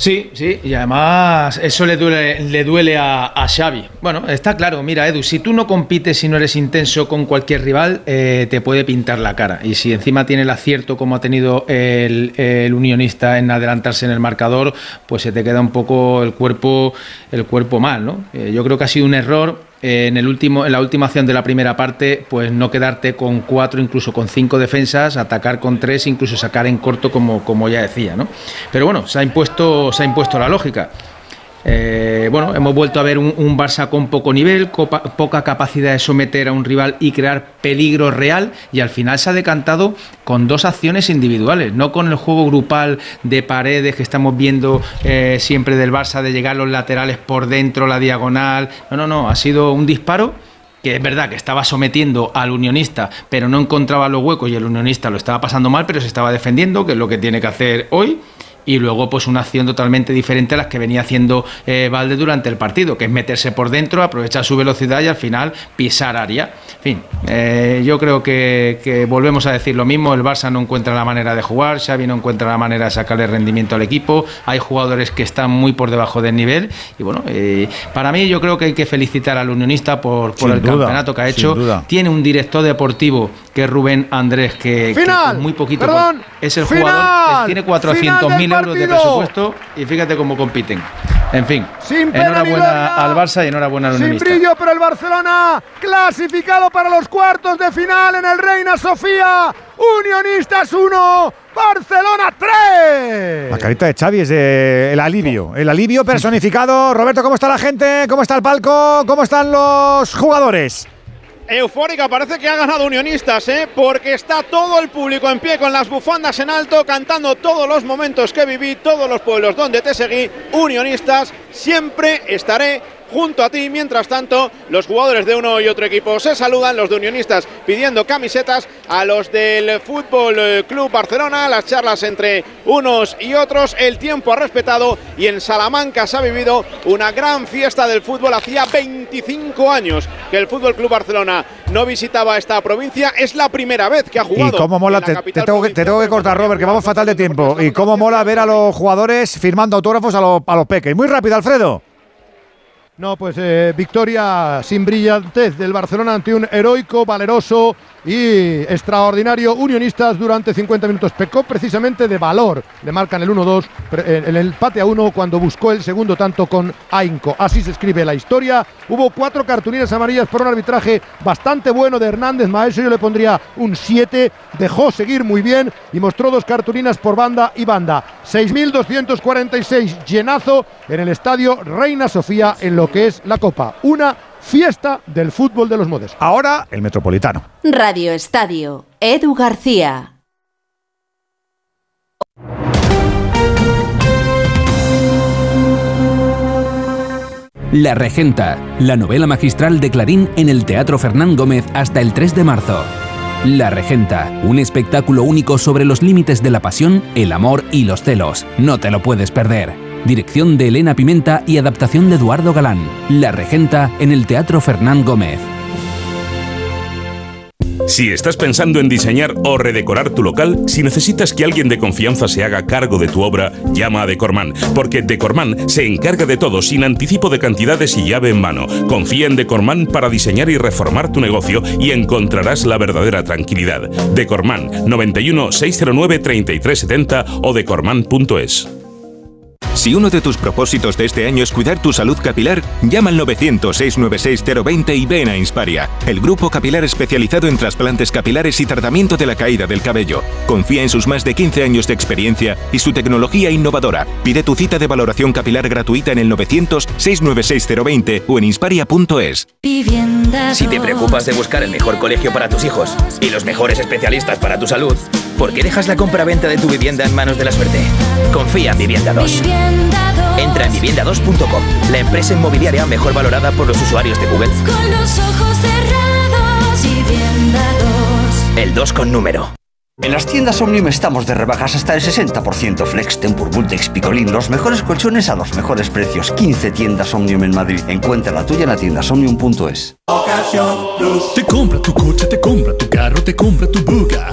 Sí, sí, y además eso le duele, le duele a, Xavi. Bueno, está claro, mira Edu, si tú no compites y no eres intenso con cualquier rival, eh, te puede pintar la cara. Y si encima tiene el acierto como ha tenido el, el unionista en adelantarse en el marcador, pues se te queda un poco el cuerpo, el cuerpo mal, ¿no? Eh, yo creo que ha sido un error en, el último, en la última acción de la primera parte, pues no quedarte con cuatro, incluso con cinco defensas, atacar con tres, incluso sacar en corto, como, como ya decía, ¿no? Pero bueno, se ha impuesto, se ha impuesto la lógica. Eh, bueno, hemos vuelto a ver un, Barça con poco nivel, poca capacidad de someter a un rival y crear peligro real, y al final se ha decantado con dos acciones individuales, no con el juego grupal de paredes que estamos viendo eh, siempre del Barça, de llegar los laterales por dentro, la diagonal. No, no, no, ha sido un disparo que es verdad que estaba sometiendo al unionista, pero no encontraba los huecos y el unionista lo estaba pasando mal, pero se estaba defendiendo, que es lo que tiene que hacer hoy. Y luego pues una acción totalmente diferente a las que venía haciendo eh, Valde durante el partido, que es meterse por dentro, aprovechar su velocidad y al final pisar área. En fin, eh, yo creo que, volvemos a decir lo mismo, el Barça no encuentra la manera de jugar, Xavi no encuentra la manera de sacarle rendimiento al equipo, hay jugadores que están muy por debajo del nivel y bueno, eh, para mí yo creo que hay que felicitar al unionista por, el campeonato que ha hecho. Tiene un director deportivo que es Rubén Andrés, que, muy poquito es el jugador que tiene 400.000 euros de presupuesto y fíjate cómo compiten. En fin, enhorabuena al Barça y enhorabuena al Unionista.
Sin brillo, pero el Barcelona clasificado para los cuartos de final en el Reina Sofía. Unionistas 1, Barcelona 3.
La carita de Xavi es el alivio, el alivio personificado. Roberto, ¿cómo está la gente? ¿Cómo está el palco? ¿Cómo están los jugadores?
Eufórica. Parece que ha ganado Unionistas, ¿eh? porque está todo el público en pie con las bufandas en alto, cantando todos los momentos que viví, todos los pueblos donde te seguí. Unionistas, siempre estaré junto a ti. Mientras tanto, los jugadores de uno y otro equipo se saludan, los de Unionistas pidiendo camisetas a los del Fútbol eh, Club Barcelona, las charlas entre unos y otros, el tiempo ha respetado y en Salamanca se ha vivido una gran fiesta del fútbol. Hacía 25 años que el Fútbol Club Barcelona no visitaba esta provincia, es la primera vez que ha jugado.
Y cómo mola, te, tengo que, te, tengo que, cortar, Robert, que vamos fatal de tiempo. Y cómo mola ver a los jugadores firmando autógrafos a, los, a los peques. Muy rápido, Alfredo.
No, pues eh, victoria sin brillantez del Barcelona ante un heroico, valeroso y extraordinario Unionistas durante 50 minutos. Pecó precisamente de valor. Le marcan el 1-2 eh, el empate a 1 cuando buscó el segundo tanto con Ainco. Así se escribe la historia. Hubo cuatro cartulinas amarillas por un arbitraje bastante bueno de Hernández Maestro. Yo le pondría un 7. Dejó seguir muy bien y mostró dos cartulinas por banda y banda. 6.246 llenazo en el estadio Reina Sofía en lo que es la Copa. Una fiesta del fútbol de los modes.
Ahora el Metropolitano.
Radio Estadio, Edu García.
La Regenta, la novela magistral de Clarín en el Teatro Fernán Gómez hasta el 3 de marzo. La Regenta, un espectáculo único sobre los límites de la pasión, el amor y los celos. No te lo puedes perder. Dirección de Elena Pimenta y adaptación de Eduardo Galán. La Regenta en el Teatro Fernán Gómez.
Si estás pensando en diseñar o redecorar tu local, si necesitas que alguien de confianza se haga cargo de tu obra, llama a Decorman, porque Decorman se encarga de todo sin anticipo de cantidades y llave en mano. Confía en Decorman para diseñar y reformar tu negocio y encontrarás la verdadera tranquilidad. Decorman 91 609 3370 o decorman.es.
Si uno de tus propósitos de este año es cuidar tu salud capilar, llama al 900-696-020 y ven a Insparia, el grupo capilar especializado en trasplantes capilares y tratamiento de la caída del cabello. Confía en sus más de 15 años de experiencia y su tecnología innovadora. Pide tu cita de valoración capilar gratuita en el 900-696-020 o en insparia.es.
Si te preocupas de buscar el mejor colegio para tus hijos y los mejores especialistas para tu salud, ¿por qué dejas la compra-venta de tu vivienda en manos de la suerte? Confía en Vivienda 2. Entra en vivienda2.com, la empresa inmobiliaria mejor valorada por los usuarios de Google. Con los ojos cerrados, Vivienda 2. El 2 con número.
En las tiendas Omnium estamos de rebajas hasta el 60%. Flex, Tempur, Bultex, Picolín, los mejores colchones a los mejores precios. 15 tiendas Omnium en Madrid. Encuentra la tuya en la tienda omnium.es.
Te compra tu coche, te compra tu carro, te compra tu buga.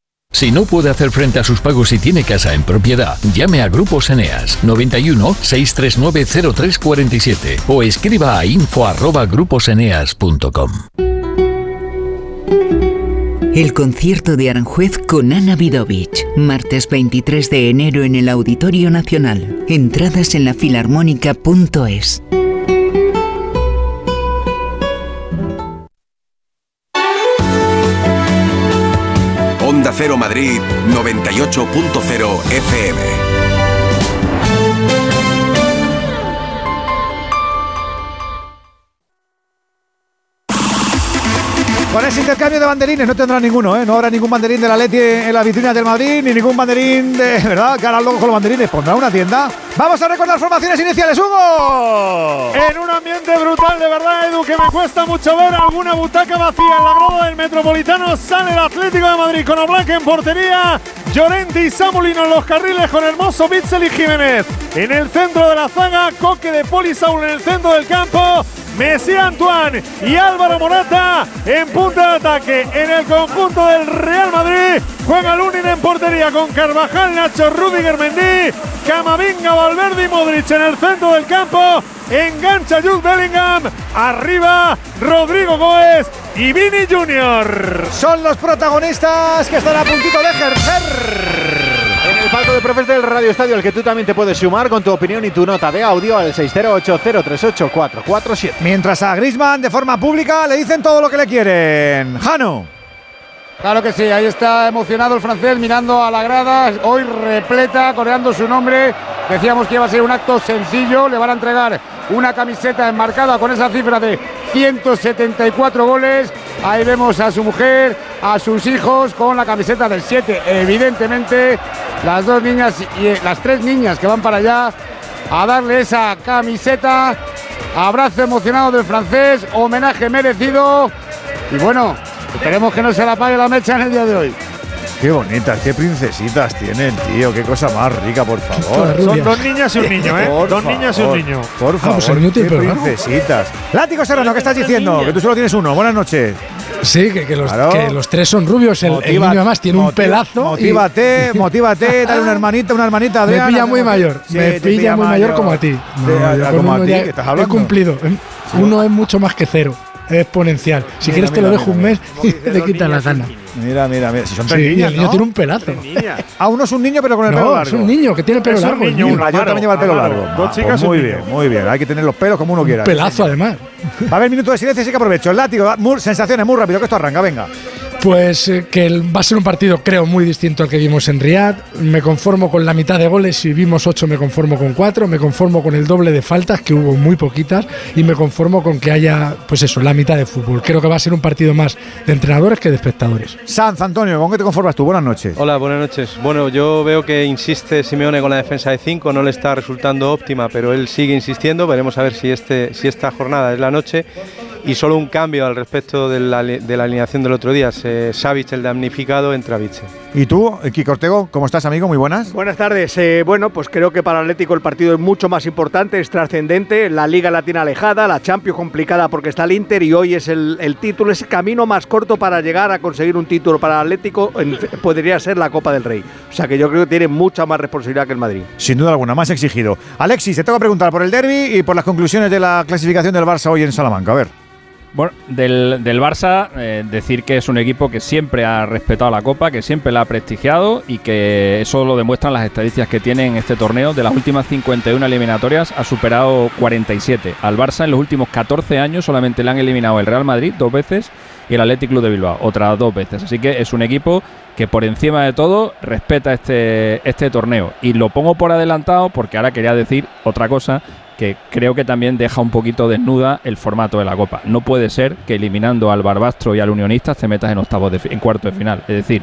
Si no puede hacer frente a sus pagos y tiene casa en propiedad, llame a Grupos Eneas 91 639 0347 o escriba a info@gruposeneas.com.
El concierto de Aranjuez con Ana Vidovich, martes 23 de enero en el Auditorio Nacional. Entradas en la filarmónica.es.
Onda Madrid 98.0 FM.
Con ese intercambio de banderines no tendrá ninguno, ¿eh? No habrá ningún banderín de la Leti en la vitrina del Madrid, ni ningún banderín de. ¿Verdad? Que ahora luego con los banderines pondrá una tienda. Vamos a recordar formaciones iniciales, Hugo.
En un ambiente brutal, de verdad, Edu, que me cuesta mucho ver alguna butaca vacía en la grada del Metropolitano. Sale el Atlético de Madrid con Oblak en portería. Llorente y Samulino en los carriles con Hermoso, Bitzel y Jiménez. En el centro de la zaga, Coque de Polisaul en el centro del campo. Messi Antoine y Álvaro Morata en punta de ataque. En el conjunto del Real Madrid juega Lunin en portería con Carvajal, Nacho, Rudiger, Mendy, Camavinga, Valverde y Modric en el centro del campo. Engancha Jude Bellingham. Arriba Rodrigo Góez y Vini Junior.
Son los protagonistas que están a puntito de ejercer palco de profes del Radio Estadio, al que tú también te puedes sumar con tu opinión y tu nota de audio al 608038447. Mientras a Grisman de forma pública le dicen todo lo que le quieren. Jano.
Claro que sí, ahí está emocionado el francés mirando a la grada, hoy repleta, coreando su nombre. Decíamos que iba a ser un acto sencillo, le van a entregar una camiseta enmarcada con esa cifra de 174 goles. Ahí vemos a su mujer, a sus hijos con la camiseta del 7. Evidentemente, las dos niñas y eh, las tres niñas que van para allá a darle esa camiseta. Abrazo emocionado del francés, homenaje merecido. Y bueno, esperemos que no se la pague la mecha en el día de hoy.
Qué bonitas, qué princesitas tienen, tío. Qué cosa más rica, por favor.
Son dos niñas y un niño, ¿eh? dos niñas y un niño.
Por ah, pues favor, qué princesitas. Látigo Serrano, ¿qué estás diciendo? Que tú solo tienes uno. Buenas noches.
Sí, que, los, los, tres son rubios. El, niño además tiene un pelazo.
Motívate, motívate, dale una hermanita, una hermanita.
me pilla muy mayor. me pilla, muy mayor, como a ti.
como a ti, que estás hablando.
He cumplido. Uno es mucho más que cero exponencial. Si quieres te lo dejo un mes y te quitas la gana.
Mira, mira, mira. Si son tres niñas,
el niño tiene un pelazo.
A uno es un niño, pero con el pelo largo.
es un niño que tiene el pelo es largo. Un
niño, un también lleva el pelo largo. Dos ah, chicas. Pues muy bien, muy bien. Hay que tener los pelos como uno quiera.
Un pelazo, además.
Va a haber minuto de silencio, así que aprovecho. El látigo, sensaciones muy rápido, que esto arranca, venga.
Pues eh, que va a ser un partido, creo, muy distinto al que vimos en Riyadh. Me conformo con la mitad de goles. Si vimos ocho, me conformo con cuatro. Me conformo con el doble de faltas, que hubo muy poquitas. Y me conformo con que haya, pues eso, la mitad de fútbol. Creo que va a ser un partido más de entrenadores que de espectadores.
Sanz, Antonio, ¿con qué te conformas tú? Buenas noches.
Hola, buenas noches. Bueno, yo veo que insiste Simeone con la defensa de cinco. No le está resultando óptima, pero él sigue insistiendo. Veremos a ver si, este, si esta jornada es la noche y solo un cambio al respecto de la, alineación del otro día. Se, Savic, el damnificado, entra Viche.
¿Y tú, Kiko Ortego, cómo estás, amigo? Muy buenas.
Buenas tardes. Eh, bueno, pues creo que para Atlético el partido es mucho más importante, es trascendente. La Liga la tiene alejada, la Champions complicada porque está el Inter y hoy es el, título, ese camino más corto para llegar a conseguir un título para Atlético podría ser la Copa del Rey. O sea que yo creo que tiene mucha más responsabilidad que el Madrid.
Sin duda alguna, más exigido. Alexis, te tengo que preguntar por el derby y por las conclusiones de la clasificación del Barça hoy en Salamanca. A ver.
Bueno, del, del Barça, eh, decir que es un equipo que siempre ha respetado la Copa, que siempre la ha prestigiado y que eso lo demuestran las estadísticas que tiene en este torneo. De las últimas 51 eliminatorias ha superado 47. Al Barça en los últimos 14 años solamente le han eliminado el Real Madrid dos veces y el Athletic Club de Bilbao otras dos veces. Así que es un equipo que por encima de todo respeta este, este torneo. Y lo pongo por adelantado porque ahora quería decir otra cosa que creo que también deja un poquito desnuda el formato de la Copa. No puede ser que eliminando al Barbastro y al Unionista te metas en octavos de en cuarto de final. Es decir,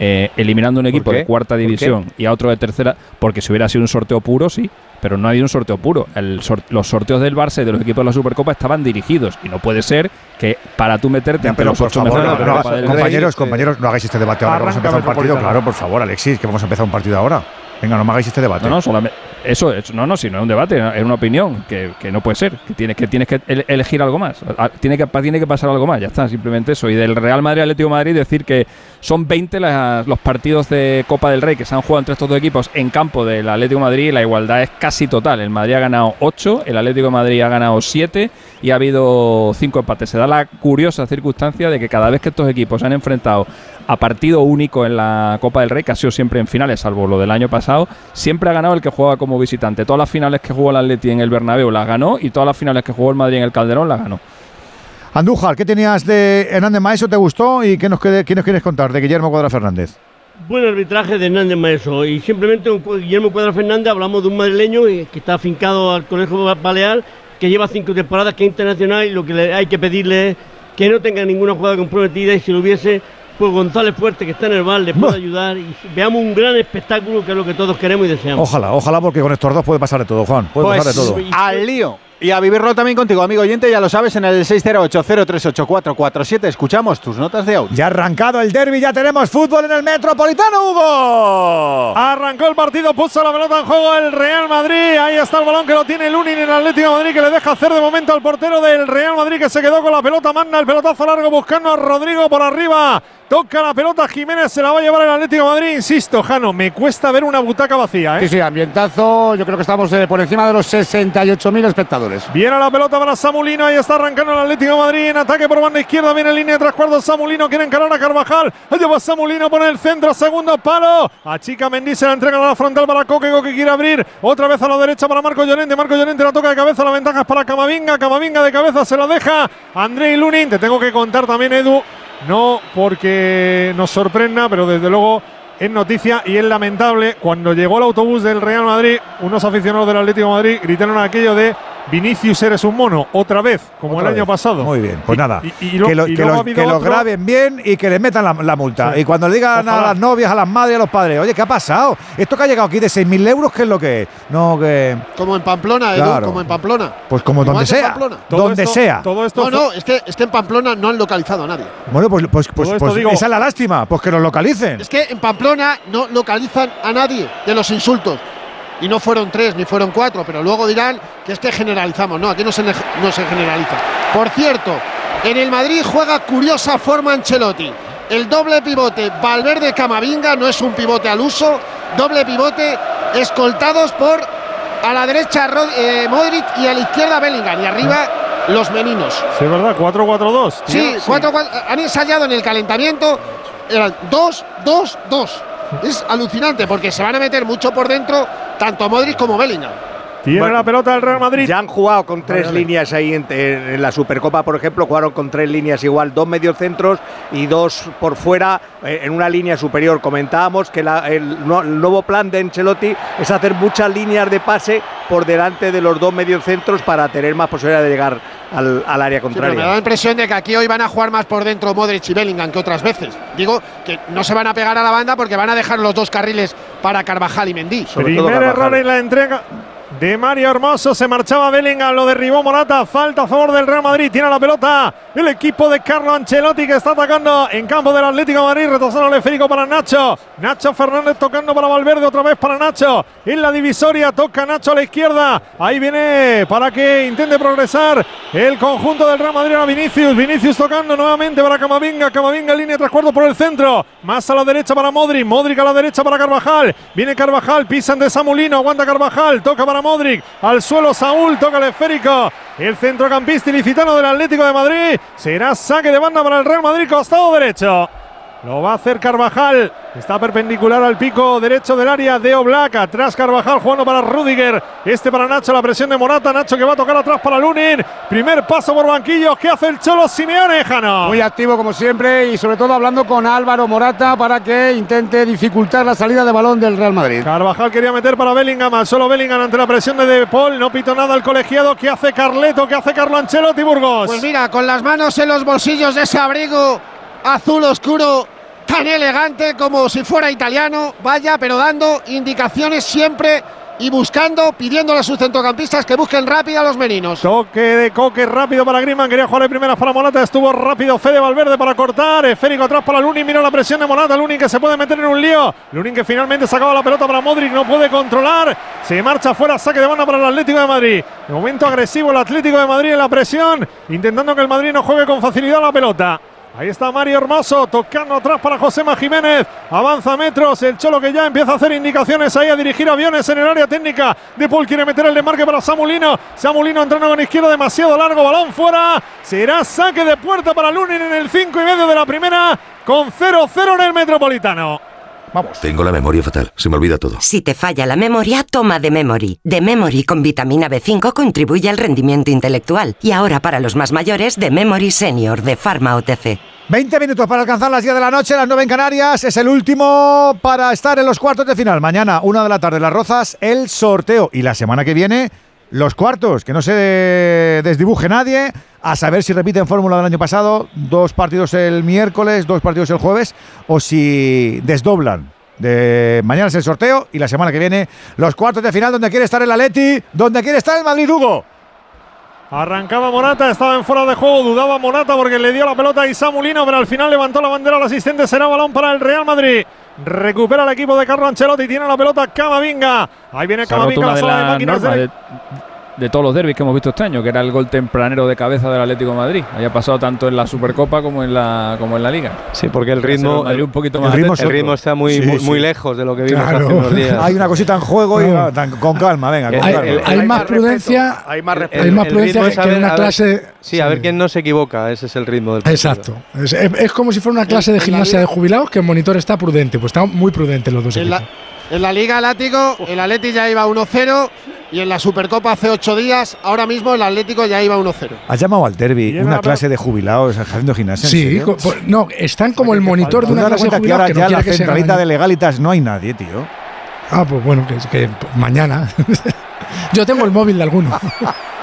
eh, eliminando un equipo de cuarta división y a otro de tercera, porque si hubiera sido un sorteo puro, sí, pero no ha habido un sorteo puro. los sorteos del Barça y de los equipos de la Supercopa estaban dirigidos y no puede ser que para tú meterte
entre los ocho mejores compañeros, compañeros, no hagáis este debate ahora vamos a empezar un partido. Claro, por favor, Alexis, que vamos a empezar un partido ahora. Venga, no me hagáis este debate.
No, no, solamente, eso, no, no, si no es un debate, es una opinión, que, no puede ser, que tienes que, elegir algo más, tiene que, pasar algo más, ya está, simplemente eso. Y del Real Madrid Atlético Madrid decir que son 20 los partidos de Copa del Rey que se han jugado entre estos dos equipos en campo del Atlético Madrid y la igualdad es casi total. El Madrid ha ganado 8, el Atlético Madrid ha ganado 7 y ha habido 5 empates. Se da la curiosa circunstancia de que cada vez que estos equipos se han enfrentado a partido único en la Copa del Rey, que ha sido siempre en finales, salvo lo del año pasado, siempre ha ganado el que juega como visitante. Todas las finales que jugó el Atleti en el Bernabéu las ganó y todas las finales que jugó el Madrid en el Calderón las ganó.
Andújar, ¿qué tenías de Hernández Maeso? ¿Te gustó? ¿Y qué nos, qué nos quieres contar de Guillermo Cuadra Fernández?
buen arbitraje de Hernández Maeso y simplemente con Guillermo Cuadra Fernández hablamos de un madrileño que está afincado al Colegio Balear, que lleva cinco temporadas, que es internacional y lo que le hay que pedirle es que no tenga ninguna jugada comprometida y si lo hubiese, pues González Fuerte, que está en el bar, le puede ayudar y veamos un gran espectáculo que es lo que todos queremos y deseamos.
Ojalá, ojalá, porque con estos dos puede pasar de todo, Juan. Puede
Pues,
pasar de todo.
al lío. Y a vivirlo también contigo, amigo oyente, ya lo sabes, en el 608-038447. Escuchamos tus notas de audio.
Ya ha arrancado el derby, ya tenemos fútbol en el Metropolitano, Hugo. Arrancó el partido, puso la pelota en juego el Real Madrid. Ahí está el balón que lo tiene Lunin en el Atlético de Madrid, que le deja hacer de momento al portero del Real Madrid, que se quedó con la pelota. Manda el pelotazo largo buscando a Rodrigo por arriba. Toca la pelota Jiménez, se la va a llevar el Atlético de Madrid. Insisto, Jano, me cuesta ver una butaca vacía. ¿eh?
Sí, sí, ambientazo. Yo creo que estamos eh, por encima de los 68.000 espectadores.
Viene la pelota para Samulino. Ahí está arrancando el Atlético Madrid. En ataque por banda izquierda. Viene en línea de tres cuartos. Samulino quiere encarar a Carvajal. Ahí va Samulino por el centro. Segundo palo. A Chica Mendy la entrega a la frontal para Coque. Coque quiere abrir. Otra vez a la derecha para Marco Llorente. Marco Llorente la toca de cabeza. La ventaja es para Camavinga. Camavinga de cabeza se la deja. Andrei Lunin. Te tengo que contar también, Edu. No porque nos sorprenda, pero desde luego es noticia y es lamentable. Cuando llegó el autobús del Real Madrid, unos aficionados del Atlético Madrid gritaron aquello de Vinicius eres un mono, otra vez, como
Otra
el año pasado.
Muy bien, pues
Y-
nada.
y- y lo-
que lo, que que graben bien y que le metan la, la multa.
Sí.
Y cuando le digan a las novias, a las madres, a los padres, oye, ¿qué ha pasado? Esto que ha llegado aquí de 6.000 euros, ¿qué es lo que es? No, que.
Como en Pamplona, Edu,
Claro.
como en Pamplona.
Pues como donde sea. Donde sea.
no, no, es que, es que en Pamplona no han localizado a nadie.
Bueno, pues, pues, pues,
esto
pues
digo-
esa es la lástima, pues que nos localicen.
Es que en Pamplona no localizan a nadie de los insultos. Y no fueron tres ni fueron cuatro, pero luego dirán que es que generalizamos. No, aquí no se, no se generaliza. Por cierto, en el Madrid juega curiosa forma Ancelotti. El doble pivote Valverde Camavinga no es un pivote al uso, doble pivote escoltados por a la derecha Rod- eh, Modric y a la izquierda Bellingham y arriba los meninos.
Sí, es verdad, 4-4-2.
Sí, cuatro, cuatro- han ensayado en el calentamiento. Eran dos, dos, dos. Es alucinante porque se van a meter mucho por dentro, tanto Modric como Bellingham.
Tiene la pelota del Real Madrid.
Ya han jugado con tres
dale.
líneas ahí en, en- la Supercopa, por ejemplo, jugaron con tres líneas igual, dos mediocentros y dos por fuera eh, en una línea superior. Comentábamos que la- el, no- el nuevo plan de Ancelotti es hacer muchas líneas de pase por delante de los dos mediocentros para tener más posibilidad de llegar al, al área
Sí, pero
contraria.
me da la impresión de que aquí hoy van a jugar más por dentro Modric y Bellingham que otras veces. Digo que no se van a pegar a la banda porque van a dejar los dos carriles para Carvajal y Mendy.
Primer error en la entrega de Mario Hermoso. Se marchaba Bellingham, lo derribó Morata. Falta a favor del Real Madrid. Tiene la pelota el equipo de Carlo Ancelotti que está atacando en campo del Atlético de Madrid. Retrasando el esférico para Nacho. Nacho Fernández tocando para Valverde. Otra vez para Nacho. En la divisoria toca Nacho a la izquierda. Ahí viene para que intente progresar el conjunto del Real Madrid a Vinicius. Vinicius tocando nuevamente para Camavinga. Camavinga línea tres cuartos por el centro. Más a la derecha para Modric. Modric a la derecha para Carvajal. Viene Carvajal. Pisan de Samulino. Aguanta Carvajal. Toca para Modric. Al suelo Saúl. Toca el esférico. El centrocampista ilicitano del Atlético de Madrid. Será saque de banda para el Real Madrid. Costado derecho. Lo va a hacer Carvajal. Está perpendicular al pico derecho del área de Oblak. Atrás Carvajal jugando para Rudiger. Este para Nacho. La presión de Morata. Nacho que va a tocar atrás para Lunin. Primer paso por banquillos. ¿Qué hace el Cholo Simeone, Jano?
Muy activo como siempre y sobre todo hablando con Álvaro Morata para que intente dificultar la salida de balón del Real Madrid.
Carvajal quería meter para Bellingham, al solo Bellingham ante la presión de De Paul, no pito nada el colegiado, ¿qué hace Carleto? ¿Qué hace Carlo Ancelotti Burgos?
Pues mira, con las manos en los bolsillos de ese abrigo azul oscuro, tan elegante como si fuera italiano, vaya, pero dando indicaciones siempre y buscando, pidiéndole a sus centrocampistas que busquen rápido a los meninos.
Toque de coque rápido para Griezmann, quería jugar de primeras para Morata, estuvo rápido Fede Valverde para cortar, esférico atrás para Lunin, mira la presión de Morata, Lunin que se puede meter en un lío, Lunin que finalmente sacaba la pelota para Modric, no puede controlar, se marcha fuera, saque de banda para el Atlético de Madrid, momento agresivo el Atlético de Madrid en la presión, intentando que el Madrid no juegue con facilidad la pelota. Ahí está Mario Hermoso tocando atrás para Josema Jiménez. Avanza metros. El Cholo que ya empieza a hacer indicaciones ahí a dirigir aviones en el área técnica. De Paul quiere meter el desmarque para Samulino. Samulino entrando con izquierda demasiado largo. Balón fuera. Será saque de puerta para Lunin en el 5 y medio de la primera. Con 0-0 en el Metropolitano. Vamos.
Tengo la memoria fatal, se me olvida todo.
Si te falla la memoria, toma de Memory. De Memory con vitamina B5 contribuye al rendimiento intelectual. Y ahora para los más mayores, de Memory Senior de Pharma OTC.
20 minutos para alcanzar las 10 de la noche, las 9 en Canarias. Es el último para estar en los cuartos de final. Mañana, una de la tarde, Las Rozas, el sorteo. Y la semana que viene, los cuartos. Que no se desdibuje nadie. A saber si repiten fórmula del año pasado. Dos partidos el miércoles, dos partidos el jueves. O si desdoblan. De mañana es el sorteo y la semana que viene los cuartos de final donde quiere estar el Atleti, donde quiere estar el Madrid Hugo.
Arrancaba Morata, estaba en fuera de juego, dudaba Morata porque le dio la pelota a Isamulino, pero al final levantó la bandera al asistente, será balón para el Real Madrid. Recupera el equipo de Carlo Ancelotti, tiene la pelota Camavinga. Ahí viene Camavinga, la sala de máquinas
de todos los derbis que hemos visto este año, que era el gol tempranero de cabeza del Atlético de Madrid. Haya pasado tanto en la Supercopa como en la como en la Liga.
Sí, porque el ritmo,
un poquito más
el, ritmo, está muy, muy, lejos de lo que vimos hace unos días.
Hay una cosita en juego y con calma, venga, con
hay,
calma.
hay, más prudencia, hay más, hay más prudencia que, en una clase.
sí, a ver quién no se equivoca, ese es el ritmo del
partido. Exacto. Es, es, como si fuera una clase de gimnasia de jubilados que el monitor está prudente, pues están muy prudentes los dos equipos.
En la Liga Atlético, el Atleti ya iba 1-0 y en la Supercopa hace ocho días, ahora mismo el Atlético ya iba 1-0.
Has llamado al derby una clase de jubilados haciendo gimnasia.
Sí, no, están como el monitor de una clase de jubilados.
Que ahora ya la centralita de legalitas no hay nadie, tío.
Ah, pues bueno, que, que mañana. Yo tengo el móvil de alguno.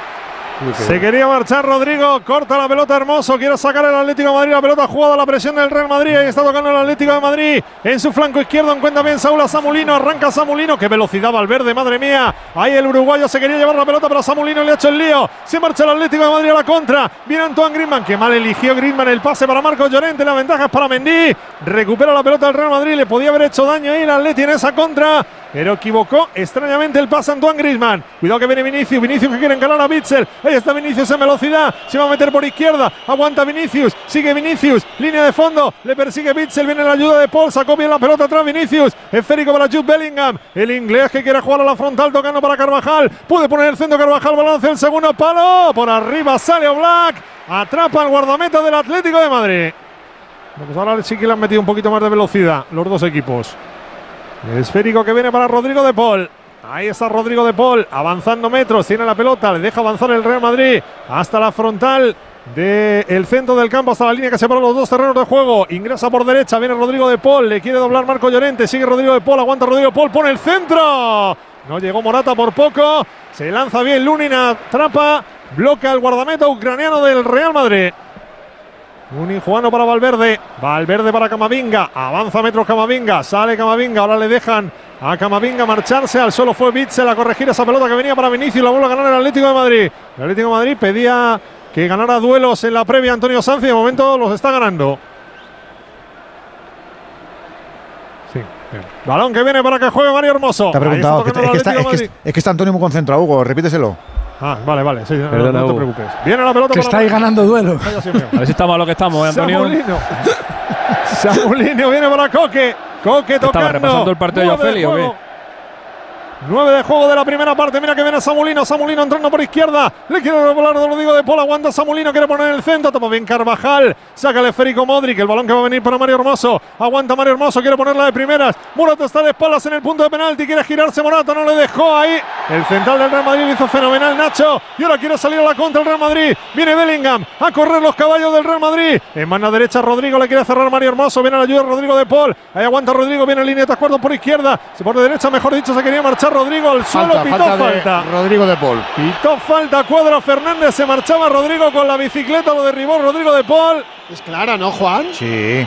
Se quería marchar Rodrigo, corta la pelota hermoso, quiere sacar el Atlético de Madrid, la pelota jugada, la presión del Real Madrid, ahí está tocando el Atlético de Madrid, en su flanco izquierdo encuentra bien Saúl Samulino, arranca Samulino, qué velocidad Valverde, madre mía, ahí el uruguayo se quería llevar la pelota, pero Samulino le ha hecho el lío, se marcha el Atlético de Madrid a la contra, viene Antoine Griezmann, que mal eligió Griezmann el pase para Marcos Llorente, la ventaja es para Mendy, recupera la pelota del Real Madrid, le podía haber hecho daño ahí el Atlético en esa contra, pero equivocó extrañamente el pase Antoine Griezmann, cuidado que viene Vinicius, Vinicius que quiere encarar a Bitzel, está Vinicius en velocidad. Se va a meter por izquierda. Aguanta Vinicius. Sigue Vinicius. Línea de fondo. Le persigue Bitzel. Viene la ayuda de Paul. Sacó bien la pelota atrás Vinicius. Esférico para Jude Bellingham. El inglés que quiere jugar a la frontal. Tocando para Carvajal. Puede poner el centro Carvajal. Balance el segundo palo. Por arriba sale Black. Atrapa al guardameta del Atlético de Madrid. Pues ahora sí que le han metido un poquito más de velocidad los dos equipos. esférico que viene para Rodrigo de Paul. Ahí está Rodrigo de Paul, avanzando metros, tiene la pelota, le deja avanzar el Real Madrid hasta la frontal del centro del campo, hasta la línea que separa los dos terrenos de juego. Ingresa por derecha, viene Rodrigo de Paul, le quiere doblar Marco Llorente, sigue Rodrigo de Paul, aguanta Rodrigo de Paul, pone el centro. No llegó Morata por poco, se lanza bien Lunina, trapa, bloquea el guardameta ucraniano del Real Madrid. Un injuano para Valverde. Valverde para Camavinga. Avanza metros Camavinga. Sale Camavinga. Ahora le dejan a Camavinga marcharse. Al solo fue Bitzel a corregir esa pelota que venía para Vinicius. La vuelve a ganar el Atlético de Madrid. El Atlético de Madrid pedía que ganara duelos en la previa Antonio Sanz y de momento los está ganando. Sí, Balón que viene para que juegue Mario Hermoso.
Te ha preguntado. Es que, está, es que está Antonio muy concentrado, Hugo. Repíteselo.
Ah, vale, vale. Sí, no, te preocupes. Viene la pelota.
Que estáis ganando duelo.
a ver si estamos a lo que estamos, ¿eh, Antonio.
Samulino. Samulino viene para Coque. Coque tocando.
¿Estaba repasando el partido de Ofeli o qué?
9 de juego de la primera parte. Mira que viene Samulino. Samulino entrando por izquierda. Le quiere volar lo digo de Paul. Aguanta Samulino. Quiere poner el centro. Toma bien Carvajal. Saca el esférico Modric. El balón que va a venir para Mario Hermoso. Aguanta Mario Hermoso. Quiere ponerla de primeras. Morata está de espaldas en el punto de penalti. Quiere girarse Morata. No le dejó ahí. El central del Real Madrid hizo fenomenal Nacho. Y ahora quiere salir a la contra el Real Madrid. Viene Bellingham a correr los caballos del Real Madrid. En mano derecha Rodrigo. Le quiere cerrar Mario Hermoso. Viene la ayuda Rodrigo de Paul. Ahí aguanta Rodrigo. Viene en línea de tres por izquierda. Se pone derecha, mejor dicho. Se quería marchar Rodrigo al suelo pitó falta.
Rodrigo de Paul.
Pitó falta Cuadro Fernández. Se marchaba Rodrigo con la bicicleta. Lo derribó Rodrigo de Paul.
Es clara, ¿no, Juan?
Sí.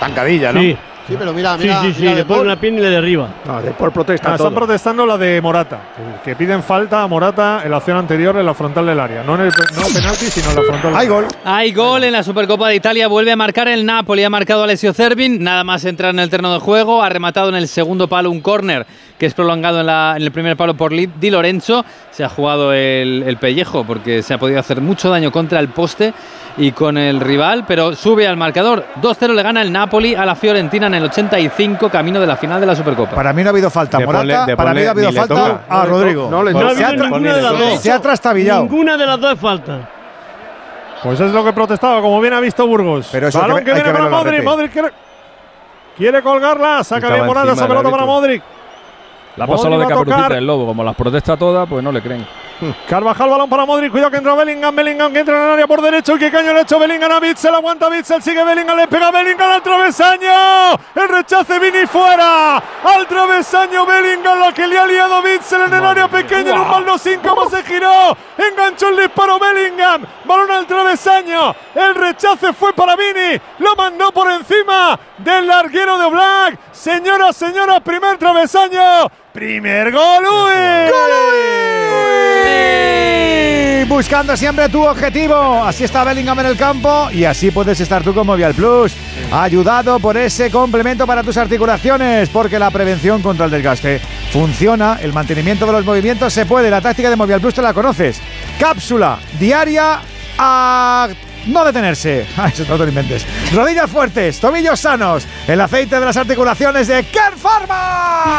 Tancadilla, ¿no?
Sí. Sí, pero mira, mira.
Sí, sí, sí, le pone una pierna y le derriba.
No, de Paul protesta. Ah, están protestando la de Morata. Que piden falta a Morata en la acción anterior en la frontal del área. No en el no penalti, sino en la frontal.
Hay gol.
Hay gol en la Supercopa de Italia. Vuelve a marcar el Napoli. Ha marcado Alessio Cervin. Nada más entrar en el terreno de juego. Ha rematado en el segundo palo un córner que es prolongado en, la, en, el primer palo por Di Lorenzo. Se ha jugado el, el pellejo porque se ha podido hacer mucho daño contra el poste y con el rival, pero sube al marcador. 2-0 le gana el Napoli a la Fiorentina en el 85, camino de la final de la Supercopa.
Para mí no ha habido falta. Morata, para mí no ha habido falta a Rodrigo.
No, no, se, ha ninguna de las dos.
se ha trastabillado.
Ninguna de las dos es falta.
Pues es lo que protestaba, como bien ha visto Burgos.
Pero eso
Balón que, que viene para Modric. Modric quiere, quiere colgarla. Saca bien Morata esa pelota para Modric.
La ha pasado lo de Caperucita el Lobo. Como las protesta todas, pues no le creen.
Carvajal, balón para Modric, cuidado que entra Bellingham, Bellingham que entra en el área por derecho. Y que caño le ha hecho Bellingham a Bitzel, aguanta Bitzel, sigue Bellingham, le pega Bellingham al travesaño, el rechace Vini fuera, al travesaño Bellingham, la que le ha liado Bitzel en el área pequeña, en un baldosín, como se giró, enganchó el disparo Bellingham, balón al travesaño, el rechace fue para Vini, lo mandó por encima del larguero de Black, señoras, señoras, primer travesaño, primer gol, Uy.
Buscando siempre tu objetivo. Así está Bellingham en el campo y así puedes estar tú con Movial Plus. Ayudado por ese complemento para tus articulaciones, porque la prevención contra el desgaste funciona. El mantenimiento de los movimientos se puede. La táctica de Movial Plus te la conoces. Cápsula diaria a no detenerse. Ay, eso no te lo inventes. Rodillas fuertes, tobillos sanos. El aceite de las articulaciones de Ken Pharma.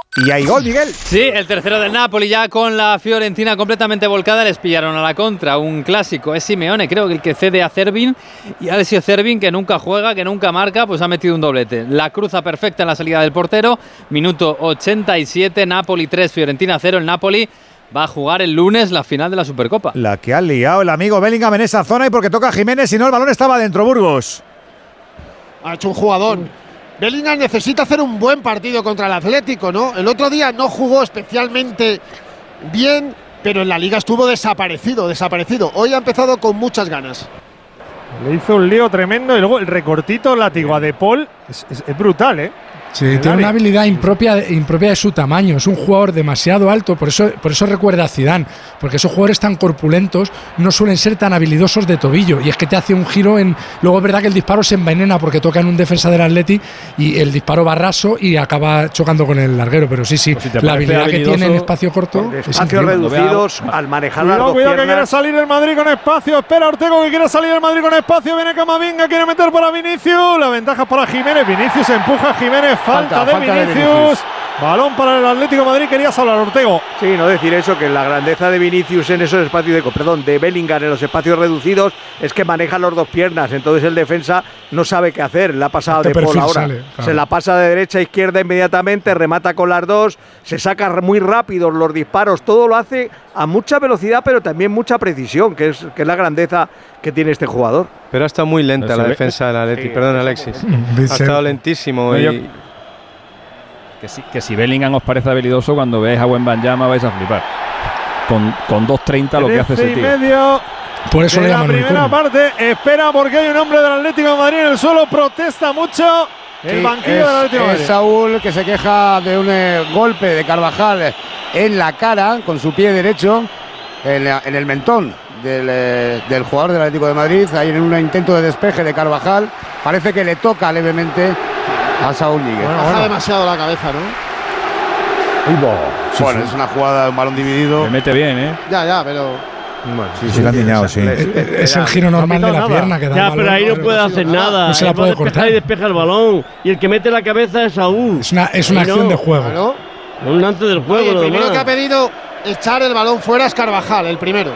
Y hay gol, Miguel.
Sí, el tercero del Napoli ya con la Fiorentina completamente volcada. Les pillaron a la contra. Un clásico. Es Simeone, creo que el que cede a Cervin. Y Alessio Cervin, que nunca juega, que nunca marca, pues ha metido un doblete. La cruza perfecta en la salida del portero. Minuto 87. Napoli 3, Fiorentina 0. El Napoli va a jugar el lunes la final de la Supercopa.
La que ha liado el amigo Bellingham en esa zona y porque toca a Jiménez, si no el balón estaba dentro Burgos.
Ha hecho un jugador. Bellingham necesita hacer un buen partido contra el Atlético, ¿no? El otro día no jugó especialmente bien, pero en la liga estuvo desaparecido, desaparecido. Hoy ha empezado con muchas ganas.
Le hizo un lío tremendo y luego el recortito látigo a De Paul es, brutal, ¿eh?
Sí, tiene una habilidad impropia, impropia de su tamaño. Es un jugador demasiado alto, por eso, por eso recuerda a Zidane, porque esos jugadores tan corpulentos no suelen ser tan habilidosos de tobillo. Y es que te hace un giro en. Luego es verdad que el disparo se envenena porque toca en un defensa del Atleti y el disparo va raso y acaba chocando con el larguero. Pero sí, sí,
te
la habilidad que tiene en espacio corto. es
Espacios reducidos, al manejar las
Cuidado,
dos
cuidado que quiere salir el Madrid con espacio. Espera Ortego que quiere salir el Madrid con espacio. Viene Camavinga, quiere meter para Vinicius. La ventaja es para Jiménez. Vinicius empuja a Jiménez. Falta,
Falta,
de,
falta de
Vinicius. Balón para el Atlético de Madrid. Querías hablar, Ortego.
Sí, no decir eso, que la grandeza de Vinicius en esos espacios de, perdón, de Bellingham en los espacios reducidos es que maneja las dos piernas, entonces el defensa no sabe qué hacer, la ha pasado
Este
de
perfil
ahora.
sale, claro.
Se la pasa de derecha a izquierda inmediatamente, remata con las dos, se saca muy rápido los disparos, todo lo hace a mucha velocidad, pero también mucha precisión, que es, que es la grandeza que tiene este jugador.
Pero ha estado muy lenta
Pero
la defensa del Atleti.
Sí,
Perdón, Alexis. Ha estado lentísimo.
No,
y-
yo- Que si, que si Bellingham os parece habilidoso, cuando veáis a buen Banyama vais a flipar. Con, con 2.30 lo que hace ese tío.
medio
Por eso
de
le
la primera parte. Espera porque hay un hombre del Atlético de Madrid en el suelo. Protesta mucho el
Sí,
banquillo
es,
del Atlético de
es
Madrid.
Saúl que se queja de un eh, golpe de Carvajal en la cara con su pie derecho en, la- en el mentón del, eh, del jugador del Atlético de Madrid. Ahí en un intento de despeje de Carvajal parece que le toca levemente a Saúl Níguez.
Baja demasiado la cabeza, ¿no?
bueno, es una jugada de un balón dividido.
Me mete bien, ¿eh?
Ya, ya, pero.
Sí, sí, le han diñado, sí.
Es el giro normal de la pierna que da
Ya,
el
pero
balón.
ahí no puede hacer nada.
No se la puede cortar.
y despeja el balón. Y el que mete la cabeza es Saúl.
Es una, es una
Ahí no.
acción de juego.
Claro.
Un antes del juego.
Oye, el primero
demás.
que ha pedido echar el balón fuera es Carvajal, el primero.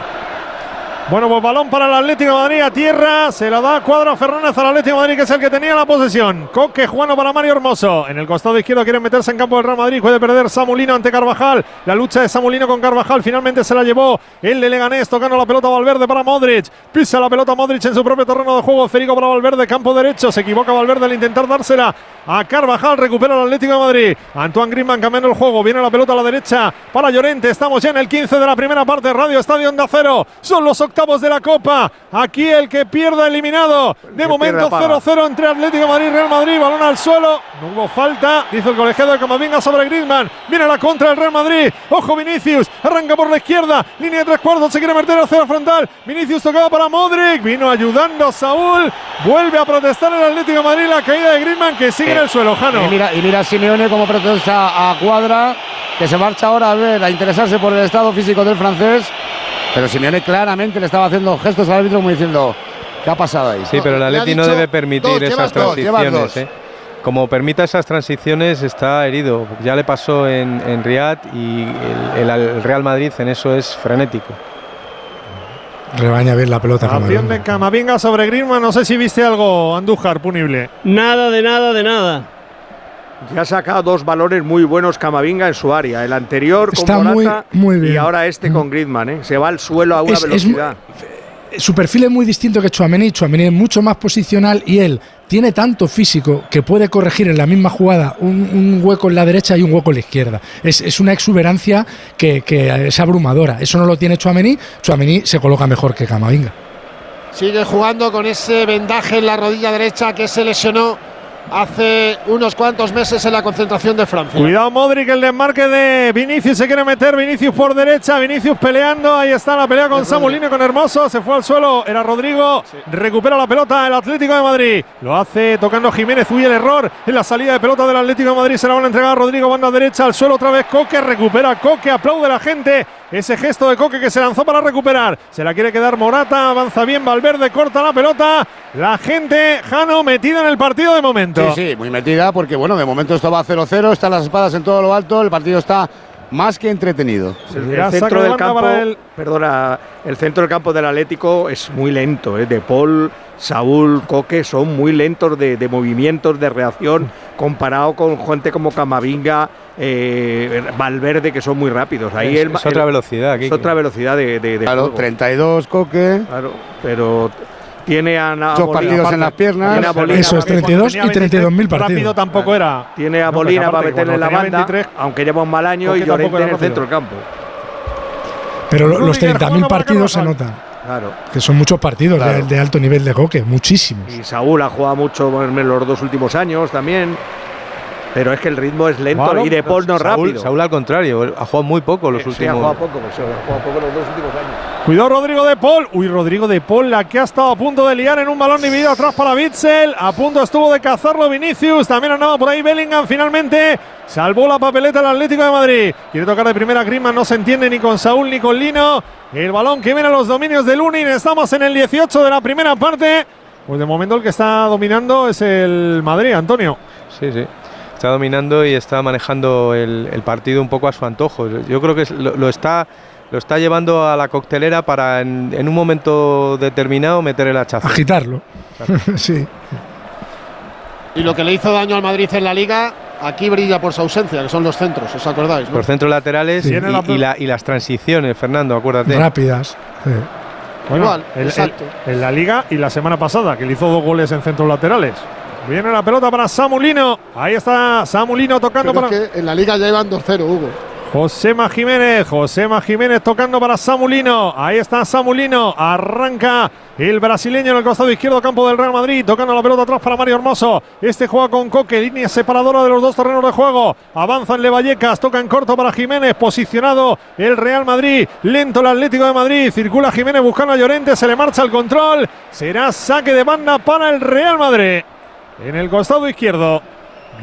Bueno, pues balón para el Atlético de Madrid a tierra. Se la da Cuadro Fernández al Atlético de Madrid, que es el que tenía la posesión. Coque, Juano para Mario Hermoso. En el costado izquierdo quiere meterse en campo del Real Madrid. Puede perder Samulino ante Carvajal. La lucha de Samulino con Carvajal. Finalmente se la llevó el de Leganés, tocando la pelota Valverde para Modric. Pisa la pelota Modric en su propio terreno de juego. Federico para Valverde, campo derecho. Se equivoca Valverde al intentar dársela a Carvajal. Recupera el Atlético de Madrid. Antoine Griezmann cambiando el juego. Viene la pelota a la derecha para Llorente. Estamos ya en el 15 de la primera parte. Radio Estadio Onda Cero. Son los octavos de la Copa. Aquí el que pierda eliminado. De momento
pierde, apaga.
0-0 entre Atlético de Madrid y Real Madrid. Balón al suelo. No hubo falta. Dice el colegiado de Camavinga sobre Griezmann. Viene la contra del Real Madrid. Ojo Vinicius. Arranca por la izquierda. Línea de tres cuartos. Se quiere meter hacia la frontal. Vinicius tocaba para Modric. Vino ayudando Saúl. Vuelve a protestar el Atlético de Madrid. La caída de Griezmann que sigue en el suelo. Jano.
Y mira, y mira a Simeone como protesta a Cuadra, que se marcha ahora a ver, a interesarse por el estado físico del francés. Pero Simeone claramente le estaba haciendo gestos al árbitro como diciendo, ¿qué ha pasado ahí?
Sí, pero el Atleti no debe permitir
dos,
esas
dos,
transiciones.
dos.
¿eh? Como permita esas transiciones está herido. Ya le pasó en, en Riyadh y el, el- el Real Madrid en eso es frenético.
Rebaña bien la pelota.
Acción
Camavinga.
de Camavinga sobre Griezmann. No sé si viste algo, Andújar, punible.
Nada de nada de nada.
Ya ha sacado dos valores muy buenos Camavinga en su área. El anterior con
Está muy-
Morata
muy bien.
y ahora este con Griezmann. ¿eh? Se va al suelo a una
Es- es
velocidad.
Su perfil es muy distinto que Chuamení. Chuamení es mucho más posicional y él tiene tanto físico que puede corregir en la misma jugada un, un hueco en la derecha y un hueco en la izquierda. Es, es una exuberancia que, que es abrumadora. Eso no lo tiene Chuamení. Chuamení se coloca mejor que Camavinga.
Sigue jugando con ese vendaje en la rodilla derecha que se lesionó hace unos cuantos meses en la concentración de Francia.
Cuidado Modric, el desmarque de Vinicius se quiere meter, Vinicius por derecha, Vinicius peleando, ahí está la pelea con Samulino con Hermoso, se fue al suelo, era Rodrigo, recupera la pelota el Atlético de Madrid, lo hace tocando Jiménez, huye el error en la salida de pelota del Atlético de Madrid, se la van a entregar a Rodrigo, banda derecha, al suelo otra vez Coque, recupera Coque, aplaude la gente, ese gesto de Coque que se lanzó para recuperar, se la quiere quedar Morata, avanza bien Valverde, corta la pelota, la gente, Jano, metida en el partido de momento.
Sí, sí, muy metida porque bueno, de momento esto va 0-0, están las espadas en todo lo alto, el partido está más que entretenido.
El, el centro del campo, perdona, el centro del campo del Atlético es muy lento. ¿eh? De Paul, Saúl, Coque son muy lentos de, de movimientos, de reacción, comparado con gente como Camavinga, eh, Valverde, que son muy rápidos. Ahí
Es-
el-
es otra
el-
velocidad,
Es
Quique.
otra velocidad de, de, de
Claro,
juego.
32 Coque.
Claro, pero tiene a,
Dos partidos en las piernas.
Tiene a Molina
Eso es
para-
32 y 32.000 partidos.
Rápido tampoco era.
Tiene a
No,
Molina
pero
para meterle en la banda,
tenía 23,
aunque lleva un mal año, y Llorente en el centro del campo.
Pero lo- los
Rudiger
30.000
jugando para
partidos se notan.
Claro.
Que son muchos partidos de-
Claro.
de, alto nivel de Coque, muchísimos.
Y Saúl ha jugado mucho en los dos últimos años también. Pero es que el ritmo es lento y de Paul no
Saúl-
rápido.
Saúl al contrario, ha jugado muy poco los
Sí, ha
últimos.
jugado poco, pues, ha jugado poco los dos últimos años.
Cuidado Rodrigo de Paul. Uy, Rodrigo de Paul, la que ha estado a punto de liar en un balón dividido atrás para Bitzel. A punto estuvo de cazarlo Vinicius. También andaba por ahí Bellingham. Finalmente salvó la papeleta el Atlético de Madrid. Quiere tocar de primera Griezmann. No se entiende ni con Saúl ni con Lino. El balón que viene a los dominios de Lunin. Estamos en el 18 de la primera parte. Pues de momento el que está dominando es el Madrid, Antonio.
Sí, sí. Está dominando y está manejando el, el partido un poco a su antojo. Yo creo que lo está, lo está llevando a la coctelera para en, en un momento determinado meter el hachazo.
Agitarlo. sí.
Y lo que le hizo daño al Madrid en la liga, aquí brilla por su ausencia, que son los centros, ¿os acordáis? no?
Los centros laterales
Sí.
y,
Viene la
y la- y las transiciones, Fernando, acuérdate.
Rápidas. sí.
Bueno,
Igual,
el-
exacto.
el- en la liga y la semana pasada, que le hizo dos goles en centros laterales. Viene la pelota para Samulino. Ahí está Samulino tocando
Pero
para.
es que en la liga ya iban 2-0, Hugo.
Josema Jiménez, Josema Jiménez tocando para Samulino. Ahí está Samulino. Arranca el brasileño en el costado izquierdo, campo del Real Madrid. Tocando la pelota atrás para Mario Hermoso. Este juega con Coque, línea separadora de los dos terrenos de juego. Avanza el de Vallecas, toca en corto para Jiménez. Posicionado el Real Madrid. Lento el Atlético de Madrid. Circula Jiménez buscando a Llorente. Se le marcha el control. Será saque de banda para el Real Madrid. En el costado izquierdo.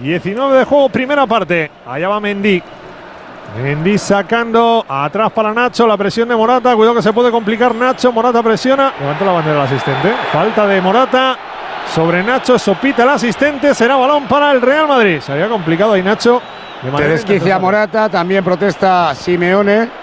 19 de juego, primera parte. Allá va Mendy. Mendy sacando atrás para Nacho, la presión de Morata, cuidado que se puede complicar Nacho, Morata presiona, levanta la bandera el asistente, falta de Morata sobre Nacho, sopita el asistente, será balón para el Real Madrid, se había complicado ahí Nacho. de manera
desquicia. Morata, también protesta Simeone.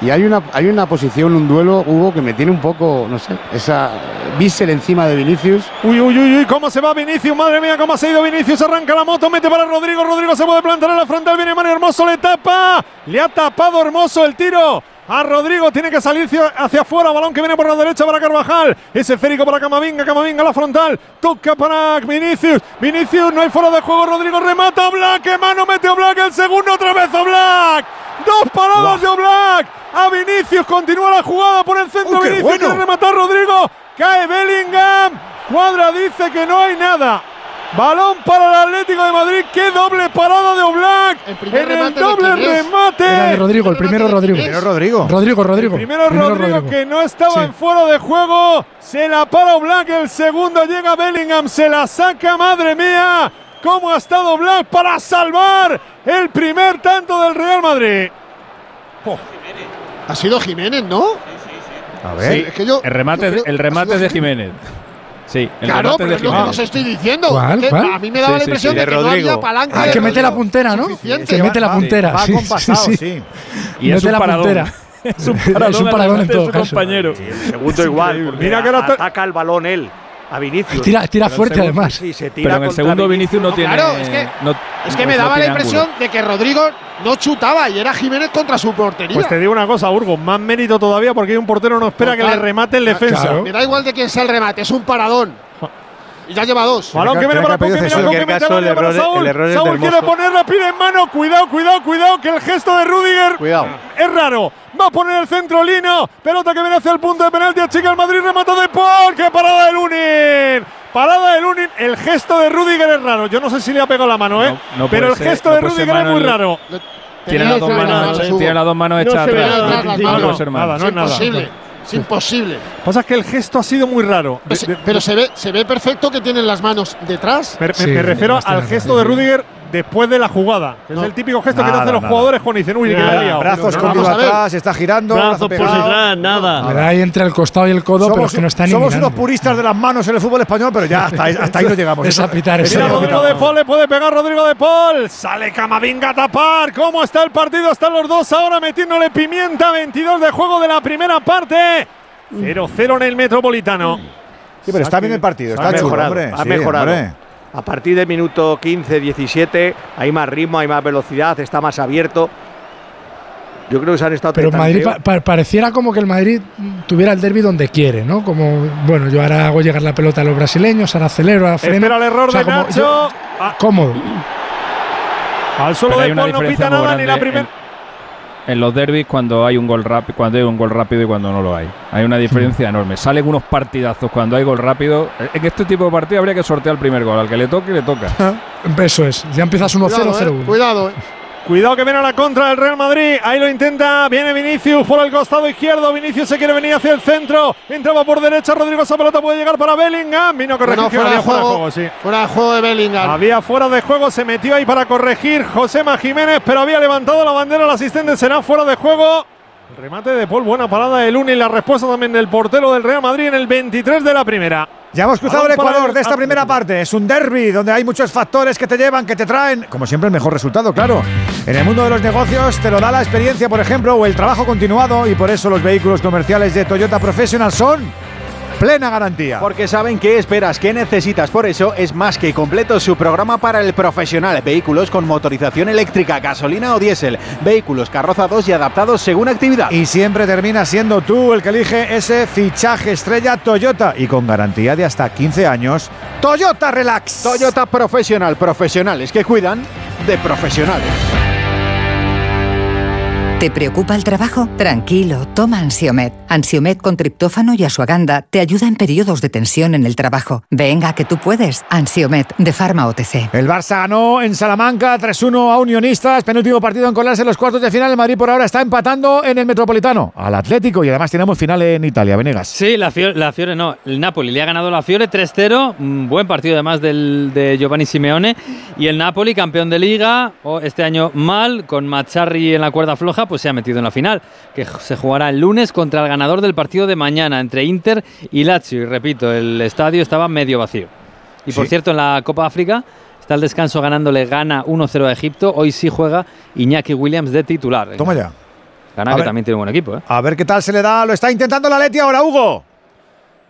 Y hay una, hay una posición, un duelo, Hugo, que me tiene un poco, no sé, esa Bissell encima de Vinicius.
Uy, uy, uy, uy, cómo se va Vinicius, madre mía, cómo ha ido Vinicius, arranca la moto, mete para Rodrigo, Rodrigo se puede plantar en la frontal, viene Mario Hermoso, le tapa, le ha tapado Hermoso el tiro. A Rodrigo tiene que salir hacia, afuera, balón que viene por la derecha para Carvajal, es esférico para Camavinga, Camavinga a la frontal, toca para Vinicius, Vinicius, no hay fuera de juego, Rodrigo remata, Oblak, que mano mete Oblak, el segundo otra vez Oblak, dos paradas de Oblak, a Vinicius, continúa la jugada por el centro,
¡Oh,
Vinicius
bueno!
quiere rematar Rodrigo, cae Bellingham, Cuadra dice que no hay nada. Balón para el Atlético de Madrid. ¡Qué doble parada de Oblak!
primer
En el doble remate.
Era de Rodrigo, el primero Rodrigo.
Primero Rodrigo.
Rodrigo, Rodrigo.
Primero Rodrigo, que no estaba
Sí.
en fuera de juego. Se la para Oblak. El segundo llega Bellingham. Se la saca, madre mía. ¿Cómo ha estado Oblak para salvar el primer tanto del Real Madrid? Oh.
Ha sido Jiménez, ¿no?
A ver.
Sí, es que yo-
El remate,
yo creo-
el remate es de Jiménez. Sí, el
Claro,
remate
pero
de
es lo que
Jiménez.
os estoy diciendo.
¿Cuál, cuál?
A mí me daba
Sí,
la impresión
sí,
de,
de
que no
Rodrigo.
había palanca. De
que mete la puntera, ¿no? Que mete la puntera.
va
sí,
compasado,
sí,
sí.
Y es un
la
paradón.
puntera.
Es un
Es un
paradón,
paradón en todo
su
caso.
compañero.
Segundo igual,
Mira que
ataca el balón él a Vinicius.
Tira, fuerte
segundo-
además.
Sí, se tira
Pero en el segundo Vinicius no tiene.
Claro, es que-
no-
Es que
no-
me
no
daba la impresión
ángulo.
de que Rodrigo no chutaba y era Jiménez contra su portería.
Pues te digo una cosa, Burgos, más mérito todavía porque un portero no espera que le remate el defensa.
Claro.
Me da igual de quién sea el remate, es un paradón. Y ya lleva dos.
Balón que viene para Coque, mira. Coque, mete
el
para
error-
Saúl.
el error es
Saúl quiere
Mozo.
ponerla, pide en mano. Cuidado, cuidado, cuidado, que el gesto de Rudiger
Cuidado.
es raro. Va a poner el centro Lino. Pelota que viene hacia el punto de penalti. Chica el Madrid, remata de Paul. ¡Qué parada de Lunin! Parada de Lunin. El gesto de Rudiger es raro. Yo no sé si le ha pegado la mano, ¿eh?
No, no
Pero el
ser-
gesto
no
de Rudiger es muy raro.
Tiene las dos
que
manos, tiene las dos manos
No
hechas atrás.
nada, no,
es
nada.
imposible. Es imposible.
Pasa que el gesto ha sido muy raro.
Pero,
De-
se-
de-
pero se ve, se ve perfecto que tienen las manos detrás.
Me,
Sí,
me refiero al gesto de Rudiger después de la jugada. Es
No.
el típico gesto que te hacen los
nada.
jugadores cuando dicen, uy, que la he liado.
Brazos
no, ver.
atrás, está girando. brazo
Brazos por detrás, nada.
Le da ahí entre el costado y el codo, pero
Somos,
es que no está ni
somos
mirando.
unos puristas de las manos en el fútbol español, pero ya hasta, ahí- hasta ahí no llegamos.
Es a pitar, es
Mira,
a
Rodrigo de Paul le puede pegar Rodrigo de Paul. Sale Camavinga a tapar. ¿Cómo está el partido? Están los dos ahora metiéndole pimienta. 22 de juego de la primera parte. 0-0 en el Metropolitano.
Sí, pero está bien el partido, está chulo,
mejorado,
hombre.
ha
Sí,
mejorado.
hombre.
A partir del minuto 15, 17, hay más ritmo, hay más velocidad, está más abierto. Yo creo que se han estado
Pero. Madrid pa- pa- pareciera como que el Madrid tuviera el derby donde quiere, ¿no? Como, bueno, yo ahora hago llegar la pelota a los brasileños, ahora acelero, ahora freno.
Espera el error
O sea,
de
como
Nacho.
yo-
Ah,
cómodo.
al
hay
de Paul no pita nada ni la primera.
En, los derbis cuando hay un gol rápido, cuando hay un gol rápido y cuando no lo hay. Hay una diferencia enorme. Salen unos partidazos cuando hay gol rápido. En este tipo de partido habría que sortear el primer gol. Al que le toque, le toca.
Eso es. Ya empiezas 1-0,
Cuidado, eh,
0-1.
cuidado. eh.
Cuidado que viene a la contra del Real Madrid. Ahí lo intenta. Viene Vinicius por el costado izquierdo. Vinicius se quiere venir hacia el centro. Entraba por derecha. Rodrigo esa pelota puede llegar para Bellingham. Vino a corregir.
Bueno, fuera de
fuera
juego,
sí.
Fuera de juego de Bellingham.
Había fuera de juego. Se metió ahí para corregir Josema Jiménez. Pero había levantado la bandera. El asistente será fuera de juego. Remate de Paul. Buena parada de Luna y la respuesta también del portero del Real Madrid en el 23 de la primera.
Ya hemos cruzado el Ecuador de esta primera parte. Es un derby donde hay muchos factores que te llevan, que te traen, como siempre, el mejor resultado, claro. En el mundo de los negocios te lo da la experiencia, por ejemplo, o el trabajo continuado, y por eso los vehículos comerciales de Toyota Professional son plena garantía.
Porque saben qué esperas, qué necesitas. Por eso es más que completo su programa para el profesional. Vehículos con motorización eléctrica, gasolina o diésel. Vehículos carrozados y adaptados según actividad.
Y siempre termina siendo tú el que elige ese fichaje estrella Toyota y con garantía de hasta 15 años. Toyota Relax.
Toyota Profesional. Profesionales que cuidan de profesionales.
¿Te preocupa el trabajo? Tranquilo, toma Ansiomet. Ansiomet con triptófano y asuaganda te ayuda en periodos de tensión en el trabajo. Venga, que tú puedes. Ansiomet de Pharma OTC.
El Barça ganó en Salamanca 3-1 a Unionistas. Penúltimo partido en colarse en los cuartos de final. El Madrid por ahora está empatando en el Metropolitano al Atlético y además tenemos final en Italia. Venegas.
Sí, la Fiore, la Fiore no. El Napoli le ha ganado la Fiore 3-0. Un buen partido además del, de Giovanni Simeone. Y el Napoli, campeón de liga, o este año mal, con Mazzarri en la cuerda floja, pues se ha metido en la final, que se jugará el lunes contra el ganador del partido de mañana entre Inter y Lazio. Y repito, el estadio estaba medio vacío. Y por
Sí.
cierto, en la Copa África está el descanso ganándole gana 1-0 a Egipto. Hoy sí juega Iñaki Williams de titular.
Toma ya.
Gana
A
que
ver.
también tiene un buen equipo, ¿eh?
A ver qué tal se le da. Lo está intentando la Leti ahora, Hugo.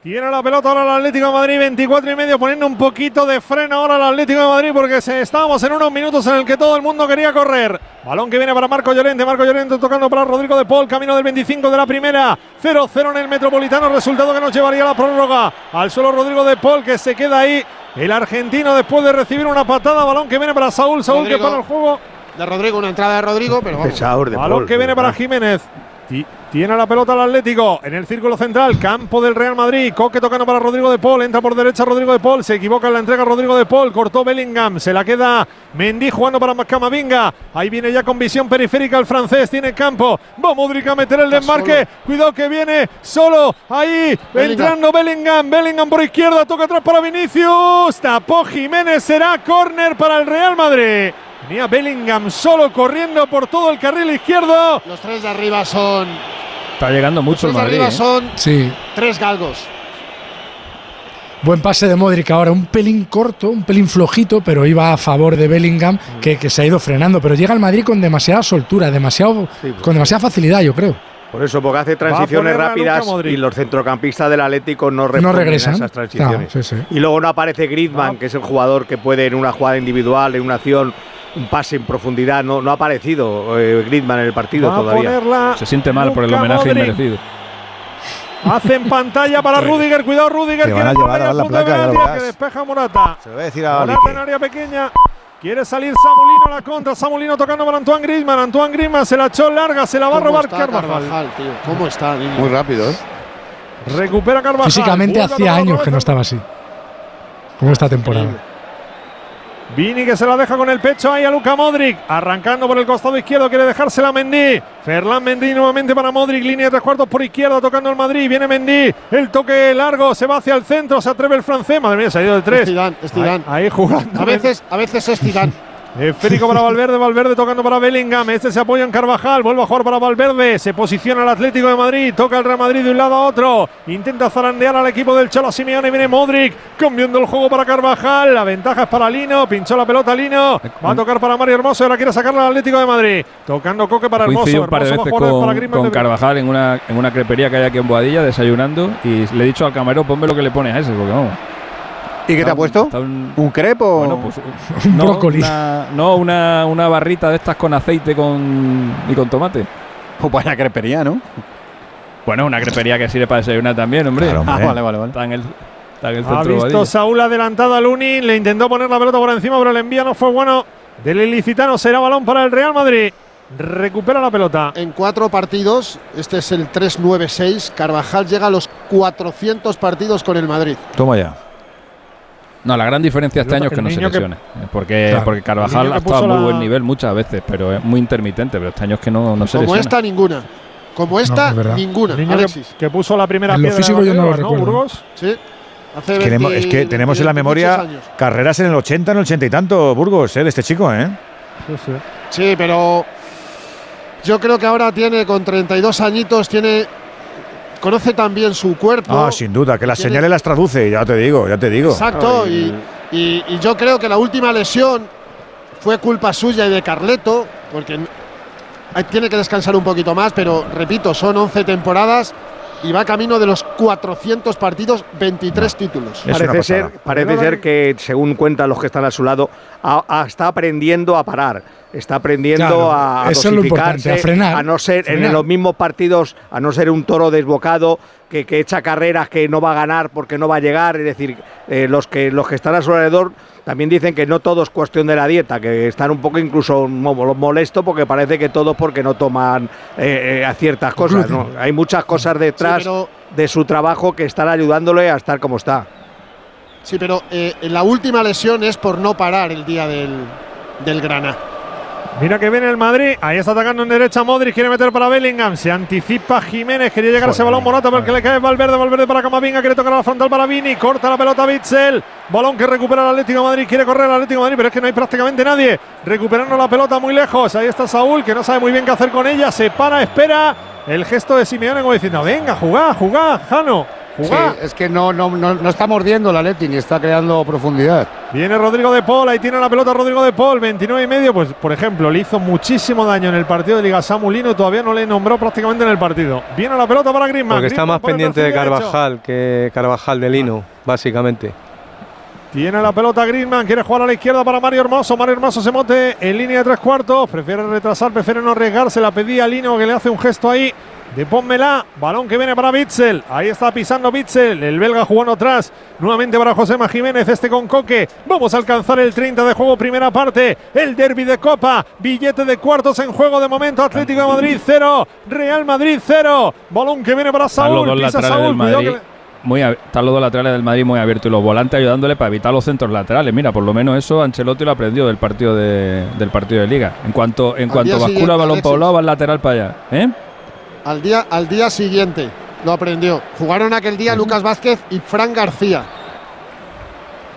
Tiene la pelota ahora el Atlético de Madrid, 24 y medio, poniendo un poquito de freno ahora el Atlético de Madrid porque se, estábamos en unos minutos en el que todo el mundo quería correr. Balón que viene para Marco Llorente, Marco Llorente tocando para Rodrigo de Paul, camino del 25 de la primera, 0-0 en el Metropolitano, resultado que nos llevaría a la prórroga. Al suelo Rodrigo de Paul que se queda ahí, el argentino después de recibir una patada, balón que viene para Saúl, Saúl que para el juego.
De Rodrigo, una entrada de Rodrigo, pero vamos.
Pesador de
Balón
Paul,
que viene para. Jiménez. Ti- Tiene la pelota el Atlético en el círculo central, campo del Real Madrid. Coque tocando para Rodrigo de Paul, entra por derecha Rodrigo de Paul, se equivoca en la entrega Rodrigo de Paul, cortó Bellingham, se la queda Mendy jugando para Camavinga. Ahí viene ya con visión periférica el francés, tiene campo. Va Modric a meter el desmarque. Cuidado que viene solo ahí,
Bellingham.
entrando Bellingham. Bellingham por izquierda, toca atrás para Vinicius. Tapó Jiménez, será córner para el Real Madrid. Venía Bellingham solo corriendo por todo el carril izquierdo.
Los tres de arriba son.
Está llegando mucho el
Los tres de
Madrid.
arriba
¿eh?
son
Sí.
tres galgos.
Buen pase de Modric ahora, un pelín corto, un pelín flojito, pero iba a favor de Bellingham, que, que se ha ido frenando. Pero llega el Madrid con demasiada soltura, demasiado, con demasiada facilidad, yo creo.
Por eso, porque hace transiciones rápidas y los centrocampistas del Atlético no a
regresan.
esas transiciones.
Claro, sí, sí.
Y luego no aparece Griezmann, que es el jugador que puede en una jugada individual, en una acción, un pase en profundidad. No, no ha aparecido eh, Griezmann en el partido
Va
todavía.
Se siente mal por el homenaje
Modric.
inmerecido.
Hacen pantalla para Rudiger. Cuidado, Rudiger.
Van a llevar a la
de que despeja Morata.
Se lo voy a decir a
Morata en área pequeña. Quiere salir Samulino a la contra. Samulino tocando para Antoine Griezmann. Antoine Griezmann se la echó larga. Se la va a
¿Cómo
robar
está
Carvajal.
Carvajal, tío? ¿Cómo está, niño?
Muy rápido, ¿eh?
Recupera Carvajal.
Físicamente hacía años que no estaba así. Como esta temporada.
Vini que se la deja con el pecho ahí a Luka Modric. Arrancando por el costado izquierdo, quiere dejársela a Mendy. Ferland Mendy nuevamente para Modric. Línea de tres cuartos por izquierda, tocando el Madrid. Viene Mendy. El toque largo, se va hacia el centro. Se atreve el francés. Madre mía, se ha ido de tres.
Es Zidane, es Zidane.
Ahí, ahí jugando.
A veces, a veces es Zidane.
Esférico para Valverde, Valverde tocando para Bellingham. Este se apoya en Carvajal, vuelve a jugar para Valverde. Se posiciona el Atlético de Madrid, toca el Real Madrid de un lado a otro. Intenta zarandear al equipo del Cholo Simeone. Viene Modric, cambiando el juego para Carvajal. La ventaja es para Lino, pinchó la pelota Lino. Va a tocar para Mario Hermoso, ahora quiere sacarla al Atlético de Madrid. Tocando Coque para Hermoso.
Un par de veces con, con
de-
Carvajal en una, en una crepería que hay aquí en Boadilla desayunando y le he dicho al camarero ponme lo que le pones a ese porque vamos.
¿Y qué te ha puesto? ¿Un crepe o...?
Bueno, pues, no, Una, no, una, una barrita de estas con aceite con, y con tomate.
Pues buena crepería, ¿no?
Bueno, una crepería que sirve para desayunar también, hombre.
Claro, hombre.
Ah, vale, vale, vale. Está en el, está en el
Ha
centro de
visto. Saúl adelantado a Luni, le intentó poner la pelota por encima, pero el envío no fue bueno. Del ilicitano será balón para el Real Madrid. Recupera la pelota.
En cuatro partidos, este es el 3-9-6. Carvajal llega a los 400 partidos con el Madrid.
Toma ya.
No, la gran diferencia este año es que no se
que-
lesione. Eh, Porque,
Claro.
porque Carvajal ha estado a muy
la-
buen nivel muchas veces, pero es muy intermitente. Pero este año es que no, no se
Como
lesiona.
esta, ninguna. Como esta,
es
ninguna.
Que,
Alexis.
que puso la primera
En lo
piedra.
físico yo no lo recuerdo.
Burgos?
Sí. Hace
Es que, tenemos- es que
20,
tenemos en la
26
memoria carreras en el 80, en el 80 y tanto, Burgos, ¿eh? de este chico, ¿eh?
Sí, sí.
Sí, pero yo creo que ahora tiene, con 32 añitos, tiene. Conoce también su cuerpo.
Ah, sin duda, que las
Tiene-
señales las traduce, ya te digo, ya te digo.
Exacto, y, y- y yo creo que la última lesión fue culpa suya y de Carleto, porque tiene que descansar un poquito más, pero repito, son 11 temporadas y va camino de los 400 partidos, 23 títulos.
Parece ser, parece ser que, según cuentan los que están a su lado, a- a- está aprendiendo a parar. Está aprendiendo
Claro,
a, a dosificarse,
a frenar,
no ser
frenar.
en los mismos partidos, a no ser un toro desbocado que, que echa carreras que no va a ganar porque no va a llegar. Es decir, eh, los que los que están a su alrededor también dicen que no todo es cuestión de la dieta, que están un poco incluso mo- molesto porque parece que todo es porque no toman eh, eh, a ciertas cosas. ¿no? Hay muchas cosas detrás
pero-
de su trabajo que están ayudándole a estar como está.
Sí, pero eh, la última lesión es por no parar el día del, del Granada.
Mira que viene el Madrid. Ahí está atacando en derecha Modric. Quiere meter para Bellingham. Se anticipa Jiménez. Quería llegar a ese balón Morata porque le cae Valverde. Valverde para Camavinga. Quiere tocar a la frontal para Vini. Corta la pelota Bitzel. Balón que recupera el Atlético de Madrid. Quiere correr el Atlético de Madrid. Pero es que no hay prácticamente nadie. Recuperando la pelota muy lejos. Ahí está Saúl que no sabe muy bien qué hacer con ella. Se para, espera. El gesto de Simeone como diciendo: Venga, jugá, jugá, Jano.
Sí, es que no, no, no, no está mordiendo la Leti ni está creando profundidad.
Viene Rodrigo de Paul, ahí tiene la pelota Rodrigo de Paul, 29 y medio. Pues, por ejemplo, le hizo muchísimo daño en el partido de Liga Samulino y todavía no le nombró prácticamente en el partido. Viene la pelota para Griezmann.
Porque está
Griezmann
más
por el
pendiente de
derecho.
Carvajal que Carvajal de Lino, básicamente.
Tiene la pelota Griezmann, quiere jugar a la izquierda para Mario Hermoso. Mario Hermoso se mote en línea de tres cuartos. Prefiere retrasar, prefiere no arriesgarse. La pedía Lino que le hace un gesto ahí. De pónmela, balón que viene para Bitzel. Ahí está pisando Bitzel. El belga jugando atrás. Nuevamente para Josema Jiménez. Este con Coque. Vamos a alcanzar el 30 de juego, primera parte. El derby de Copa. Billete de cuartos en juego de momento. Atlético de Madrid 0. Real Madrid 0. Balón que viene para Saúl. Pisa Saúl.
Muy están los dos laterales del Madrid muy abiertos y los volantes ayudándole para evitar los centros laterales. Mira, por lo menos eso Ancelotti lo aprendió del partido de, del partido de Liga. En cuanto, en
Al
cuanto
día
bascula balón para un lado, va el lateral para allá. ¿eh?
Al día, al día siguiente lo aprendió. Jugaron aquel día Lucas Vázquez y Fran García.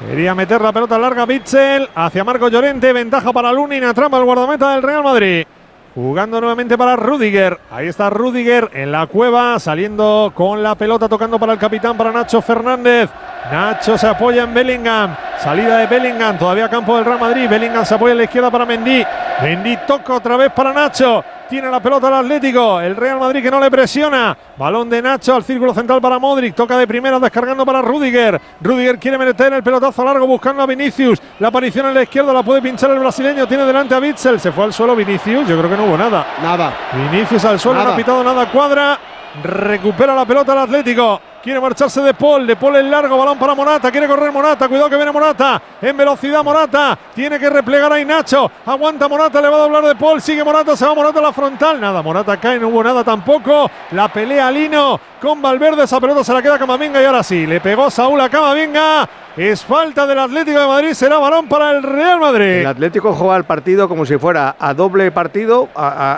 Quería meter la pelota larga Bitzel hacia Marco Llorente. Ventaja para Lunin. Atrapa el guardameta del Real Madrid. Jugando nuevamente para Rudiger. Ahí está Rudiger en la cueva, saliendo con la pelota, tocando para el capitán, para Nacho Fernández. Nacho se apoya en Bellingham. Salida de Bellingham, todavía campo del Real Madrid. Bellingham se apoya en la izquierda para Mendy. Mendy toca otra vez para Nacho. Tiene la pelota el Atlético. El Real Madrid que no le presiona. Balón de Nacho al círculo central para Modric. Toca de primera, descargando para Rudiger. Rudiger quiere meter el pelotazo largo buscando a Vinicius. La aparición en la izquierda la puede pinchar el brasileño. Tiene delante a Bitzel. Se fue al suelo Vinicius. Yo creo que no hubo nada.
Nada.
Vinicius al suelo, no ha pitado nada. Cuadra. Recupera la pelota el Atlético. Quiere marcharse de Paul. De Paul en largo. Balón para Morata. Quiere correr Morata. Cuidado que viene Morata. En velocidad Morata. Tiene que replegar ahí Nacho. Aguanta Morata. Le va a doblar de Paul. Sigue Morata. Se va Morata a la frontal. Nada. Morata cae. No hubo nada tampoco. La pelea Lino con Valverde. Esa pelota se la queda a Camavinga. Y ahora sí. Le pegó Saúl a Camavinga. Es falta del Atlético de Madrid. Será balón para el Real Madrid.
El Atlético juega el partido como si fuera a doble partido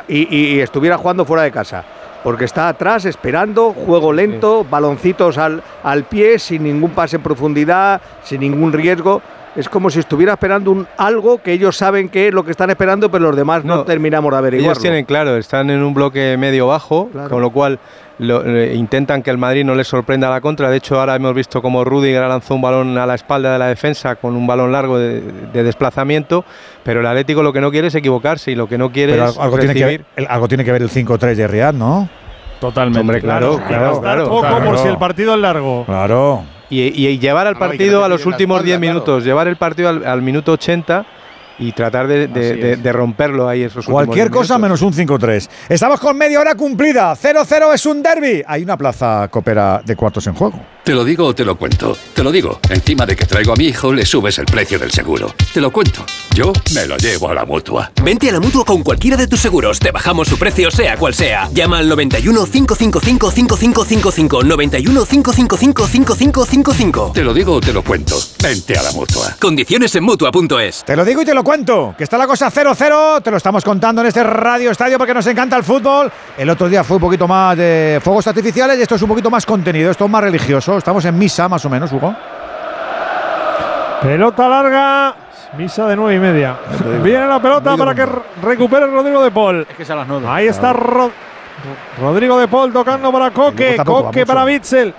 y estuviera jugando fuera de casa. Porque está atrás esperando, juego lento, baloncitos al, al pie, sin ningún pase en profundidad, sin ningún riesgo. Es como si estuviera esperando un algo que ellos saben que es lo que están esperando, pero los demás no, terminamos de averiguarlo.
Ellos tienen claro, están en un bloque medio bajo, con lo cual lo- eh, intentan que el Madrid no les sorprenda a la contra. De hecho, ahora hemos visto como Rudiger lanzó un balón a la espalda de la defensa con un balón largo de, de desplazamiento, pero el Atlético lo que no quiere es equivocarse y lo que no quiere
Pero
es
algo tiene, que ver, el- algo tiene que ver el 5-3 de Riyad, ¿no?
Totalmente.
Hombre, claro, claro, claro.
Poco por si el partido es largo.
Claro.
Y, llevar al partido a los últimos
espalda,
10
claro.
minutos, llevar el partido al, al minuto 80 y tratar de, de- romperlo ahí esos
Cualquier
10
cosa menos un 5-3. Estamos con media hora cumplida. 0-0 es un derby. Hay una plaza copera de cuartos en juego.
Te lo digo o te lo cuento. Te lo digo. Encima de que traigo a mi hijo, le subes el precio del seguro. Te lo cuento. Yo me lo llevo a la mutua.
Vente a la mutua con cualquiera de tus seguros. Te bajamos su precio, sea cual sea. Llama al 91 555 5555. 91 555 5555.
Te lo digo o te lo cuento. Vente a la mutua.
Condiciones en mutua.es.
Te lo digo y te lo cuento, que está la cosa 0-0, te lo estamos contando en este radio estadio porque nos encanta el fútbol. El otro día fue un poquito más de fuegos artificiales y esto es un poquito más contenido, esto es más religioso. Estamos en misa más o menos, Hugo.
Pelota larga. Misa de nueve y media. Viene la pelota para que recupere Rodrigo de Paul.
Es que es a las.
Ahí está Ro- Rodrigo de Paul tocando para Coque. Coque para Bitzel.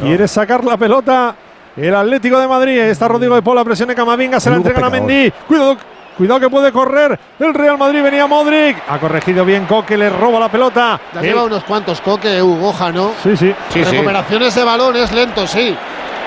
Quiere sacar la pelota. El Atlético de Madrid. Está Rodrigo de Paul. La presión de Camavinga. Se la
Lugo
entregan a. Mendy. Cuidado. Cuidado que puede correr. El Real Madrid venía Modric. Ha corregido bien Coque. Le roba la pelota.
Ya lleva unos cuantos coque, Ugoja, ¿no?
Sí, sí.
Recuperaciones de balón es lento, sí.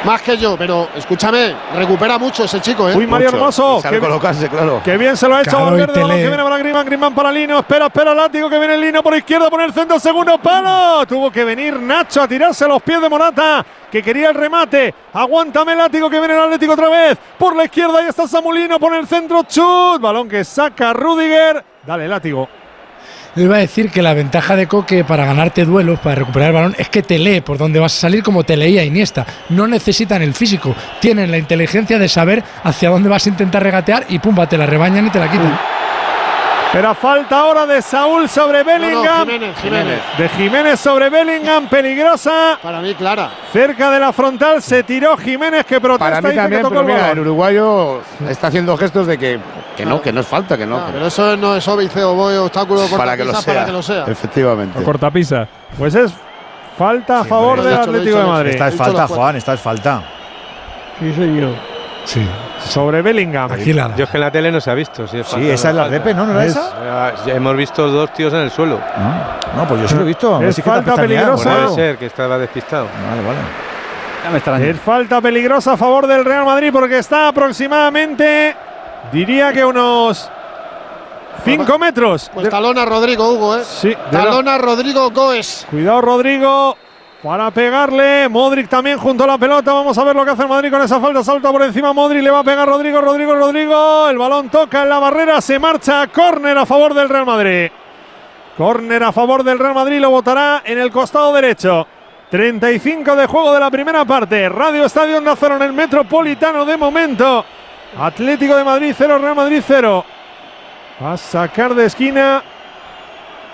Más que yo, pero escúchame, recupera mucho ese chico, ¿eh?
Uy, Mario Hermoso. Que-
colocarse, claro.
Que bien se lo ha hecho
Claro,
Valverde, balón que viene para Griezmann, Griezmann para Lino, espera, espera Látigo que viene el Lino por izquierda, por el centro, segundo palo, tuvo que venir Nacho a tirarse a los pies de Morata, que quería el remate, aguántame Látigo que viene el Atlético otra vez, por la izquierda ahí está Samulino, por el centro, chut, balón que saca Rudiger, dale Látigo.
Yo iba a decir que la ventaja de Coque para ganarte duelos, para recuperar el balón, es que te lee por dónde vas a salir como te leía Iniesta. No necesitan el físico, tienen la inteligencia de saber hacia dónde vas a intentar regatear y pumba, te la rebañan y te la quitan.
Pero falta ahora de Saúl sobre Bellingham.
Jiménez, Jiménez.
De Jiménez sobre Bellingham, peligrosa.
Para mí, clara.
Cerca de la frontal se tiró Jiménez que protesta
Para mí también,
tocó
pero
el
mira, el uruguayo está haciendo gestos de que, que no, que no es falta, que no. Que-
pero eso no es óbice o voy obstáculo
para que lo sea.
para que lo sea.
Efectivamente.
Cortapisa.
Pues es falta a favor
lo he
del
he
Atlético de Madrid.
Esta es falta. Juan, esta es falta.
Sí, señor.
Sí.
Sobre Bellingham.
Aquí la da.
Yo es que en la tele no se ha visto. Si es
Sí, esa es la repe, ¿no? ¿No era
Es-
esa?
Ya hemos visto dos tíos en el suelo.
No, pues yo sí lo he visto.
Es falta peligrosa.
Puede ser que estaba despistado.
Vale, vale.
Ya me extraña.
Es falta peligrosa a favor del Real Madrid porque está aproximadamente, diría que unos 5 metros.
Pues talona Rodrigo, Hugo, ¿eh?
Sí,
Talona Rodrigo Goes.
Cuidado Rodrigo para pegarle. Modric también junto a la pelota. Vamos a ver lo que hace el Madrid con esa falta. Salta por encima Modric. Le va a pegar Rodrigo, Rodrigo, Rodrigo. El balón toca en la barrera. Se marcha. Córner a favor del Real Madrid. Córner a favor del Real Madrid. Lo votará en el costado derecho. 35 de juego de la primera parte. Radio Estadio Nazaron en el Metropolitano de momento. Atlético de Madrid 0, Real Madrid 0. Va a sacar de esquina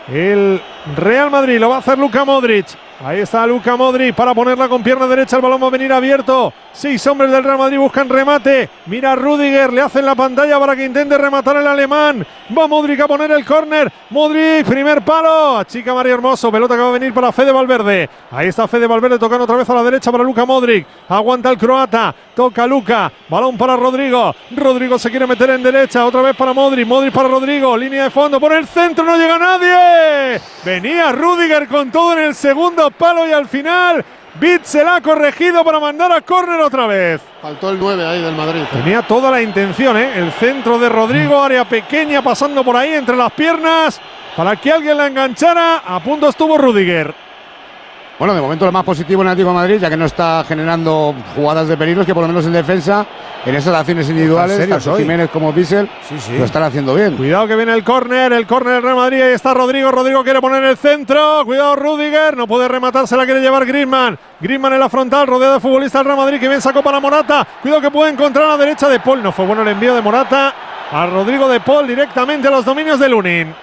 el Real Madrid. Lo va a hacer Luka Modric. Ahí está Luca Modric para ponerla con pierna derecha. El balón va a venir abierto. Seis hombres del Real Madrid buscan remate. Mira a Rudiger, le hacen la pantalla para que intente rematar el alemán. Va Modric a poner el córner. Modric, primer palo. Chica María Hermoso. Pelota que va a venir para Fede Valverde. Ahí está Fede Valverde tocando otra vez a la derecha para Luca Modric. Aguanta el croata. Toca Luca. Balón para Rodrigo. Rodrigo se quiere meter en derecha. Otra vez para Modric. Modric para Rodrigo. Línea de fondo. Por el centro no llega nadie. Venía Rudiger con todo en el segundo palo y al final Bit se la ha corregido para mandar a córner otra vez.
Faltó el 9 ahí del Madrid.
Tenía toda la intención, ¿eh? El centro de Rodrigo, área pequeña pasando por ahí entre las piernas para que alguien la enganchara. A punto estuvo Rudiger.
Bueno, de momento lo más positivo en el Atlético de Madrid, ya que no está generando jugadas de peligro, es que por lo menos en defensa, en esas acciones individuales, tanto Jiménez como Bissell lo están haciendo bien.
Cuidado que viene el córner, el córner del Real Madrid, ahí está Rodrigo, Rodrigo quiere poner el centro, cuidado Rudiger, no puede rematar, se la quiere llevar Griezmann, Griezmann en la frontal, rodeado de futbolistas del Real Madrid, que bien sacó para Morata, cuidado que puede encontrar a la derecha de Paul, no fue bueno el envío de Morata a Rodrigo de Paul directamente a los dominios de Lunin.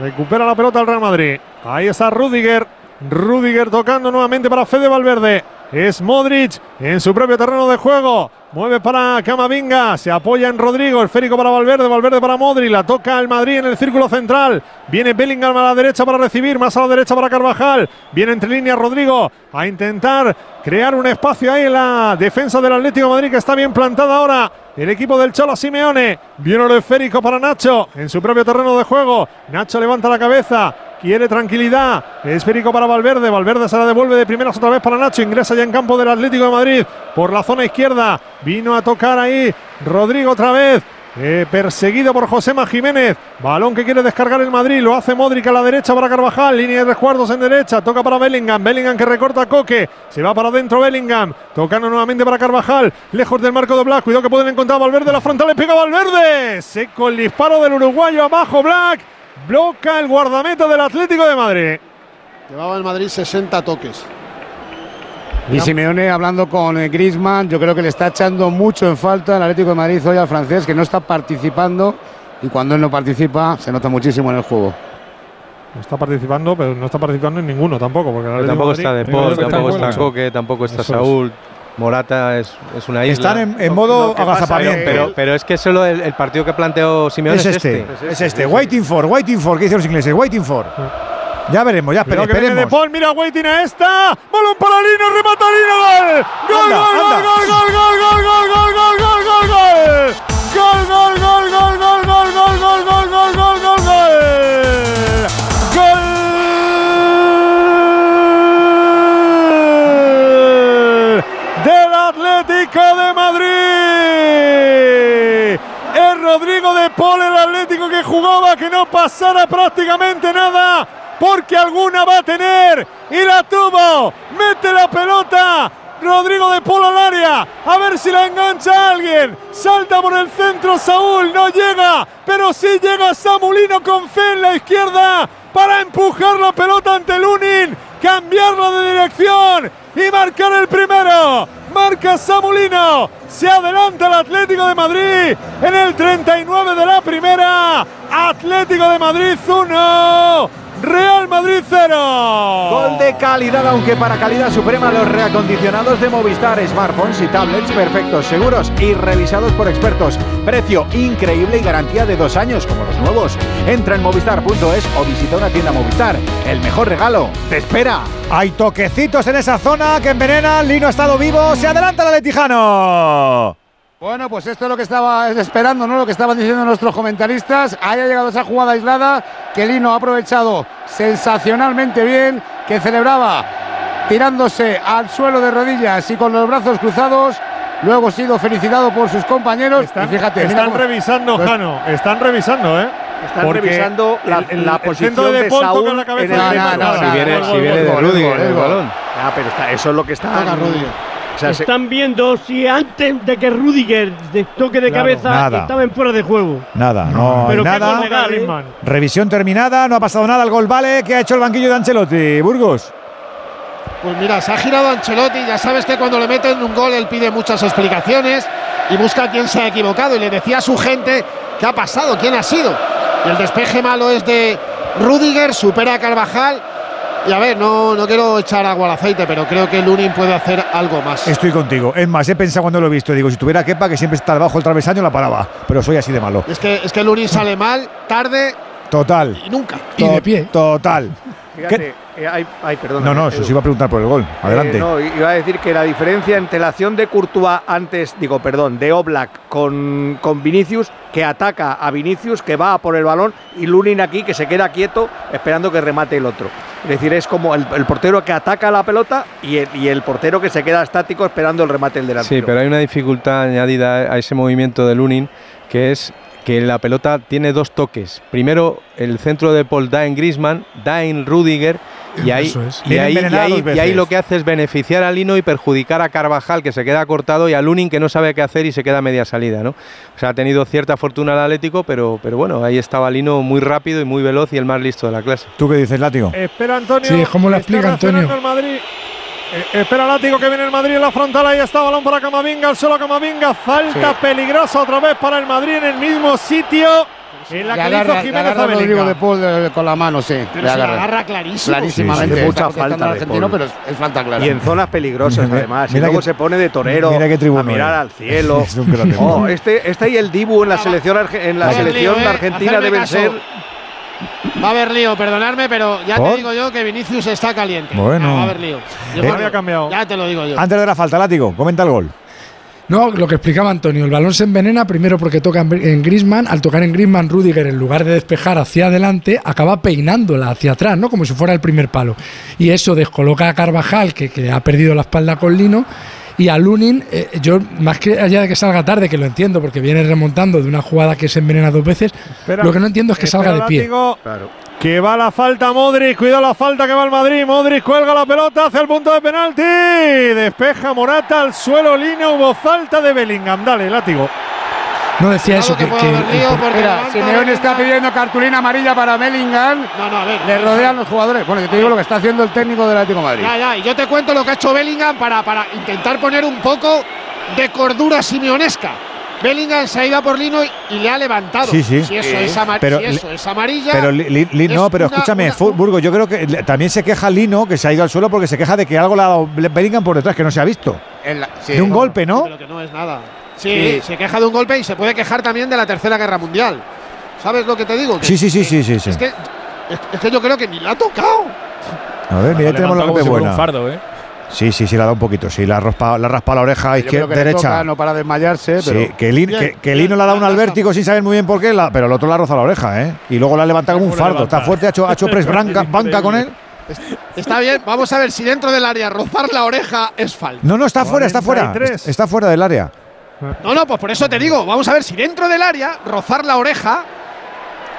Recupera la pelota el Real Madrid, ahí está Rudiger, Rudiger tocando nuevamente para Fede Valverde. Es Modric en su propio terreno de juego. Mueve para Camavinga. Se apoya en Rodrigo. El férico para Valverde. Valverde para Modric. La toca el Madrid en el círculo central. Viene Bellingham a la derecha para recibir. Más a la derecha para Carvajal. Viene entre líneas Rodrigo a intentar crear un espacio ahí en la defensa del Atlético Madrid que está bien plantada ahora. El equipo del Cholo Simeone. Viene el esférico para Nacho en su propio terreno de juego. Nacho levanta la cabeza. Quiere tranquilidad. Esférico para Valverde. Valverde se la devuelve de primeras otra vez para Nacho. Ingresa ya en campo del Atlético de Madrid por la zona izquierda. Vino a tocar ahí Rodrigo otra vez. Eh, perseguido por Josema Jiménez. Balón que quiere descargar el Madrid. Lo hace Modric a la derecha para Carvajal. Línea de resguardos en derecha. Toca para Bellingham. Bellingham que recorta a Coque. Se va para adentro Bellingham. Tocando nuevamente para Carvajal. Lejos del marco de Black. Cuidado que pueden encontrar a Valverde. La frontal le pega Valverde. Seco el disparo del uruguayo abajo Black. Bloca el guardameta del Atlético de Madrid.
Llevaba el Madrid 60 toques.
Y Simeone hablando con eh, Griezmann, yo creo que le está echando mucho en falta el Atlético de Madrid hoy al francés, que no está participando y cuando él no participa se nota muchísimo en el juego.
No está participando, pero no está participando en ninguno tampoco. Porque el
tampoco
de
está
Madrid-
De Paul,
Creo que
tampoco
está
está Coque, tampoco está
es.
Morata es, es una isla.
Están en- en modo
que pasa
agazapamiento.
es- Pero, pero es que solo el, el partido que planteó Simeone
Es este, es este. Waiting for, waiting for, ¿qué dicen los ingleses? Waiting for. Ya veremos, ya espere-
que viene De
esperemos.
Paul, mira Waiting a esta. Balón para Lino, remata Lino, gol. Gol,
Anda,
gol,
anda.
gol, gol, gol, gol, gol, gol, gol, gol, gol, gol. Paul el Atlético que jugaba que no pasara prácticamente nada porque alguna va a tener y la tuvo. Mete la pelota. Rodrigo de Paul al área. A ver si la engancha alguien. Salta por el centro Saúl. No llega. Pero sí llega Samulino con fe en la izquierda para empujar la pelota ante Lunin. Cambiarla de dirección y marcar el primero. Marca Samulino. Se adelanta el Atlético de Madrid en el 39 de la primera. Atlético de Madrid 1. Real Madrid 0.
Gol de calidad, aunque para calidad suprema los reacondicionados de Movistar, smartphones y tablets perfectos, seguros y revisados por expertos. Precio increíble y garantía de dos años, como los nuevos. Entra en movistar.es o visita una tienda Movistar. El mejor regalo te espera.
Hay toquecitos en esa zona que envenenan. Lino ha estado vivo. Se adelanta el Letijano.
Bueno, pues esto es lo que estaba esperando, ¿no? Lo que estaban diciendo nuestros comentaristas. Ahí ha llegado esa jugada aislada que Lino ha aprovechado sensacionalmente bien, que celebraba tirándose al suelo de rodillas y con los brazos cruzados. Luego ha sido felicitado por sus compañeros.
Están,
y fíjate,
están
cómo-
revisando,
Pues-
Jano. Están revisando, ¿eh?
Están
Porque
revisando la,
el- el-
la
el
posición
de,
de,
Paul
Saúl
toca la cabeza
en el
de
centro.
Neymar.
si viene,
Gol,
si viene de
gol,
el
gol.
balón.
Ah, pero está, eso es lo que está. O sea, se-
Están viendo si antes de que Rudiger de toque de
Claro,
cabeza
nada.
estaba en fuera de juego.
Nada, no
Pero
nada.
legal, ¿eh?
Revisión terminada, no ha pasado nada. El gol vale. ¿Qué ha hecho el banquillo de Ancelotti? Burgos.
Pues mira, se ha girado Ancelotti. Ya sabes que cuando le meten un gol él pide muchas explicaciones y busca a quién se ha equivocado. Y le decía a su gente qué ha pasado, quién ha sido. Y el despeje malo es de Rudiger, supera a Carvajal Y a ver, no, no quiero echar agua al aceite, pero creo que Lunin puede hacer algo más.
Estoy contigo. Es más, he pensado cuando lo he visto. Digo, si tuviera Kepa, que siempre está debajo del travesaño, la paraba. Pero soy así de malo.
Es que, es que Lunin sale mal, tarde
Total.
y nunca.
Y de pie. Total.
Fíjate, eh, ay, ay, perdona,
No, no, eso sí iba a preguntar por el gol. Adelante.
Eh, no, iba a decir que la diferencia entre la acción de Courtois antes, digo, perdón, de Oblak con, con Vinicius, que ataca a Vinicius, que va a por el balón, y Lunin aquí, que se queda quieto esperando que remate el otro. Es decir, es como el, el portero que ataca la pelota y el, y el portero que se queda estático esperando el remate del delantero.
Sí, pero hay una dificultad añadida a ese movimiento de Lunin, que es que la pelota tiene dos toques. Primero, el centro de Paul da en Griezmann, da en Rudiger, y ahí,
es.
y, ahí, y ahí- y lo que hace es beneficiar a Lino y perjudicar a Carvajal, que se queda cortado, y a Lunin, que no sabe qué hacer y se queda a media salida. ¿no? O sea, ha tenido cierta fortuna el Atlético, pero, pero bueno, ahí estaba Lino muy rápido y muy veloz y el más listo de la clase.
¿Tú qué dices, Látigo?
Espera Antonio.
Sí, ¿cómo lo explica Antonio?
Eh, espera Látigo que viene el Madrid en la frontal. Ahí está balón para Camavinga. El solo Camavinga. Falta
Sí.
peligrosa otra vez para el Madrid en el mismo sitio. En la
Le
que le hizo
agarra, le
Jiménez
agarra
a
Rodrigo
Bellingham.
de Paul de- con la mano, sí.
Pero
le
se la
agarra.
clarísimo.
Clarísimamente.
Sí, sí, mucha falta
al
de
argentino,
Paul.
pero es, es falta clara.
Y en zonas peligrosas, además.
mira
y luego
que-
se pone de torero
mira qué tribuno
a mirar al cielo.
Es un.
Oh, este, este y el Dibu en la selección, en la selección
lío, ¿eh?
argentina
Hacerme
deben
caso.
ser.
Va a haber lío, perdonadme, pero ya
¿Por?
te digo yo que Vinicius está caliente.
Bueno.
Ah, va a haber lío. Yo
Eh,
había cambiado.
Ya te lo digo yo.
Antes de la falta, Látigo, comenta el gol.
No, lo que explicaba Antonio, el balón se envenena primero porque toca en Griezmann, al tocar en Griezmann, Rudiger en lugar de despejar hacia adelante, acaba peinándola hacia atrás, ¿no? Como si fuera el primer palo. Y eso descoloca a Carvajal, que, que ha perdido la espalda con Lino, y a Lunin, eh, yo más que allá de que salga tarde, que lo entiendo, porque viene remontando de una jugada que se envenena dos veces,
Espera,
lo que no entiendo es que salga de pie.
Que va la falta Modric, cuidado la falta que va el Madrid. Modric cuelga la pelota hacia el punto de penalti. Despeja Morata al suelo, Lino. Hubo falta de Bellingham. Dale, látigo.
No decía eso, que,
que
Mira, Simeone está pidiendo cartulina amarilla para Bellingham.
No, no, a ver.
Le rodean los jugadores. Bueno, yo te digo lo que está haciendo el técnico del Atlético de Madrid.
Ya, ya, y yo te cuento lo que ha hecho Bellingham para, para intentar poner un poco de cordura simeonesca. Bellingham se ha ido a por Lino y, y le ha levantado.
Sí, sí.
Si eso, es,
Pero
si eso es amarilla.
Pero Li- Li- Li-
es
no, pero
una-
escúchame,
una-
Burgo, yo creo que también se queja Lino, que se ha ido al suelo porque se queja de que algo le ha dado Bellingham por detrás, que no se ha visto.
En la- sí,
de un
no,
golpe, ¿no?
Pero que no es nada. Sí, se queja de un golpe y se puede quejar también de la Tercera Guerra Mundial. ¿Sabes lo que te digo? Que-
Sí, sí, sí, sí, sí. sí.
Es que, es, que yo creo que ni la ha tocado.
A ver, mira, tenemos la
fuera
buena.
un fardo, ¿eh?
Sí, sí, sí, le ha dado un poquito. Sí, raspado, le ha raspado la oreja
Yo creo
izquierda, derecha.
toca, no para desmayarse, pero.
Sí, que, Lin-
Bien,
que, que
bien,
Lino le ha dado un albértigo sin saber muy bien por qué, la- pero el otro le ha rozado la oreja, ¿eh? Y luego la ha levantado como un
¿Cómo le
fardo. Está fuerte, ha hecho, ha hecho press banca, banca con él.
Está bien, vamos a ver si dentro del área rozar la oreja es falta.
No, no, está fuera, está fuera.
43.
Está fuera del área.
No, no, pues por eso te digo, vamos a ver si dentro del área rozar la oreja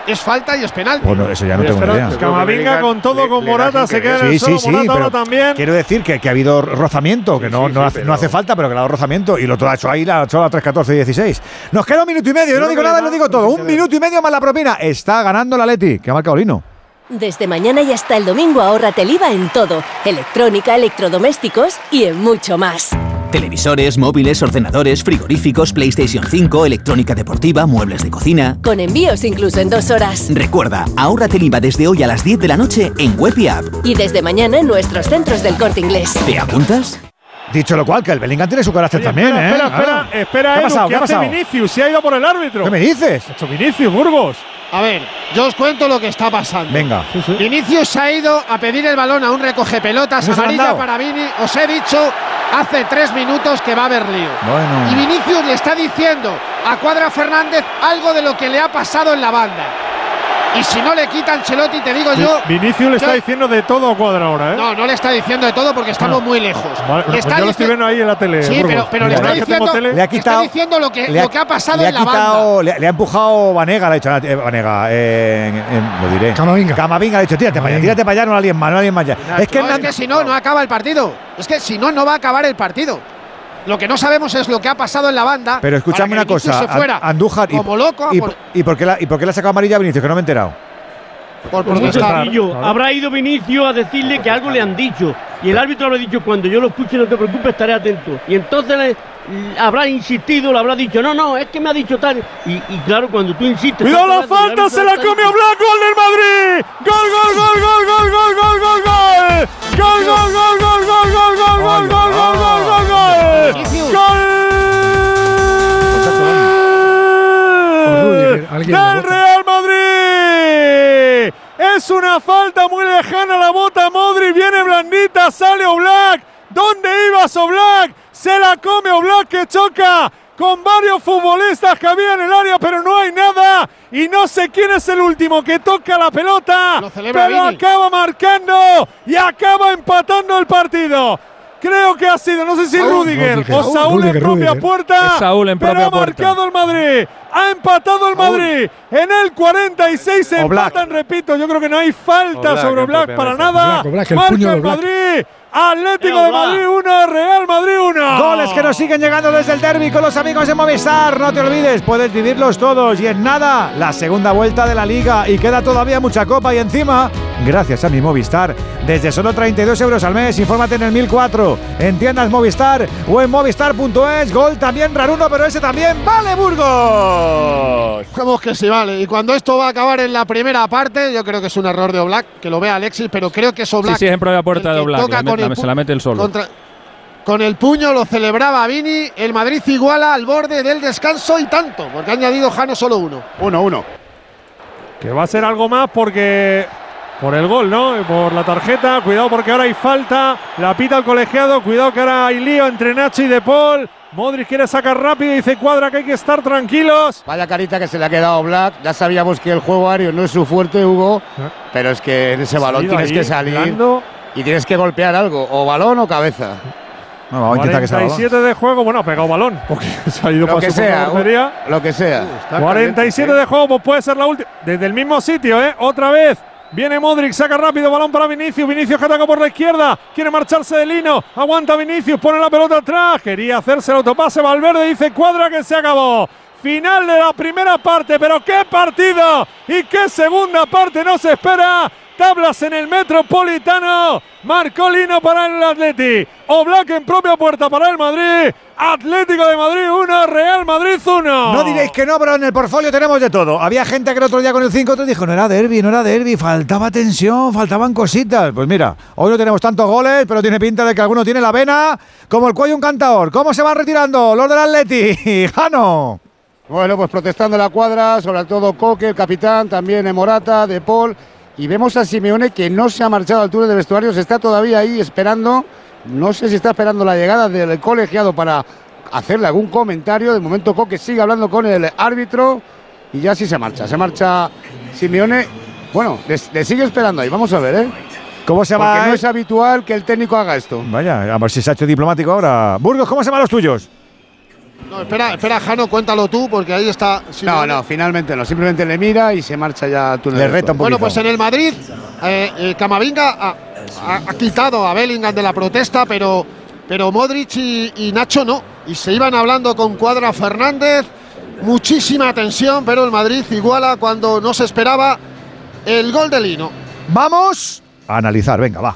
es falta y es penalti.
Bueno, eso ya no tengo ni idea.
Camavinga con todo,
le-
con Morata, se queda en el
sí,
suelo.
sí,
Morata ahora
pero
también.
quiero decir que, que ha habido rozamiento, que no,
sí,
no,
sí,
hace,
pero-
no hace falta, pero que ha dado rozamiento y el otro ha hecho ahí, la ha hecho a la 3, 14 y 16. Nos queda un minuto y medio, yo no digo nada,
da
lo digo todo. Un minuto y medio más la propina. Está ganando la Leti, que ha marcado Lino.
Desde mañana y hasta el domingo ahórrate el IVA en todo, electrónica, electrodomésticos y en mucho más.
Televisores, móviles, ordenadores, frigoríficos, PlayStation 5, electrónica deportiva, muebles de cocina.
Con envíos incluso en dos horas.
Recuerda, ahórrate el IVA desde hoy a las 10 de la noche en web y app.
Y desde mañana en nuestros centros del corte inglés.
¿Te apuntas?
Dicho lo cual, que el Bellingham tiene su carácter
Oye,
también,
espera,
¿eh?
espera, espera,
Ah.
espera,
¿Qué ha pasado?
¿qué
¿Qué ha
hace
pasado?
Vinicius? Se ha ido por el árbitro.
¿Qué me dices?
Hecho Vinicius, Burgos.
A ver, yo os cuento lo que está pasando.
Venga.
Vinicius se ha ido a pedir el balón a un recoge pelotas
¿No se lo han
amarilla para Vini. Os he dicho hace tres minutos que va a haber lío.
Bueno.
Y Vinicius le está diciendo a Cuadra Fernández algo de lo que le ha pasado en la banda. Y si no le quita Ancelotti, te digo yo.
Vinicius le está diciendo de todo a cuadra ahora, ¿eh?
No, no le está diciendo de todo porque estamos
Ah.
muy lejos.
Vale,
Le
pues
está
yo lo estoy viendo ahí en la tele.
Sí,
Burgos.
pero, pero le está diciendo,
tele.
Le ha
está
quitado-
diciendo lo que,
Le
lo que ha pasado
le ha
en la banda.
quitado, le, le ha empujado Vanega, le ha dicho, eh, Vanega, eh, en- en- lo diré.
Camavinga.
Camavinga le ha dicho, tírate para allá, tírate para allá, no líes más, no líes más ya. Es que
No, es que si no, no acaba el partido. Es que si no, no va a acabar el partido. Lo que no sabemos es lo que ha pasado en la banda.
Pero escúchame una cosa,
fuera
Andújar,
como loco,
y,
por,
qué la, ¿y por qué le ha sacado amarilla a Vinicius? Que no me he enterado.
Por protestar.
Habrá ido Vinicio a decirle que algo le han dicho. Y el árbitro habrá dicho, cuando yo lo escuche, no te preocupes, estaré atento. Y entonces habrá insistido, le habrá dicho, no, no, es que me ha dicho tal. Y, claro, cuando tú insistes.
¡Cuidado la falta! ¡Se la comió Blanco! ¡Gol del Madrid! ¡Gol, gol, gol, gol, gol, gol, gol, gol! ¡Gol, gol, gol, gol, gol! ¡Del Real Madrid! Es una falta muy lejana la bota Modri, viene blandita, sale Oblak. ¿Dónde ibas Oblak? Se la come Oblak que choca con varios futbolistas que había en el área, pero no hay nada. Y no sé quién es el último que toca la pelota, pero acaba marcando y acaba empatando el partido. Creo que ha sido, no sé si Rudiger, o Saúl en propia puerta.
Es Saúl en
pero ha marcado el Madrid. Ha empatado el Madrid. En el 46 se empatan, repito. Yo creo que no hay falta
Oblak
sobre Black para nada.
Oblak, Oblak, el
Marca el. Madrid. Atlético de Madrid 1, Real Madrid 1.
Goles que nos siguen llegando desde el derby con los amigos de Movistar. No te olvides, puedes vivirlos todos. Y en nada, la segunda vuelta de la liga. Y queda todavía mucha copa. Y encima, gracias a mi Movistar, desde solo 32 euros al mes. Infórmate en el 1004, en tiendas Movistar o en movistar.es. Gol también raruno, pero ese también vale Burgos.
Vamos que sí, vale. Y cuando esto va a acabar en la primera parte, yo creo que es un error de Oblak, que lo vea Alexis, pero creo que es
Sí,
Oblak.
sí, es en propia puerta de Oblak.
toca
la met-
con el
se la mete el solo.
contra- con el puño lo celebraba Vini. El Madrid iguala al borde del descanso y tanto, porque ha añadido Jano solo uno.
Uno, uno.
Que va a ser algo más porque. Por el gol, ¿no? Por la tarjeta. Cuidado porque ahora hay falta. La pita el colegiado. Cuidado que ahora hay lío entre Nacho y De Paul. Modric quiere sacar rápido y dice Cuadra que hay que estar tranquilos.
Vaya carita que se le ha quedado Black. Ya sabíamos que el juego aéreo no es su fuerte, Hugo. Pero es que en ese balón tienes
ahí,
que salir
blando.
Y tienes que golpear algo. O balón o cabeza.
No, vamos a intentar que sea balón.
47 de juego. Bueno, ha pegado balón porque se ha ido
Lo
para
que sea.
portería.
Lo que sea.
47 de juego, pues puede ser la última. Desde el mismo sitio, ¿eh? Otra vez. Viene Modric, saca rápido, balón para Vinicius. Vinicius que ataca por la izquierda. Quiere marcharse de Lino. Aguanta Vinicius, pone la pelota atrás. Quería hacerse el autopase. Valverde dice cuadra que se acabó. Final de la primera parte, pero qué partido y qué segunda parte nos espera. Tablas en el Metropolitano. Marcó Lino para el Atleti. Oblak en propia puerta para el Madrid. Atlético de Madrid 1, Real Madrid 1.
No diréis que no, pero en el portfolio tenemos de todo. Había gente que el otro día con el 5 te dijo, no era derby, no era derby, faltaba tensión, faltaban cositas. Pues mira, hoy no tenemos tantos goles, pero tiene pinta de que alguno tiene la vena como el cuello un cantador. ¿Cómo se van retirando los del Atleti? Jano.
Bueno, pues protestando la cuadra, sobre todo Coque, el capitán, también Morata, De Paul. Y vemos a Simeone que no se ha marchado al túnel de vestuarios, está todavía ahí esperando. No sé si está esperando la llegada del colegiado para hacerle algún comentario. De momento Coque sigue hablando con el árbitro y ya sí se marcha. Se marcha Simeone. Bueno, le, le sigue esperando ahí. Vamos a ver, ¿eh?
¿Cómo se
Porque
va?
no es habitual que el técnico haga esto.
Vaya, a ver si se ha hecho diplomático ahora. Burgos, ¿cómo se van los tuyos?
No, espera, espera, Jano, cuéntalo tú, porque ahí está.
No, no, finalmente no. Simplemente le mira y se marcha ya al túnel
Le reta un
Bueno,
poquito.
pues en el Madrid, eh, eh, Camavinga ha, ha- ha quitado a Bellingham de la protesta, pero, pero Modric y, y Nacho no. Y se iban hablando con Cuadra Fernández. Muchísima tensión, pero el Madrid iguala cuando no se esperaba el gol de Lino.
Vamos a analizar, venga, va.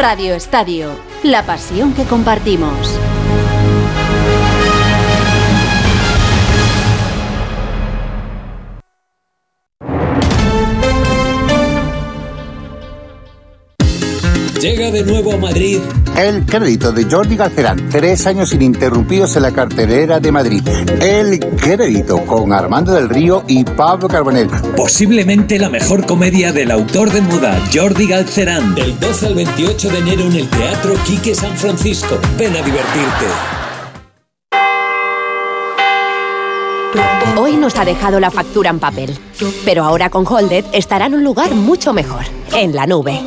Radio Estadio, la pasión que compartimos.
Llega de nuevo a Madrid.
El crédito de Jordi Galcerán, tres años ininterrumpidos en la cartelera de Madrid. El crédito con Armando del Río y Pablo Carbonell.
Posiblemente la mejor comedia del autor de moda, Jordi Galcerán. Del 12 al 28 de enero en el Teatro Quique San Francisco. Ven a divertirte.
Hoy nos ha dejado la factura en papel, pero ahora con Holded estará en un lugar mucho mejor, en la nube.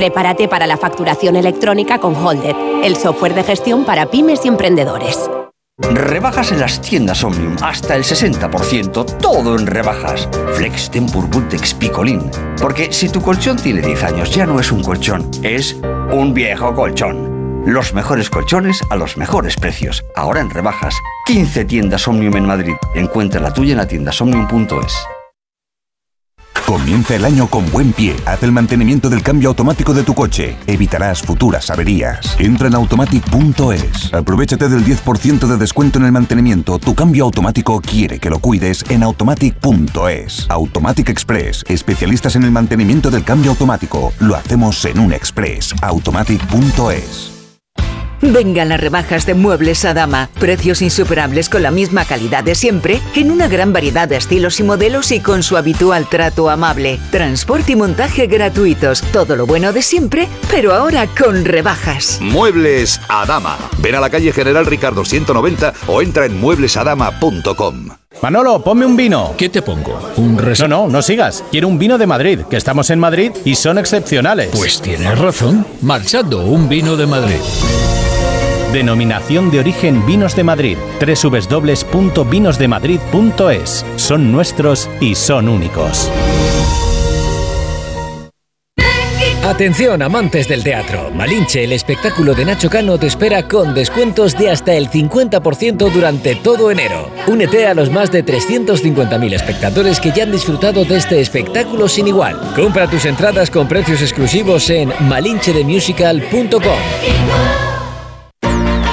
Prepárate para la facturación electrónica con Holded, el software de gestión para pymes y emprendedores.
Rebajas en las tiendas Omnium, hasta el 60%, todo en rebajas. Flex Tempur Bultex Picolín. Porque si tu colchón tiene 10 años, ya no es un colchón, es un viejo colchón. Los mejores colchones a los mejores precios. Ahora en rebajas. 15 tiendas Omnium en Madrid. Encuentra la tuya en la tienda omnium.es.
Comienza el año con buen pie. Haz el mantenimiento del cambio automático de tu coche. Evitarás futuras averías. Entra en automatic.es. Aprovechate del 10% de descuento en el mantenimiento. Tu cambio automático quiere que lo cuides en automatic.es. Automatic Express. Especialistas en el mantenimiento del cambio automático. Lo hacemos en un express. Automatic.es.
Vengan las rebajas de Muebles a Dama. Precios insuperables con la misma calidad de siempre, en una gran variedad de estilos y modelos y con su habitual trato amable. Transporte y montaje gratuitos. Todo lo bueno de siempre, pero ahora con rebajas.
Muebles a Dama. Ven a la calle General Ricardo 190 o entra en mueblesadama.com.
Manolo, ponme un vino. ¿Qué te pongo? ¿Un No, no, no sigas. Quiero un vino de Madrid, que estamos en Madrid y son excepcionales.
Pues tienes razón. Marchando, un vino de Madrid.
Denominación de origen Vinos de Madrid. www.vinosdemadrid.es. Son nuestros y son únicos.
Atención amantes del teatro. Malinche, el espectáculo de Nacho Cano te espera con descuentos de hasta el 50% durante todo enero. Únete a los más de 350.000 espectadores que ya han disfrutado de este espectáculo sin igual. Compra tus entradas con precios exclusivos en malinchedemusical.com.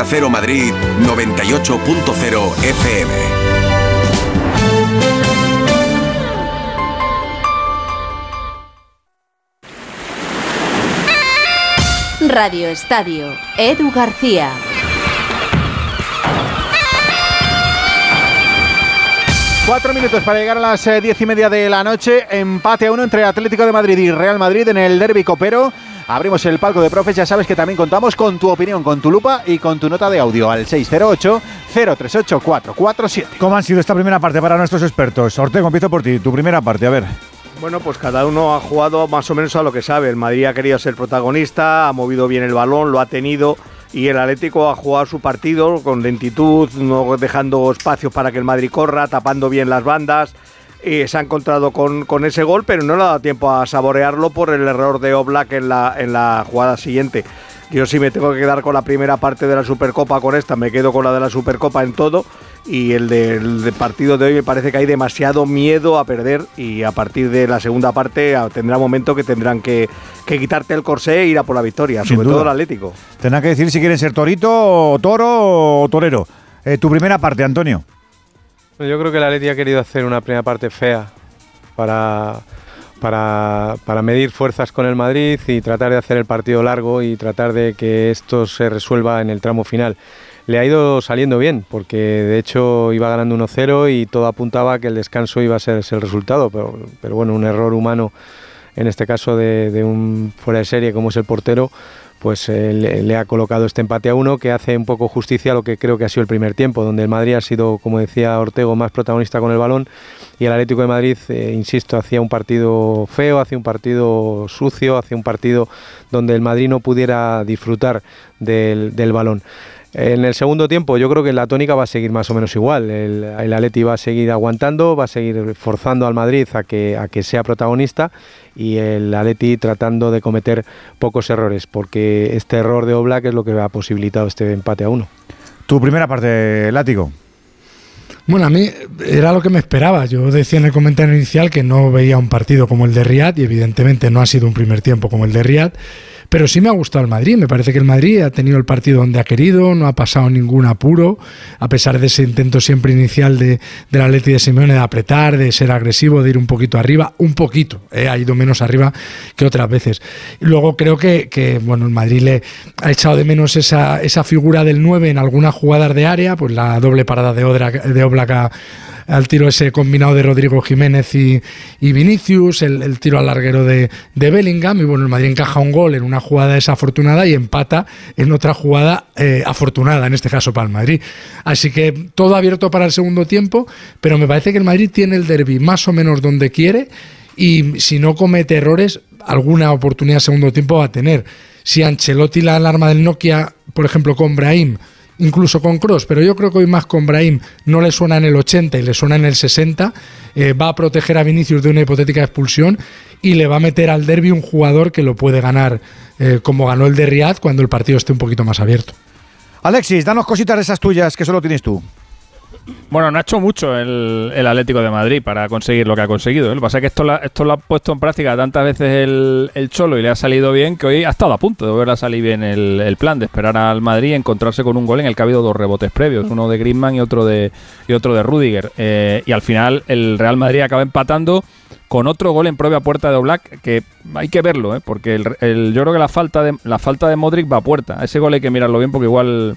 Onda Cero Madrid 98.0 FM.
Radio Estadio, Edu García.
Cuatro minutos para llegar a las eh, diez y media de la noche. Empate a uno entre Atlético de Madrid y Real Madrid en el Derby Copero. Abrimos el palco de profes, ya sabes que también contamos con tu opinión, con tu lupa y con tu nota de audio al 608-038-447.
¿Cómo han sido esta primera parte para nuestros expertos? Ortego, empiezo por ti, tu primera parte, a ver.
Bueno, pues cada uno ha jugado más o menos a lo que sabe. El Madrid ha querido ser protagonista, ha movido bien el balón, lo ha tenido y el Atlético ha jugado su partido con lentitud, no dejando espacios para que el Madrid corra, tapando bien las bandas y se ha encontrado con, con, ese gol, pero no le ha dado tiempo a saborearlo por el error de Oblak en la, en la jugada siguiente. Yo sí me tengo que quedar con la primera parte de la Supercopa con esta, me quedo con la de la Supercopa en todo y el del partido de hoy me parece que hay demasiado miedo a perder y a partir de la segunda parte tendrá momento que tendrán que, quitarte el corsé e ir a por la victoria, sobre todo el Atlético.
Tendrán que decir si quieren ser torito, toro o torero. Eh, tu primera parte, Antonio.
Yo creo que el Atleti ha querido hacer una primera parte fea para, para, para, medir fuerzas con el Madrid y tratar de hacer el partido largo y tratar de que esto se resuelva en el tramo final. Le ha ido saliendo bien, porque de hecho iba ganando 1-0 y todo apuntaba a que el descanso iba a ser el resultado, pero, pero bueno, un error humano, en este caso de un fuera de serie como es el portero, pues eh, le, ha colocado este empate a uno que hace un poco justicia a lo que creo que ha sido el primer tiempo, donde el Madrid ha sido, como decía Ortego, más protagonista con el balón y el Atlético de Madrid, eh, insisto, hacía un partido feo, hacía un partido sucio, hacía un partido donde el Madrid no pudiera disfrutar del, del balón. En el segundo tiempo yo creo que la tónica va a seguir más o menos igual. El, el Atleti va a seguir aguantando, va a seguir forzando al Madrid a que, a que sea protagonista y el Atleti tratando de cometer pocos errores, porque este error de Oblak es lo que ha posibilitado este empate a uno.
Tu primera parte, Látigo.
Bueno, a mí era lo que me esperaba. Yo decía en el comentario inicial que no veía un partido como el de Riyad y evidentemente no ha sido un primer tiempo como el de Riyad. Pero sí me ha gustado el Madrid. Me parece que el Madrid ha tenido el partido donde ha querido, no ha pasado ningún apuro, a pesar de ese intento siempre inicial de, de la Leti de Simeone de apretar, de ser agresivo, de ir un poquito arriba, un poquito, eh, ha ido menos arriba que otras veces. Luego creo que, que, bueno, el Madrid le ha echado de menos esa, esa figura del 9 en algunas jugadas de área, pues la doble parada de, Odra, de Oblak al tiro ese combinado de Rodrigo Jiménez y, Vinicius, el, tiro al larguero de, de, Bellingham, y bueno, el Madrid encaja un gol en una jugada desafortunada y empata en otra jugada eh, afortunada, en este caso para el Madrid. Así que todo abierto para el segundo tiempo, pero me parece que el Madrid tiene el derby más o menos donde quiere y si no comete errores, alguna oportunidad segundo tiempo va a tener. Si Ancelotti la alarma del Nokia, por ejemplo, con Brahim, incluso con Cross, pero yo creo que hoy más con Brahim no le suena en el 80 y le suena en el 60, eh, va a proteger a Vinicius de una hipotética expulsión y le va a meter al derby un jugador que lo puede ganar eh, como ganó el de Riyadh cuando el partido esté un poquito más abierto.
Alexis, danos cositas de esas tuyas que solo tienes tú.
Bueno, no ha hecho mucho el, Atlético de Madrid para conseguir lo que ha conseguido. ¿eh? Lo que pasa es que esto, lo ha puesto en práctica tantas veces el, Cholo y le ha salido bien que hoy ha estado a punto de ver a salir bien el, plan de esperar al Madrid y encontrarse con un gol en el que ha habido dos rebotes previos, uno de Griezmann y otro de, y otro de Rudiger. Eh, y al final el Real Madrid acaba empatando con otro gol en propia puerta de Oblak que hay que verlo, ¿eh? porque el, yo creo que la falta de la falta de Modric va a puerta. Ese gol hay que mirarlo bien porque igual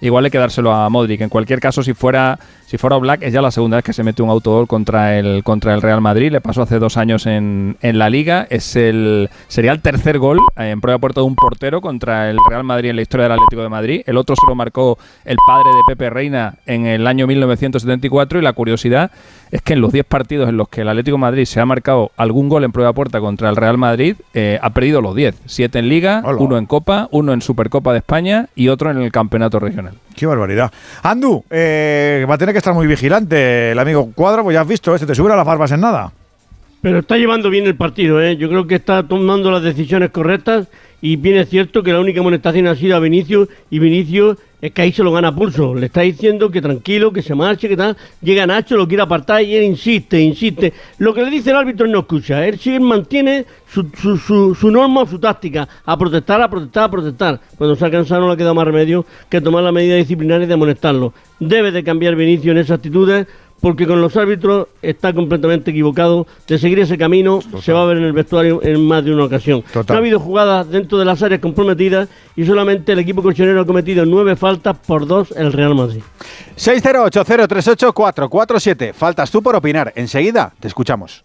igual hay que dárselo a Modric. En cualquier caso, si fuera si fuera Black, es ya la segunda vez que se mete un autogol contra el, contra el Real Madrid. Le pasó hace dos años en, en la Liga. Es el, sería el tercer gol en prueba puerta de un portero contra el Real Madrid en la historia del Atlético de Madrid. El otro se lo marcó el padre de Pepe Reina en el año 1974. Y la curiosidad es que en los 10 partidos en los que el Atlético de Madrid se ha marcado algún gol en prueba puerta contra el Real Madrid, eh, ha perdido los 10. Siete en Liga, uno en Copa, uno en Supercopa de España y otro en el Campeonato Regional.
Qué barbaridad. Andu, eh, va a tener que estar muy vigilante el amigo Cuadro, pues ya has visto, este te sube a las barbas en nada.
Pero está llevando bien el partido, ¿eh? yo creo que está tomando las decisiones correctas y bien es cierto que la única amonestación ha sido a Vinicius y Vinicius es que ahí se lo gana pulso. Le está diciendo que tranquilo, que se marche, que tal. Llega Nacho, lo quiere apartar y él insiste, insiste. Lo que le dice el árbitro no escucha. Él sigue, mantiene su, su, su, su norma su táctica. A protestar, a protestar, a protestar. Cuando se ha cansado no le queda más remedio que tomar la medida disciplinaria de amonestarlo. Debe de cambiar Vinicius en esas actitudes porque con los árbitros está completamente equivocado. De seguir ese camino se va a ver en el vestuario en más de una ocasión. No ha habido jugadas dentro de las áreas comprometidas y solamente el equipo colchonero ha cometido nueve faltas por dos el Real Madrid.
608038447. Faltas tú por opinar. Enseguida te escuchamos.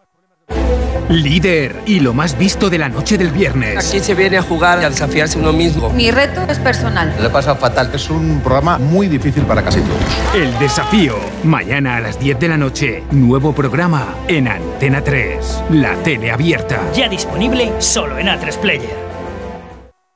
Líder y lo más visto de la noche del viernes.
Aquí se viene a jugar y a desafiarse uno mismo.
Mi reto es personal.
Lo he pasado fatal.
Es un programa muy difícil para casi todos. El desafío. Mañana a las 10 de la noche. Nuevo programa en Antena 3. La tele abierta.
Ya disponible solo en A3 Player.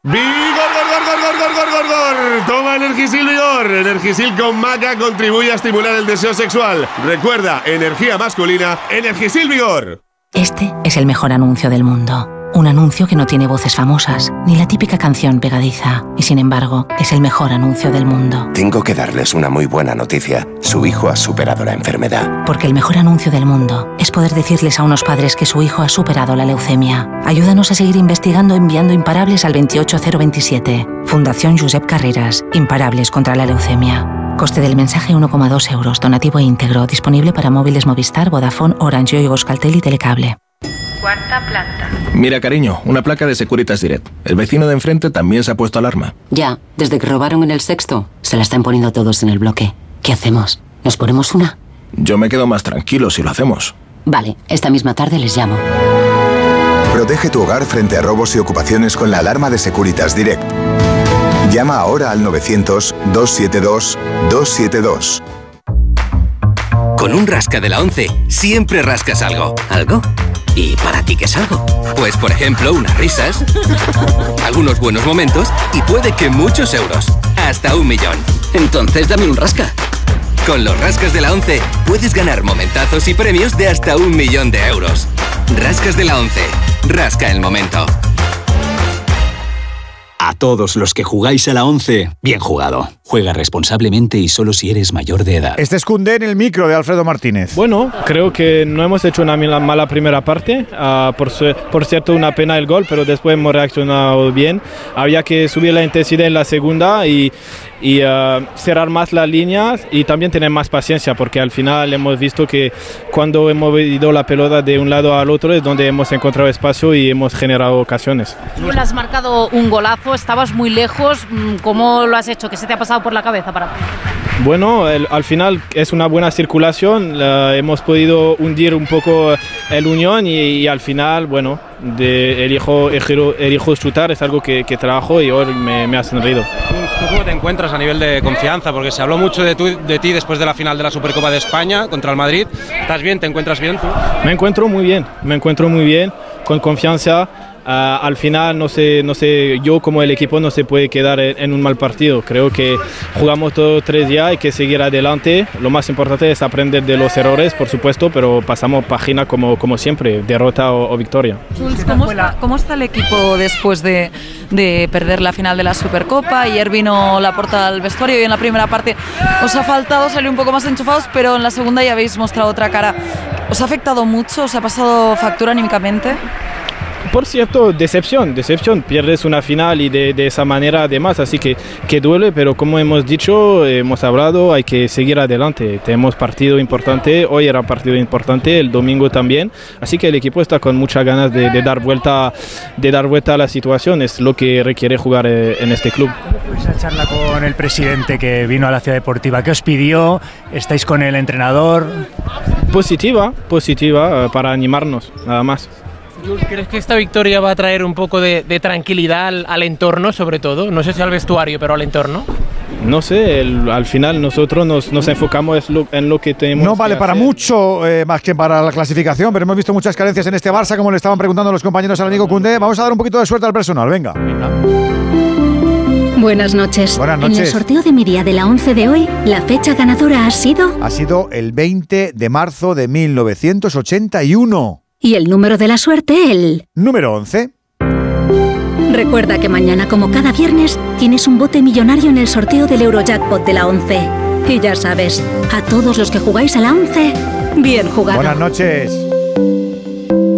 ¡Vigor, gor, gor, gor, gor, gor, gor, gor! Toma Energisil Vigor. Energisil con maca contribuye a estimular el deseo sexual. Recuerda, energía masculina, Energisil Vigor.
Este es el mejor anuncio del mundo. Un anuncio que no tiene voces famosas, ni la típica canción pegadiza, y sin embargo, es el mejor anuncio del mundo.
Tengo que darles una muy buena noticia. Su hijo ha superado la enfermedad.
Porque el mejor anuncio del mundo es poder decirles a unos padres que su hijo ha superado la leucemia. Ayúdanos a seguir investigando enviando imparables al 28027. Fundación Josep Carreras. Imparables contra la leucemia. Coste del mensaje 1,2 euros. Donativo e íntegro. Disponible para móviles Movistar, Vodafone, Orange, y Euskaltel y Telecable.
Cuarta planta.
Mira, cariño, una placa de Securitas Direct. El vecino de enfrente también se ha puesto alarma.
Ya, desde que robaron en el sexto, se la están poniendo todos en el bloque. ¿Qué hacemos? ¿Nos ponemos una?
Yo me quedo más tranquilo si lo hacemos.
Vale, esta misma tarde les llamo.
Protege tu hogar frente a robos y ocupaciones con la alarma de Securitas Direct. Llama ahora al 900-272-272.
Con un rasca de la 11 siempre rascas algo.
¿Algo? ¿Y para ti qué es algo?
Pues por ejemplo unas risas, algunos buenos momentos y puede que muchos euros. Hasta un millón.
Entonces dame un rasca.
Con los rascas de la 11 puedes ganar momentazos y premios de hasta un millón de euros. Rascas de la 11. Rasca el momento.
A todos los que jugáis a la 11, bien jugado.
Juega responsablemente y solo si eres mayor de edad.
Este es Cundé en el micro de Alfredo Martínez.
Bueno, creo que no hemos hecho una mala primera parte. Ah, por, su- por cierto, una pena el gol, pero después hemos reaccionado bien. Había que subir la intensidad en la segunda y, y, ah, cerrar más las líneas y también tener más paciencia, porque al final hemos visto que cuando hemos movido la pelota de un lado al otro es donde hemos encontrado espacio y hemos generado ocasiones.
Tú le has marcado un golazo, estabas muy lejos. mm, ¿Cómo lo has hecho? ¿Qué se te ha pasado por la cabeza para
Bueno, el- al final es una buena circulación, la- hemos podido hundir un poco el Unión y, y al final, bueno, de, elijo, elijo, elijo chutar, es algo que, que trabajo y hoy me, me ha sonreído.
¿Tú cómo te encuentras a nivel de confianza? Porque se habló mucho de, tu- de ti después de la final de la Supercopa de España contra el Madrid. ¿Estás bien? ¿Te encuentras bien tú?
Me encuentro muy bien, me encuentro muy bien, con confianza. Ah, al final, no sé, no sé, yo como el equipo no se puede quedar en, en un mal partido. Creo que jugamos todos tres ya, hay que seguir adelante. Lo más importante es aprender de los errores, por supuesto, pero pasamos página como, como siempre, derrota o, o victoria.
Jules, ¿cómo, está, cómo está el equipo después de, de perder la final de la Supercopa? Ayer vino la porta al vestuario y en la primera parte os ha faltado salir un poco más enchufados, pero en la segunda ya habéis mostrado otra cara. ¿Os ha afectado mucho? ¿Os ha pasado factura anímicamente?
Por cierto, decepción, decepción. Pierdes una final y de, de esa manera además, así que, que duele, pero como hemos dicho, hemos hablado, hay que seguir adelante. Tenemos partido importante, hoy era partido importante, el domingo también, así que el equipo está con muchas ganas de, de dar, vuelta, de dar vuelta a la situación, es lo que requiere jugar eh, en este club.
Esa charla con el presidente que vino a la ciudad deportiva, ¿qué os pidió? ¿Estáis con el entrenador?
Positiva, positiva, eh, para animarnos, nada más.
¿Crees que esta victoria va a traer un poco de, de tranquilidad al, al entorno, sobre todo? No sé si al vestuario, pero al entorno.
No sé, el- al final nosotros nos, nos enfocamos lo- en lo que tenemos.
No vale
que
para
hacer.
mucho eh, más que para la clasificación, pero hemos visto muchas carencias en este Barça, como le estaban preguntando los compañeros al amigo Cundé. Vamos a dar un poquito de suerte al personal, venga.
Buenas noches.
Buenas
En el
noches.
sorteo de mi día de la 11 de hoy, la fecha ganadora ha sido
Ha sido el 20 de marzo de 1981.
Y el número de la suerte el.
Número 11.
Recuerda que mañana, como cada viernes, tienes un bote millonario en el sorteo del Eurojackpot de la 11. Y ya sabes, a todos los que jugáis a la 11, bien jugado.
Buenas noches.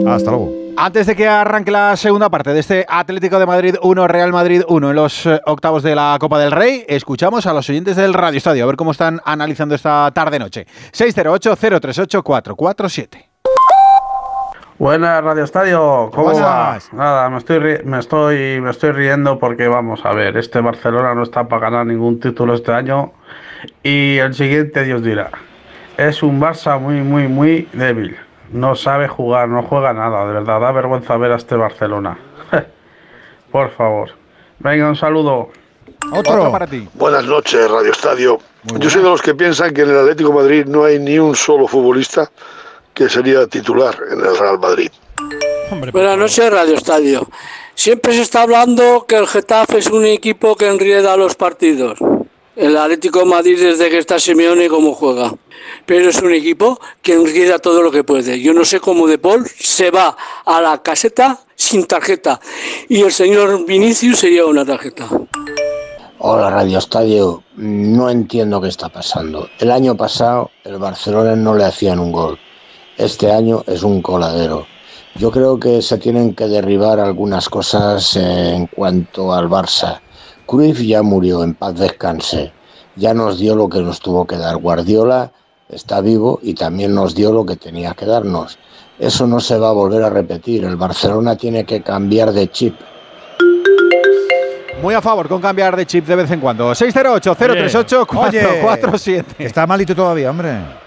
Hasta luego.
Antes de que arranque la segunda parte de este Atlético de Madrid 1, Real Madrid 1 en los eh, octavos de la Copa del Rey, escuchamos a los oyentes del Radio Estadio, a ver cómo están analizando esta tarde-noche. 608-038-447.
Buenas Radio Estadio, ¿cómo
Buenas.
va? Nada, me estoy, ri- me estoy me estoy riendo porque vamos a ver, este Barcelona no está para ganar ningún título este año y el siguiente Dios dirá. Es un Barça muy muy muy débil. No sabe jugar, no juega nada, de verdad, da vergüenza ver a este Barcelona. Por favor. Venga, un saludo.
Otro,
para ti.
Buenas noches, Radio Estadio. Yo soy de los que piensan que en el Atlético de Madrid no hay ni un solo futbolista que sería titular en el Real Madrid.
Buenas noches, Radio Estadio. Siempre se está hablando que el Getafe es un equipo que enrieda los partidos. El Atlético de Madrid, desde que está Simeone, cómo juega. Pero es un equipo que enrieda todo lo que puede. Yo no sé cómo De Paul se va a la caseta sin tarjeta. Y el señor Vinicius se lleva una tarjeta.
Hola Radio Estadio, no entiendo qué está pasando. El año pasado el Barcelona no le hacían un gol. Este año es un coladero. Yo creo que se tienen que derribar algunas cosas eh, en cuanto al Barça. Cruyff ya murió, en paz descanse. Ya nos dio lo que nos tuvo que dar. Guardiola está vivo y también nos dio lo que tenía que darnos. Eso no se va a volver a repetir. El Barcelona tiene que cambiar de chip.
Muy a favor con cambiar de chip de vez en cuando. 608-038-447.
Está malito todavía, hombre.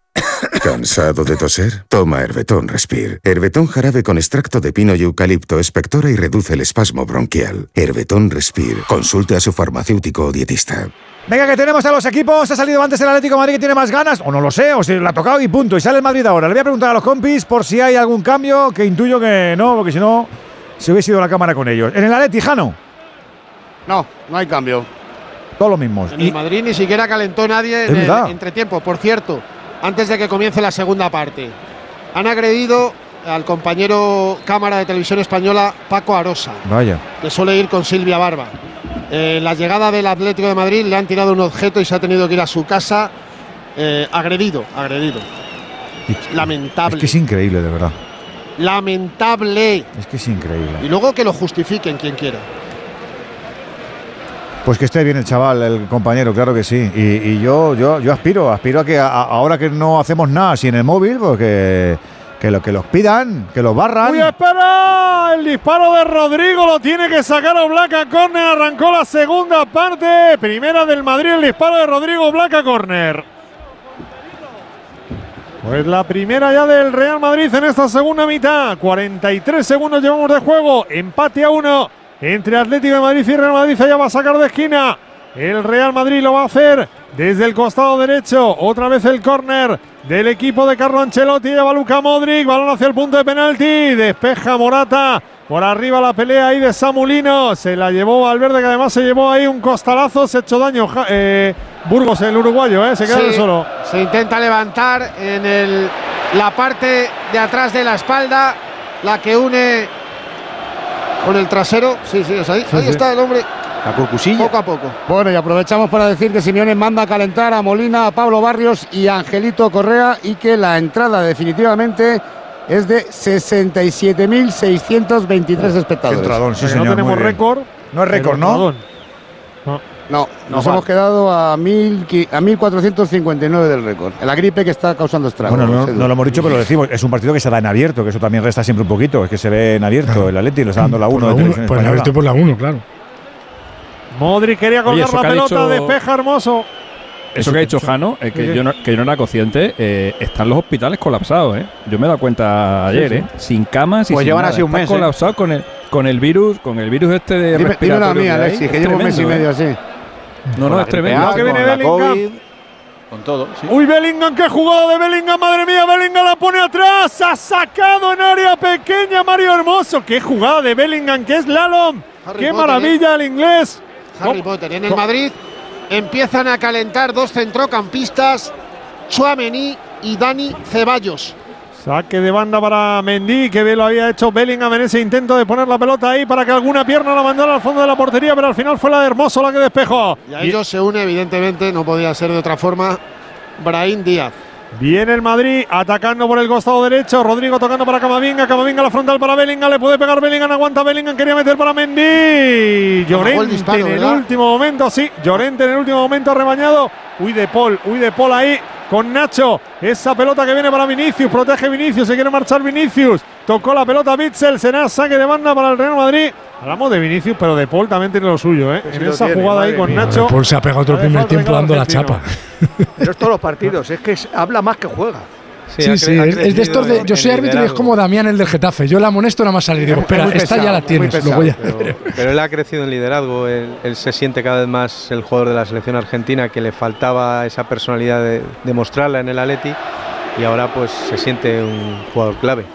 ¿Cansado de toser? Toma Herbetón Respire. Herbetón jarabe con extracto de pino y eucalipto espectora y reduce el espasmo bronquial. Herbetón Respire. Consulte a su farmacéutico o dietista.
Venga, que tenemos a los equipos. Ha salido antes el Atlético de Madrid que tiene más ganas, o no lo sé, o si le ha tocado y punto. Y sale el Madrid ahora. Le voy a preguntar a los compis por si hay algún cambio, que intuyo que no, porque si no si hubiese ido la cámara con ellos. En el Atleti, Jano.
No, no hay cambio.
Todos los mismos.
En el Madrid ni siquiera calentó nadie en el entretiempo. Por cierto, antes de que comience la segunda parte, han agredido al compañero cámara de televisión española Paco Arosa,
Vaya.
que suele ir con Silvia Barba. Eh, la llegada del Atlético de Madrid le han tirado un objeto y se ha tenido que ir a su casa eh, agredido, agredido. Lamentable.
Es que es increíble, de verdad.
Lamentable.
Es que es increíble.
Y luego que lo justifiquen quien quiera.
Pues que esté bien el chaval, el compañero, claro que sí. Y, yo, yo, yo aspiro, aspiro a que ahora que no hacemos nada así en el móvil, pues que, lo que los pidan, que los barran.
Uy, espera, el disparo de Rodrigo lo tiene que sacar a Blaca Corner. Arrancó la segunda parte. Primera del Madrid, el disparo de Rodrigo Blaca Corner. Pues la primera ya del Real Madrid en esta segunda mitad. 43 segundos llevamos de juego. Empate a uno entre Atlético de Madrid y Real Madrid. Ya va a sacar de esquina. El Real Madrid lo va a hacer desde el costado derecho. Otra vez el córner del equipo de Carlo Ancelotti. Lleva Luca Modric. Balón hacia el punto de penalti. Despeja Morata. Por arriba la pelea ahí de Samulino. Se la llevó Valverde, que además se llevó ahí un costalazo. Se echó daño Ja- eh, Burgos, el uruguayo. eh, Se queda
Sí,
solo.
Se intenta levantar en el, la parte de atrás de la espalda, la que une con el trasero. Sí, sí, es ahí. Sí, ahí sí. está el hombre.
La curcusilla.
Poco a poco. Bueno, y aprovechamos para decir que Simeone manda a calentar a Molina, a Pablo Barrios y a Angelito Correa y que la entrada definitivamente es de 67.623 espectadores.
Entradón, sí, señor.
no tenemos récord.
No es récord,
pero
¿no?
nos hemos quedado a, mil, a 1.459 del récord. La gripe que está causando estragos.
Bueno, no, lo hemos dicho, pero lo decimos. Es un partido que se da en abierto, que eso también resta siempre un poquito. Es que se ve en abierto. El Atleti lo está dando la 1 de
pues
española.
abierto por la 1, claro.
Modric quería colgar la
que
pelota,
dicho-
despeja hermoso.
Eso que ha dicho Jano, eh, que, yo no, que yo no era consciente, eh, están los hospitales colapsados, ¿eh? Yo me he dado cuenta ayer,
Sí, sí.
¿eh? Sin camas y
Pues
sin
llevan
nada.
así un
Están
mes, ¿eh?
colapsados con el con el virus, con el virus este de
Dime, dime la
respiratorio
mía,
que.
Alexis, que
Es
llevo un mes y medio
¿eh?
así.
No, no, es tremendo.
Cuidado que viene
con la
Bellingham.
COVID, con todo. sí.
Uy, Bellingham, qué jugada de Bellingham, madre mía, Bellingham la pone atrás, ha sacado en área pequeña Mario Hermoso, qué jugada de Bellingham, que es Lalom,
Harry
qué
Potter,
maravilla el inglés.
Harry Potter. En el Madrid empiezan a calentar dos centrocampistas, Chuamení y Dani Ceballos.
Saque de banda para Mendy, que bien lo había hecho Bellingham en ese intento de poner la pelota ahí para que alguna pierna la mandara al fondo de la portería, pero al final fue la de Hermoso la que despejó.
Y a ellos se une, evidentemente, no podía ser de otra forma, Brahim Díaz.
Viene el Madrid atacando por el costado derecho. Rodrigo tocando para Camavinga. Camavinga la frontal para Bellingham. Le puede pegar Bellingham. Aguanta Bellingham. Quería meter para Mendy. Llorente
el disparo,
en el
¿verdad?
último momento. Sí, Llorente en el último momento rebañado. Uy de Paul. Uy de Paul ahí con Nacho. Esa pelota que viene para Vinicius. Protege Vinicius. Se quiere marchar Vinicius. Tocó la pelota Bitzel. Será saque de banda para el Real Madrid. Hablamos de Vinicius, pero de Paul también tiene lo suyo. ¿eh?
Pues
en esa
tiene,
jugada ahí con
mía.
Nacho.
Paul se ha pegado
Hace
primer tiempo dando la chapa.
Pero es todos los partidos, es que habla más que juega.
Sí, sí, es, es de estos de. Yo soy árbitro y es como Damián el del Getafe. Yo la amonesto nada más salir. Digo, espera,
muy
esta ya
pesado,
la
muy
tienes.
pesado,
lo voy a
pero, pero él ha crecido en liderazgo. Él, él se siente cada vez más el jugador de la selección argentina que le faltaba esa personalidad de, de mostrarla en el Atleti y ahora pues se siente un jugador clave.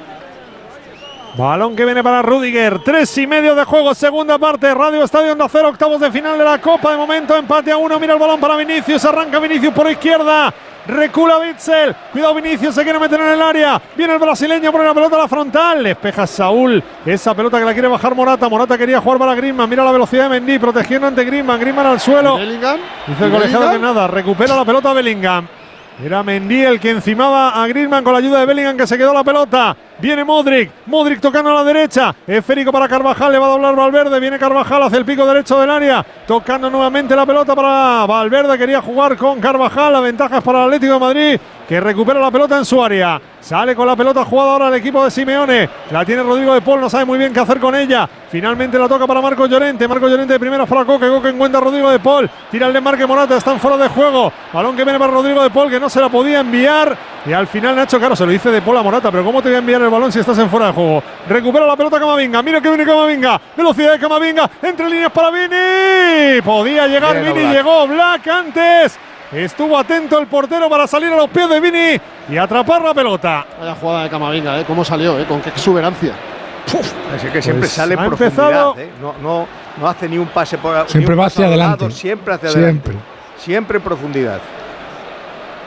Balón que viene para Rudiger. Tres y medio de juego, segunda parte. Radio Estadio Onda Cero, octavos de final de la Copa. De momento, empate a uno. Mira el balón para Vinicius. Arranca Vinicius por izquierda. Recula Bitzel. Cuidado Vinicius, se quiere meter en el área. Viene el brasileño, pone la pelota a la frontal. Despeja Saúl. Esa pelota que la quiere bajar Morata. Morata quería jugar para Griezmann. Mira la velocidad de Mendy, protegiendo ante Griezmann. Griezmann al suelo.
Bellingham.
Dice el
¿Y
colegiado que nada. Recupera la pelota Bellingham. Era Mendy el que encimaba a Griezmann con la ayuda de Bellingham que se quedó la pelota. Viene Modric, Modric tocando a la derecha. Esférico para Carvajal, le va a doblar Valverde. Viene Carvajal hacia el pico derecho del área. Tocando nuevamente la pelota para Valverde. Quería jugar con Carvajal. La ventaja para el Atlético de Madrid que recupera la pelota en su área. Sale con la pelota jugada ahora el equipo de Simeone. La tiene Rodrigo de Paul, no sabe muy bien qué hacer con ella. Finalmente la toca para Marco Llorente. Marco Llorente de primera para Coque. Coque encuentra a Rodrigo de Paul. Tira el desmarque Morata, están fuera de juego. Balón que viene para Rodrigo de Paul que no se la podía enviar. Y al final Nacho, claro, se lo dice de Paul a Morata. Pero ¿cómo te voy a enviar el balón si estás en fuera de juego? Recupera la pelota Camavinga. Mira que viene Camavinga. Velocidad de Camavinga. Entre líneas para Vini. Podía llegar Vini. Llegó Black antes. Estuvo atento el portero para salir a los pies de Vini y atrapar la pelota.
Vaya jugada de Camavinga, ¿eh? ¿Cómo salió? ¿eh? Con qué exuberancia.
Es que siempre
Pues
sale por profundidad, ¿eh? no, no, no hace ni un pase por
Siempre va hacia adelante.
lados, siempre hacia
Siempre.
adelante. Siempre en profundidad.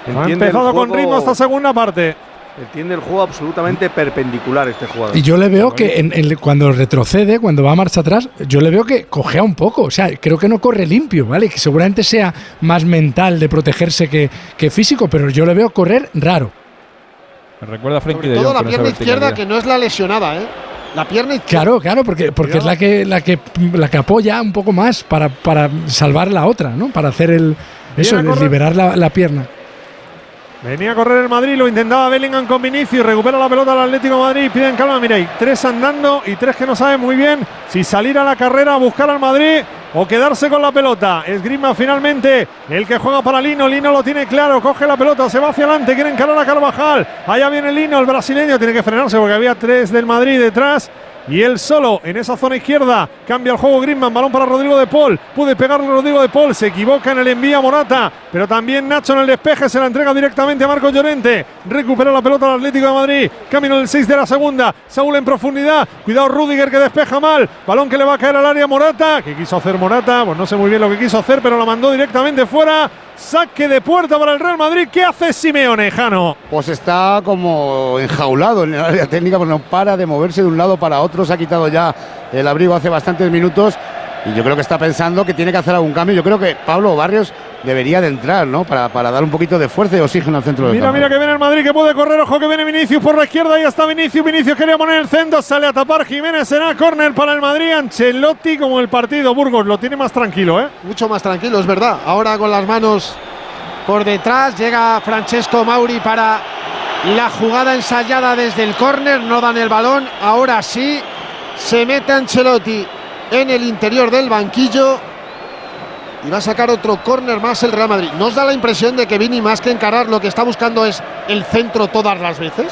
Ha empezado con ritmo esta segunda parte.
Entiende el juego absolutamente perpendicular este jugador.
Y yo le veo que en- en- cuando retrocede, cuando va a marcha atrás, yo le veo que cojea un poco. O sea, creo que no corre limpio, ¿vale? Que seguramente sea más mental de protegerse que, que físico, pero yo le veo correr raro.
Me recuerda a Frenkie de
todo
Jong
la
con esa
pierna izquierda, que no es la lesionada, ¿eh? La pierna izquierda.
Claro, claro, porque, porque es la que, la que la que apoya un poco más para, para salvar la otra, ¿no? Para hacer el eso, liberar la, la pierna.
Venía a correr el Madrid, lo intentaba Bellingham con Vinicius, recupera la pelota al Atlético de Madrid, piden calma, hay tres andando y tres que no saben muy bien si salir a la carrera a buscar al Madrid o quedarse con la pelota. Es Griezmann finalmente el que juega para Lino, Lino lo tiene claro, coge la pelota, se va hacia adelante, quiere encarar a Carvajal, allá viene Lino, el brasileño, tiene que frenarse porque había tres del Madrid detrás. Y él solo en esa zona izquierda cambia el juego Griezmann, balón para Rodrigo de Paul. Puede pegarle Rodrigo de Paul, se equivoca en el envío a Morata, pero también Nacho en el despeje se la entrega directamente a Marco Llorente. Recupera la pelota al Atlético de Madrid, camino del 6 de la segunda. Saúl en profundidad, cuidado Rudiger que despeja mal. Balón que le va a caer al área Morata. ¿Qué quiso hacer Morata? Pues no sé muy bien lo que quiso hacer, pero la mandó directamente fuera. Saque de puerta para el Real Madrid. ¿Qué hace Simeone, Jano?
Pues está como enjaulado en el área técnica, pues no para de moverse de un lado para otro. Se ha quitado ya el abrigo hace bastantes minutos y yo creo que está pensando que tiene que hacer algún cambio. Yo creo que Pablo Barrios debería de entrar, ¿no? Para, para dar un poquito de fuerza y oxígeno al centro del
Mira,
campo.
mira que viene el Madrid que puede correr. Ojo que viene Vinicius por la izquierda. Ahí está Vinicius. Vinicius quería poner el centro. Sale a tapar Jiménez. Será córner para el Madrid. Ancelotti como el partido. Burgos lo tiene más tranquilo, ¿eh?
Mucho más tranquilo, es verdad. Ahora con las manos por detrás llega Francesco Mauri para la jugada ensayada desde el córner. No dan el balón. Ahora sí se mete Ancelotti en el interior del banquillo y va a sacar otro córner más el Real Madrid. ¿Nos da la impresión de que Vini más que encarar lo que está buscando es el centro todas las veces?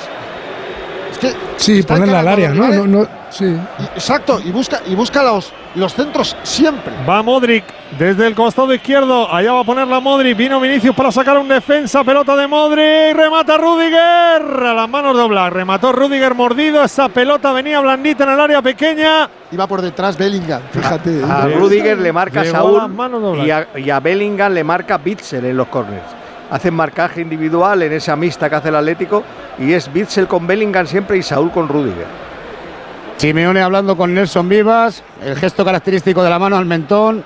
Es que
Sí, ponerla al área, ¿no? no, no sí.
Exacto, y busca, y busca los, los centros siempre.
Va Modric desde el costado izquierdo. Allá va a poner la Modric. Vino Vinicius para sacar un defensa. Pelota de Modric. Remata Rudiger. A las manos dobladas. Remató Rudiger mordido. Esa pelota venía blandita en el área pequeña.
Iba por detrás Bellingham, fíjate.
A. Rudiger le marca
a
Saúl y a, y a Bellingham le marca Bitzel en los corners. Hacen marcaje individual en esa mixta que hace el Atlético y es Bitzel con Bellingham siempre y Saúl con Rudiger.
Simeone hablando con Nelson Vivas, el gesto característico de la mano al mentón.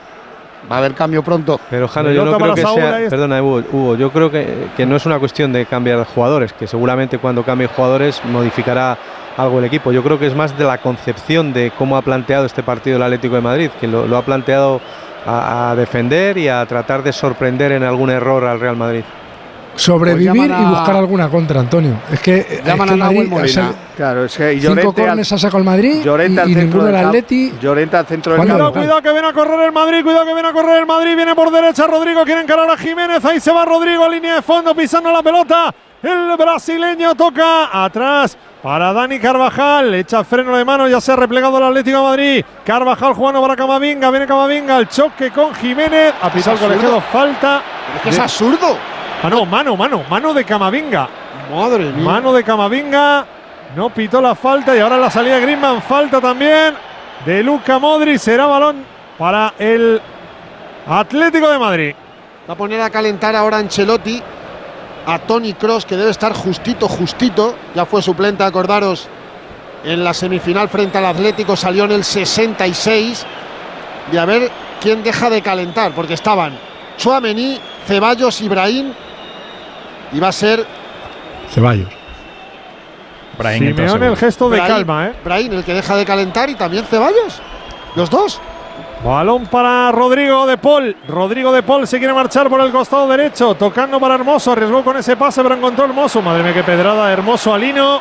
Va a haber cambio pronto.
Pero Jano, yo no creo que sea. Perdona, Hugo, Hugo, yo creo que, que no es una cuestión de cambiar jugadores, que seguramente cuando cambie jugadores modificará algo el equipo. Yo creo que es más de la concepción de cómo ha planteado este partido el Atlético de Madrid, que lo, lo ha planteado a, a defender y a tratar de sorprender en algún error al Real Madrid.
Sobrevivir
Pues
y
a-
buscar alguna contra, Antonio. Es que, es
Llaman
que
a
el Madrid
Nahuel
ha
Molina.
salido-
Claro, es que
Cinco
Llorente al,
corners ha sacado el Madrid
Llorente
y,
al
y
centro del.
Atleti.
Llorente al centro del.
Cuidado, cuidado que viene a correr el Madrid, cuidado que viene a correr el Madrid, viene por derecha Rodrigo, quiere encarar a Jiménez, ahí se va Rodrigo, línea de fondo, pisando la pelota, el brasileño toca atrás para Dani Carvajal, echa freno de mano, ya se ha replegado el Atlético de Madrid, Carvajal jugando para Camavinga, viene Camavinga, el choque con Jiménez, ha pisado el
absurdo.
colegiado, falta.
Es que es
de-
absurdo.
Ah, no, mano, mano, mano de Camavinga.
Madre mía.
Mano de Camavinga. No pitó la falta y ahora la salida de Griezmann. Falta también de Luca Modri. Será balón para el Atlético de Madrid.
Va a poner a calentar ahora Ancelotti a Tony Cross, que debe estar justito, justito. Ya fue suplente, acordaros, en la semifinal frente al Atlético, salió en el 66. Y a ver quién deja de calentar, porque estaban Chouameni, Ceballos, Ibrahim. Y va a ser
Ceballos.
Entró
Simeone el gesto de calma, ¿eh?
Brahim el que deja de calentar y también Ceballos. Los dos.
Balón para Rodrigo de Paul. Rodrigo de Paul se quiere marchar por el costado derecho. Tocando para Hermoso. Arriesgó con ese pase, pero encontró Hermoso. Madre mía, qué pedrada Hermoso a Lino.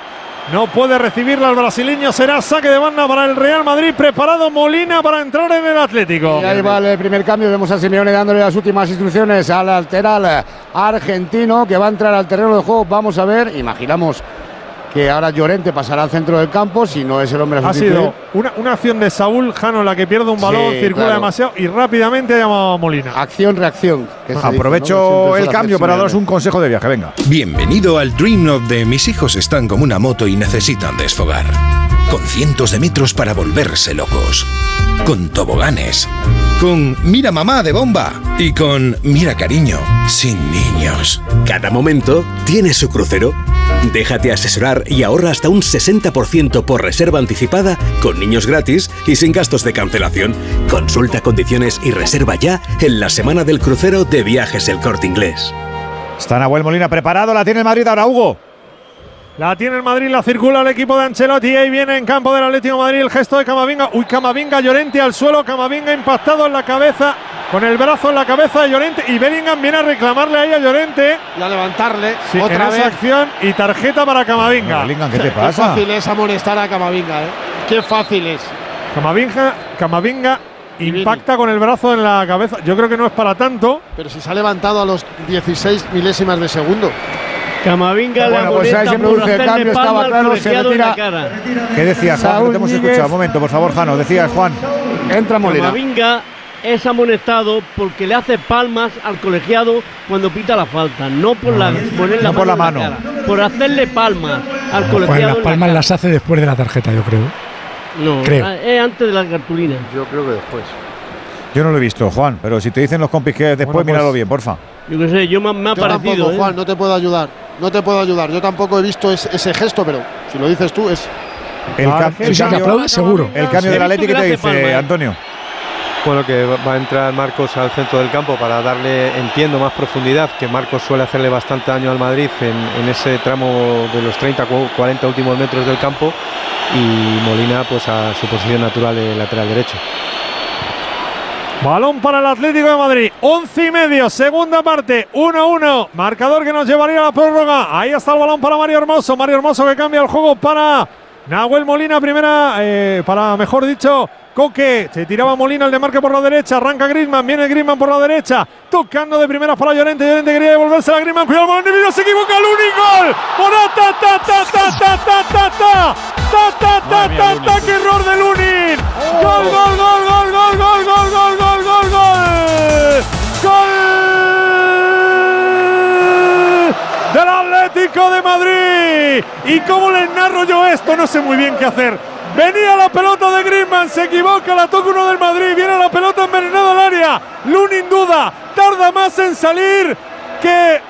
No puede recibirla el brasileño. Será saque de banda para el Real Madrid. Preparado Molina para entrar en el Atlético.
Y ahí va el primer cambio. Vemos a Simeone dándole las últimas instrucciones al lateral argentino que va a entrar al terreno de juego. Vamos a ver, imaginamos que ahora Llorente pasará al centro del campo si no es el hombre a
Ha sido una, una acción de Saúl Jano la que pierde un balón,
Sí,
circula
claro.
demasiado y rápidamente ha llamado a Molina.
Dice, ¿no?
Aprovecho el cambio para daros un consejo de viaje. Venga.
Bienvenido al Dream of de mis hijos están como una moto y necesitan desfogar. Con cientos de metros para volverse locos. Con toboganes. Con mira mamá de bomba. Y con mira cariño. Sin niños.
Cada momento tiene su crucero. Déjate asesorar y ahorra hasta un 60% por reserva anticipada, con niños gratis y sin gastos de cancelación. Consulta condiciones y reserva ya en la semana del crucero de Viajes El Corte Inglés.
Está Nahuel Molina preparado, la tiene Madrid ahora, Hugo.
La tiene el Madrid, la circula el equipo de Ancelotti y ahí viene en campo del Atlético de Madrid el gesto de Camavinga. Uy, Camavinga, Llorente al suelo, Camavinga impactado en la cabeza, con el brazo en la cabeza de Llorente y Bellingham viene a reclamarle ahí a Llorente.
Y a levantarle
Sí,
otra
en
vez.
esa acción y tarjeta para Camavinga.
Bellingham, ¿qué te
Qué
pasa?
fácil es amonestar a Camavinga, ¿eh? Qué fácil es.
Camavinga, Camavinga impacta con el brazo en la cabeza. Yo creo que no es para tanto.
Pero si se ha levantado a los 16 milésimas de segundo.
Camavinga
Bueno, pues ahí se produce el cambio,
palma
estaba claro, se
colegiado en la
retira.
cara.
¿Qué decías, Juan? No te hemos escuchado. Un momento, por favor, Jano. Decías, Juan.
Entra Molina.
Camavinga es amonestado porque le hace palmas al colegiado cuando pita la falta, no por la, poner la
no por la
mano,
mano.
cara, por hacerle palmas al
Pues
colegiado.
las
en la
palmas las hace después de la tarjeta, yo creo.
No,
Creo.
ah, es antes de la cartulina.
Yo creo que después.
Yo no lo he visto, Juan, pero si te dicen los compis que es después,
Bueno, pues-
míralo bien, porfa.
Yo qué sé, yo me, me ha
Yo
parecido.
tampoco,
¿eh?
Juan, no te puedo ayudar. No te puedo ayudar. Yo tampoco he visto ese, ese gesto, pero si lo dices tú es.
El,
que
cambio,
aplaude seguro.
el cambio del Atlético
que
te dice,
palma, ¿eh?
Antonio.
Bueno, que va- a entrar Marcos al centro del campo para darle, entiendo, más profundidad, que Marcos suele hacerle bastante daño al Madrid en, en ese tramo de los 30, cu- 40 últimos metros del campo y Molina pues a su posición natural de lateral derecho.
Balón para el Atlético de Madrid. Once y medio, segunda parte. 1-1. Marcador que nos llevaría a la prórroga. Ahí está el balón para Mario Hermoso. Mario Hermoso que cambia el juego para Nahuel Molina. Primera, eh, para mejor dicho, Coque. Se tiraba Molina el demarque por la derecha. Arranca Grisman. Viene Grisman por la derecha. Tocando de primeras para Llorente. Llorente quería devolverse a Grisman. Cuidado, Molina se equivoca. Luni, gol. Morata, ta, ta, ta, ta, ta, ta, ta. Ta, ta, ta. Qué error de Lunin. Gol, gol, gol, gol, gol, gol, gol, gol. Atlético de Madrid. ¿Y cómo les narro yo esto? No sé muy bien qué hacer. Venía la pelota de Griezmann, se equivoca, la toca uno del Madrid, viene la pelota envenenada al área. Lunin duda, tarda más en salir que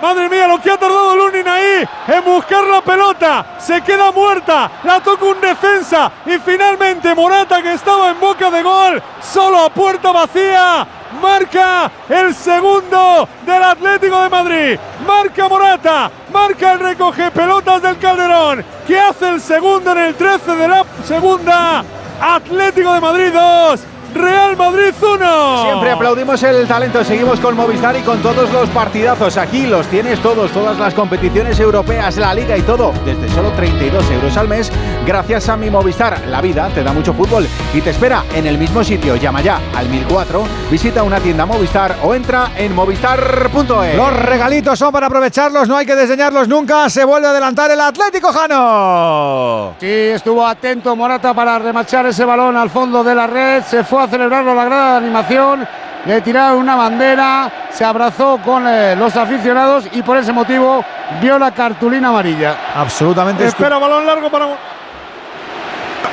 Madre mía, lo que ha tardado Lunin ahí en buscar la pelota. Se queda muerta. La toca un defensa. Y finalmente Morata, que estaba en boca de gol, solo a puerta vacía. Marca el segundo del Atlético de Madrid. Marca Morata. Marca el recoge pelotas del Calderón. Que hace el segundo en el 13 de la segunda. Atlético de Madrid 2. Real Madrid 1.
Siempre aplaudimos el talento. Seguimos con Movistar y con todos los partidazos. Aquí los tienes todos, todas las competiciones europeas, la liga y todo, desde solo 32 euros al mes, gracias a mi Movistar. La vida te da mucho fútbol y te espera en el mismo sitio. Llama ya al 1004, visita una tienda Movistar o entra en movistar.es.
Los regalitos son para aprovecharlos, no hay que desdeñarlos nunca. Se vuelve a adelantar el Atlético Jano.
Sí, estuvo atento Morata para remachar ese balón al fondo de la red. Se fue a celebrarlo la grada de animación. Le tiraron una bandera, se abrazó con eh, los aficionados y por ese motivo vio la cartulina amarilla.
Absolutamente
Espera, balón largo para. Mo-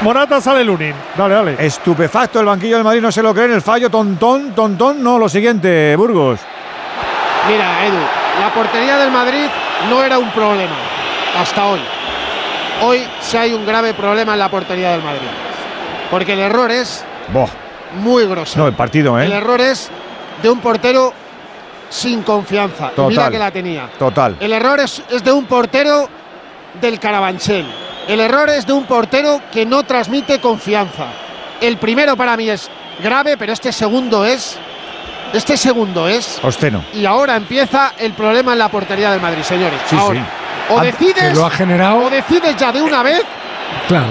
Morata sale Lunin. Dale, dale.
estupefacto el banquillo del Madrid, no se lo creen. El fallo, tontón, tontón. No, lo siguiente, Burgos.
Mira, Edu, la portería del Madrid no era un problema hasta hoy. Hoy sí hay un grave problema en la portería del Madrid. Porque el error es
Boh.
Muy grosero.
No, el partido,
El
¿eh?
error es de un portero sin confianza. Y mira
Total.
que la tenía.
Total.
El error es, es de un portero del Carabanchel. El error es de un portero que no transmite confianza. El primero para mí es grave, pero este segundo es. Este segundo es.
Osteno.
Y ahora empieza el problema en la portería del Madrid, señores.
Sí,
ahora.
sí.
O
Ante-
decides.
que lo ha generado-
O decides ya de una vez.
Claro.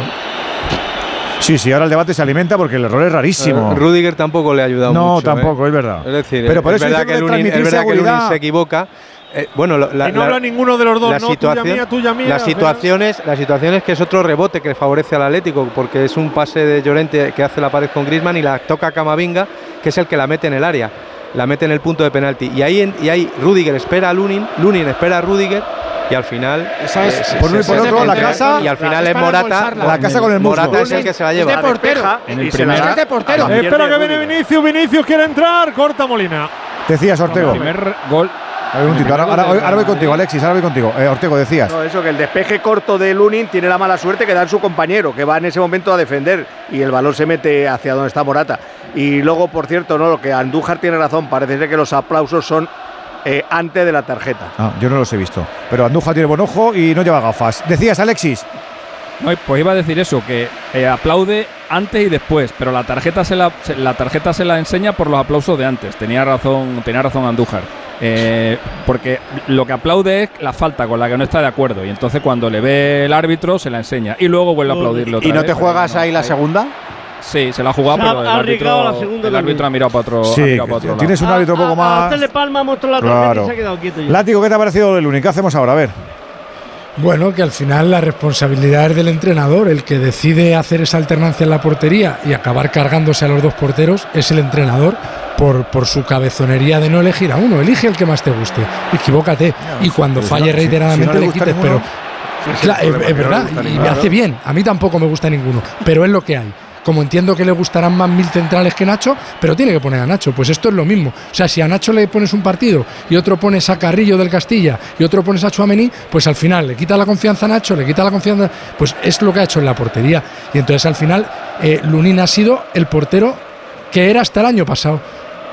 Sí, sí, ahora el debate se alimenta porque el error es rarísimo.
Eh, Rudiger tampoco le ha ayudado
no,
mucho.
tampoco,
¿eh?
es verdad.
Es decir,
Pero por
es
eso
verdad que Lunin, es que
seguridad.
se equivoca, Eh, bueno, la,
y no
la-
habla ninguno de los dos,
la
¿no? Tuya mía, tuya mía.
Las
al final-
situaciones, las situaciones que es otro rebote que favorece al Atlético, porque es un pase de Llorente que hace la pared con Griezmann y la toca Camavinga, que es el que la mete en el área, la mete en el punto de penalti. Y ahí, en- y ahí Rudiger espera a Lunin, Lunin espera a Rudiger y al final.
Esa es-
eh, se-
por uno y por otro, la casa-
Y al final
es
es Morata.
La casa con el muslo.
Morata es el que se va a
Es de portero.
En
Y
el primer-
la da de portero.
la
Espera que viene Vinicius, Vinicius quiere entrar, corta Molina.
Decías, Ortego.
El primer gol.
A ver, un momentito, ahora, ahora- ahora voy contigo, Alexis, ahora voy contigo. Eh, Ortego, decías.
No, eso, que el despeje corto de Lunin tiene la mala suerte que da en su compañero, que va en ese momento a defender y el balón se mete hacia donde está Morata. Y luego, por cierto, no, lo que Andújar tiene razón, parece ser que los aplausos son eh, antes de la tarjeta.
Ah, yo no los he visto. Pero Andújar tiene buen ojo y no lleva gafas. Decías, Alexis.
No, pues iba a decir eso, que eh, aplaude antes y después, pero la tarjeta se la, se- la tarjeta se la enseña por los aplausos de antes. Tenía razón, tenía razón Andújar. Eh, porque lo que aplaude es la falta con la que no está de acuerdo. Y entonces cuando le ve el árbitro se la enseña. Y luego vuelve a aplaudirle otra
¿Y no
vez,
te juegas
no,
ahí la segunda?
Sí, se la ha jugado, pero el árbitro,
la segunda
el árbitro ha mirado para otro, ha
Sí,
mirado para otro
tienes
lado.
un árbitro un poco
A
más.
usted le palma, mostró la tarjeta
Claro.
y se ha quedado quieto ya.
Látigo, ¿qué te ha parecido el Lunin? ¿Qué hacemos ahora? A ver.
Bueno, que al final la responsabilidad es del entrenador, el que decide hacer esa alternancia en la portería y acabar cargándose a los dos porteros es el entrenador por, por su cabezonería de no elegir a uno. Elige el que más te guste, equivócate y cuando
Pues
falle
no,
reiteradamente
si no le
quites,
ninguno,
pero
sí, el
es, verdad y me hace bien. A mí tampoco me gusta ninguno, pero es lo que hay. Como entiendo que le gustarán más mil centrales que Nacho, pero tiene que poner a Nacho. Pues esto es lo mismo. O sea, si a Nacho le pones un partido y otro pones a Carrillo del Castilla y otro pones a Chuamení, pues al final le quita la confianza a Nacho, le quita la confianza. Pues es lo que ha hecho en la portería. Y entonces al final eh, Lunin ha sido el portero que era hasta el año pasado.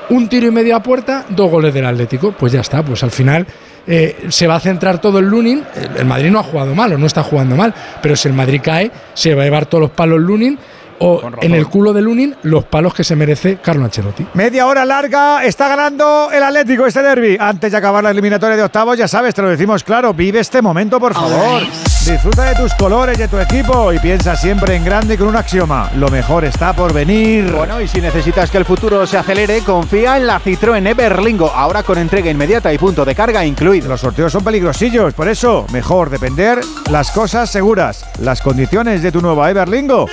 Un tiro y medio a puerta, dos goles del Atlético. Pues ya está, pues al final eh, se va a centrar todo en Lunin. El, el Madrid no ha jugado mal o no está jugando mal, pero si el Madrid cae, se va a llevar todos los palos Lunin o en el culo de Lunin los palos que se merece Carlo Ancelotti.
Media hora larga, está ganando el Atlético este derby. Antes de acabar la eliminatoria de octavos, ya sabes, te lo decimos claro, vive este momento, por favor. Disfruta de tus colores, de tu equipo y piensa siempre en grande con un axioma. Lo mejor está por venir.
Bueno, y si necesitas que el futuro se acelere, confía en la Citroën Everlingo, ahora con entrega inmediata y punto de carga incluido.
Los sorteos son peligrosillos, por eso, mejor depender las cosas seguras. Las condiciones de tu nueva Everlingo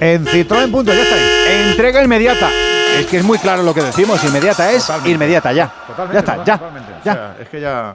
en Citroën. Punto, ya está ahí.
Entrega inmediata. Es que es muy claro lo que decimos, inmediata es inmediata ya. ya está, ya. ya.
es que ya.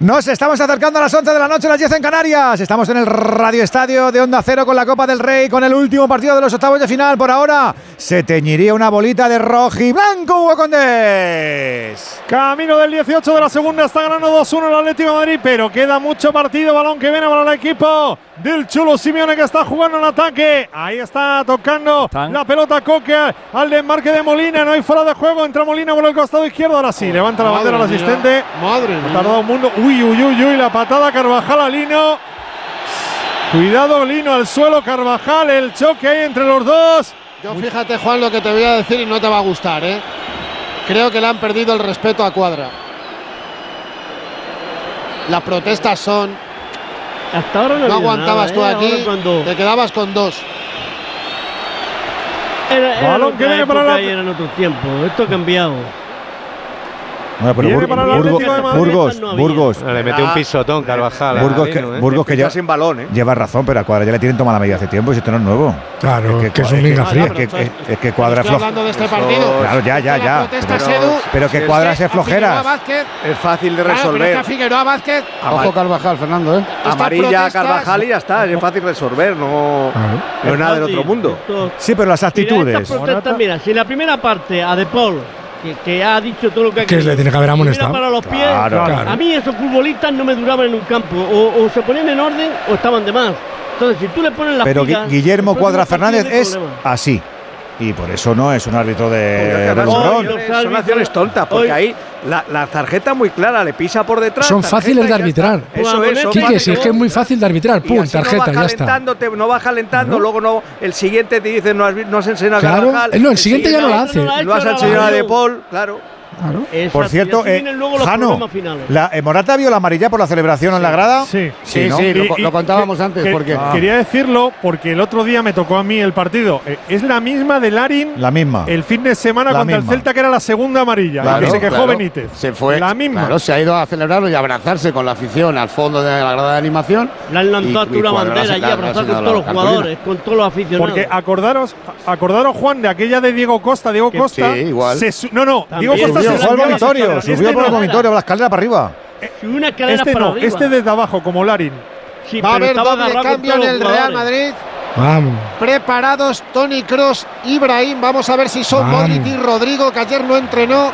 Nos estamos acercando a las 11 de la noche, las 10 en Canarias. Estamos en el Radio Estadio de Onda Cero con la Copa del Rey, con el último partido de los octavos de final. Por ahora se teñiría una bolita de rojo y blanco, Hugo Condés.
Camino del 18 de la segunda, está ganando 2-1 el Atlético de Madrid, pero queda mucho partido. Balón que viene para el equipo del Chulo Simeone que está jugando en ataque. Ahí está tocando la pelota Coque al desmarque de Molina. No hay fuera de juego. Entra Molina por el costado izquierdo. Ahora sí, levanta la
Madre
bandera el
mía,
asistente.
Madre
Ha
mía.
tardado un mundo. Uy, uy, uy, uy. La patada Carvajal a Lino. Cuidado, Lino al suelo. Carvajal, el choque ahí entre los dos.
Yo fíjate, Juan, lo que te voy a decir y no te va a gustar, ¿eh? Creo que le han perdido el respeto a Cuadra. Las protestas son.
Hasta ahora no,
aguantabas
nada,
tú
¿eh?
aquí,
cuando
te quedabas con dos.
era, era
Balón que viene para la-
y eran otros tiempos. Esto ha cambiado.
Bueno, pero Bur-
para
Burgos. Burgos,
No.
Burgos.
Le mete un pisotón Carvajal.
Burgos que,
¿eh?
Burgos que ya
sin balón, ¿eh?
lleva razón, pero a Cuadra ya le tienen tomada la medida hace tiempo y esto no es nuevo.
Claro, que es un minga
que-
fría.
Es que, es- es que Cuadra floja.
hablando de este partido.
Claro, ya, ya, ya.
es
Pero, pero que
Es
Cuadra se
a Figueroa
flojeras.
Vázquez-
Es fácil de
Claro, pero es que
resolver.
a Figueroa Vázquez.
Ojo Carvajal, Fernando, ¿eh?
Amarilla Carvajal y ya está. Es fácil resolver. No, no es nada del otro mundo.
Sí, pero las actitudes.
mira, si la primera parte a De Paul, que, que ha dicho todo lo que ha
Que le tiene que haber amonestado.
para los pies,
Claro, claro.
a mí esos futbolistas no me duraban en un campo. O, o se ponían en orden o estaban de más. Entonces, si tú le pones las
Pero
pilas,
Guillermo Cuadra Fernández es
problema.
así. Y por eso no es un árbitro de,
son acciones- son acciones tontas, porque ahí la, la tarjeta muy clara, le pisa por detrás.
Son fáciles de arbitrar.
Eso es, son
Quique, si es que es muy fácil de arbitrar, pum, tarjeta,
no
ya
vas
está.
no vas calentando, luego no, el siguiente te dice no has, no has enseñado a
Claro.
Carvajal.
Eh, no, el siguiente ya no la hace.
No has enseñado a De Paul, claro.
Por cierto, eh, Jano,
problemas finales.
la, eh, ¿Morata vio la amarilla por la celebración en la grada?
Sí,
Sí, ¿no?
Y- y- que-
porque
que- Quería decirlo porque el otro día me tocó a mí el partido. Eh, es la misma de Larin
La misma.
el fin de semana
La
contra
misma.
el Celta, que era la segunda amarilla. y que se quejó
claro.
Benítez.
Se fue.
La misma.
Claro, se ha ido a celebrarlo y a abrazarse con la afición al fondo de la grada de animación.
Le han lanzado una bandera allí, abrazar con todos los jugadores, con todos los aficionados.
Porque acordaros, acordaros Juan de aquella de Diego Costa, Diego Costa.
sí, igual.
no, no. Diego Costa
Subió,
se
fue al vomitorio, subió
Este
por el vomitorio, la escalera para arriba.
una escalera
Este
para
no,
arriba.
este desde abajo, como Larin.
Sí,
Va a haber doble cambio en el Real. Madrid.
Vamos.
Preparados Tony Cross, Ibrahim. Vamos a ver si son
Vamos.
Modric y Rodrigo, que ayer no entrenó.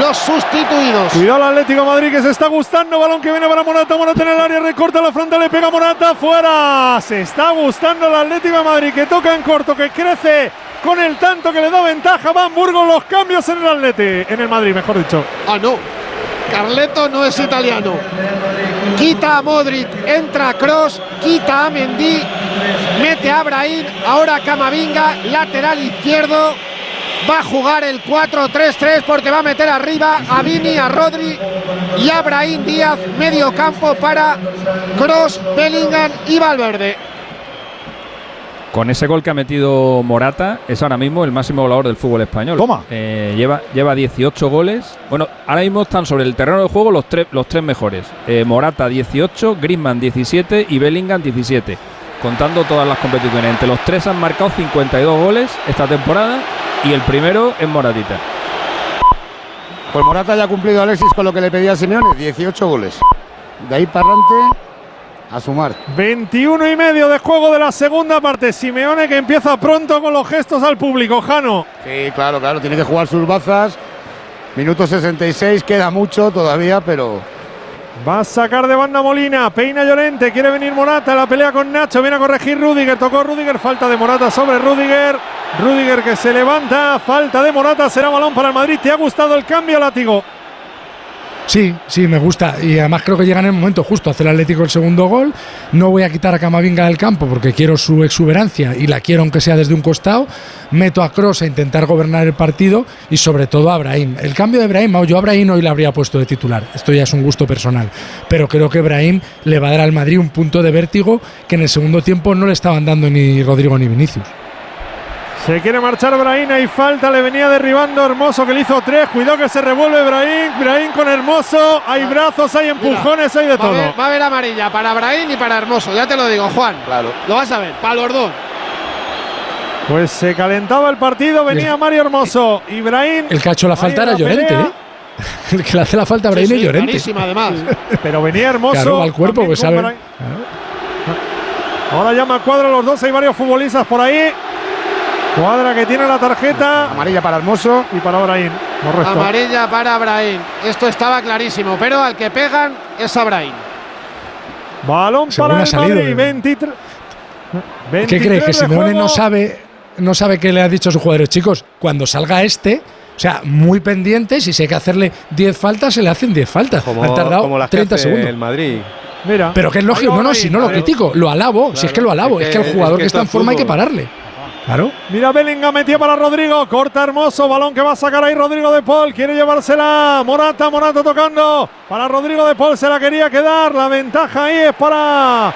Los sustituidos.
Cuidado el Atlético de Madrid que se está gustando. Balón que viene para Morata. Morata en el área. Recorta la frontal. Le pega Morata. Fuera. Se está gustando el Atlético de Madrid que toca en corto. Que crece con el tanto que le da ventaja. Van Burgos los cambios en el Atlético. En el Madrid, mejor dicho.
Ah, no. Carleto no es italiano. Quita a Modric, entra Cross, quita a Mendy, mete a Brahim, ahora Camavinga, lateral izquierdo. Va a jugar el 4-3-3 porque va a meter arriba a Vini, a Rodri y a Brahim Díaz, medio campo para Cross, Bellingham y Valverde.
Con ese gol que ha metido Morata, es ahora mismo el máximo goleador del fútbol español.
Toma.
Eh, lleva, lleva 18 goles. Bueno, ahora mismo están sobre el terreno de juego los, tres los tres mejores. Eh, Morata 18, Griezmann 17 y Bellingham 17. Contando todas las competiciones. Entre los tres han marcado 52 goles esta temporada y el primero es Moratita.
Pues Morata ya ha cumplido Alexis con lo que le pedía a Simeone, 18 goles. De ahí para adelante, a sumar.
21 y medio de juego de la segunda parte. Simeone que empieza pronto con los gestos al público. Jano.
Sí, claro, claro, tiene que jugar sus bazas. Minuto 66, queda mucho todavía, pero
Va a sacar de banda Molina, peina Llorente, quiere venir Morata, la pelea con Nacho, viene a corregir Rudiger, tocó Rudiger, falta de Morata sobre Rudiger, Rudiger que se levanta, falta de Morata, será balón para el Madrid, ¿te ha gustado el cambio, Látigo?
Sí, sí, me gusta. Y además creo que llega en el momento justo. Hace el Atlético el segundo gol. No voy a quitar a Camavinga del campo porque quiero su exuberancia y la quiero aunque sea desde un costado. Meto a Cross a intentar gobernar el partido y sobre todo a Brahim. El cambio de Brahim, yo a Brahim hoy le habría puesto de titular. Esto ya es un gusto personal. Pero creo que Brahim le va a dar al Madrid un punto de vértigo que en el segundo tiempo no le estaban dando ni Rodrigo ni Vinicius.
Se quiere marchar Brahim y falta, le venía derribando Hermoso que le hizo tres, cuidado que se revuelve Brahim, Brahim con Hermoso, hay brazos, hay empujones, hay de
Va
todo.
va a haber amarilla para Brahim y para Hermoso, ya te lo digo, Juan. Claro. Lo vas a ver, para los dos.
Pues se calentaba el partido, venía Mario Hermoso, Ibrahim.
El que ha hecho la falta era Llorente. ¿eh? El que le hace la falta a Brahim
Sí,
es
sí,
Llorente.
clarísima, además.
Pero venía Hermoso.
Claro, al cuerpo, pues sabe.
Ahora llama a Cuadra los dos, hay varios futbolistas por ahí. Cuadra que tiene la tarjeta.
Amarilla para Hermoso.
Y para Brahim. Correcto.
Amarilla para Brahim. Esto estaba clarísimo, pero al que pegan es a Brahim.
Balón
Según
para
ha
el
salido,
Madrid.
eh.
23.
¿Qué crees?
23
Que Simeone no sabe, no sabe qué le ha dicho a sus jugadores. Chicos, cuando salga este, o sea, muy pendientes y si hay que hacerle 10 faltas, se le hacen 10 faltas.
Como,
Han tardado
como las que
30
hace
segundos.
el Madrid.
Mira.
Pero que es lógico, no, no, si no lo critico, lo alabo, si es que lo alabo, es que, el jugador que, está en forma hay que pararle. Claro.
Mira Bellingham metía para Rodrigo, corta hermoso, balón que va a sacar ahí Rodrigo de Paul, quiere llevársela, Morata, Morata tocando, para Rodrigo de Paul se la quería quedar, la ventaja ahí es para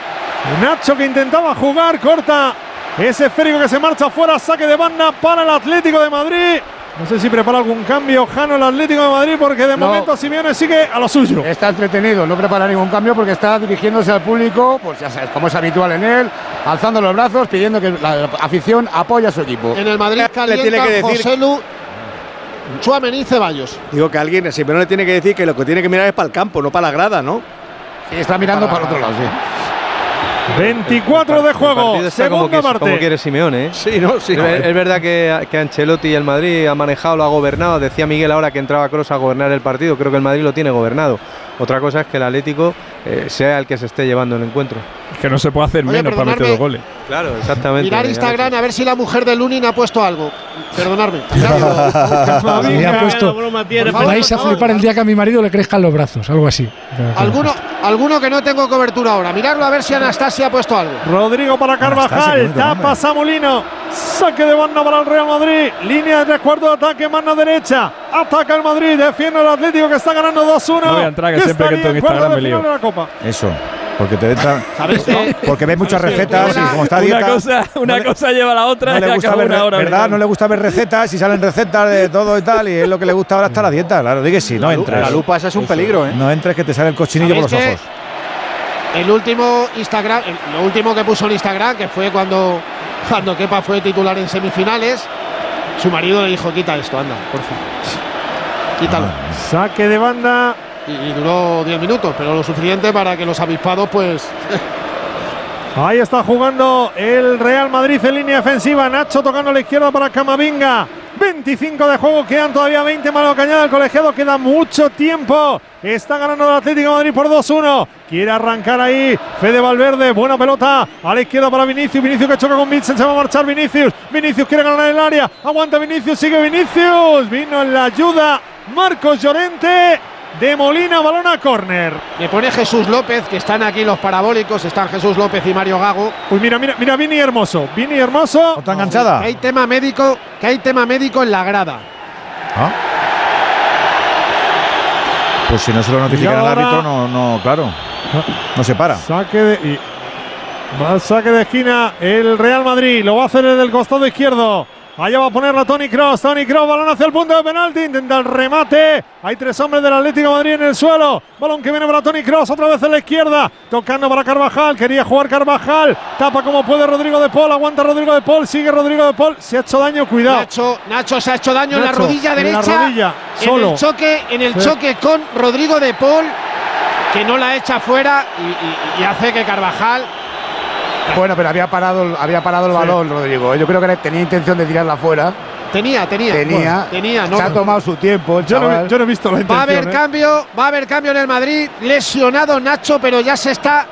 Nacho que intentaba jugar, corta ese esférico que se marcha fuera, saque de banda para el Atlético de Madrid. No sé si prepara algún cambio Jano el Atlético de Madrid porque de
No.
momento Simeone sigue a lo suyo.
Está entretenido, no prepara ningún cambio porque está dirigiéndose al público, pues ya sabes, como es habitual en él, alzando los brazos, pidiendo que la afición apoye a su equipo.
En el Madrid
Le tiene que decir-
José Lu, Tchouaméni y Ceballos.
Digo que alguien no le tiene que decir que lo que tiene que mirar es para el campo, no para la grada, ¿no?
Sí, está mirando para otro lado, sí.
24 de juego,
partido está como,
segunda
que- como
parte.
quiere Simeone, ¿eh?
Sí, no, sí.
Es, ver- es verdad que, que Ancelotti y el Madrid ha manejado, lo ha gobernado. Decía Miguel ahora que entraba Cross a gobernar el partido. Creo que el Madrid lo tiene gobernado. Otra cosa es que el Atlético eh, sea el que se esté llevando el encuentro.
Es que no se puede hacer
Oye,
menos para meter dos goles.
Claro, exactamente.
Mirar Instagram a ver si la mujer de Lunin ha puesto algo. Perdonadme.
Me ha puesto. Vais a flipar el día que a mi marido le crezcan los brazos, algo así.
Alguno, alguno que no tengo cobertura ahora. Mirarlo a ver si Anastasia ha puesto algo.
Rodrigo para Carvajal, tapa Samolino, saque de banda para el Real Madrid, línea de tres cuartos de ataque, mano derecha, ataca el Madrid, defiende el Atlético que está ganando 2-1.
No voy a entrar, que siempre que en Instagram me lío.
final de la Copa.
Eso. Porque te entra.
¿Sabes?
Porque ves muchas recetas y como está
Una
dieta.
cosa, una
no le-
cosa lleva a la otra
no le gusta ver,
una hora.
¿verdad? No le gusta ver recetas y salen recetas de todo y tal. Y es lo que le gusta ahora está la dieta. Claro, di que sí, no entres.
la lupa esa es un peligro, ¿eh?
No entres que te sale el cochinillo por los
¿Sabéis
ojos.
El último Instagram, el- lo último que puso en Instagram, que fue cuando, cuando Kepa fue titular en semifinales, su marido le dijo, quita esto, anda, por favor. Quítalo.
Saque de banda.
Y, y duró 10 minutos, pero lo suficiente para que los avispados, pues.
Ahí está jugando el Real Madrid en línea defensiva. Nacho tocando a la izquierda para Camavinga. 25 de juego, quedan todavía 20 malo que añade el colegiado, queda mucho tiempo. Está ganando el Atlético Madrid por 2-1. Quiere arrancar ahí Fede Valverde, buena pelota a la izquierda para Vinicius. Vinicius que choca con Vincent, se va a marchar Vinicius. Vinicius quiere ganar el área, aguanta Vinicius, sigue Vinicius. Vino en la ayuda Marcos Llorente de Molina, balón a córner.
Le pone Jesús López, que están aquí los parabólicos, están Jesús López y Mario Gago.
Uy, mira, mira, mira, Vini Hermoso. Vini Hermoso.
¿Otra enganchada?
Que hay tema médico, que hay tema médico en la grada.
¿Ah? Pues si no se lo notifica
Y
el
ahora-
árbitro, no, no, claro. No se para.
Saque de. y- al saque de esquina el Real Madrid. Lo va a hacer desde el costado izquierdo. Allá va a ponerla Tony Cross. Tony Cross, balón hacia el punto de penalti. Intenta el remate. Hay tres hombres del Atlético de Madrid en el suelo. Balón que viene para Tony Cross. Otra vez en la izquierda. Tocando para Carvajal. Quería jugar Carvajal. Tapa como puede Rodrigo de Paul. Aguanta Rodrigo de Paul. Sigue Rodrigo de Paul. Se ha hecho daño. Cuidado.
Nacho, Nacho se ha hecho daño en la rodilla
en la
derecha.
rodilla,
En
solo.
el choque, en el
Sí.
choque con Rodrigo de Paul, que no la echa fuera y, y- y hace que Carvajal.
Bueno, pero había parado, el- había parado el
Sí.
balón, Rodrigo. Yo creo que tenía intención de tirarla fuera.
Tenía, tenía.
Tenía.
Bueno, tenía, no.
Se ha tomado su tiempo. el
Yo no, yo no he visto la
Va a
intención.
haber
¿eh?
cambio, va a haber cambio en el Madrid. Lesionado Nacho, pero ya se está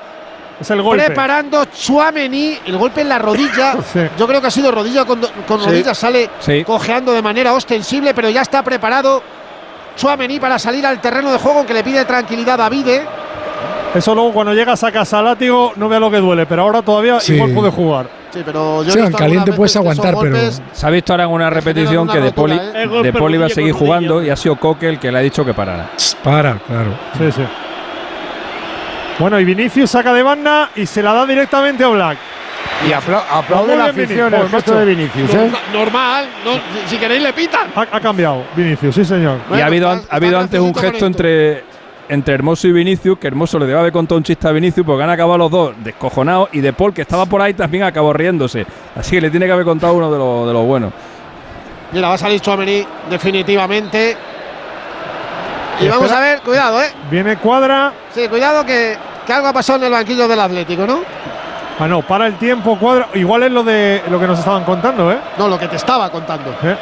Es el golpe.
preparando Chuamení. El golpe en la rodilla.
Sí.
Yo creo que ha sido rodilla con, do- con
Sí.
rodilla. Sale
Sí.
cojeando de manera ostensible, pero ya está preparado Chuamení para salir al terreno de juego, que le pide tranquilidad a Vide.
Eso luego cuando llegas a casa látigo no vea lo que duele, pero ahora todavía
Sí.
igual puede jugar.
Sí, pero yo
Sí, en caliente puedes aguantar, pero-
Se ha visto ahora en una repetición
una
que De
rotura,
Poli,
¿eh?
De Poli iba a seguir jugando y ha sido Coque el que le ha dicho que parara.
Para, claro.
Sí, sí. Bueno, y Vinicius saca de banda y se la da directamente a Black.
Y apla- aplaude la afición el gesto de Vinicius. ¿eh?
Norma- Normal, no, si queréis le pitan.
Ha, ha cambiado Vinicius, sí señor.
y ha habido,
está-
ha habido antes un gesto
esto.
entre, entre Hermoso y Vinicius, que Hermoso le debe haber contado un chiste a Vinicius porque han acabado los dos descojonados y De Paul, que estaba por ahí, también acabó riéndose. Así que le tiene que haber contado uno de los, de los buenos.
Mira, va a salir definitivamente. Y
Y
vamos
espera.
a ver, cuidado, ¿eh?
Viene Cuadra.
Sí, cuidado que, que algo ha pasado en el banquillo del Atlético, ¿no?
Ah, no, para el tiempo, Cuadra. Igual es lo de lo que nos estaban contando, ¿eh?
No, lo que te estaba contando.
¿Eh?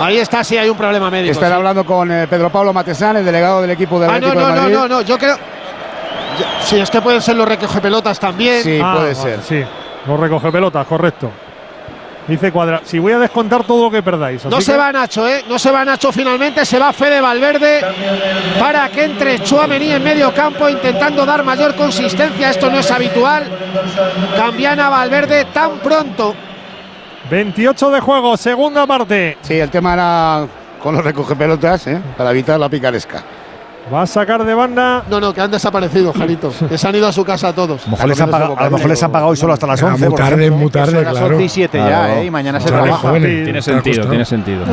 Ahí está, sí hay un problema médico.
Estará
sí.
hablando con eh, Pedro Pablo Matesán, el delegado del equipo del
Ah, no,
Atlético
no,
de
no,
Madrid.
no, no, yo creo. yo- Sí, es que pueden ser los recoge pelotas también.
Sí,
Ah,
puede
vale,
ser.
Sí, lo recoge pelotas, correcto. Dice Cuadra. Si voy a descontar todo lo que perdáis.
No se
que-
va Nacho, ¿eh? No se va Nacho finalmente, se va Fede Valverde para que entre Chuamení en medio campo intentando dar mayor consistencia. Esto no es habitual. Cambian a Valverde tan pronto.
28 de juego, segunda parte.
Sí, el tema era con los recoge pelotas, ¿eh? para evitar la picaresca.
Va a sacar de banda.
No, no, que han desaparecido, Jarito. que se han ido a su casa todos.
A lo mejor les han pagado, a lo mejor les han pagado hoy solo hasta las
Era
11.
muy tarde, muy tarde,
Son las
claro.
11 y 7 ya,
Claro.
¿eh? Y mañana se trabaja.
jóvenes.
Tiene sentido, tiene sentido.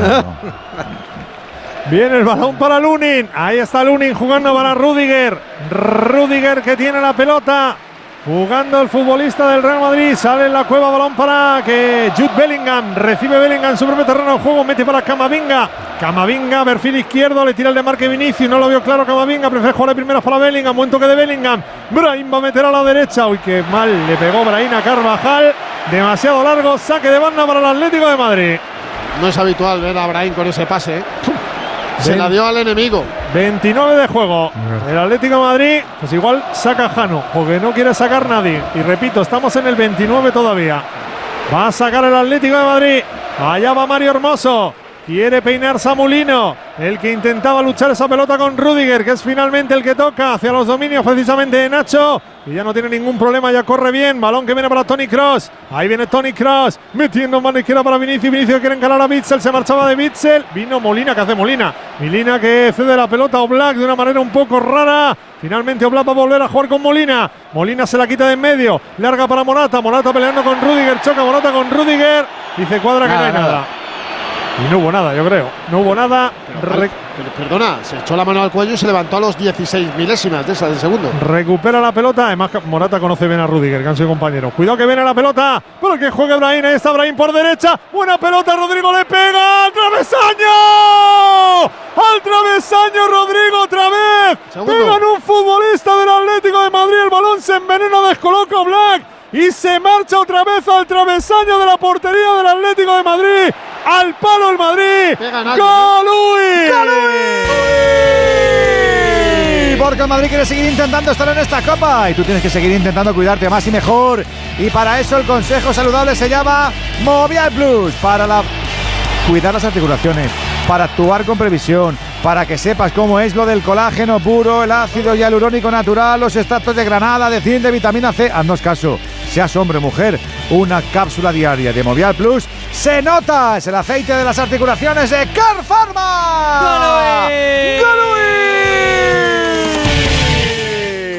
Viene el balón para Lunin. Ahí está Lunin jugando para Rudiger. Rudiger que tiene la pelota. Jugando el futbolista del Real Madrid. Sale en la cueva, balón para que Jude Bellingham. Recibe Bellingham su propio terreno de juego. Mete para Camavinga. Camavinga, perfil izquierdo. Le tira el de marque Vinicius. No lo vio claro Camavinga. Prefiere jugar de primeras para Bellingham. Buen toque de Bellingham. Brahim va a meter a la derecha. Uy, qué mal le pegó Brahim a Carvajal. Demasiado largo. Saque de banda para el Atlético de Madrid.
No es habitual ver a Brahim con ese pase. ¿eh? Se la dio al enemigo.
29 de juego. El Atlético de Madrid, pues igual saca Jano, porque no quiere sacar nadie. Y repito, estamos en el 29 todavía. Va a sacar el Atlético de Madrid. Allá va Mario Hermoso. Quiere peinar Samulino, el que intentaba luchar esa pelota con Rudiger, que es finalmente el que toca hacia los dominios precisamente de Nacho. Y ya no tiene ningún problema, ya corre bien. Balón que viene para Tony Cross. Ahí viene Tony Cross, metiendo mano izquierda para Vinicius. Vinicius quiere encarar a Bitzel, se marchaba de Bitzel. Vino Molina, que hace Molina. Molina que cede la pelota a Oblak de una manera un poco rara. Finalmente Oblak va a volver a jugar con Molina. Molina se la quita de en medio. Larga para Morata. Morata peleando con Rudiger. Choca Morata con Rudiger. Dice cuadra que no hay nada. Y no hubo nada, yo creo. No hubo nada.
Pero, perdona, se echó la mano al cuello y se levantó a los 16 milésimas de esa del segundo.
recupera la pelota. Además, Morata conoce bien a Rudiger, que han sido compañeros. Cuidado que viene la pelota. Pero que juega Brahim. Ahí está Brahim por derecha. Buena pelota. Rodrigo le pega. ¡Al travesaño! ¡Al travesaño, Rodrigo, otra vez! Pegan un futbolista del Atlético de Madrid. El balón se envenena, descoloca Black. Y se marcha otra vez al travesaño de la portería del Atlético de Madrid. Al palo el Madrid.
¡Golui! Porque el Madrid quiere seguir intentando estar en esta copa y tú tienes que seguir intentando cuidarte más y mejor. Y para eso el consejo saludable se llama Movial Plus. Para la cuidar las articulaciones, para actuar con previsión, para que sepas cómo es lo del colágeno puro, el ácido hialurónico natural, los extractos de granada, de zinc, de vitamina C. Haznos caso, seas hombre o mujer, una cápsula diaria de Movial Plus se nota. Es el aceite de las articulaciones de Car Pharma.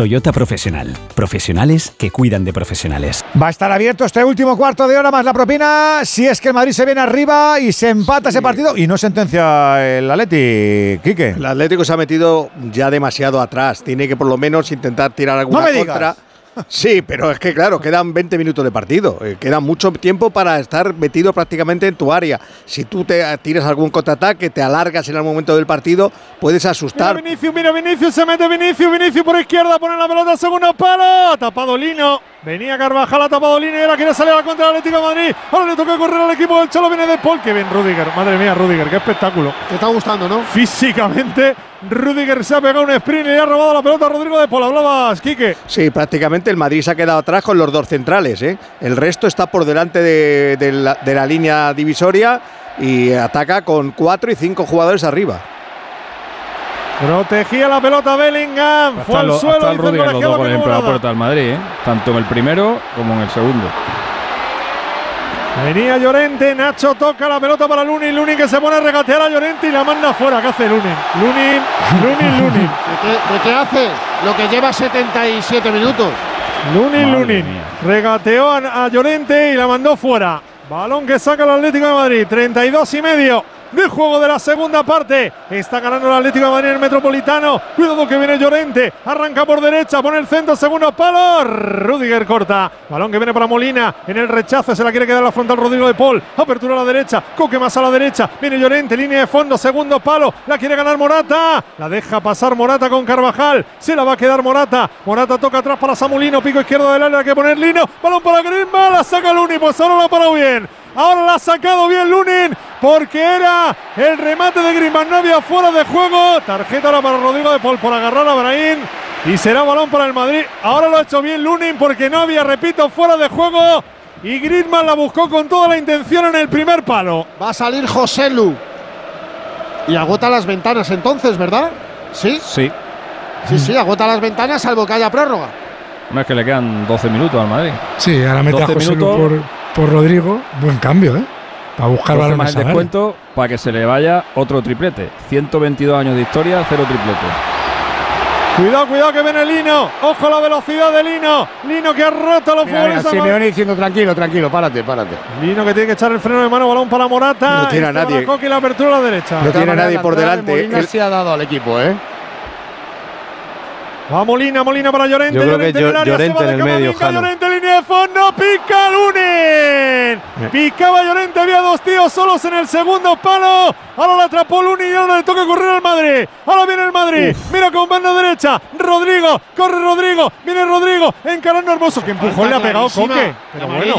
Toyota Profesional. Profesionales que cuidan de profesionales.
Va a estar abierto este último cuarto de hora más la propina. Si es que el Madrid se viene arriba y se empata ese partido y no sentencia el Atleti, Quique.
El Atlético se ha metido ya demasiado atrás. Tiene que por lo menos intentar tirar alguna
No me digas.
Sí, pero es que claro, quedan 20 minutos de partido. eh, queda mucho tiempo para estar metido prácticamente en tu área. Si tú te tiras algún contraataque, te alargas en algún momento del partido, puedes
Mira
asustar.
Vinicius, mira Vinicius, se mete Vinicius, Vinicius por izquierda, pone la pelota, segundo palo, tapado Lino. Venía Carvajal, ha tapado Lino y ahora quiere salir a la contra del Atlético de Madrid. Ahora le toca correr al equipo del Cholo, viene de Paul. Que bien Rudiger, madre mía, Rudiger, qué espectáculo.
Te está gustando, ¿no?
Físicamente, Rudiger se ha pegado un sprint y le ha robado la pelota a Rodrigo de Paul. Hablabas, Quique.
Sí, prácticamente el Madrid se ha quedado atrás con los dos centrales. ¿eh? El resto está por delante de, de la, de la línea divisoria y ataca con cuatro y cinco jugadores arriba.
Protegía la pelota Bellingham, fue al
lo-
suelo,
hasta el Rudiger los dos por la
nada.
puerta del Madrid, ¿eh? tanto en el primero como en el segundo.
Venía Llorente, Nacho toca la pelota para Lunin, Lunin que se pone a regatear a Llorente y la manda fuera. ¿Qué hace Lunin? Lunin, Lunin, Lunin.
¿De qué, qué hace? Lo que lleva 77 minutos.
Lunin, Lunin. Regateó a, a Llorente y la mandó fuera. Balón que saca el Atlético de Madrid. 32 y medio de juego de la segunda parte. Está ganando el Atlético de Madrid el Metropolitano. Cuidado que viene Llorente. Arranca por derecha, pone el centro, segundo palo. Rudiger corta. Balón que viene para Molina. En el rechazo se la quiere quedar la frontal Rodrigo de Paul. Apertura a la derecha. Coque más a la derecha. Viene Llorente, línea de fondo, segundo palo. La quiere ganar Morata. La deja pasar Morata con Carvajal. Se la va a quedar Morata. Morata toca atrás para Samulino. Pico izquierdo del área. Que poner Lino. Balón para Griezmann. La saca Luni. Pues ahora la parado bien. Ahora la ha sacado bien Lunin porque era el remate de Griezmann. No había fuera de juego. Tarjeta ahora para Rodrigo de Paul por agarrar a Brahim. Y será balón para el Madrid. Ahora lo ha hecho bien Lunin porque no había, repito, fuera de juego. Y Griezmann la buscó con toda la intención en el primer palo.
Va a salir José Lu. Y agota las ventanas entonces, ¿verdad? ¿Sí?
Sí.
Sí, sí, agota las ventanas salvo que haya prórroga.
No es que le quedan 12 minutos al Madrid.
Sí, ahora mete a
12
José Lu por, por Rodrigo. Buen cambio, ¿eh? Para buscar
12
balones
más el descuento para que se le vaya otro triplete. 122 años de historia, cero triplete.
Cuidado, cuidado que viene Lino. Ojo a la velocidad de Lino. Lino que ha roto a los futbolistas.
Simeone diciendo tranquilo, tranquilo, párate, párate.
Lino que tiene que echar el freno de mano, balón para Morata.
No tiene a nadie.
Baracoque y la apertura a la derecha.
De todas maneras, la entrada de Molina
El-
se ha dado al equipo, ¿eh?
Va Molina, Molina para Llorente.
Yo creo que
Llorente en el
Llo-
área, se
Llorente
va de
en el medio,
Camavinga,
Jano.
Llorente, línea de fondo, pica Lunin. Picaba Llorente, había dos tíos solos en el segundo palo. Ahora la atrapó Lunin y ahora le toca correr al Madrid. Ahora viene el Madrid. Mira con banda derecha. Rodrigo, corre Rodrigo. Viene Rodrigo, encarando hermoso. Que empujón le ha pegado Coque. Pero bueno,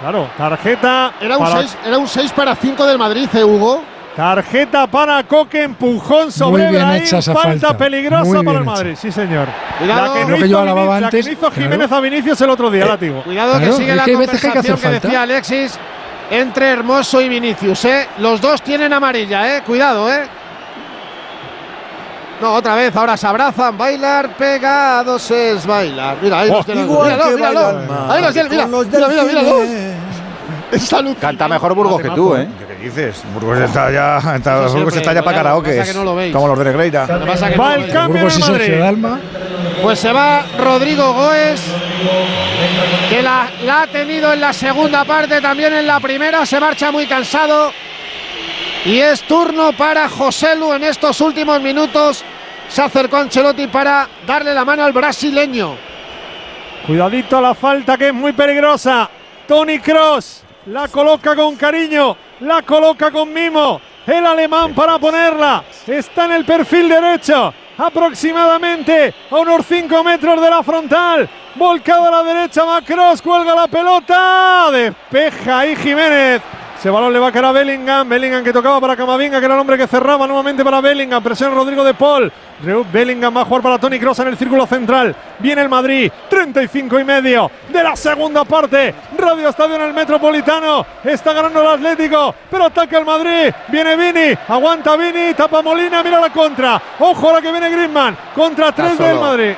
claro, tarjeta.
Era un,
para-
6, era un 6 para 5 del Madrid, ¿eh, Hugo?
Tarjeta para Coque, empujón sobre
bien
Brahim,
hecha esa
falta,
falta.
peligrosa
Muy
para el
bien
Madrid, sí señor.
Cuidado.
La que no
que
hizo, Vini- la que
antes,
hizo
claro.
Jiménez a Vinicius el otro día, látigo.
Cuidado que
Claro,
sigue la
que que hay que
conversación que,
falta.
decía Alexis entre Hermoso y Vinicius, ¿eh? Los dos tienen amarilla, ¿eh? Cuidado, ¿eh? No, otra vez, ahora se abrazan, bailar pegados es bailar. Mira, ahí
Oh,
los tiene.
igual
Míralo,
que
míralo.
bailan mal,
Ahí los mira, mira, mira, alucinando.
Canta mejor Burgos que tú, ¿eh? ¿Qué dices? Burgos está ya, está,
Eso
Burgos
siempre,
está ya para karaoke.
no.
Como los de Negreira.
Lo que
Va
no-
el cambio
Burgos
Madrid.
Dalma.
Pues se va Rodrigo Goes, que la, la ha tenido en la segunda parte, también en la primera, se marcha muy cansado. Y es turno para Joselu en estos últimos minutos. Se acercó Ancelotti para darle la mano al brasileño.
Cuidadito a la falta que es muy peligrosa. Tony Cross la coloca con cariño, la coloca con mimo. El alemán para ponerla. Está en el perfil derecho. Aproximadamente a unos 5 metros de la frontal. Volcado a la derecha, Macross cuelga la pelota. Despeja ahí Jiménez. Ese balón le va a caer a Bellingham. Bellingham que tocaba para Camavinga, que era el hombre que cerraba nuevamente para Bellingham. Presión Rodrigo de Paul. Bellingham va a jugar para Tony Cross en el círculo central. Viene el Madrid. 35 y medio de la segunda parte. Radio Estadio en el Metropolitano. Está ganando el Atlético. Pero ataca el Madrid. Viene Vini. Aguanta Vini. Tapa Molina. Mira la contra. Ojo a la que viene Griezmann. Contra tres del
solo.
Madrid.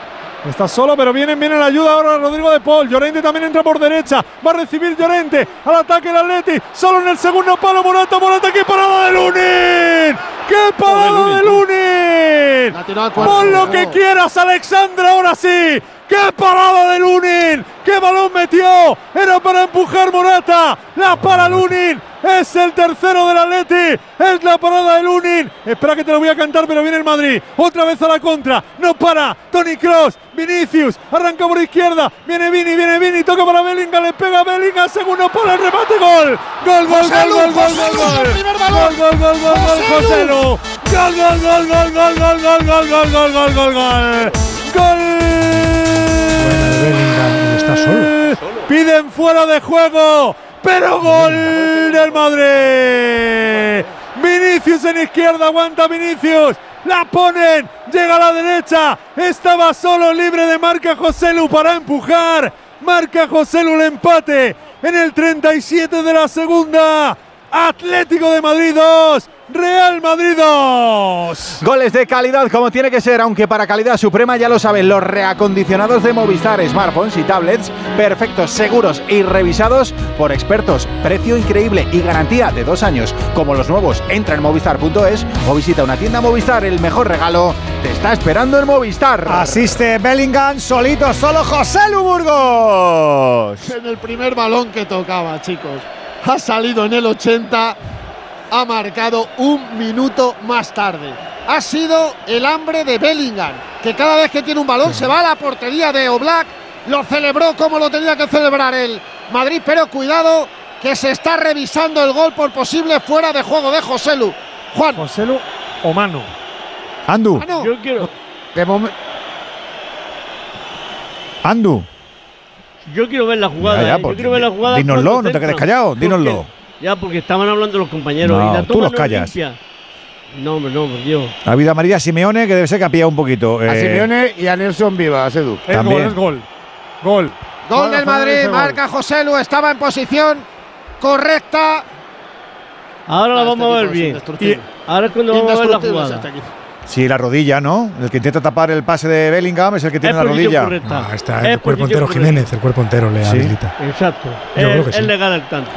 Está solo, pero viene, viene la ayuda ahora Rodrigo de Paul. Llorente también entra por derecha. Va a recibir Llorente. Al ataque el Atleti. Solo en el segundo palo. Morata, Morata. ¡Qué parada de Lunin! ¡Qué parada de Lunin! Pon lo que quieras, Alexandra, ahora sí. ¡Qué parada de Lunin! ¡Qué balón metió! Era para empujar Morata. La para Lunin. Es el tercero del Atleti. Es la parada de Lunin. Espera que te lo voy a cantar, pero viene el Madrid. Otra vez a la contra. No para. Tony Cross. Vinicius. Arranca por izquierda. Viene Vini, viene Vini. Toca para Bellingham. Le pega a Bellingham. Segundo para el remate. Gol. Gol, gol, gol,
Joselu,
gol, gol, gol, gol.
balón.
Gol, gol, gol, gol, gol,
Joselu.
Joselu. Gol, gol, gol, gol, gol, gol, gol, gol, gol, gol, gol, gol, gol. Piden fuera de juego, pero gol del Madrid. Vinicius en izquierda, aguanta Vinicius. La ponen, llega a la derecha. Estaba solo libre de marca Joselu para empujar. Marca Joselu el empate en el 37 de la segunda. Atlético de Madrid 2, Real Madrid 2.
Goles de calidad como tiene que ser, aunque para calidad suprema ya lo saben los reacondicionados de Movistar, smartphones y tablets, perfectos, seguros y revisados por expertos. Precio increíble y garantía de dos años. Como los nuevos, entra en movistar.es o visita una tienda Movistar. El mejor regalo te está esperando en Movistar.
Asiste Bellingham solito, solo José Lu Burgos.
En el primer balón que tocaba, chicos. Ha salido en el 80. Ha marcado un minuto más tarde. Ha sido el hambre de Bellingham, que cada vez que tiene un balón se va a la portería de Oblak. Lo celebró como lo tenía que celebrar el Madrid, pero cuidado que se está revisando el gol por posible fuera de juego de Joselu. Juan.
Joselu o Manu.
Andu.
Yo quiero,
De
Andu.
Yo quiero ver la jugada.
Ya, ya,
¿eh?
pues,
yo quiero ver la jugada.
dínoslo, no te quedes callado, dínoslo.
Ya, porque estaban hablando los compañeros.
No,
y la
tú los callas.
limpia. No, hombre, no, por Dios.
Ha habido a María Simeone que debe ser que ha pillado un poquito.
A
eh,
Simeone y a Nelson Vivas, Edu.
Es
También.
gol, es gol. Gol.
Gol del Madrid, marca Joselu, estaba en posición correcta.
Ahora la
Ah, este
vamos a ver bien. Y ahora es cuando vamos a ver la jugada.
Sí, la rodilla, ¿no? El que intenta tapar el pase de Bellingham es el que tiene
Es
la rodilla.
correcta.
Ah, está
Es
el cuerpo entero
correcta.
Jiménez, el cuerpo entero le
Sí.
habilita.
Exacto.
Yo creo que
es legal el tanto.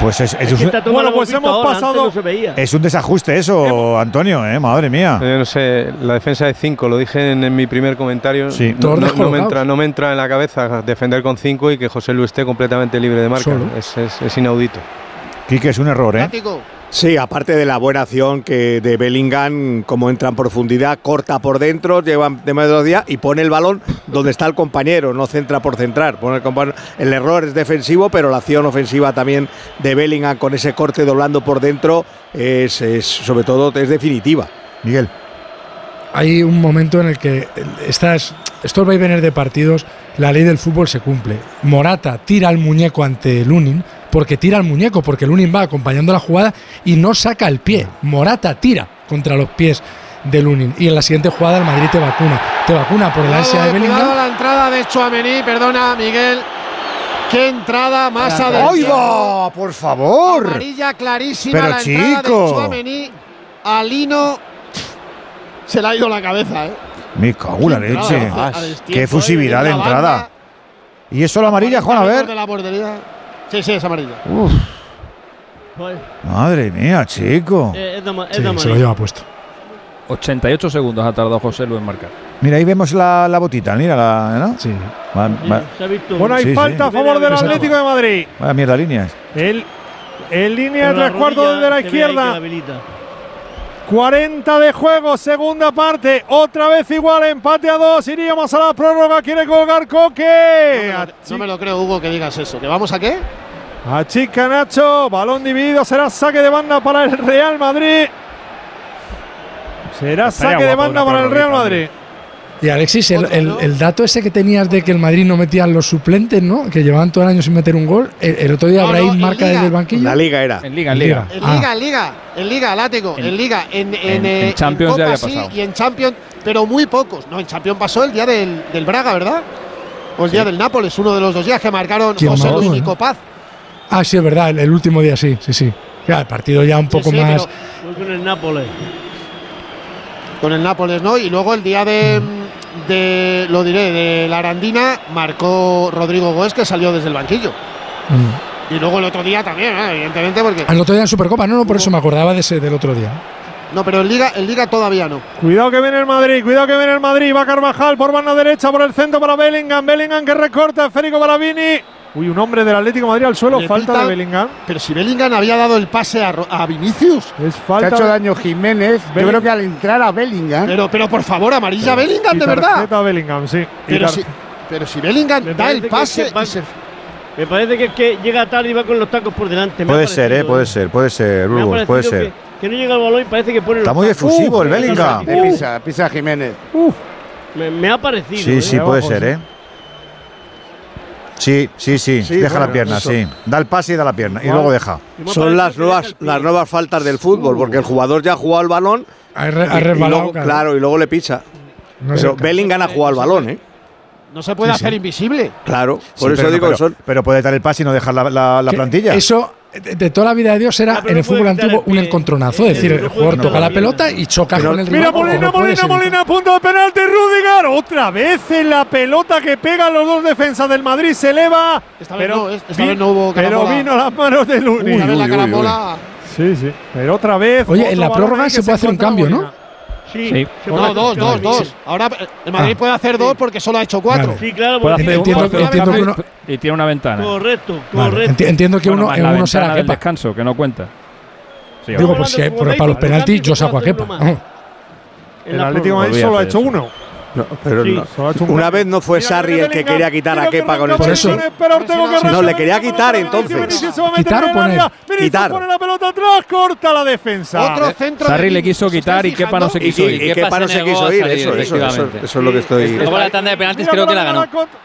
Pues es, es
Es que
un,
Bueno, pues hemos
ahora,
pasado-
no se veía.
es un desajuste eso, Antonio, ¿eh? Madre mía.
Yo no sé, la defensa de 5, lo dije en, en mi primer comentario.
Sí.
no, no- no me entra, no me entra en la cabeza defender con 5 y que José Lu esté completamente libre de marca.
Solo.
Es, es- es inaudito.
Quique, es un error, ¿eh?
Sí, aparte de la buena acción que de Bellingham, como entra en profundidad, corta por dentro, lleva de mediodía y pone el balón donde está el compañero, no centra por centrar. Pone el, error es defensivo, pero la acción ofensiva también de Bellingham con ese corte doblando por dentro es, es, sobre todo es definitiva.
Miguel.
hay un momento en el que estas, estos vaivenes de partidos, la ley del fútbol se cumple. Morata tira el muñeco ante Lunin, porque tira el muñeco, porque Lunin va acompañando la jugada y no saca el pie. Morata tira contra los pies de Lunin. Y en la siguiente jugada el Madrid te vacuna. Te vacuna por el ansia de
cuidado
Bellingham.
la entrada de Chouameni, perdona Miguel. Qué entrada más
¡Ahí
adelante.
va! ¡Por favor!
Amarilla clarísima
Pero,
la entrada
chico.
de Chouameni. A Lino se le ha ido la cabeza, ¿eh?
Me cago en la leche. Qué
¿eh?
fusividad de
la
entrada. ¿Y es solo amarilla, Juan? A ver.
de la portería. Sí, sí, es amarilla.
Uf, madre mía, chico.
Eh, es de ama- es
Sí,
de
se lo
amarillo.
lleva puesto.
88 segundos ha tardado José Lu en marcar.
Mira, ahí vemos la, la botita, mira la, ¿no?
Sí.
Va- va-.
Bueno, hay
Sí, sí.
falta a favor del Atlético de Madrid.
vaya mierda líneas.
El, en línea de
la
tres cuartos
que la
izquierda.
Habilita.
40 de juego, segunda parte. Otra vez igual, empate a dos. Iríamos a la prórroga. Quiere colgar Coque.
No me, lo, no me lo creo, Hugo, que digas eso. ¿Que vamos a qué?
Achica Nacho. Balón dividido. Será saque de banda para el Real Madrid. Será
Estaría
saque de banda para el Real Madrid.
Y Alexis, el, dato ese que tenías de que el Madrid no metía los suplentes, ¿no? Que llevaban todo el año sin meter un gol. El, el otro día
No,
marca desde el banquillo.
La liga era.
En Liga, en Liga.
En
Ah.
Liga, en Liga, en Liga, látigo, en,
En-
Liga, en, en,
en-
eh,
en Champions
en
ya
Copa
había
sí,
pasado.
y en Champions, pero muy pocos. No, en Champions pasó el día del, del Braga, ¿verdad? O el día del Nápoles, uno de los dos días que marcaron
¿Quién
José Luis
eh?
Nico Paz.
Ah, sí, es verdad, el, el último día sí, sí, sí. Ya, el partido ya un poco
Sí, sí,
más.
con el Nápoles.
con el Nápoles, ¿no? Y luego el día de, de lo diré, de la Arandina marcó Rodrigo Goes que salió desde el banquillo.
Mm.
Y luego el otro día también, ¿eh? evidentemente, porque.
El otro día en Supercopa, no, no, por eso me acordaba de ese del otro día.
No, pero en Liga, en Liga todavía no.
Cuidado que viene el Madrid, cuidado que viene el Madrid. Va Carvajal por banda derecha, por el centro para Bellingham. Bellingham que recorta, esférico para Vini. Uy, un hombre del Atlético de Madrid al suelo.
Le
falta
pitan,
de Bellingham.
Pero si Bellingham había dado el pase a, Vinicius.
Es
Se ha
falta.
hecho daño Jiménez. Yo creo que al entrar a Bellingham.
Pero, pero por favor, amarilla Bellingham,
y
de verdad.
a Bellingham, sí.
Pero si, pero si Bellingham
Me
da el
que
pase
es que va-
y se-
Me parece que, es que llega tarde y va con los tacos por delante.
Puede ser, ¿eh? Puede ser, puede ser, Burgos, puede ser.
Que, que no llega el balón y parece que pone
Está
los
muy
tacos.
efusivo el Bellingham.
Pisa, pisa a Jiménez.
Me, me ha parecido.
Sí,
¿eh?
sí, puede ser, ¿eh? Sí, sí, sí.
Sí,
deja
bueno,
la pierna,
eso.
sí. Da el pase y da la pierna. Y luego deja.
Son las nuevas, las nuevas faltas del fútbol, porque el jugador ya ha jugado el balón.
Ha, re- ha
y- y
resbalado,
luego-
claro.
claro, y luego le picha.
No
Pero. Bellingham ha jugado el balón, ¿eh?
no se puede
Sí, sí.
hacer invisible.
Claro,
Sí,
por eso
pero no,
digo que
pero,
son.
pero puede dar el pase y no dejar la, la- plantilla.
Eso, de, de toda la vida de Dios, era
Ah,
en el fútbol antiguo
el
un encontronazo. Es decir, el jugador toca
la
la pelota y choca con el
Mira
rival.
Molina,
no puede
Molina,
ser.
Molina, punto de penalti, Rudiger. Otra vez en la pelota que pegan los dos defensas del Madrid se eleva.
Esta vez
pero
no, esta
vi-
vez no hubo
Pero vino a las manos de Luni.
Uy, uy,
carambola.
Sí, sí. Pero otra vez.
Oye, en la prórroga se puede hacer un cambio, ¿no?
Sí,
Sí.
No, dos, dos, dos. Ahora eh, el Madrid
Ah.
puede hacer dos porque solo ha hecho cuatro.
Vale.
Sí, claro.
Puede hacer
Entiendo-
uno,
entiendo que
cambio y tiene una ventana.
Correcto,
Vale,
correcto.
enti- entiendo que
Bueno,
uno, en uno será quepa.
descanso, que no cuenta. Sí,
Digo, pues si para los penaltis yo saco a Kepa.
El Atlético Madrid solo ha hecho
eso.
uno.
No, pero
Sí,
no. Una vez no fue Sarri el que quería quitar a Kepa con el
que
No, le quería quitar, entonces.
¿Quitar o poner?
Quitar.
pone la pelota atrás, corta la defensa.
Otro centro.
Sarri le quiso
¿Os
quitar y Kepa no se quiso
y,
ir.
y
Kepa
no
se
quiso ir, eso, eso, eso,
efectivamente.
eso es lo que estoy.
Luego la tanda de penaltis
Mira
creo que
cómo
la
viene
ganó.
contra-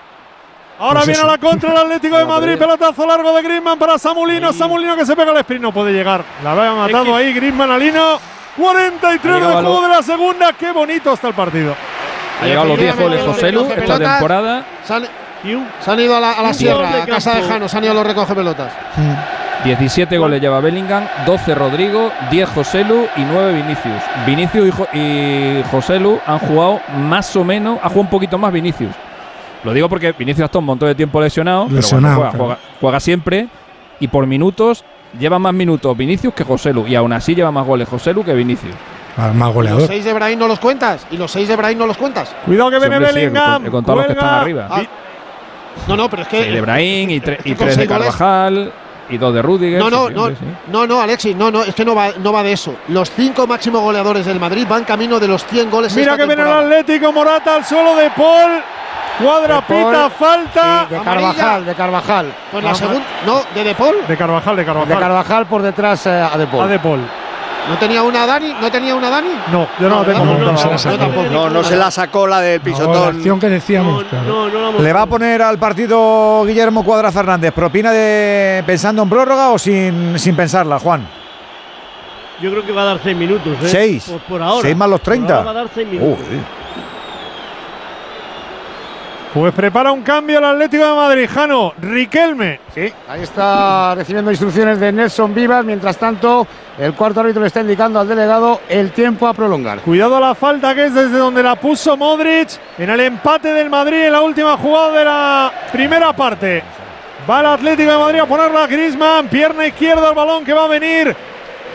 Ahora
Pues
viene a la contra el Atlético de Madrid, pelotazo largo de Griezmann para Samulino, Samulino que se pega al sprint, no puede llegar. La había matado
que-
ahí Griezmann a Lino. 43 de juego de la segunda, qué bonito está el partido.
Ha llegado a los 10 goles José Lu esta
pelotas
temporada.
Se han, se han ido a la, a sierra, a casa de. Jano, se han ido los recoge pelotas.
17 goles lleva Bellingham, 12 Rodrigo, 10 José Lu y 9 Vinicius. Vinicius y, Jo- y José Lu han jugado más o menos, ha jugado un poquito más Vinicius. Lo digo porque Vinicius ha estado un montón de tiempo lesionado, pero
Lesionado,
juega,
claro.
juega, juega siempre y por minutos lleva más minutos Vinicius que José Lu y aún así lleva más goles José Lu que Vinicius.
Ah, Más
¿Y los seis de Brahim no los cuentas? ¿Y los seis de Brahim no los cuentas?
Cuidado que
Sí,
viene
sí,
Bellingham.
contado los que están arriba.
Ah, no, no, pero es que.
Seis de Brahim y, tre- y
con
tres de Carvajal.
y dos de Rudiger.
No, no,
sí,
no,
sí, sí.
no, no, Alexis, no, no, es que no va, no va de eso. Los cinco máximos goleadores del Madrid van camino de los 100 goles
Mira
esta
que viene el. Atlético, Morata al suelo de Paul. Cuadra,
De Paul,
pita, falta.
De Carvajal, de Carvajal.
Pues la segunda, no, de De Paul.
De Carvajal, de Carvajal.
De Carvajal por detrás eh, a De Paul.
A De Paul.
¿No tenía una Dani? ¿No tenía una Dani?
No, yo no, la tengo.
no, no,
se la sacó.
tampoco.
No, no se la sacó la del
No, la
pisotón.
acción que decíamos. claro.
¿Le va a poner al partido Guillermo Cuadra Fernández? ¿Propina de pensando en prórroga o sin, sin pensarla, Juan?
Yo creo que va a dar seis minutos. ¿eh?
Seis.
Por, por ahora.
Seis más los
Por
30.
ahora va a dar seis minutos.
Uy.
Pues prepara un cambio el Atlético de Madrid. Jano, Riquelme.
Sí, ahí está recibiendo instrucciones de Nelson Vivas. Mientras tanto, el cuarto árbitro le está indicando al delegado el tiempo a prolongar.
Cuidado a la falta que es desde donde la puso Modric en el empate del Madrid en la última jugada de la primera parte. Va el Atlético de Madrid a ponerla a Griezmann, pierna izquierda al balón que va a venir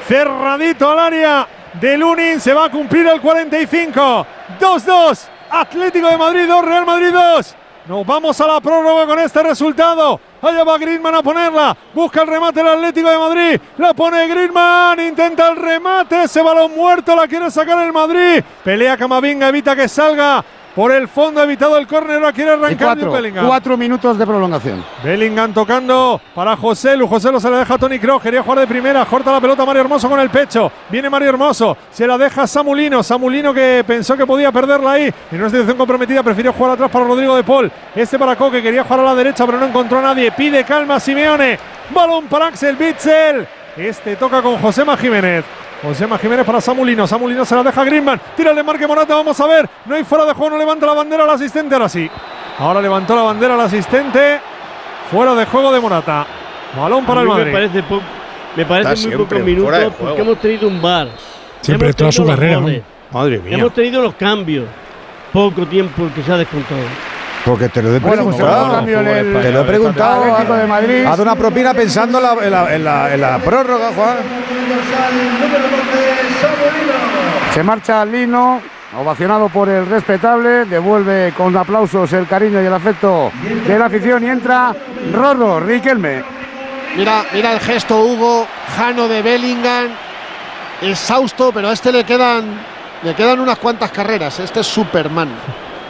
cerradito al área de Lunin. Se va a cumplir el 45. 2-2. Atlético de Madrid 2, Real Madrid 2. Nos vamos a la prórroga con este resultado. Allá va Griezmann a ponerla. Busca el remate el Atlético de Madrid. La pone Griezmann. Intenta el remate. Ese balón muerto la quiere sacar el Madrid. Pelea Camavinga. Evita que salga por el fondo. Ha evitado el córner. Quiere arrancar
cuatro,
Bellingham.
cuatro minutos de prolongación.
Bellingham tocando para José Lu. José Lu se la deja a Tony Kroos. Quería jugar de primera. Corta la pelota Mario Hermoso con el pecho. Viene Mario Hermoso. Se la deja Samulino. Samulino que pensó que podía perderla ahí. En una situación comprometida. Prefirió jugar atrás para Rodrigo de Paul. Este para Coque. Quería jugar a la derecha pero no encontró a nadie. Pide calma Simeone. Balón para Axel Bitzel. Este toca con Josema Jiménez. Josema Jiménez para Samulino. Samulino se la deja el de Marque Morata. Vamos a ver. No hay fuera de juego. No levanta la bandera al asistente. Ahora sí. Ahora levantó la bandera al asistente. Fuera de juego de Morata. Balón para
A
el Madrid.
Me parece, po- me parece
Está
muy pocos minutos porque hemos tenido un bar.
Siempre,
hemos
toda su
tenido los
carrera,
Madre mía.
Hemos tenido los cambios. Poco tiempo que se ha descontado.
Porque te lo he
Bueno, pues
preguntado.
el
te lo he preguntado.
Atlético de Madrid.
Haz una propina pensando en la, en la- en la- en la prórroga, Juan.
Se marcha Lino, ovacionado por el respetable, devuelve con aplausos el cariño y el afecto de la afición y entra Rorro, Riquelme.
Mira, mira el gesto Hugo, Jano de Bellingham, exhausto, pero a este le quedan, le quedan unas cuantas carreras. Este es Superman.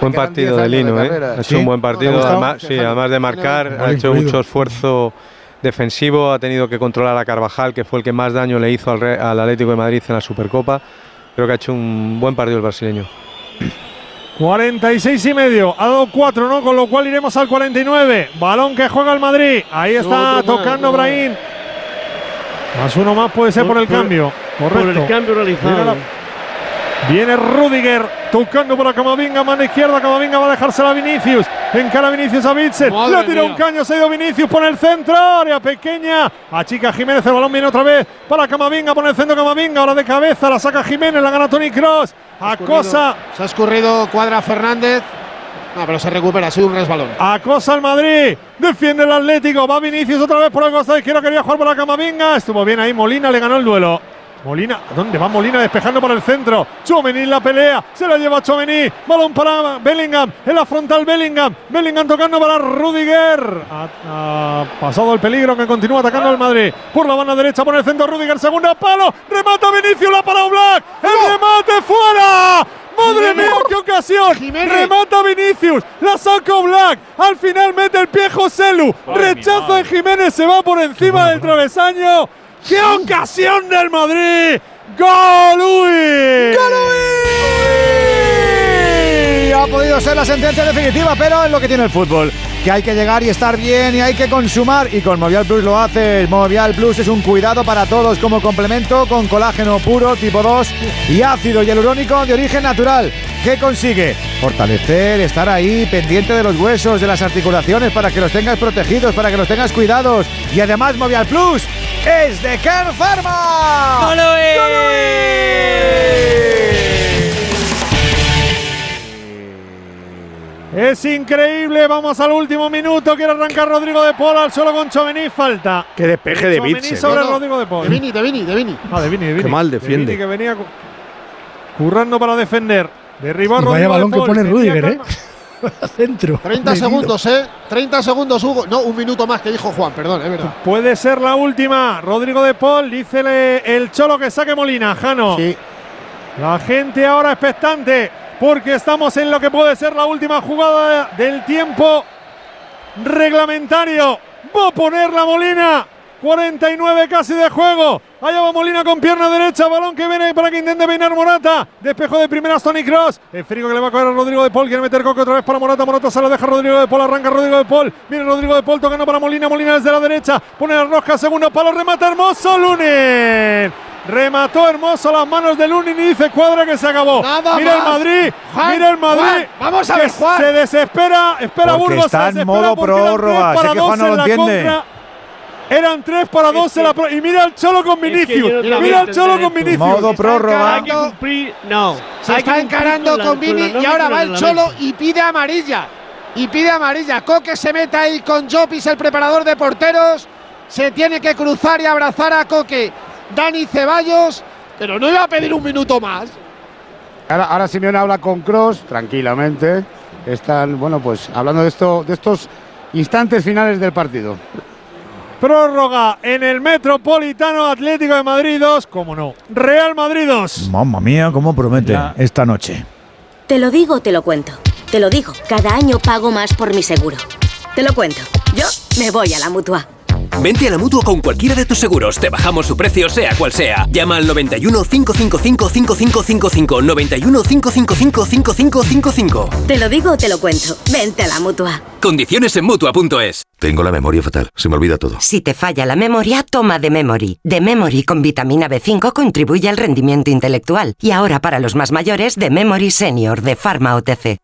Buen partido
10
de
años de
Lino, ¿eh? Ha hecho
Sí.
un buen
¿Te ha
partido. Además, sí, además de marcar, ha hecho mucho esfuerzo defensivo. Ha tenido que controlar a Carvajal, que fue el que más daño le hizo al, Re- al Atlético de Madrid en la Supercopa. Creo que ha hecho un buen partido el brasileño.
46 y medio. Ha dado 4, ¿no? Con lo cual iremos al 49. Balón que juega el Madrid. Ahí está tocando. Brahim. Más uno más puede ser por, el
Por-
cambio. Correcto.
Por el cambio realizado.
Viene, Rudiger tocando para Camavinga, mano izquierda. Camavinga va a dejársela a Vinicius. Encara Vinicius a Bitzel. Le tira un caño, se ha ido Vinicius por el centro. Área pequeña. A Chica Jiménez. El balón viene otra vez para Camavinga. Por el centro Camavinga. Ahora de cabeza. La saca Jiménez. La gana Tony Cross. Acosa.
Se ha escurrido Cuadra Fernández. No, pero se recupera, ha sido un resbalón.
Acosa al Madrid. Defiende el Atlético. Va Vinicius otra vez por el costado izquierdo. Quería jugar por la Camavinga. Estuvo bien ahí. Molina le ganó el duelo. Molina, ¿a dónde va Molina despejando por el centro? Chomení en la pelea, se la lleva Chomení, balón para Bellingham, en la frontal Bellingham, Bellingham tocando para Rudiger. Ha, ha pasado el peligro que continúa atacando al Madrid. Por la banda derecha, por el centro Rudiger, segunda palo, remata Vinicius, la para Black, el remate fuera. ¡Madre
Jiménez.
mía, qué ocasión!
Jiménez.
Remata Vinicius, la saca Black, al final mete el pie Joselu, rechaza de Jiménez, se va por encima del travesaño. ¡Qué ocasión del Madrid! ¡Gol Luis!
Y ha podido ser la sentencia definitiva, pero es lo que tiene el fútbol. Que hay que llegar y estar bien y hay que consumar. Y con Movial Plus lo haces. Movial Plus es un cuidado para todos como complemento con colágeno puro tipo 2 y ácido hialurónico de origen natural. ¿Qué consigue? Fortalecer, estar ahí pendiente de los huesos, de las articulaciones para que los tengas protegidos, para que los tengas cuidados. Y además Movial Plus es de Kern Pharma.
Es increíble, vamos al último minuto. Quiere arrancar Rodrigo de Paul al suelo con Chomení. Falta.
Qué despeje de Bitzel.
sobre
No, no.
Rodrigo de Paul.
De Vini, de Vini, de Vini.
Ah, de Vini, de Vini.
Qué mal
De
defiende.
Vini que venía cu- currando para defender. Derribar
Y vaya
Rodrigo de
balón que pone Rudiger, ¿eh?
Centro.
30
Medido.
segundos, ¿eh? 30 segundos, Hugo. No, un minuto más que dijo Juan, perdón, es verdad.
Puede ser la última. Rodrigo de Paul, dice el Cholo que saque Molina. Jano. La gente ahora expectante porque estamos en lo que puede ser la última jugada del tiempo reglamentario. Va a poner la Molina. 49 casi de juego. Allá va Molina con pierna derecha. Balón que viene para que intente peinar Morata. Despejo de primeras Tony Cross. El férico que le va a coger a Rodrigo de Paul. Quiere meter coque otra vez para Morata. Morata se lo deja Rodrigo de Paul. Arranca Rodrigo de Paul. Viene Rodrigo de Paul tocando para Molina. Molina desde la derecha. Pone la rosca. Segundo palo. Remata hermoso. Lunin. Remató hermoso las manos de Lunin y dice cuadra que se acabó.
Nada
mira el. Madrid.
Juan,
mira el Madrid.
Juan, vamos a ver, Juan.
Se desespera. Espera
Porque
Burgos.
está
se
en
desespera
modo prórroga.
para
Sé que
dos
Juan no
en
lo
la
entiende.
contra. Eran tres para dos en la pro- Y mira el Cholo con Vinicius.
no
mira el Cholo con. Vinicius.
Modo prórroga.
Hay que cumplir. No.
Se
hay
está encarando
con
con Vini y ahora va el. Cholo y pide amarilla. Y pide amarilla. Coque se mete ahí con Jopis, el preparador de porteros. Se tiene que cruzar y abrazar a Coque. Dani Ceballos. Pero no iba a pedir un minuto más.
Ahora, ahora Simeone habla con Cross tranquilamente. Están, bueno, pues hablando de esto, de estos instantes finales del partido.
Prórroga en el Metropolitano Atlético de Madrid 2. ¿Cómo no? Real Madrid 2.
Mamma mía, cómo promete esta noche.
Te lo digo, te lo cuento. Te lo digo, cada año pago más por mi seguro. Te lo cuento. Yo me voy a la mutua.
Vente a la mutua con cualquiera de tus seguros. Te bajamos su precio, sea cual sea. Llama al 91 555 5555. 91 555 5555.
Te lo digo, te lo cuento. Vente a la mutua.
Condiciones en mutua.es.
Tengo la memoria fatal, se me olvida todo.
Si te falla la memoria, toma de Memory. De Memory con vitamina B5 contribuye al rendimiento intelectual. Y ahora para los más mayores, de Memory Senior de Pharma OTC.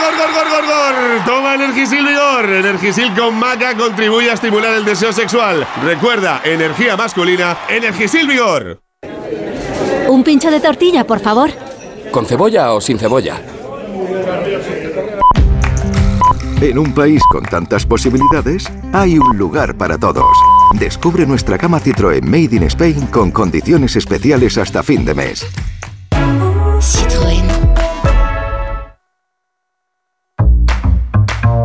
gor, gor, gor! Toma Energisil Vigor. Energisil con maca contribuye a estimular el deseo sexual. Recuerda, energía masculina, Energisil Vigor.
Un pincho de tortilla, por favor.
¿Con cebolla o sin cebolla?
En un país con tantas posibilidades, hay un lugar para todos. Descubre nuestra gama Citroën Made in Spain con condiciones especiales hasta fin de mes.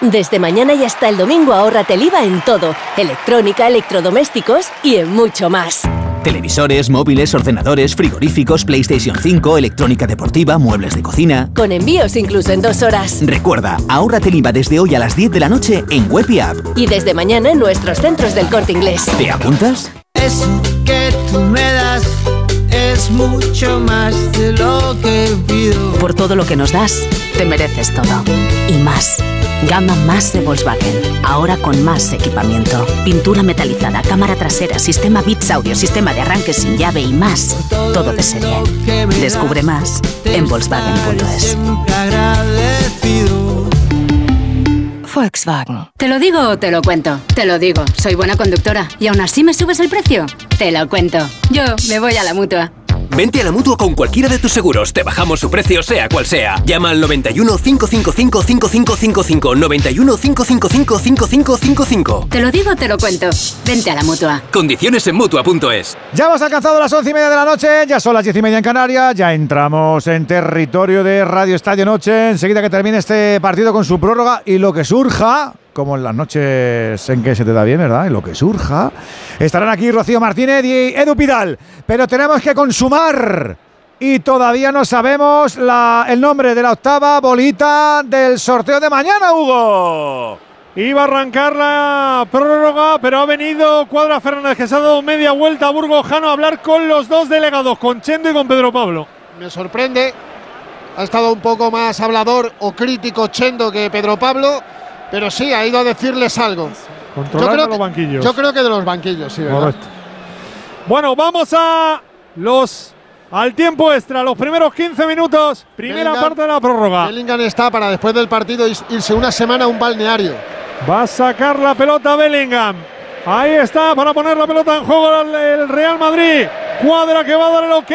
Desde mañana y hasta el domingo ahórrate el IVA en todo. Electrónica, electrodomésticos y en mucho más.
Televisores, móviles, ordenadores, frigoríficos, PlayStation 5, electrónica deportiva, muebles de cocina.
Con envíos incluso en dos horas.
Recuerda, ahórrate el IVA desde hoy a las 10 de la noche en web y app.
Y desde mañana en nuestros centros del corte inglés.
¿Te apuntas?
Eso que tú me das es mucho más de lo que pido.
Por todo lo que nos das, te mereces todo. Y más. Gama más de Volkswagen. Ahora con más equipamiento. Pintura metalizada, cámara trasera, sistema bits audio, sistema de arranque sin llave y más. Todo de serie. Descubre más en Volkswagen.es.
Volkswagen. ¿Te lo digo o te lo cuento? Te lo digo, soy buena conductora. ¿Y aún así me subes el precio? Te lo cuento. Yo me voy a la mutua.
Vente a la mutua con cualquiera de tus seguros. Te bajamos su precio, sea cual sea. Llama al 91 555 5555. 91 555 5555.
Te lo digo o te lo cuento. Vente a la mutua.
Condiciones en mutua.es.
Ya hemos alcanzado las once y media de la noche, ya son las diez y media en Canarias, ya entramos en territorio de Radio Estadio Noche, enseguida que termine este partido con su prórroga y lo que surja, como en las noches en que se te da bien, ¿verdad? Y lo que surja, estarán aquí Rocío Martínez y Edu Pidal, pero tenemos que consumar y todavía no sabemos la- el nombre de la octava bolita del sorteo de mañana, Hugo.
Iba a arrancar la prórroga, pero ha venido Cuadra Fernández, que se ha dado media vuelta a Burgojano a hablar con los dos delegados, con Chendo y con Pedro Pablo.
Me sorprende. Ha estado un poco más hablador o crítico Chendo que Pedro Pablo, pero sí, ha ido a decirles algo.
Controlando los banquillos.
Yo creo que de los banquillos, sí, ¿verdad?
Correcto. Bueno, vamos a los al tiempo extra, los primeros 15 minutos, primera
Bellingham-
parte de la prórroga.
Bellingham está para después del partido irse una semana a un balneario.
Va a sacar la pelota Bellingham. Ahí está para poner la pelota en juego el, Real Madrid. Cuadra que va a dar el ok.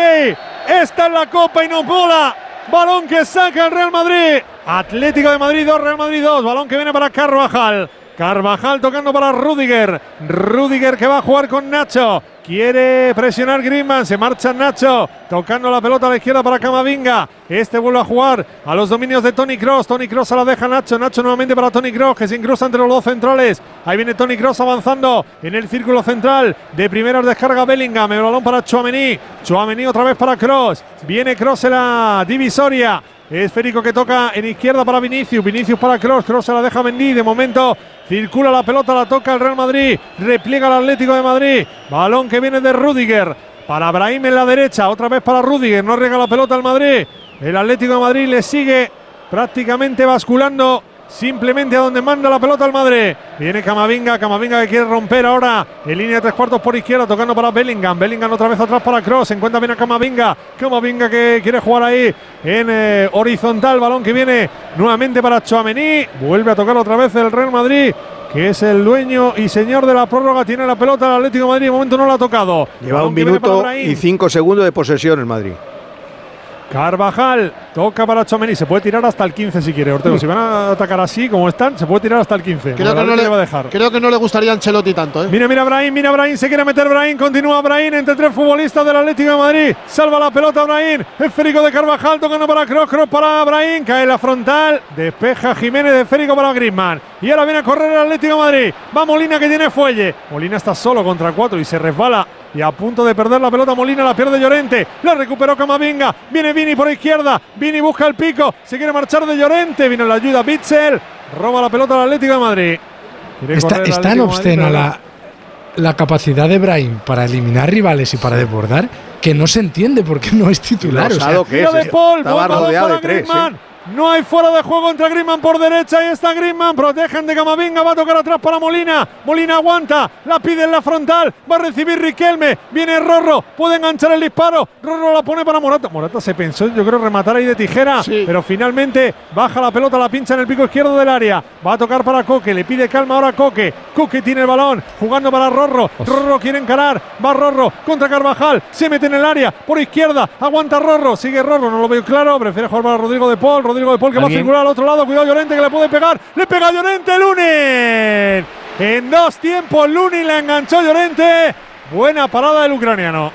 Esta es la copa y no bola. Balón que saca el Real Madrid. Atlético de Madrid 2, Real Madrid 2. Balón que viene para Carvajal. Carvajal tocando para Rudiger. Rudiger que va a jugar con Nacho. Quiere presionar Griezmann. Se marcha Nacho. Tocando la pelota a la izquierda para Camavinga. Este vuelve a jugar a los dominios de Tony Cross. Tony Cross se la deja Nacho. Nacho nuevamente para Tony Cross que se incruza entre los dos centrales. Ahí viene Tony Cross avanzando en el círculo central. De primeras descarga Bellingham. El balón para Chouameni. Chouameni otra vez para Cross. Viene Cross en la divisoria. Esférico que toca en izquierda para Vinicius. Vinicius para Cross. Cross se la deja Mendy. De momento circula la pelota, la toca el Real Madrid. Repliega el Atlético de Madrid. Balón que viene de Rudiger. Para Brahim en la derecha. Otra vez para Rudiger. No riega la pelota al Madrid. El Atlético de Madrid le sigue prácticamente basculando. Simplemente a donde manda la pelota al Madrid. Viene Camavinga, Camavinga que quiere romper ahora en línea de tres cuartos por izquierda, tocando para Bellingham. Bellingham otra vez atrás para Cross. Encuentra bien a Camavinga. Camavinga que quiere jugar ahí en eh, horizontal. Balón que viene nuevamente para Chouameni. Vuelve a tocar otra vez el Real Madrid. Que es el dueño y señor de la prórroga. Tiene la pelota el Atlético de Madrid. De momento no la ha tocado.
Lleva un minuto y cinco segundos de posesión el Madrid.
Carvajal toca para Chomeni. Se puede tirar hasta el 15 si quiere. Ortego, si van a atacar así como están, se puede tirar hasta el 15.
Creo que, no le,
le va a dejar.
creo que no le gustaría a Ancelotti tanto. ¿eh?
Mira, mira Brahim, mira Brahim, se quiere meter Brahim, continúa Brahim entre tres futbolistas del Atlético de Madrid. Salva la pelota Brahim, esférico de Carvajal, tocando para Cross, Cross para Brahim, cae la frontal, despeja Jiménez, esférico para Griezmann. Y ahora viene a correr el Atlético de Madrid. Va Molina que tiene fuelle. Molina está solo contra cuatro y se resbala. Y a punto de perder la pelota, Molina la pierde Llorente. La recuperó Camavinga. Viene Vini por izquierda. Vini busca el pico. Se quiere marchar de Llorente. Viene la ayuda Bitzel. Roba la pelota al Atlético de Madrid.
Está, es tan obscena la, la capacidad de Brahim para eliminar rivales y para desbordar que no se entiende por qué no es titular. o sea,
que
de Paul,
Estaba rodeado de tres. ¿eh?
No hay fuera de juego entre Griezmann por derecha. Ahí está Griezmann. Protegen de Camavinga. Va a tocar atrás para Molina. Molina aguanta. La pide en la frontal. Va a recibir Riquelme. Viene Rorro. Puede enganchar el disparo. Rorro la pone para Morata. Morata se pensó, yo creo, rematar ahí de tijera. Pero finalmente baja la pelota. La pincha en el pico izquierdo del área. Va a tocar para Coque. Le pide calma ahora a Coque. Coque tiene el balón. Jugando para Rorro. Rorro quiere encarar. Va Rorro contra Carvajal. Se mete en el área. Por izquierda. Aguanta Rorro. Sigue Rorro. No lo veo claro. Prefiere jugar para Rodrigo de Paul. Rodrigo de Paul que va a circular al otro lado. Cuidado Llorente que le puede pegar. Le pega Llorente. Lunin. En dos tiempos Lunin la enganchó Llorente. Buena parada del ucraniano.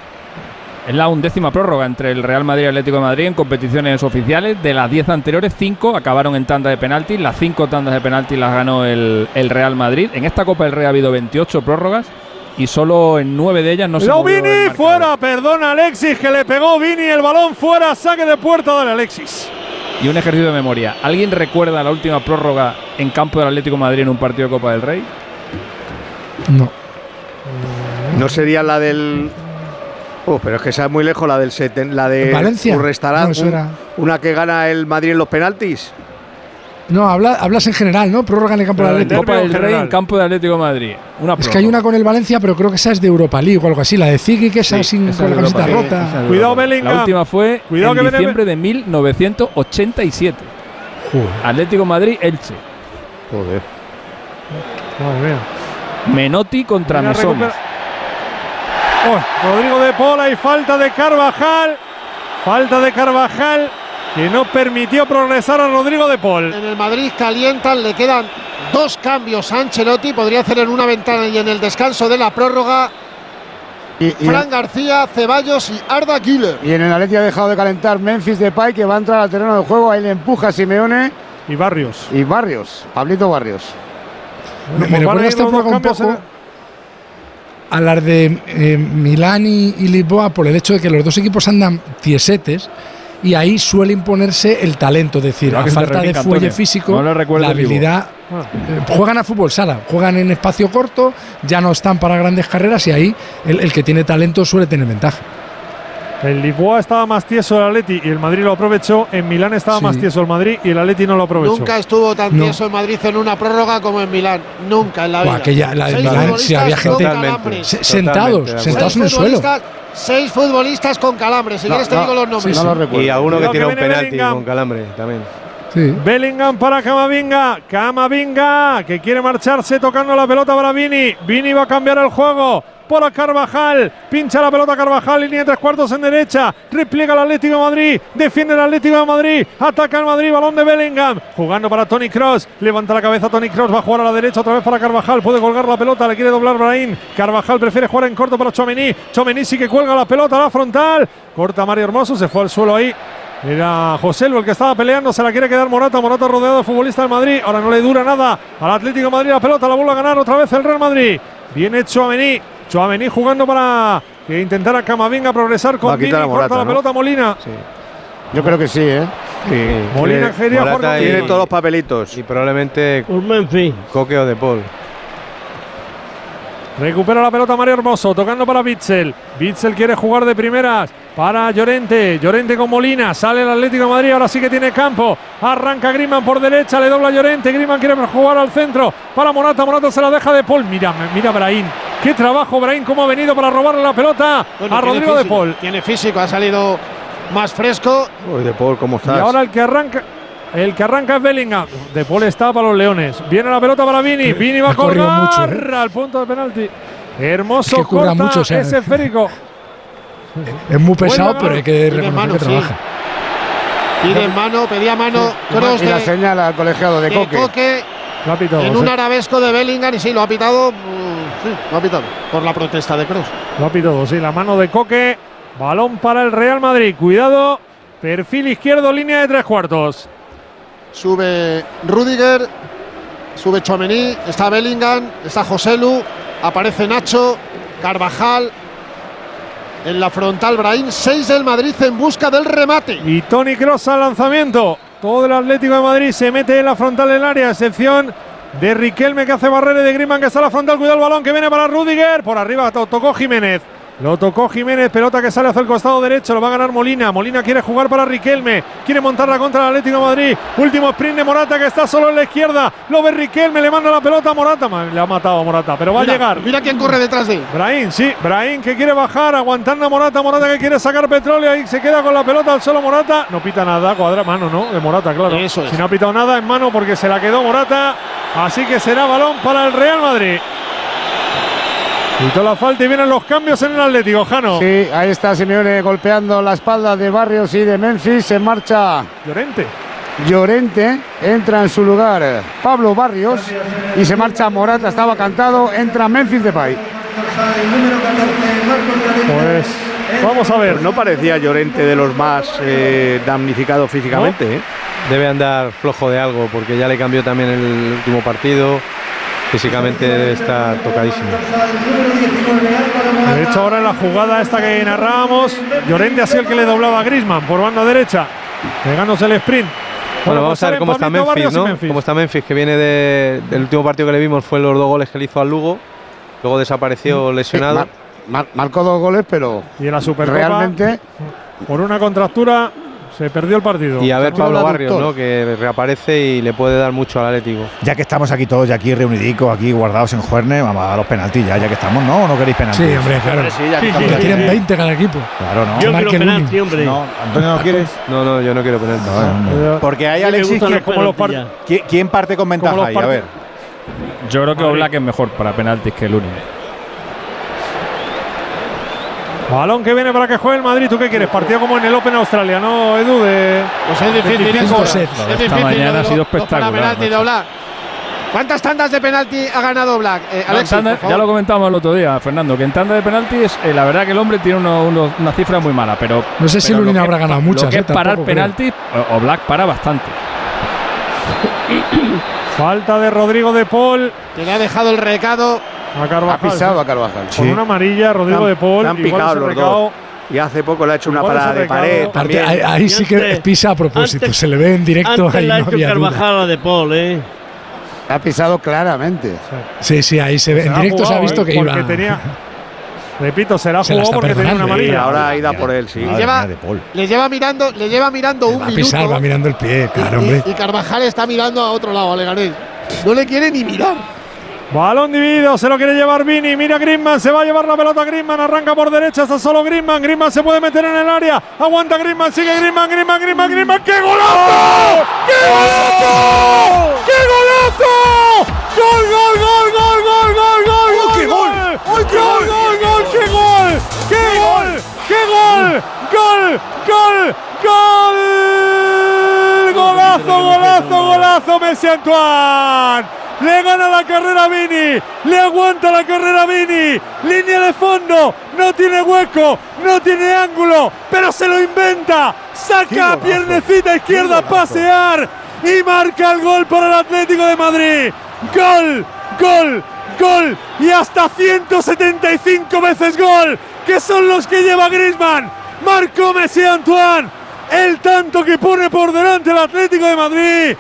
Es la undécima prórroga entre el Real Madrid y Atlético de Madrid en competiciones oficiales. De las 10 anteriores, 5 acabaron en tanda de penaltis. Las 5 tandas de penaltis las ganó el, el Real Madrid. En esta Copa del Rey ha habido 28 prórrogas y solo en 9 de ellas no se el
Vini fuera. Perdona Alexis que le pegó Vini el balón fuera. Saque de puerta de Alexis.
Y un ejercicio de memoria. ¿Alguien recuerda la última prórroga en campo del Atlético de Madrid en un partido de Copa del Rey?
No.
No sería la del. Oh, pero es que esa es muy lejos, la del seten- la de
¿Valencia? No,
un-
era-
una que gana el Madrid en los penaltis.
No, habla- hablas en general, ¿no? Prórroga en el campo del Atlético.
Copa del Rey en campo del Atlético de Madrid. Una
Es que hay una con el Valencia, pero creo que esa es de Europa League o algo así. La de Ziggy, que esa sin,
Esa
con la
de
camiseta rota.
esa de
Cuidado. Bellingham.
La última fue
Cuidado
en
que viene-
diciembre de 1987. Atlético Madrid, Elche.
Joder.
Madre mía.
Menotti contra Mesones.
recupera- Oh, Rodrigo de Pola y falta de Carvajal. Falta de Carvajal que no permitió progresar a Rodrigo de Paul.
En el Madrid calientan, le quedan dos cambios a Ancelotti. Podría hacer en una ventana y en el descanso de la prórroga.
Y, y
Fran García, Ceballos y Arda Güler.
y en el Atleti ha dejado de calentar Memphis Depay, que va a entrar al terreno de juego. Ahí le empuja a Simeone.
Y Barrios.
Y Barrios. Pablito Barrios.
Me, me recuerda esta prórroga un poco a las de eh, Milán y, y Lisboa por el hecho de que los dos equipos andan tiesetes y ahí suele imponerse el talento, es decir, a falta de fuelle físico,
No
la habilidad Eh, juegan a fútbol sala, juegan en espacio corto, ya no están para grandes carreras y ahí el, el que tiene talento suele tener ventaja.
El Lisboa estaba más tieso el Atleti y el Madrid lo aprovechó. En Milán estaba
Sí.
más tieso el Madrid y el Atleti no lo aprovechó.
Nunca estuvo tan
No.
tieso en Madrid en una prórroga como en Milán. Nunca en la
Buah,
vida.
aquella- la de Milán,
futbolistas
había gente- sentados,
Seis
sentados en el suelo.
Seis futbolistas con calambres. Si
No,
quieres te
no,
digo los nombres.
Y alguno que
Cuidado
tira
que
un
viene
penalti
Bellingham.
con calambre también.
Bellingham para Camavinga. Camavinga que quiere marcharse tocando la pelota para Vini. Vini va a cambiar el juego. Para Carvajal, pincha la pelota Carvajal, línea de tres cuartos en derecha, repliega el Atlético de Madrid, defiende el Atlético de Madrid, ataca el Madrid, balón de Bellingham, jugando para Tony Cross, levanta la cabeza Tony Cross, va a jugar a la derecha otra vez para Carvajal, puede colgar la pelota, le quiere doblar Brahim, Carvajal prefiere jugar en corto para Chomení, Chomení sí que cuelga la pelota a la frontal, corta Mario Hermoso, se fue al suelo ahí, era José Lu el que estaba peleando, se la quiere quedar Morata, Morata rodeado de futbolistas del Madrid, ahora no le dura nada al Atlético de Madrid la pelota, la vuelve a ganar otra vez el Real Madrid. Viene Chouameni, Chouameni jugando para que intentara Camavinga progresar
Va
con
a quitar
Vini,
a Morata,
corta la
¿no?
pelota Molina.
Yo creo que sí, ¿eh?
Molina quería jugar con
tiene todos los papelitos.
Y probablemente. Coque o De Paul.
Recupera la pelota Mario Hermoso, tocando para Bitzel. Bitzel quiere jugar de primeras para Llorente. Llorente con Molina. Sale el Atlético de Madrid. Ahora sí que tiene campo. Arranca Griezmann por derecha. Le dobla Llorente. Griezmann quiere jugar al centro. Para Morata. Morata se la deja de Paul. Mira, mira Brahim. Qué trabajo Brahim. Cómo ha venido para robarle la pelota
Bueno,
a Rodrigo de Paul.
Tiene físico, ha salido más fresco.
Uy, de Paul, ¿cómo
Y
estás?
ahora el que arranca. El que arranca es Bellingham. De Paul está para los Leones. Viene la pelota para Vini. Vini va a colgar
mucho, ¿eh?
al punto de penalti. Hermoso
Es
corta
mucho, o sea,
ese esférico.
Es muy pesado, pero hay que
Tiene
reconocer
mano,
que trabaja.
Pide mano, pedía mano. Cross
Y la
de,
señal al colegiado de
de
Coque.
Coque
Lo ha pitado,
en
José.
un arabesco de Bellingham y sí, lo ha pitado. mm, Sí, lo ha pitado. Por la protesta de Cross.
Lo ha pitado, sí. La mano de Coque. Balón para el Real Madrid. Cuidado. Perfil izquierdo, línea de tres cuartos.
Sube Rudiger, sube Chomení, está Bellingham, está Joselu, aparece Nacho, Carvajal. En la frontal, Brahim, 6 del Madrid en busca del remate.
Y Tony Cross al lanzamiento. Todo el Atlético de Madrid se mete en la frontal del área, excepción de Riquelme que hace barrera de Griezmann que está a la frontal. Cuidado el balón que viene para Rudiger. Por arriba to- tocó Jiménez. Lo tocó Jiménez, pelota que sale hacia el costado derecho, lo va a ganar Molina. Molina quiere jugar para Riquelme, quiere montarla contra el Atlético de Madrid. Último sprint de Morata que está solo en la izquierda. Lo ve Riquelme, le manda la pelota a Morata. Le ha matado a Morata, pero va
Mira,
a llegar.
Mira quién corre detrás de él.
Brahim, sí, Brahim que quiere bajar, aguantando a Morata, Morata que quiere sacar petróleo, ahí se queda con la pelota al solo Morata, no pita nada, cuadra mano, ¿no? De Morata, claro.
Eso es.
Si no ha pitado nada en mano porque se la quedó Morata, así que será balón para el Real Madrid. Quitó la falta y vienen los cambios en el Atlético, Jano.
Sí, ahí está Simeone golpeando la espalda de Barrios y de Memphis. Se marcha
Llorente.
Llorente, entra en su lugar Pablo Barrios y se marcha Morata, estaba cantado, entra Memphis Depay.
Pues vamos a ver.
No parecía Llorente de los más eh, damnificados físicamente, ¿eh?
Debe andar flojo de algo porque ya le cambió también el último partido. Físicamente debe estar tocadísimo.
De hecho, ahora en la jugada esta que narrábamos, Llorente ha sido el que le doblaba a Grisman por banda derecha, pegándose el sprint.
Bueno,
pues
vamos a ver
salen
cómo está Memphis,
Barrios
¿no?
Memphis.
Cómo está Memphis, que viene de- del último partido que le vimos fue los dos goles que le hizo al Lugo. Luego desapareció lesionado.
Mar- mar- marcó dos goles, pero
Y en la Supercopa,
realmente
por una contractura, se perdió el partido.
Y a ver Pablo Barrios. ¿no? Que reaparece y le puede dar mucho al Atlético.
Ya que estamos aquí todos, ya aquí reunidicos, aquí guardados en Juerne, vamos a dar los penaltis ya, ya que estamos, ¿no? ¿O no queréis penaltis?
Sí, hombre, claro.
sí, ya que
Que
estamos aquí.
tienen 20 cada equipo.
Claro, ¿no?
Yo
Marque
quiero penalti, hombre.
No, Antonio, ¿no quieres?
No, no, yo no quiero penalti.
Eh,
Porque
me
Alexis,
gustan
¿quién,
como los par-
parte con ventaja ahí? A ver.
Yo creo que. Oblak es mejor para penaltis que el único.
Balón que viene para que juegue el Madrid. ¿Tú qué quieres? Partido como en el Open Australia, ¿no, Edu? De,
Pues es difícil,
25
eso. Es
Esta
difícil.
mañana
lo-
ha sido espectacular,
de. ¿Cuántas tandas de penalti ha ganado Black? Eh,
No, tanda- ya lo comentábamos el otro día, Fernando, que en tanda de penaltis, eh, la verdad que el hombre tiene uno- uno- una cifra muy mala, pero.
No sé si
pero lo
Lunin
que-
habrá ganado muchas,
Lo que
eh,
es parar penaltis, o, o Black para bastante.
Falta de Rodrigo de Paul
Que le ha dejado el recado.
A
ha
Carvajal.
pisado a Carvajal.
Con una amarilla, Rodrigo
Están-
de Paul.
picados
ese
los dos. Y hace poco le ha hecho una parada de pared.
Aparte,
también.
ahí, ahí sí que
antes-
pisa a propósito,
antes-
se le ve en directo
Antes
ahí
la ha
no
hecho. Carvajal a De Paul, ¿eh?
Ha pisado claramente.
Sí, sí, ahí se ve. En
Será
directo se ha
jugado,
visto
¿eh?
que
porque
iba.
tenía- repito, será
Se la
jugado
está
porque tenía una amarilla.
Y ahora ha ido por él, sí.
Le lleva, le lleva mirando, le lleva mirando un
Va a
minuto.
pisar, va mirando el pie, claro, hombre.
y, y Carvajal está mirando a otro lado, a Leganés. No le quiere ni mirar.
Balón dividido, se lo quiere llevar Vini. Mira Griezmann, se va a llevar la pelota Griezmann. Arranca por derecha, está solo Griezmann. Griezmann se puede meter en el área. Aguanta Griezmann, sigue Griezmann, Griezmann, Griezmann, Griezmann. ¡Qué golazo! ¡Qué golazo! ¡Qué golazo! ¡Gol, gol, gol, gol, gol, gol, gol! gol ¡Qué gol! ¡Gol, gol, gol, gol! ¡Qué gol! ¡Qué gol! ¡Qué gol! ¡Gol! ¡Gol! ¡Gol! ¡Golazo, golazo, golazo! Messi Antoine. Le gana la carrera a Vini, le aguanta la carrera a Vini, línea de fondo, no tiene hueco, no tiene ángulo, pero se lo inventa, saca a piernecita izquierda a pasear. Y marca el gol para el Atlético de Madrid. Gol, gol, gol. Y hasta 175 veces gol, que son los que lleva Griezmann. Marcó Messi Antoine, el tanto que pone por delante el Atlético de Madrid.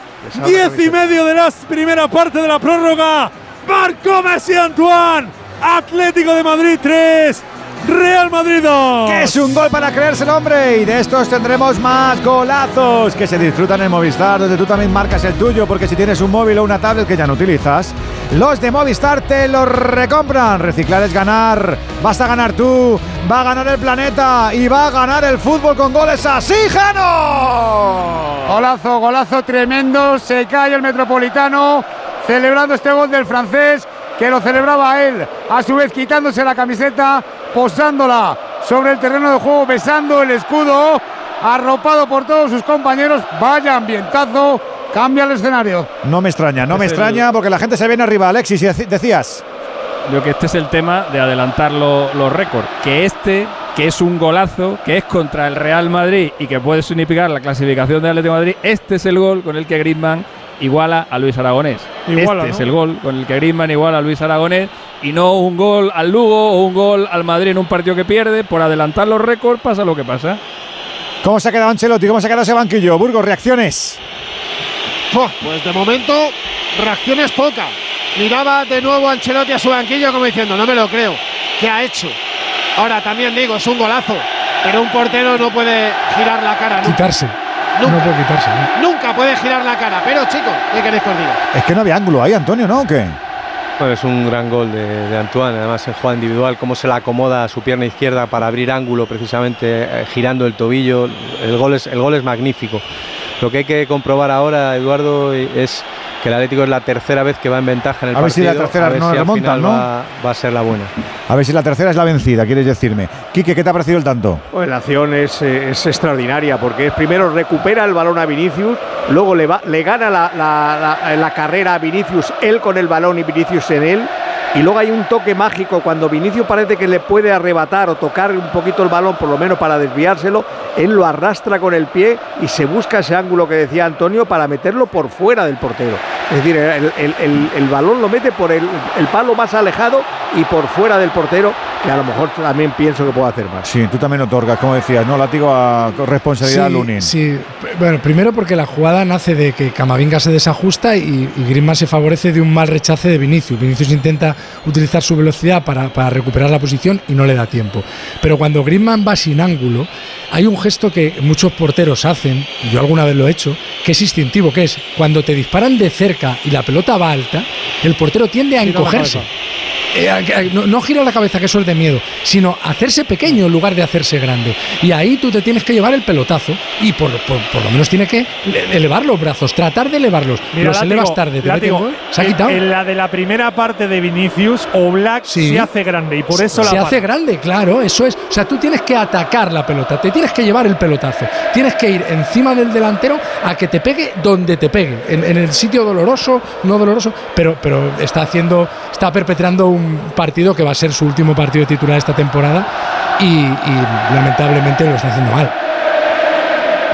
Diez y medio de la primera parte de la prórroga. Marcó Messi Antoine. Atlético de Madrid 3. Real Madrid 2.
Que es un gol para creerse el hombre y de estos tendremos más golazos que se disfrutan en Movistar, donde tú también marcas el tuyo, porque si tienes un móvil o una tablet que ya no utilizas, los de Movistar te los recompran. Reciclar es ganar, vas a ganar tú, va a ganar el planeta y va a ganar el fútbol con goles así, Jano.
Golazo, golazo tremendo. Se cae el Metropolitano celebrando este gol del francés que lo celebraba él, a su vez quitándose la camiseta, posándola sobre el terreno de juego, besando el escudo, arropado por todos sus compañeros. Vaya ambientazo, cambia el escenario.
No me extraña, no me
el-
extraña porque la gente se viene arriba. Alexis, y decías.
Yo que este es el tema de adelantar lo- los récords. Que este, que es un golazo, que es contra el Real Madrid y que puede significar la clasificación del Atlético de Madrid, este es el gol con el que Griezmann iguala a Luis Aragonés.
Iguala,
este
¿no?
es el gol con el que Griezmann iguala a Luis Aragonés y no un gol al Lugo o un gol al Madrid en un partido que pierde. Por adelantar los récords pasa lo que pasa.
¿Cómo se ha quedado Ancelotti? ¿Cómo se ha quedado ese banquillo? Burgos, reacciones.
Pues de momento, reacciones poca. Miraba de nuevo Ancelotti a su banquillo como diciendo, no me lo creo. ¿Qué ha hecho? Ahora también digo, es un golazo. Pero un portero no puede girar la cara. nunca.
Quitarse.
Nunca.
No puede quitarse. ¿no?
Nunca puede girar la cara. Pero chicos, ¿qué queréis que os diga?
Es que no había ángulo ahí, Antonio, ¿no? ¿O qué?
Bueno, es un gran gol de, Antoine, además en jugada individual, cómo se la acomoda a su pierna izquierda para abrir ángulo precisamente eh, girando el tobillo. El gol, es, el gol es magnífico. Lo que hay que comprobar ahora, Eduardo, es que el Atlético es la tercera vez que va en ventaja en el
A ver si
partido.
la tercera
a ver
no
si al final
¿no?
Va, va a ser la buena.
A ver si la tercera es la vencida, quieres decirme. Quique, ¿qué te ha parecido el tanto?
Bueno, la acción es, eh, es extraordinaria porque primero recupera el balón a Vinicius, luego le, va, le gana la, la- la- la carrera a Vinicius, él con el balón y Vinicius en él. Y luego hay un toque mágico cuando Vinicius parece que le puede arrebatar o tocar un poquito el balón, por lo menos para desviárselo. Él lo arrastra con el pie y se busca ese ángulo que decía Antonio para meterlo por fuera del portero. Es decir, el, el- balón lo mete por el palo más alejado y por fuera del portero, que a lo mejor también pienso que puede hacer más.
Sí, tú también otorgas, como decías, ¿no? Látigo a responsabilidad a Lunin.
Sí, bueno, primero porque la jugada nace de que Camavinga se desajusta y, y Griezmann se favorece de un mal rechace de Vinicius. Vinicius intenta utilizar su velocidad para, para recuperar la posición y no le da tiempo. Pero cuando Griezmann va sin ángulo, hay un gesto que muchos porteros hacen, y yo alguna vez lo he hecho, que es instintivo, que es cuando te disparan de cerca y la pelota va alta, el portero tiende a encogerse. Eh, no, no gira la cabeza, que eso es de miedo, sino hacerse pequeño en lugar de hacerse grande. Y ahí tú te tienes que llevar el pelotazo y por, por, por lo menos tiene que le- elevar los brazos, tratar de elevarlos.
Mira,
los elevas tarde, te un gol, se ha quitado.
En la de la primera parte de Vinicius, Oblak
Sí.
se hace grande y por eso
se
la
hace
para.
grande, claro, eso es. O sea, tú tienes que atacar la pelota, te tienes que llevar el pelotazo, tienes que ir encima del delantero a que te pegue donde te pegue, en, en el sitio doloroso, no doloroso, pero, pero está haciendo, está perpetrando un partido que va a ser su último partido titular esta temporada y, lamentablemente lo está haciendo mal.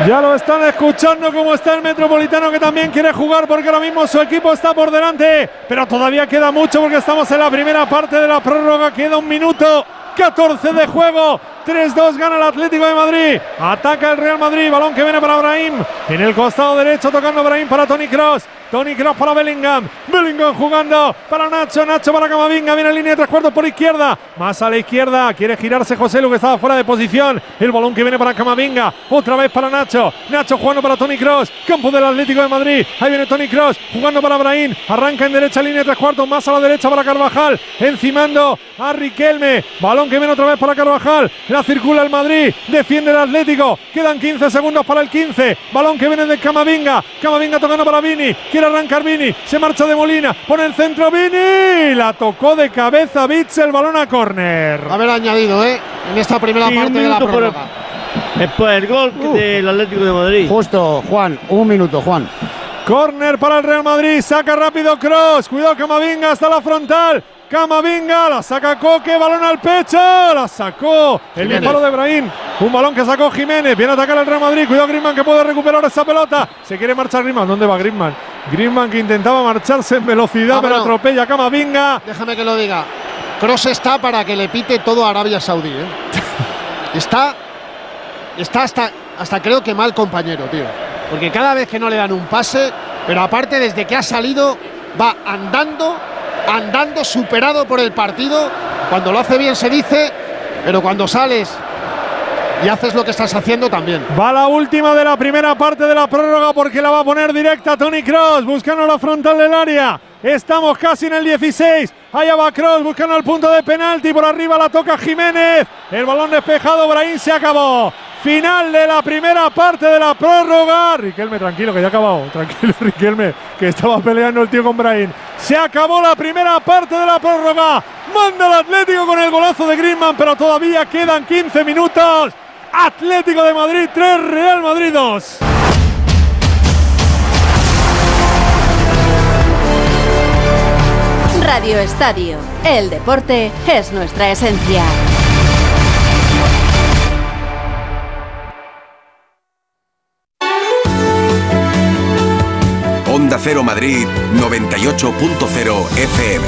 Ya lo están escuchando como está el Metropolitano que también quiere jugar porque ahora mismo su equipo está por delante. Pero todavía queda mucho porque estamos en la primera parte de la prórroga. Queda un minuto 14 de juego. 3-2 gana el Atlético de Madrid. Ataca el Real Madrid. Balón que viene para Brahim. En el costado derecho tocando Brahim para Tony Cross. Tony Cross para Bellingham. Bellingham jugando para Nacho. Nacho para Camavinga. Viene en línea de tres cuartos por izquierda. Más a la izquierda. Quiere girarse José Lu que estaba fuera de posición. El balón que viene para Camavinga. Otra vez para Nacho. Nacho jugando para Tony Cross. Campo del Atlético de Madrid. Ahí viene Tony Cross jugando para Brahim. Arranca en derecha línea de tres cuartos. Más a la derecha para Carvajal. Encimando a Riquelme. Balón que viene otra vez para Carvajal. La circula el Madrid. Defiende el Atlético. Quedan 15 segundos para el 15. Balón que viene de Camavinga. Camavinga tocando para Vini. Quiere arrancar Vini. Se marcha de Molina. Pone el centro Vini. La tocó de cabeza Bits el balón a córner.
Haber añadido, ¿eh? En esta primera
Sí,
parte de la prórroga.
Es por el gol del Atlético de Madrid.
Justo, Juan, un minuto, Juan.
Córner para el Real Madrid. Saca rápido Cross. Cuidado Camavinga hasta la frontal. Camavinga la saca Coque, balón al pecho, la sacó el disparo de Brahim, un balón que sacó Jiménez, viene a atacar el Real Madrid, cuidado Griezmann que puede recuperar esa pelota, se quiere marchar Griezmann, ¿dónde va Griezmann? Griezmann que intentaba marcharse en velocidad,
Ah,
pero atropella a Camavinga,
Déjame que lo diga. Cross está para que le pite todo a Arabia Saudí. ¿eh? está, está hasta, hasta creo que mal compañero, tío. Porque cada vez que no le dan un pase, pero aparte desde que ha salido, va andando, andando superado por el partido. Cuando lo hace bien se dice, pero cuando sales y haces lo que estás haciendo también.
Va la última de la primera parte de la prórroga porque la va a poner directa Tony Cross buscando la frontal del área. Estamos casi en el 16. Allá va Cross buscando el punto de penalti. Por arriba la toca Jiménez. El balón despejado. Brahim se acabó. Final de la primera parte de la prórroga. Riquelme, tranquilo, que ya ha acabado. Tranquilo, Riquelme, que estaba peleando el tío con Brahim. Se acabó la primera parte de la prórroga. Manda el Atlético con el golazo de Griezmann, pero todavía quedan 15 minutos. Atlético de Madrid 3, Real Madrid 2.
Radio Estadio. El deporte es nuestra esencia.
Cero Madrid 98.0 FM.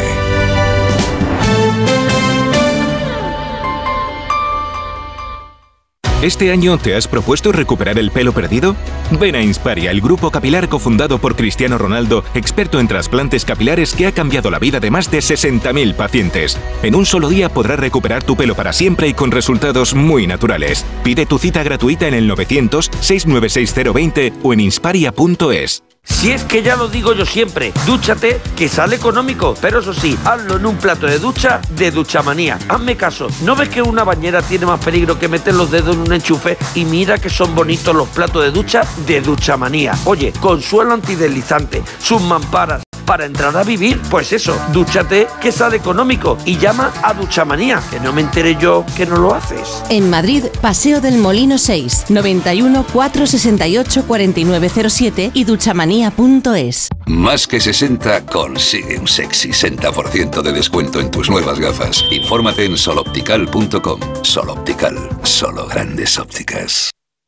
¿Este año te has propuesto recuperar el pelo perdido? Ven a Insparia, el grupo capilar cofundado por Cristiano Ronaldo, experto en trasplantes capilares que ha cambiado la vida de más de 60.000 pacientes. En un solo día podrás recuperar tu pelo para siempre y con resultados muy naturales. Pide tu cita gratuita en el 900-696-020 o en insparia.es.
Si es que ya lo digo yo siempre, dúchate que sale económico, pero eso sí, hazlo en un plato de ducha de Duchamanía. Hazme caso, ¿no ves que una bañera tiene más peligro que meter los dedos en un enchufe? Y mira que son bonitos los platos de ducha de Duchamanía. Oye, con suelo antideslizante, sus mamparas. Para entrar a vivir, pues eso, dúchate que sale económico y llama a Duchamanía, que no me enteré yo que no lo haces.
En Madrid, Paseo del Molino 6, 91 468 4907 y duchamanía.es.
Más que 60 consigue un sexy 60% de descuento en tus nuevas gafas. Infórmate en soloptical.com. Soloptical, solo grandes ópticas.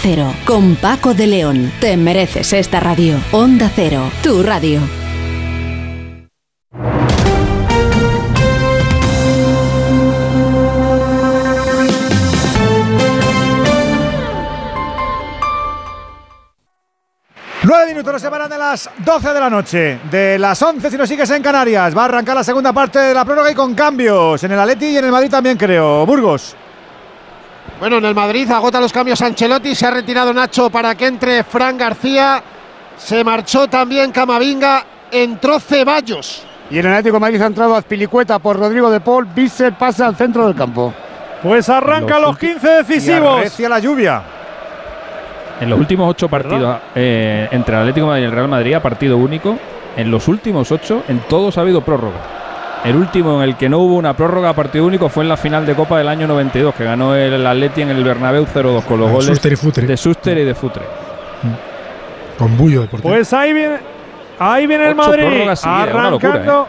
Cero. Con Paco de León. Te mereces esta radio. Onda Cero, tu radio.
Nueve minutos nos separan de las 12 de la noche, de las 11 si nos sigues en Canarias. Va a arrancar la segunda parte de la prórroga y con cambios en el Atleti y en el Madrid también creo. Burgos.
Bueno, en el Madrid agota los cambios Ancelotti, se ha retirado Nacho para que entre Fran García, se marchó también Camavinga, entró Ceballos.
Y en el Atlético de Madrid ha entrado Azpilicueta por Rodrigo de Paul. Bissell pasa al centro del campo.
Pues arranca los 15 decisivos.
Hacia la lluvia.
En los últimos ocho partidos eh, entre el Atlético de Madrid y el Real Madrid, a partido único, en los últimos ocho, en todos ha habido prórroga. El último en el que no hubo una prórroga a partido único fue en la final de Copa del año 92, que ganó el Atleti en el Bernabéu 0-2 con los
Ah,
goles
Suster y Futre.
de Suster y de Futre.
Con bullo deportivo.
Pues ahí viene, Ahí viene el Madrid.
seguidas, locura,
Arrancando.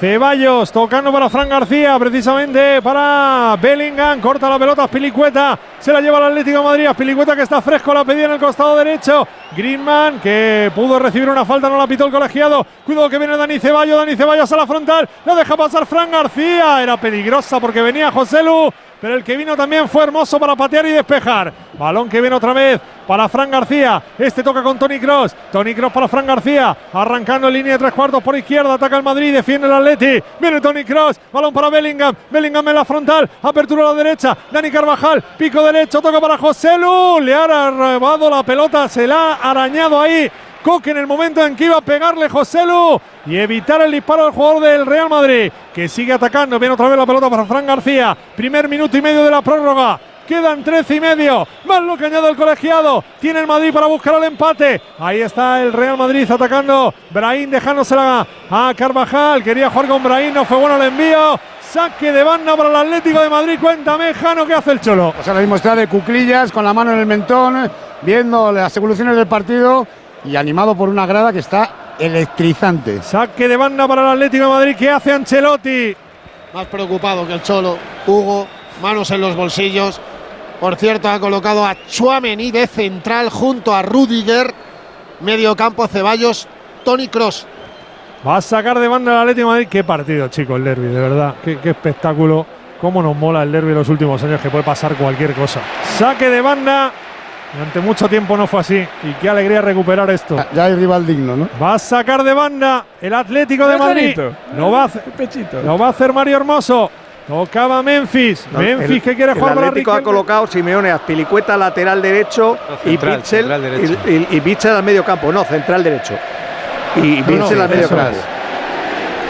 Ceballos tocando para Fran García, precisamente para Bellingham. Corta la pelota, Pilicueta. Se la lleva al Atlético de Madrid. Pilicueta que está fresco, la pedía en el costado derecho. Griezmann que pudo recibir una falta, no la pitó el colegiado. Cuidado que viene Dani Ceballos. Dani Ceballos a la frontal. La deja pasar Fran García. Era peligrosa porque venía José Lu. Pero el que vino también fue hermoso para patear y despejar. Balón que viene otra vez para Fran García. Este toca con Tony Cross. Tony Cross para Fran García. Arrancando en línea de tres cuartos por izquierda. Ataca el Madrid. Defiende el Atleti. Viene Tony Cross. Balón para Bellingham. Bellingham en la frontal. Apertura a la derecha. Dani Carvajal. Pico derecho. Toca para José Lu. Le ha robado la pelota. Se la ha arañado ahí. Coque en el momento en que iba a pegarle José Lu y evitar el disparo del jugador del Real Madrid, que sigue atacando. Viene otra vez la pelota para Fran García. Primer minuto y medio de la prórroga. Quedan 13 y medio. Más lo que añade el colegiado. Tiene el Madrid para buscar el empate. Ahí está el Real Madrid atacando. Brahim dejándosela a Carvajal. Quería jugar con Brahim. No fue bueno el envío. Saque de banda para el Atlético de Madrid. Cuéntame, Jano, ¿qué hace el Cholo?
Pues ahora mismo está de cuclillas, con la mano en el mentón, viendo las evoluciones del partido y animado por una grada que está electrizante.
Saque de banda para el Atlético de Madrid. ¿Qué hace Ancelotti?
Más preocupado que el Cholo. Hugo, manos en los bolsillos. Por cierto, ha colocado a Chuamení de central junto a Rudiger. Medio campo Ceballos, Tony Cross.
Va a sacar de banda el Atlético de Madrid. Qué partido, chicos, el derby, de verdad. Qué, qué espectáculo. Cómo nos mola el derby en los últimos años, que puede pasar cualquier cosa. Saque de banda. Durante mucho tiempo no fue así. Y qué alegría recuperar esto.
Ya hay rival digno, ¿no?
Va a sacar de banda el Atlético de Madrid. Lo va, a hacer, lo va a hacer Mario Hermoso. Tocaba Memphis.
No,
Memphis
el-
que quiere jugar
el
para
Atlético ha
Riquelme.
colocado Simeone a Pilicueta lateral derecho y
central,
Bitzel
derecho.
y, y- y al medio campo, no, central derecho. Y
No,
Bitzel
no,
al medio
eso
campo.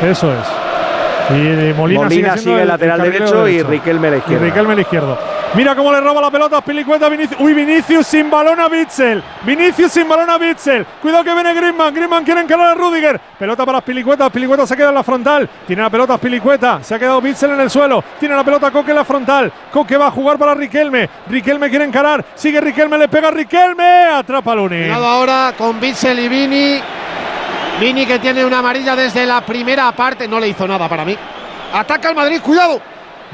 es. Eso es. Y Molina,
Molina
sigue,
sigue
siendo
lateral derecho y Riquelme a la izquierda.
Y Riquelme a la izquierda. Mira cómo le roba la pelota a Pilicueta. Vinicius. Uy, Vinicius sin balón a Bitzel. Vinicius sin balón a Bitzel. Cuidado que viene Griezmann. Griezmann quiere encarar a Rudiger. Pelota para Pilicueta. Pilicueta se queda en la frontal. Tiene la pelota Pilicueta. Se ha quedado Bitzel en el suelo. Tiene la pelota Coque en la frontal. Coque va a jugar para Riquelme. Riquelme quiere encarar. Sigue Riquelme. Le pega Riquelme. Atrapa Luni.
Cuidado ahora con Bitzel y Vini. Vini que tiene una amarilla desde la primera parte. No le hizo nada para mí. Ataca el Madrid, cuidado.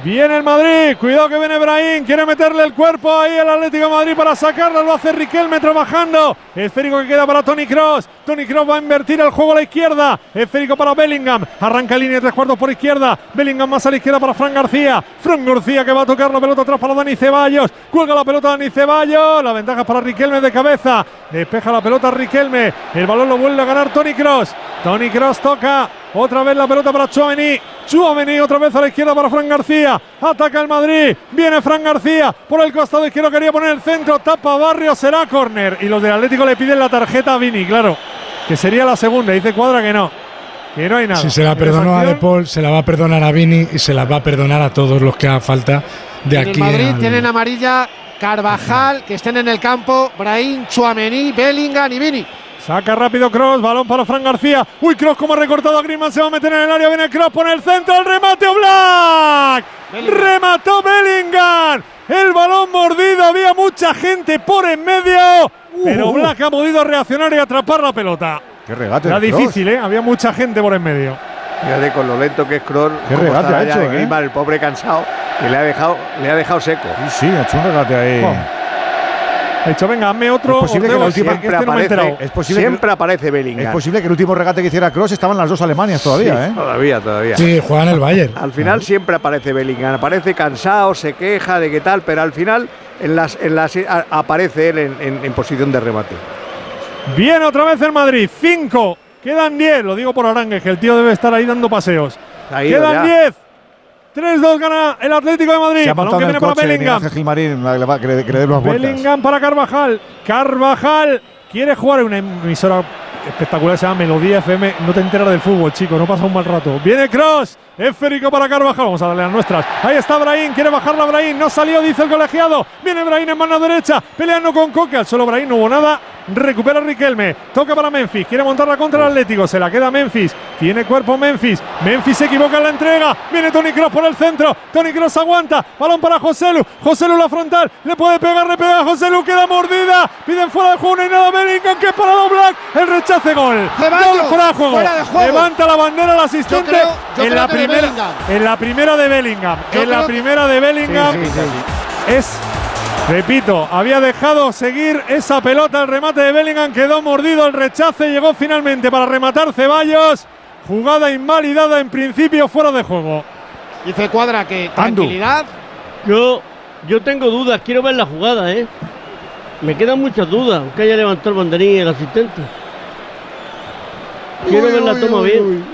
Viene el Madrid, cuidado que viene Brahim, quiere meterle el cuerpo ahí al Atlético Madrid para sacarlo, lo hace Riquelme trabajando. Esférico que queda para Tony Cross. Tony Cross va a invertir el juego a la izquierda. Esférico para Bellingham. Arranca línea de tres cuartos por izquierda. Bellingham más a la izquierda para Fran García. Fran García que va a tocar la pelota atrás para Dani Ceballos. Cuelga la pelota Dani Ceballos. La ventaja para Riquelme de cabeza. Despeja la pelota Riquelme. El balón lo vuelve a ganar Tony Cross. Tony Cross toca. Otra vez la pelota para Chouameni. Chouameni otra vez a la izquierda para Fran García. Ataca el Madrid. Viene Fran García. Por el costado izquierdo quería poner el centro. Tapa Barrio. Será córner. Y los del Atlético le piden la tarjeta a Vini, claro. Que sería la segunda. Dice Cuadra que no. Que no hay nada.
Si se la
En
perdonó a De Paul, se la va a perdonar a Vini y se la va a perdonar a todos los que haga falta de
En el
aquí.
Madrid
al-
tienen amarilla Carvajal, que estén en el campo. Brahim, Chuamení, Bellingham y Vini.
Saca rápido Cross, balón para Fran García. Uy, Cross como ha recortado a Griezmann, se va a meter en el área, viene Cross, pone el centro, el remate Black. Remató Bellingham. El balón mordido, había mucha gente por en medio, pero Black ha podido reaccionar y atrapar la pelota.
Qué regate.
Era difícil, ¿eh? Había mucha gente por en medio.
Fíjate con lo lento que es Kroos.
Qué regate ha
ya
hecho,
de
¿eh?
Griezmann, el pobre cansado, que le ha dejado, le ha dejado seco.
Sí, sí, ha hecho un regate ahí.
Oh. Ha dicho, venga, hazme otro.
Es posible que la última-
que este no me he enterado.
Es posible
siempre
que,
aparece Bellingham.
es posible que el último regate que hiciera Cross estaban las dos Alemanias todavía,
Sí,
¿eh?
Todavía, todavía.
Sí, juega en el Bayern.
Al final siempre aparece Bellingham, aparece cansado, se queja de qué tal, pero al final en las, en las, a- aparece él en, en- en posición de remate.
Viene otra vez el Madrid. 5. Quedan 10. Lo digo por Arangue, que el tío debe estar ahí dando paseos. Quedan
ya.
10. 3-2 gana el Atlético de Madrid.
Se ha montado en el
para
coche Miguel
Bellingham.
Gilmarín, que le, que le dé las vueltas.
Bellingham para Carvajal. Carvajal quiere jugar en una emisora espectacular, se llama Melodía FM. No te enteras del fútbol, chico, no pasa un mal rato. Viene Cross, esférico para Carvajal. Vamos a darle las nuestras. Ahí está Brahim, quiere bajarla Brahim. No salió, dice el colegiado. Viene Brahim en mano derecha, peleando con Coque. Al suelo Brahim no hubo nada. recupera Riquelme, toca para Memphis, quiere montarla contra el Atlético, se la queda Memphis, tiene cuerpo Memphis, Memphis se equivoca en la entrega, viene Tony Cross por el centro, Tony Cross aguanta, balón para Joselu, Joselu la frontal, le puede pegar, le pega a Joselu, queda mordida, piden fuera de juego, no hay nada Bellingham que es para Black, el rechace gol, gol fuera de juego,
fuera de juego.
levanta la bandera el asistente
Yo creo- yo
en,
creo
la
que de
primera, en la primera de Bellingham,
Yo
en la primera de Bellingham
Sí, sí, sí,
es Repito, había dejado seguir esa pelota, el remate de Bellingham quedó mordido, el rechace llegó finalmente para rematar Ceballos. Jugada invalidada en principio fuera de juego.
Dice Cuadra que tranquilidad.
Yo, yo tengo dudas, quiero ver la jugada, ¿eh? Me quedan muchas dudas, aunque haya levantado el banderín el asistente. Quiero
Uy,
ver la
uy,
toma
uy,
bien.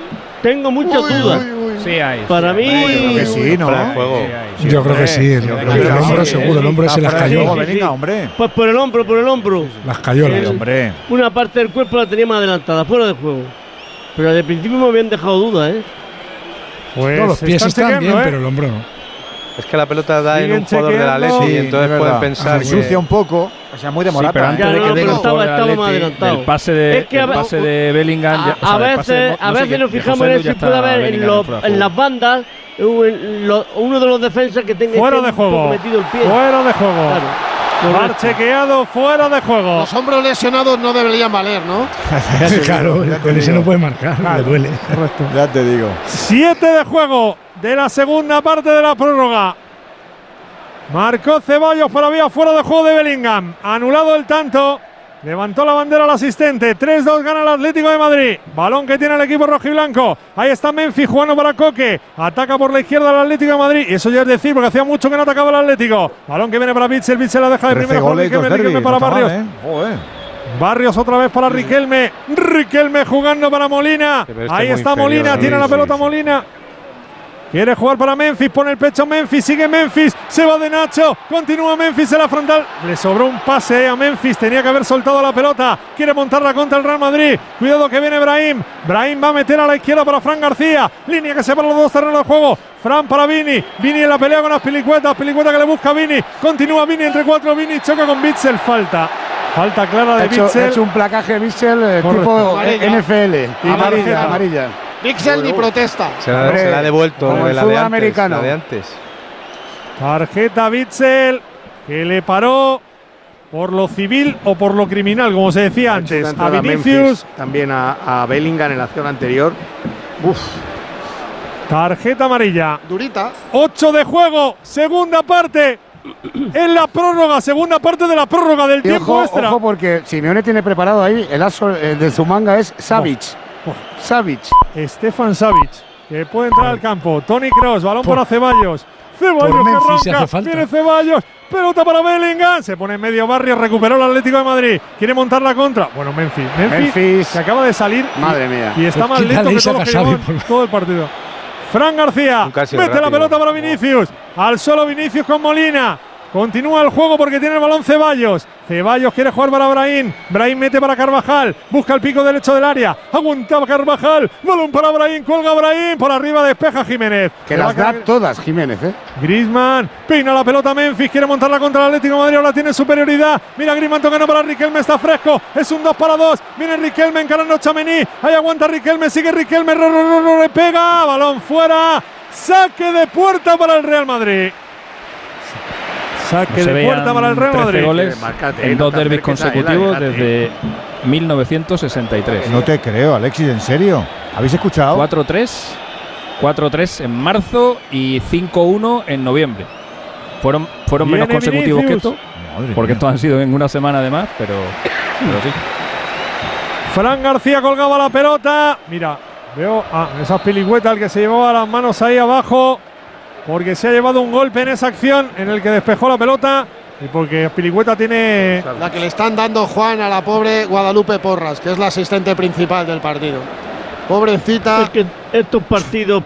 Tengo muchas
Uy,
dudas.
Sí, hay.
Para mí.
Yo creo que sí, ¿no?
De.
Yo creo que sí. El, el hombro seguro, el hombro se las
de
cayó.
hombre.
Pues por el hombro, por el hombro.
Las cayó las
Hombre.
Una parte del cuerpo la tenía más adelantada, fuera de juego. Pero el principio me habían dejado dudas, ¿eh?
Pues
No, los pies están bien,
¿eh?
pero el hombro no.
Es que la pelota da en un jugador de la. Leti
Sí,
y entonces
es
pueden pensar
Se ensucia
que
un poco. O sea, muy de
Sí, pero
¿eh?
antes
Ya,
de
no,
que
pero
tenga el
estaba- estaba más adelantado.
el pase de,
Es que
el
a-
pase de Bellingham. ya-
A,
o sea,
a
de
veces,
Mo-
a
no
veces nos
de
fijamos en
ya
si puede haber en, los-
de
en las bandas en lo- uno de los defensas que tenga
Fuera
esté
de
un poco
juego.
metido el pie.
Fuera de juego.
Claro. Correcto.
chequeado, fuera de juego.
Los hombros lesionados no deberían valer, ¿no?
claro, con ese no puede marcar, le duele.
Ya te digo.
Siete de juego de la segunda parte de la prórroga. Marcó Ceballos para vía fuera de juego de Bellingham. Anulado el tanto. Levantó la bandera al asistente. 3-2 gana el Atlético de Madrid. Balón que tiene el equipo rojiblanco. Ahí está Memphis jugando para Coque. Ataca por la izquierda el Atlético de Madrid. Y eso ya es decir, porque hacía mucho que no atacaba el Atlético. Balón que viene para Bitzel. Bitzel la deja de
13
primera.
goles,
Riquelme, para
No está mal,
Barrios.
¿eh? Joder.
Barrios otra vez para Riquelme. Riquelme jugando para Molina.
Este
Ahí está Molina. Tiene la pelota. Molina. Quiere jugar para Memphis, pone el pecho Memphis, sigue Memphis, se va de Nacho, continúa Memphis en la frontal. Le sobró un pase a Memphis, tenía que haber soltado la pelota. Quiere montarla contra el Real Madrid. Cuidado que viene Brahim. Brahim va a meter a la izquierda para Fran García. Línea que separa los dos terrenos de juego. Fran para Vini. Vini en la pelea con las pilicuetas. Pilicueta que le busca a Vini. Continúa Vini entre cuatro. Vini choca con Bitzel. Falta. Falta clara de
hecho,
Bitzel.
hecho un placaje Bissell eh,
Correcto.
tipo
Amarilla.
NFL.
Y
Amarilla, amarilla.
Pixel ni protesta.
se la,
Hombre,
se la ha devuelto
como el
la
fútbol
de antes.
americano.
La de antes.
Tarjeta Bitzel que le paró por lo civil o por lo criminal, como se decía antes. A Vinicius.
Memphis, también a, a Bellingham en la acción anterior. Uf,
Tarjeta amarilla.
Durita.
8 de juego. Segunda parte. En la prórroga. Segunda parte de la prórroga del
Y
tiempo
ojo,
extra.
ojo, porque Simeone tiene preparado ahí el aso eh, de su manga es Savic.
Oh.
Savic.
Stefan Savic. Que puede entrar al campo. Tony Cross. Balón
Por-
para Ceballos. Ceballos que arranca. Viene Ceballos. Pelota para Bellingham. Se pone en medio barrio. Recuperó el Atlético de Madrid. Quiere montar la contra. Bueno, Memphis. Memphis,
Memphis.
que acaba de salir.
Madre mía.
Y está más lento que los que
por-
todo el partido. Fran García mete la pelota para Vinicius. Al solo Vinicius con Molina. Continúa el juego porque tiene el balón Ceballos. Ceballos quiere jugar para Brahim. Brahim mete para Carvajal. Busca el pico derecho del área. Aguanta Carvajal. Balón para Brahim. Cuelga Brahim. Por arriba despeja Jiménez.
Que las da todas, Jiménez, ¿eh?
Griezmann peina la pelota Memphis, quiere montarla contra el Atlético de Madrid, ahora tiene superioridad. Mira Griezmann tocando para Riquelme, está fresco, es un 2 para 2. Viene Riquelme encarando Chamení, ahí aguanta Riquelme, sigue Riquelme, le pega, balón fuera. Saque de puerta para el Real Madrid. Saque
No
de puerta para el Real
13
Madrid.
goles en
no
dos derbis
a
consecutivos desde 1963.
No te creo, Alexis, ¿en serio? ¿Habéis escuchado?
4-3, 4-3 en marzo y 5-1 en noviembre. Fueron, fueron menos consecutivos que esto,
Madre
porque estos han sido en una semana además, pero, pero sí.
Fran García colgaba la pelota. Mira, veo ah, esas piligüetas que se llevaba las manos ahí abajo. Porque se ha llevado un golpe en esa acción en el que despejó la pelota. Y porque Piligüeta tiene.
La que le están dando Juan a la pobre Guadalupe Porras, que es la asistente principal del partido. Pobrecita.
Es que estos partidos.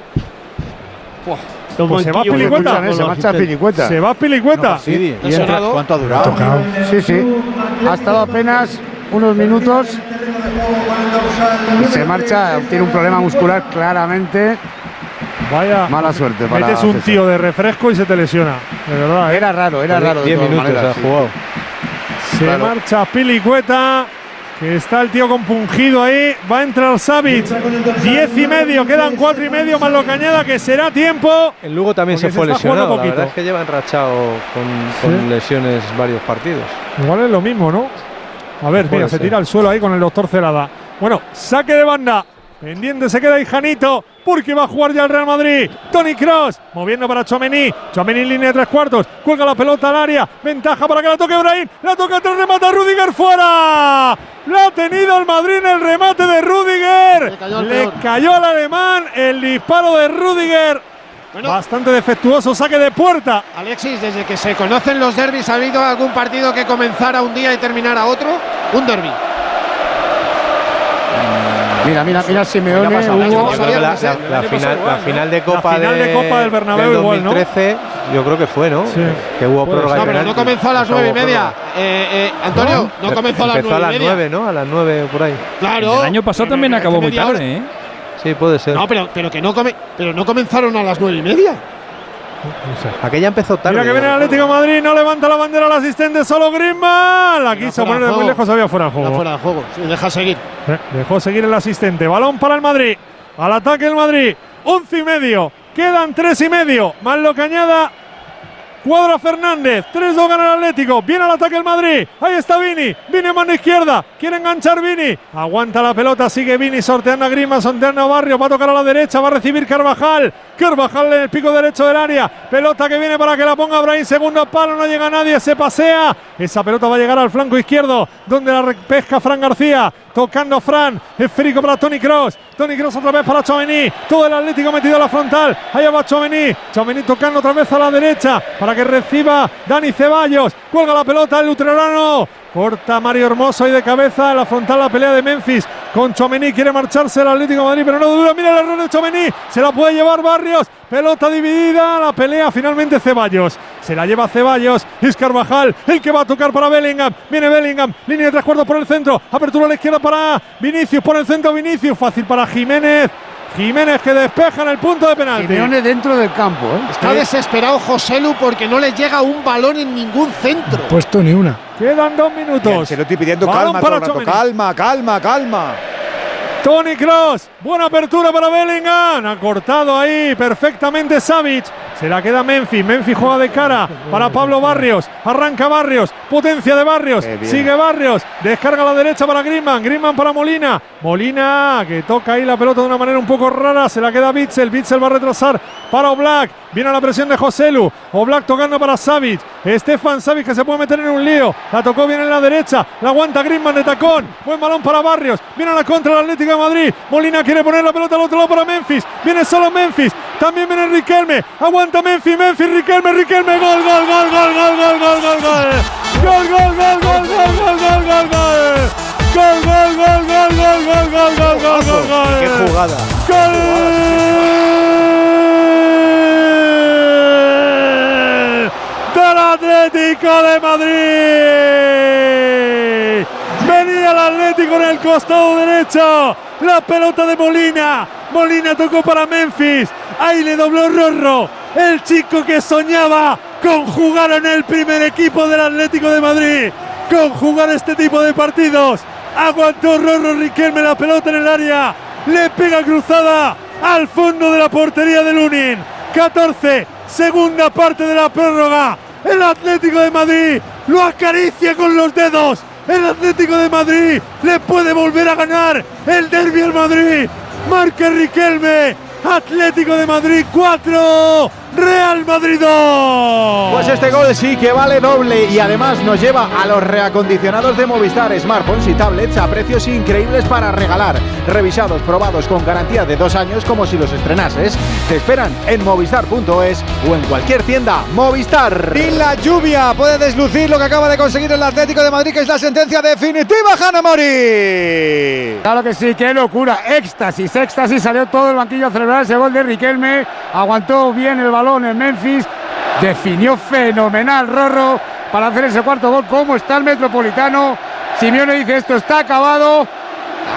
Pues se va Pilicueta.
Se marcha. Pilicueta.
Se va Pilicueta.
Sí, y
Lesionado.
entra- ¿Cuánto ha
Ha
durado?
tocado.
Sí, sí. Ha estado apenas unos minutos. Y se marcha, tiene un problema muscular claramente.
Vaya.
Mala suerte para
Metes un
César.
tío de refresco y se te lesiona. De verdad, ¿eh?
Era raro, era raro. de
diez
todas
minutos
maneras,
ha
sí.
jugado.
Se marcha Pilicueta. Que está el tío compungido ahí. Va a entrar Savic. Diez y medio. Quedan cuatro y medio más lo cañada que será tiempo.
El Lugo también se fue
se
lesionado. La verdad es que lleva enrachado con, con
Sí.
lesiones varios partidos.
Igual es lo mismo, ¿no? A ver, mira, se tira al suelo ahí con el doctor Celada. Bueno, saque de banda. Pendiente se queda ahí Janito, porque va a jugar ya el Real Madrid. Tony Cross, moviendo para Chomení. Chomení en línea de tres cuartos. Cuelga la pelota al área. Ventaja para que la toque Brahim. La toca tras remata Rudiger fuera. La ha tenido el Madrid en el remate de Rudiger.
cayó
Le cayó al alemán el disparo de Rudiger. Bastante defectuoso saque de puerta.
Alexis, desde que se conocen los derbis, ¿ha habido algún partido que comenzara un día y terminara otro? Un derbi.
Mira, mira, mira Simeone,
pasó,
Hugo.
ya
Yo creo que la, la- la final, la final de Copa,
final de Copa del Bernabéu igual, ¿no?
2013, yo creo que fue, ¿no? Que hubo
Puede
prórroga
No, pero no comenzó a las nueve y media. Eh, eh, Antonio, no comenzó a las
Empezó
nueve
a las. 9, ¿no? A las 9 por ahí.
Claro.
El año pasado también acabó muy tarde, ¿eh?
Sí, puede ser.
No, pero, pero que no come, pero no comenzaron a las nueve y media.
Aquella empezó tarde.
Mira que viene el Atlético de Madrid, no levanta la bandera el asistente, solo Griezmann. La quiso poner
de
de muy lejos, había fuera de juego.
Fuera de juego. Sí, deja seguir.
Eh, Dejó seguir el asistente. Balón para el Madrid. Al ataque el Madrid. Once y medio. Quedan tres y medio. Más lo que añada. Cuadra Fernández. 3-2 gana el Atlético. Viene al ataque el Madrid. Ahí está Vini. Vini mano izquierda. Quiere enganchar Vini. Aguanta la pelota. Sigue Vini sorteando a Grima. Sorteando a Barrio. Va a tocar a la derecha. Va a recibir Carvajal. Carvajal en el pico derecho del área. Pelota que viene para que la ponga Brahim. Segundo palo. No llega nadie. Se pasea. Esa pelota va a llegar al flanco izquierdo. Donde la pesca Fran García. Tocando Fran. Esférico para Tony Cross. Tony Cross otra vez para Chomení. Todo el Atlético metido a la frontal. Allá va Chomení. Chomení tocando otra vez a la derecha. Para que reciba Dani Ceballos. Cuelga la pelota el Luterano. Corta Mario Hermoso ahí de cabeza. En la frontal la pelea de Memphis. Con Chomení quiere marcharse el Atlético Madrid. Pero no dura. Mira el error de Chomení. Se la puede llevar Barrios. Pelota dividida. La pelea finalmente Ceballos. Se la lleva Ceballos. Es Carvajal. El que va a tocar para Bellingham. Viene Bellingham. Línea de tres cuartos por el centro. Apertura a la izquierda para Vinicius. Por el centro Vinicius. Fácil para Jiménez. Jiménez que despeja en el punto de penalti.
Simeone dentro del campo, ¿eh?
Está desesperado Joselu porque no le llega un balón en ningún centro.
Puesto ni una.
Quedan dos minutos.
Se lo estoy pidiendo
Balón
calma
para
rato. Calma, calma, calma.
Tony Cross, buena apertura para Bellingham. Ha cortado ahí perfectamente Savic. Se la queda Memphis. Memphis juega de cara para Pablo Barrios. Arranca Barrios. Potencia de Barrios. Sigue Barrios. Descarga a la derecha para Griezmann. Griezmann para Molina. Molina que toca ahí la pelota de una manera un poco rara. Se la queda Bitzel. Bitzel va a retrasar para Oblak. Viene la presión de Joselu. Oblak tocando para Savic. Estefan Savic que se puede meter en un lío. La tocó bien en la derecha. La aguanta Griezmann de tacón. Buen balón para Barrios. Viene a la contra el Atlético de Madrid. Molina quiere poner la pelota al otro lado para Memphis. Viene solo Memphis. También viene Riquelme. Aguanta Memphis. Memphis. Riquelme. Riquelme. Gol, gol, gol, gol, gol, gol, gol, gol, gol. Gol, gol, gol, gol, gol, gol, gol, gol, gol. Gol, gol, gol, gol, gol, gol, gol, gol, gol, gol, gol.
Qué jugada.
¡Gol! Del Atlético de Madrid. Atlético en el costado derecho. La pelota de Molina. Molina tocó para Memphis. Ahí le dobló Rorro. El chico que soñaba con jugar en el primer equipo del Atlético de Madrid. Con jugar este tipo de partidos. Aguantó Rorro Riquelme la pelota en el área. Le pega cruzada al fondo de la portería de Lunin. 14, segunda parte de la prórroga. El Atlético de Madrid lo acaricia con los dedos. El Atlético de Madrid le puede volver a ganar el derbi al Madrid. Marca Riquelme. Atlético de Madrid 4, Real Madrid 2.
Pues este gol sí que vale doble y además nos lleva a los reacondicionados de Movistar Smartphones y tablets a precios increíbles para regalar. Revisados, probados con garantía de dos años como si los estrenases. Te esperan en movistar.es o en cualquier tienda Movistar. Y la lluvia puede deslucir lo que acaba de conseguir el Atlético de Madrid, que es la sentencia definitiva, Hanna Mori.
Claro que sí, qué locura. Éxtasis, éxtasis. Salió todo el banquillo a celebrar ese gol de Riquelme. Aguantó bien el balón en Memphis. Definió fenomenal Rorro para hacer ese cuarto gol. ¿Cómo está el Metropolitano? Simeone dice esto está acabado.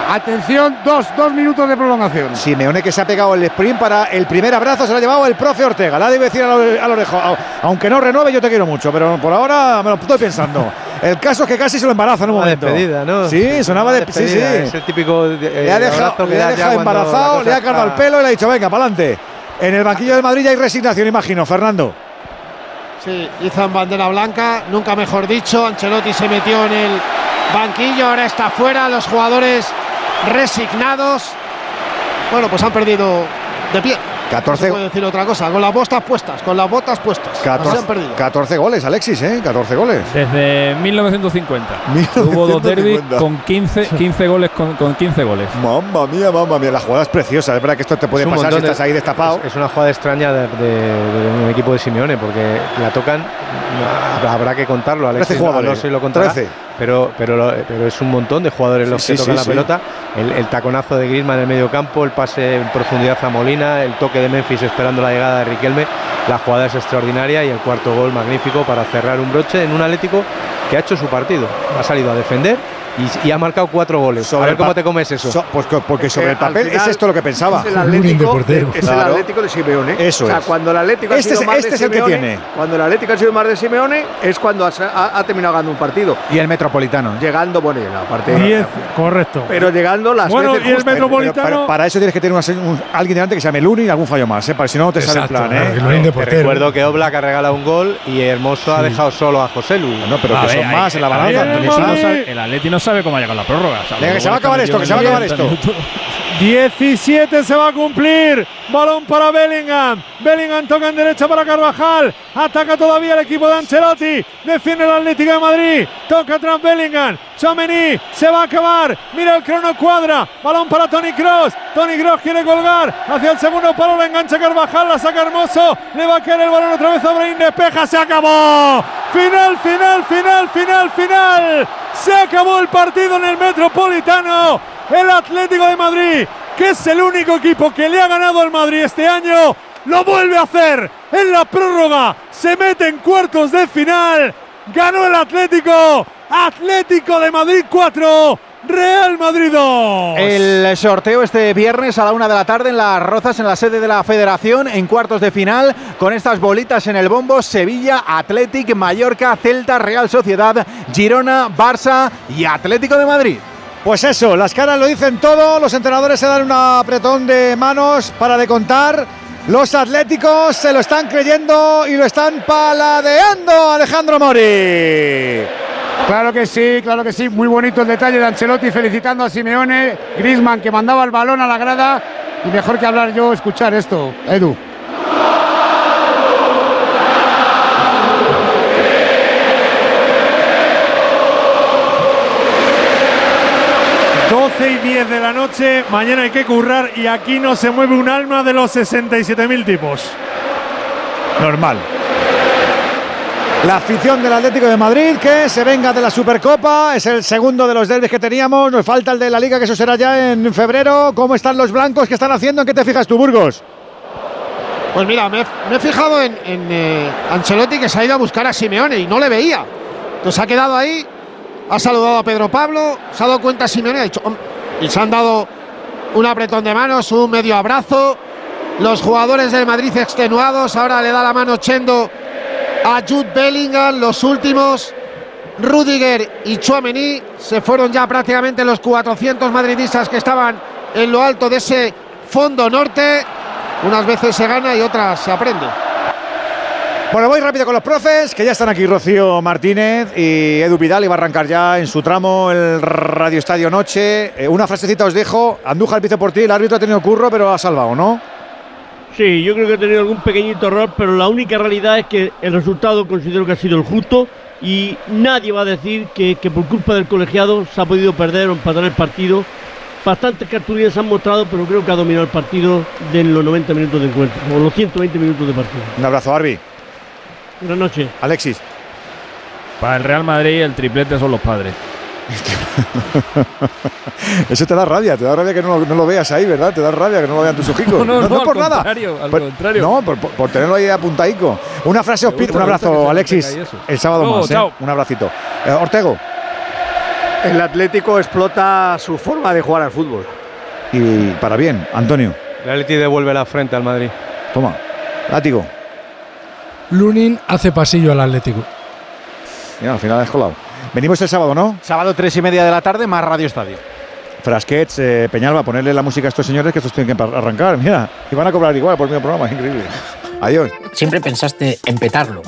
Atención, dos, dos minutos de prolongación.
Simeone que se ha pegado el sprint para el primer abrazo, se lo ha llevado el profe Ortega. La debe decir al, orejo. Aunque no renueve, yo te quiero mucho, pero por ahora me lo estoy pensando. El caso es que casi se lo embaraza en un
Una
momento.
despedida, ¿no?
Sí, sonaba de. Sí, sí.
Despedida, Es el típico. eh,
Le ha dejado, le ha dejado embarazado, le ha cargado el pelo y le ha dicho, venga, para adelante. En el banquillo del Madrid ya hay resignación, imagino, Fernando.
Sí, hizo en bandera blanca, nunca mejor dicho. Ancelotti se metió en el banquillo, ahora está fuera. Los jugadores resignados. Bueno, pues han perdido de pie.
14
No se puede decir otra cosa, con las botas puestas, con las botas puestas. Así
14,
han perdido.
14 goles, Alexis, ¿eh? 14 goles.
Desde 1950. Hubo dos derbis
1950.
con 15, 15 goles con, con 15 goles.
Mamma mía, mamma mía, la jugada es preciosa. Es verdad que esto te puede
Es
pasar si
de-
estás ahí destapado.
Es, es una jugada extraña de, de- de un equipo de Simeone, porque la tocan, no, habrá que contarlo. Alexis
13 jugadores,
Alonso y lo contará,
13.
Pero, pero, pero es un montón de jugadores los que
sí,
tocan
sí,
la pelota. El, el taconazo de Griezmann en el medio campo, el pase en profundidad a Molina, el toque de Memphis esperando la llegada de Riquelme. La jugada es extraordinaria y el cuarto gol magnífico para cerrar un broche en un Atlético que ha hecho su partido. Ha salido a defender y, y ha marcado cuatro goles.
Sobre
a ver cómo te comes eso.
So- pues porque
Es
sobre
que
el papel
final
es esto lo que pensaba.
Es el Atlético, es el
Claro.
Atlético de Simeone.
Eso
o sea,
es.
cuando el Atlético ha
Este
sido
es-
más
este
de
es el que
Simeone,
tiene.
Cuando el Atlético ha sido más de Simeone es cuando ha, ha- ha terminado ganando un partido.
Y el Metropolitano.
Llegando, bueno, la parte.
10, correcto.
Pero llegando las
Bueno,
veces
y el. Metropolitano-
Pero para, para eso tienes que tener una- un- alguien delante que se llame Luni y algún fallo más, ¿eh? Para si no, no te sale el plan, ¿eh?
claro, que de
Te
portero.
recuerdo que Oblak ha regalado un gol y Hermoso ha dejado solo a José Lu.
No, pero que son más en la balanza.
el Atleti no. Sabe- cómo ha llegado la prórroga. ¿sabes?
Venga, que se va a acabar esto, que se va a acabar esto.
De 90 minutos.
17 se va a cumplir. Balón para Bellingham. Bellingham toca en derecha para Carvajal. Ataca todavía el equipo de Ancelotti. Defiende el Atlético de Madrid. Toca atrás Bellingham. Chamení se va a acabar. Mira el crono cuadra. Balón para Tony Cross. Tony Cross quiere colgar. Hacia el segundo palo la engancha Carvajal. La saca Hermoso. Le va a caer el balón otra vez a Brahim. Despeja. Se acabó. Final, final, final, final, final. Se acabó el partido en el Metropolitano. El Atlético de Madrid, que es el único equipo que le ha ganado al Madrid este año, lo vuelve a hacer en la prórroga. Se mete en cuartos de final. Ganó el Atlético. Atlético de Madrid 4. Real Madrid 2.
Eh, El sorteo este viernes a la una de la tarde en Las Rozas, en la sede de la Federación, en cuartos de final, con estas bolitas en el bombo: Sevilla, Athletic, Mallorca, Celta, Real Sociedad, Girona, Barça y Atlético de Madrid. Pues eso, las caras lo dicen todo, los entrenadores se dan un apretón de manos para de contar. Los atléticos se lo están creyendo y lo están paladeando, Alejandro Mori.
Claro que sí, claro que sí. Muy bonito el detalle de Ancelotti felicitando a Simeone. Grisman que mandaba el balón a la grada. Y mejor que hablar yo, escuchar esto, Edu.
12 y 10 de la noche, mañana hay que currar y aquí no se mueve un alma de los 67.000 tipos.
Normal. La afición del Atlético de Madrid que se venga de la Supercopa, es el segundo de los derbis que teníamos, nos falta el de la Liga que eso será ya en febrero. ¿Cómo están los blancos? ¿Qué están haciendo? ¿En qué te fijas tú, Burgos?
Pues mira, me, he- me he fijado en, en, eh, Ancelotti que se ha ido a buscar a Simeone y no le veía. Entonces ha quedado ahí, ha saludado a Pedro Pablo, se ha dado cuenta Simeone ha dicho, y se han dado un apretón de manos, un medio abrazo. Los jugadores del Madrid extenuados, ahora le da la mano Chendo a Jude Bellingham, los últimos. Rudiger y Chouameni se fueron ya prácticamente los 400 madridistas que estaban en lo alto de ese fondo norte. Unas veces se gana y otras se aprende.
Bueno, voy rápido con los profes, que ya están aquí Rocío Martínez y Edu Vidal, y va a arrancar ya en su tramo el Radio Estadio Noche. Eh, una frasecita os dejo, Andújar dice por ti, el árbitro ha tenido curro, pero ha salvado, ¿no?
Sí, yo creo que ha tenido algún pequeñito error, pero la única realidad es que el resultado considero que ha sido el justo y nadie va a decir que, que por culpa del colegiado se ha podido perder o empatar el partido. Bastantes cartulinas han mostrado, pero creo que ha dominado el partido de los 90 minutos de encuentro, o los 120 minutos de partido.
Un abrazo, Arbi.
Buenas noches.
Alexis.
Para el Real Madrid el triplete son los padres.
Eso te da rabia, te da rabia que no, lo- no lo veas ahí, ¿verdad? Te da rabia que no lo vean tus hijicos.
No, no, no,
por nada.
contrario, al
Por-
contrario.
No, por, por- tenerlo ahí apuntaico. Una frase os
Me
pido.
gusta,
Un abrazo, Alexis. El sábado
Luego,
más, ¿eh?
chao.
Un abracito. Eh, Ortego.
El Atlético explota su forma de jugar al fútbol.
Y para bien, Antonio.
El Atleti devuelve la frente al Madrid.
Toma. Látigo.
Lunin hace pasillo al Atlético.
Mira, al final has colado. Venimos el sábado, ¿no?
Sábado tres y media de la tarde, más Radio Estadio.
Frasquets, eh, Peñalba, ponerle la música a estos señores que estos tienen que arrancar. Mira, y van a cobrar igual por mi programa, es increíble. Adiós.
Siempre pensaste en petarlo.